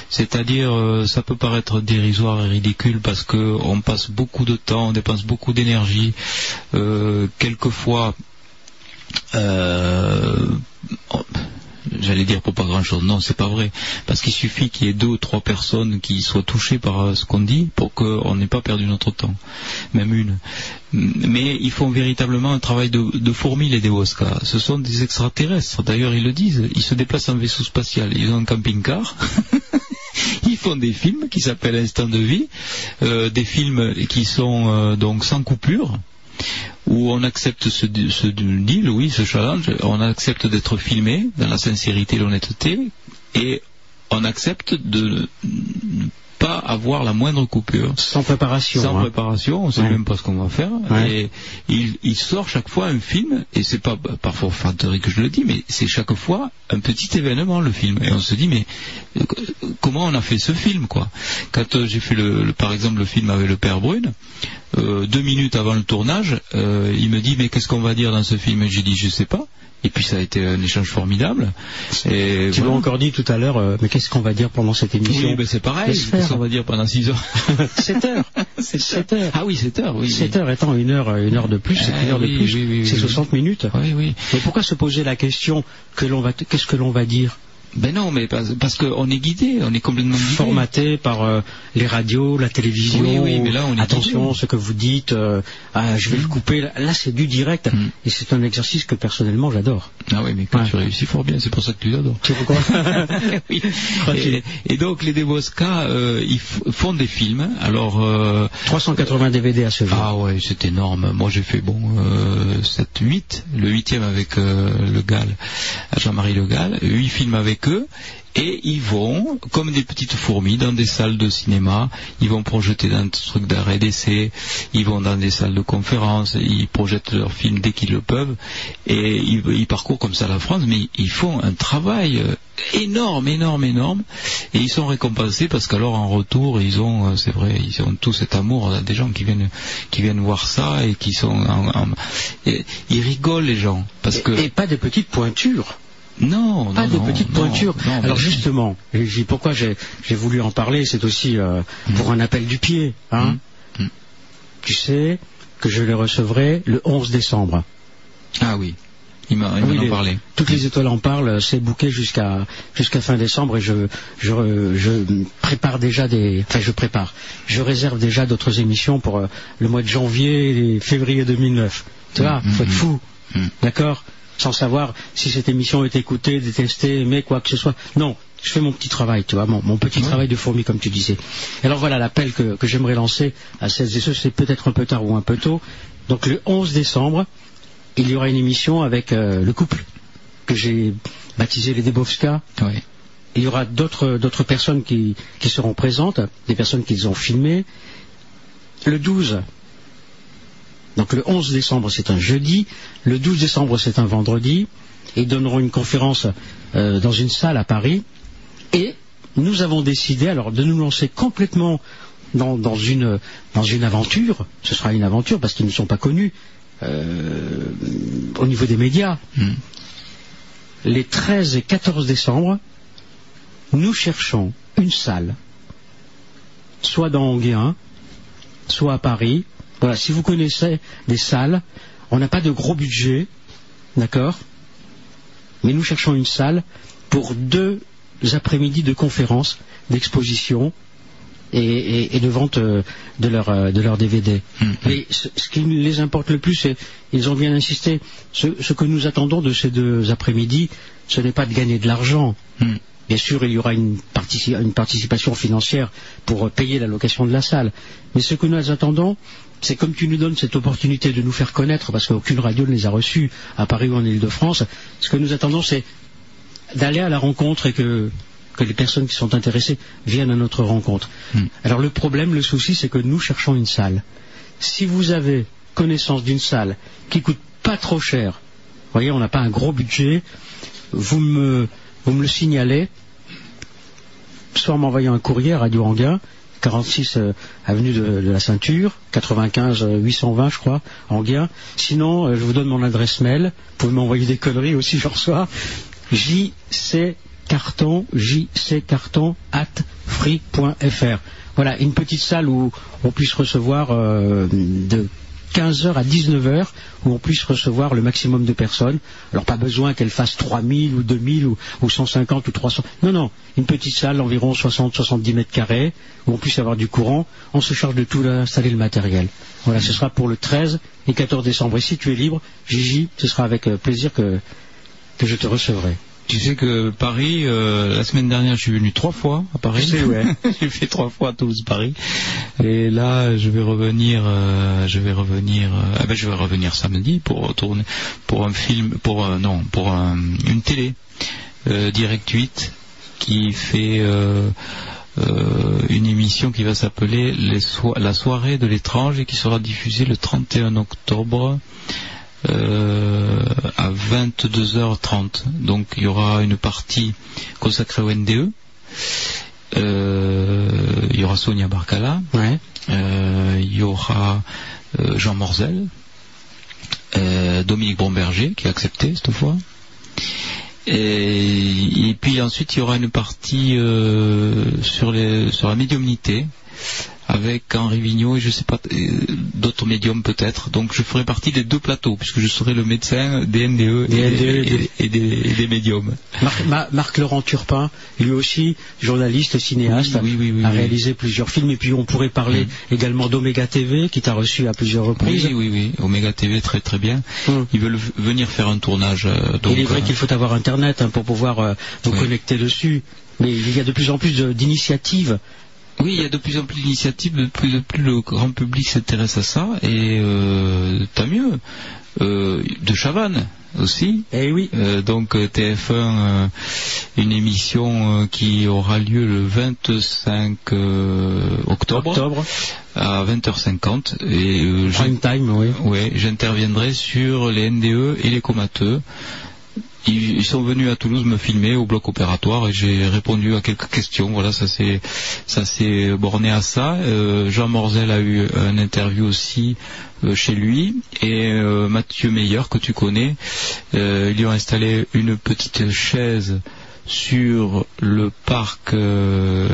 C'est-à-dire, ça peut paraître dérisoire et ridicule parce que on passe beaucoup de temps, on dépense beaucoup d'énergie. Euh, quelquefois, euh, J'allais dire pour pas grand chose. Non, c'est pas vrai. Parce qu'il suffit qu'il y ait deux ou trois personnes qui soient touchées par euh, ce qu'on dit pour qu'on n'ait pas perdu notre temps. Même une. Mais ils font véritablement un travail de, de fourmi, les Dewoska. Ce sont des extraterrestres. D'ailleurs, ils le disent. Ils se déplacent en vaisseau spatial. Ils ont un camping-car. font des films qui s'appellent Instant de vie. Euh, des films qui sont euh, donc sans coupure où on accepte ce, deal, oui, ce challenge, on accepte d'être filmé dans la sincérité et l'honnêteté, et on accepte de pas avoir la moindre coupure. Sans préparation. Sans hein. préparation, on sait Ouais. même pas ce qu'on va faire. Ouais. Et il, il sort chaque fois un film, et c'est pas bah, par forfanterie que je le dis, mais c'est chaque fois un petit événement le film. Et on se dit mais euh, comment on a fait ce film quoi? Quand euh, j'ai fait le, le- par exemple le film avec le père Brune, euh, deux minutes avant le tournage, euh, il me dit mais qu'est-ce qu'on va dire dans ce film? Et j'ai dit je sais pas. Et puis ça a été un échange formidable. Et Tu m'as voilà. encore dit tout à l'heure, euh, mais qu'est-ce qu'on va dire pendant cette émission Oui, ben c'est pareil. Qu'est-ce qu'on va dire pendant 6 heures 7 heures. 7 heures. Ah oui, 7 heures, oui. 7 heures étant une heure, une heure de plus, c'est Ah une heure oui, de plus. oui, oui, c'est oui, 60 minutes. Oui, oui. Mais pourquoi se poser la question que l'on va, qu'est-ce que l'on va dire? Ben non, mais parce, parce qu'on est guidé, on est complètement guidé. Formaté par euh, les radios, la télévision. Oui, oui, mais là, on est Attention, guidé. ce que vous dites, euh, ah, je vais le couper. Là, c'est du direct. Et c'est un exercice que personnellement j'adore. Ah oui, mais quand tu réussis fort bien, c'est pour ça que tu l'adores. Tu vois quoi oui. et, et donc les Debosca, euh, ils font des films. Alors euh, 380 DVD à ce jour. ah ouais, c'est énorme. Moi j'ai fait bon euh, 7, 8, le huitième avec euh, le Gall, Jean-Marie Le Gall, huit films avec eux. Et ils vont, comme des petites fourmis, dans des salles de cinéma, ils vont projeter dans des trucs d'arrêt d'essai, ils vont dans des salles de conférences, ils projettent leurs films dès qu'ils le peuvent, et ils, ils parcourent comme ça la France, mais ils font un travail euh, énorme, énorme, énorme, et ils sont récompensés parce qu'alors en retour, ils ont, euh, c'est vrai, ils ont tout cet amour, on a des gens qui viennent, qui viennent voir ça et qui sont, en- en- et ils rigolent les gens, parce que Et pas des petites pointures. Non, Pas non, des non, petites pointures. non, Alors justement, pourquoi j'ai j'ai voulu en parler, c'est aussi euh, pour un appel du pied. Hein Mm. Tu sais que je les recevrai le 11 décembre. Ah oui, il m'a il Oui, les- parlé. Toutes les étoiles en parlent, c'est bouquet jusqu'à jusqu'à fin décembre et je, je je prépare déjà des enfin je prépare. Je réserve déjà d'autres émissions pour euh, le mois de janvier et février 2009. Tu vois, Mm, faut être mm, fou. mm. D'accord? Sans savoir si cette émission est écoutée, détestée, aimée, quoi que ce soit. Non, je fais mon petit travail, tu vois, mon, mon petit travail de fourmi, comme tu disais. Alors voilà l'appel que, que j'aimerais lancer à celles et ceux, c'est peut-être un peu tard ou un peu tôt. Donc le 11 décembre, il y aura une émission avec euh, le couple que j'ai baptisé les Debowska. Oui. Il y aura d'autres d'autres personnes qui, qui seront présentes, des personnes qu'ils ont filmées. Le 12, donc le 11 décembre c'est un jeudi, le 12 décembre c'est un vendredi, ils donneront une conférence euh, dans une salle à Paris. Et nous avons décidé alors de nous lancer complètement dans, dans une, dans une aventure. Ce sera une aventure parce qu'ils ne sont pas connus euh, au niveau des médias. Mm. Les 13 et 14 décembre, nous cherchons une salle, soit dans Anguien, soit à Paris. Voilà, si vous connaissez des salles, on n'a pas de gros budget, d'accord Mais nous cherchons une salle pour deux après-midi de conférences, d'expositions et, et- et de vente euh, de leur, euh, de leur DVD. Mais ce, ce qui les importe le plus, c'est, ils ont bien insisté, ce, ce que nous attendons de ces deux après-midi, ce n'est pas de gagner de l'argent. Bien sûr, il y aura une, partici- une participation financière pour payer la location de la salle. Mais ce que nous attendons, c'est comme tu nous donnes cette opportunité de nous faire connaître, parce qu'aucune radio ne les a reçus à Paris ou en Ile-de-France, ce que nous attendons, c'est d'aller à la rencontre et que, que les personnes qui sont intéressées viennent à notre rencontre. Alors le problème, le souci, c'est que nous cherchons une salle. Si vous avez connaissance d'une salle qui coûte pas trop cher, vous voyez, on n'a pas un gros budget, vous me, vous me le signalez, soit en m'envoyant un courrier à Radio Anguin, 46 euh, avenue de, la Ceinture, 95 euh, 820 je crois, Anguin. Sinon, euh, je vous donne mon adresse mail, vous pouvez m'envoyer des conneries aussi, je reçois. JC carton, JC carton at free.fr. Voilà, une petite salle où on puisse recevoir euh, de 15h à 19h, où on puisse recevoir le maximum de personnes. Alors pas besoin qu'elle fasse 3000 ou 2000 ou, ou 150 ou 300. Non, non, une petite salle d'environ 60-70 mètres carrés, où on puisse avoir du courant. On se charge de tout installer le matériel. Voilà, ce sera pour le 13 et 14 décembre. Et si tu es libre, Gigi, ce sera avec euh, plaisir que, que je te recevrai. Tu sais que Paris, euh, la semaine dernière, je suis venu trois fois à Paris. Je sais, ouais. J'ai fait trois fois Toulouse-Paris. Et là, je vais revenir, euh, je vais revenir, euh, ah ben, je vais revenir samedi pour tourner, pour un film, pour non, pour un- une télé, Direct 8, qui fait une émission qui va s'appeler La soirée de l'étrange et qui sera diffusée le 31 octobre à 22h30. Donc il y aura une partie consacrée au NDE. Euh, il y aura Sonia Barcala. Euh, il y aura euh, Jean Morzel. Euh, Dominique Bromberger qui a accepté cette fois. Et, et puis ensuite il y aura une partie euh, sur, les, sur la médiumnité avec Henri Vigneault et je sais pas euh, d'autres médiums peut-être. Donc je ferai partie des deux plateaux puisque je serai le médecin des NDE et, Des des, NDE et et- et des- médiums. Marc, Ma- Marc Laurent Turpin, lui aussi journaliste, cinéaste, Oui, oui, oui, oui, a oui. réalisé plusieurs films. Et puis on pourrait parler également d'Omega TV, qui t'a reçu à plusieurs reprises. Oui, oui, oui. Omega TV très très bien. Ils veulent venir faire un tournage. euh, donc, Il est vrai euh, qu'il faut avoir Internet hein, pour pouvoir euh, vous connecter dessus. Mais il y a de plus en plus d'initiatives. Oui, il y a de plus en plus d'initiatives, de plus en plus le grand public s'intéresse à ça, et euh, tant mieux. Euh, de Chavannes aussi. Eh oui. donc euh, TF1, euh, une émission qui aura lieu le 25 euh, octobre, Octobre. à 20h50. Et, Prime time, oui. Ouais, j'interviendrai sur les NDE et les comateux. Ils, sont venus à Toulouse me filmer au bloc opératoire et j'ai répondu à quelques questions. Voilà, ça s'est ça s'est borné à ça. Euh, Jean Morzel a eu un interview aussi euh, chez lui et euh, Mathieu Meyer que tu connais, euh, ils lui ont installé une petite chaise sur le parc de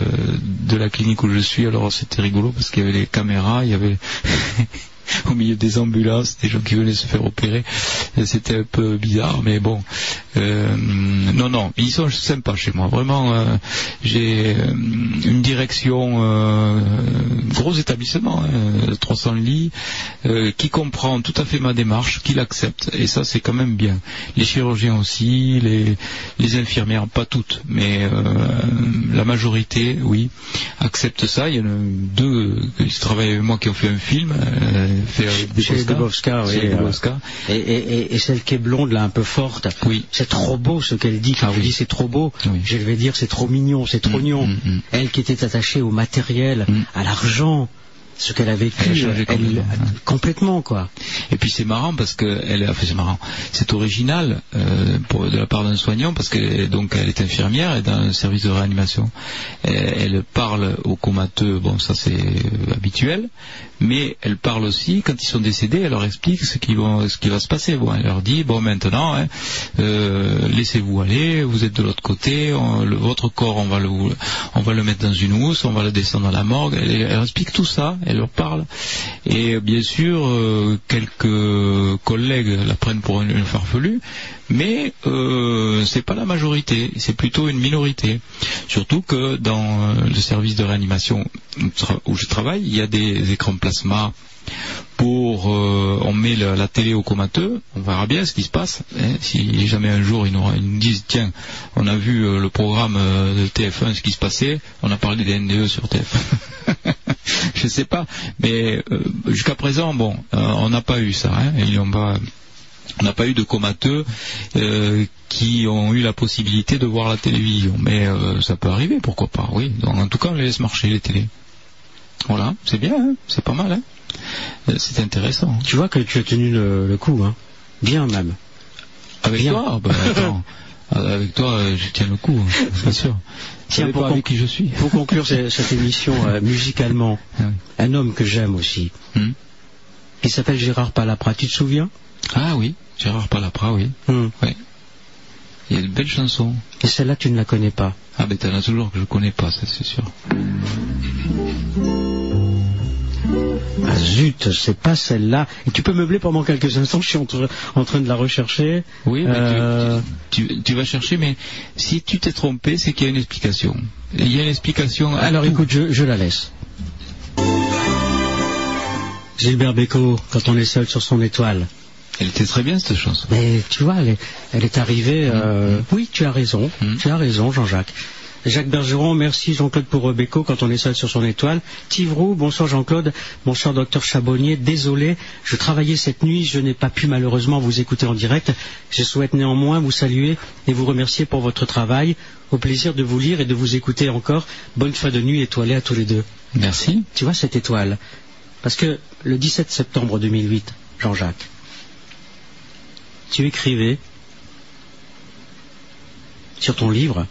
la clinique où je suis. Alors c'était rigolo parce qu'il y avait les caméras, il y avait au milieu des ambulances, des gens qui venaient se faire opérer. C'était un peu bizarre, mais bon. Euh, non, non, ils sont sympas chez moi. Vraiment, euh, j'ai euh, une direction, euh, gros établissement, hein, 300 lits, euh, qui comprend tout à fait ma démarche, qui l'accepte. Et ça, c'est quand même bien. Les chirurgiens aussi, les, infirmières, pas toutes, mais la majorité, oui, acceptent ça. Il y en a deux qui travaillent avec moi qui ont fait un film, Chez Dubowska, oui. Et, et- et- et celle qui est blonde, là, un peu forte. Oui. C'est trop beau ce qu'elle dit. Quand je dis c'est trop beau, je vais dire c'est trop mignon, c'est trop mignon. Elle qui était attachée au matériel, à l'argent, ce qu'elle a vécu, Elle complètement, quoi. Et puis c'est marrant parce que elle enfin, c'est marrant, c'est original euh, pour, de la part d'un soignant parce que donc elle est infirmière et dans un service de réanimation. Elle, elle parle aux comateux, bon ça c'est euh, habituel, mais elle parle aussi quand ils sont décédés, elle leur explique ce qui va, ce qui va se passer. Bon, elle leur dit bon maintenant, hein, euh, laissez-vous aller, vous êtes de l'autre côté, on- le- votre corps on va le, on va le mettre dans une housse, on va le descendre à la morgue. Elle, elle explique tout ça, elle leur parle. Et bien sûr, euh, quelques collègues la prennent pour une, farfelue, mais euh, c'est pas la majorité, c'est plutôt une minorité. Surtout que dans euh, le service de réanimation où je travaille, il y a des écrans plasma pour euh, on met la, télé au comateux, on verra bien ce qui se passe. hein. si jamais un jour ils nous, disent tiens, on a vu le programme de TF1, ce qui se passait, on a parlé des NDE sur TF1. Je sais pas, mais euh, jusqu'à présent, bon, euh, on n'a pas eu ça. Hein, on n'a pas eu de comateux euh, qui ont eu la possibilité de voir la télévision. Mais euh, ça peut arriver, pourquoi pas, oui. Donc, en tout cas, on les laisse marcher, les télés. Voilà, c'est bien, hein, c'est pas mal. Hein. C'est intéressant. Tu vois que tu as tenu le, le coup, hein. Bien même. Avec Bien. toi, bah, attends, avec toi, je tiens le coup, hein, bien sûr. Tiens, pour, pas con- avec qui je suis. pour conclure ce- cette émission euh, musicalement, un homme que j'aime aussi, Hmm. il s'appelle Gérard Palapra, tu te souviens? Ah oui, Gérard Palapra, oui. Hmm. Oui. Il y a de belles chansons. Et celle-là, tu ne la connais pas? Ah ben t'en as toujours que je connais pas, ça c'est sûr. Ah zut, c'est pas celle-là. Et tu peux meubler pendant quelques instants, je suis en, tra- en train de la rechercher. Oui, mais tu- Euh, tu, tu vas chercher, mais si tu t'es trompé, c'est qu'il y a une explication. Il y a une explication. à Alors tout. écoute, je, je la laisse. Gilbert Bécaud, quand on est seul sur son étoile. Elle était très bien cette chanson. Mais tu vois, elle est, elle est arrivée. euh, Oui, tu as raison. Tu as raison, Jean-Jacques. Jacques Bergeron, merci Jean-Claude pour Rebecco quand on est seul sur son étoile. Tivrou, bonsoir Jean-Claude, bonsoir docteur Chabonnier, désolé, je travaillais cette nuit, je n'ai pas pu malheureusement vous écouter en direct. Je souhaite néanmoins vous saluer et vous remercier pour votre travail. Au plaisir de vous lire et de vous écouter encore. Bonne fin de nuit étoilée à tous les deux. Merci. Tu vois cette étoile? Parce que le 17 septembre 2008, Jean-Jacques, tu écrivais sur ton livre,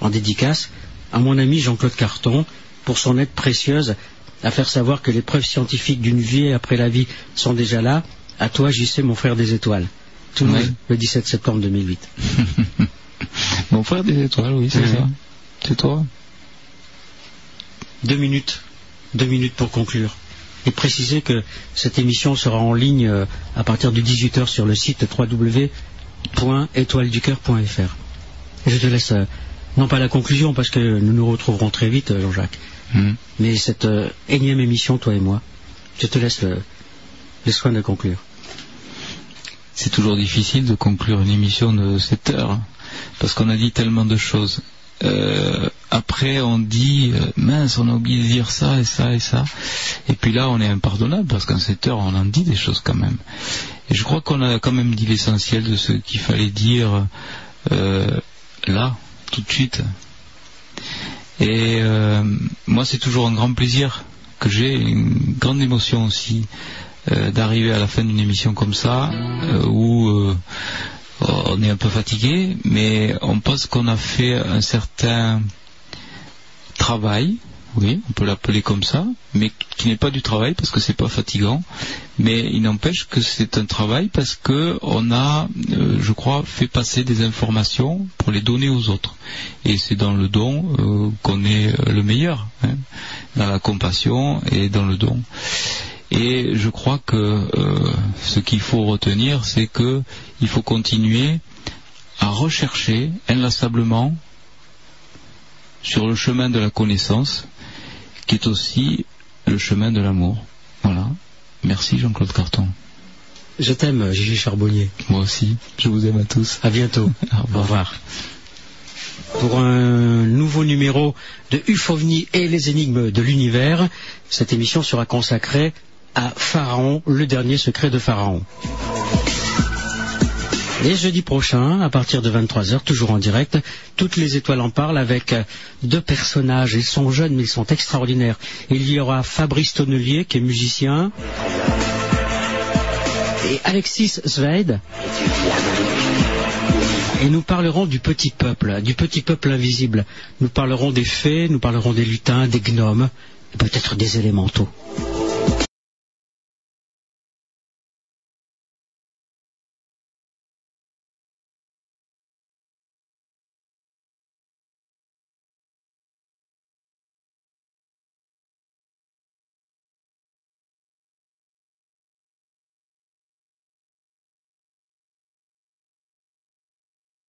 en dédicace, à mon ami Jean-Claude Carton, pour son aide précieuse à faire savoir que les preuves scientifiques d'une vie après la vie sont déjà là. À toi, JC, mon frère des étoiles. Toulouse, Ouais. le 17 septembre 2008. Mon frère des étoiles, oui, c'est ça. C'est toi. Deux minutes. Deux minutes pour conclure. Et préciser que cette émission sera en ligne euh, à partir de 18h sur le site www.étoileducœur.fr. Et je te laisse, euh, non pas la conclusion, parce que nous nous retrouverons très vite, euh, Jean-Jacques, Hmm. mais cette euh, énième émission, toi et moi, je te laisse le, le soin de conclure. C'est toujours difficile de conclure une émission de 7 heures, parce qu'on a dit tellement de choses. Euh, après, on dit, euh, mince, on a oublié de dire ça et ça et ça. Et puis là, on est impardonnable, parce qu'en 7 heures, on en dit des choses quand même. Et je crois qu'on a quand même dit l'essentiel de ce qu'il fallait dire euh, là, tout de suite. Et euh, moi, c'est toujours un grand plaisir que j'ai, une grande émotion aussi, euh, d'arriver à la fin d'une émission comme ça, euh, où on est un peu fatigué, mais on pense qu'on a fait un certain travail, oui, on peut l'appeler comme ça, mais qui n'est pas du travail parce que c'est pas fatigant, mais il n'empêche que c'est un travail parce que on a, euh, je crois, fait passer des informations pour les donner aux autres. Et c'est dans le don euh, qu'on est le meilleur, hein, dans la compassion et dans le don. Et je crois que euh, ce qu'il faut retenir, c'est que il faut continuer à rechercher inlassablement sur le chemin de la connaissance, qui est aussi le chemin de l'amour. Voilà. Merci Jean-Claude Carton. Je t'aime, Gigi Charbonnier. Moi aussi. Je vous aime à tous. À bientôt. Au revoir. Pour un nouveau numéro de UFOVNI et les énigmes de l'univers, cette émission sera consacrée à Pharaon, le dernier secret de Pharaon. Et jeudi prochain, à partir de 23h, toujours en direct, toutes les étoiles en parlent avec deux personnages. Ils sont jeunes, mais ils sont extraordinaires. Il y aura Fabrice Tonnelier, qui est musicien, et Alexis Zweid. Et nous parlerons du petit peuple, du petit peuple invisible. Nous parlerons des fées, nous parlerons des lutins, des gnomes, et peut-être des élémentaux.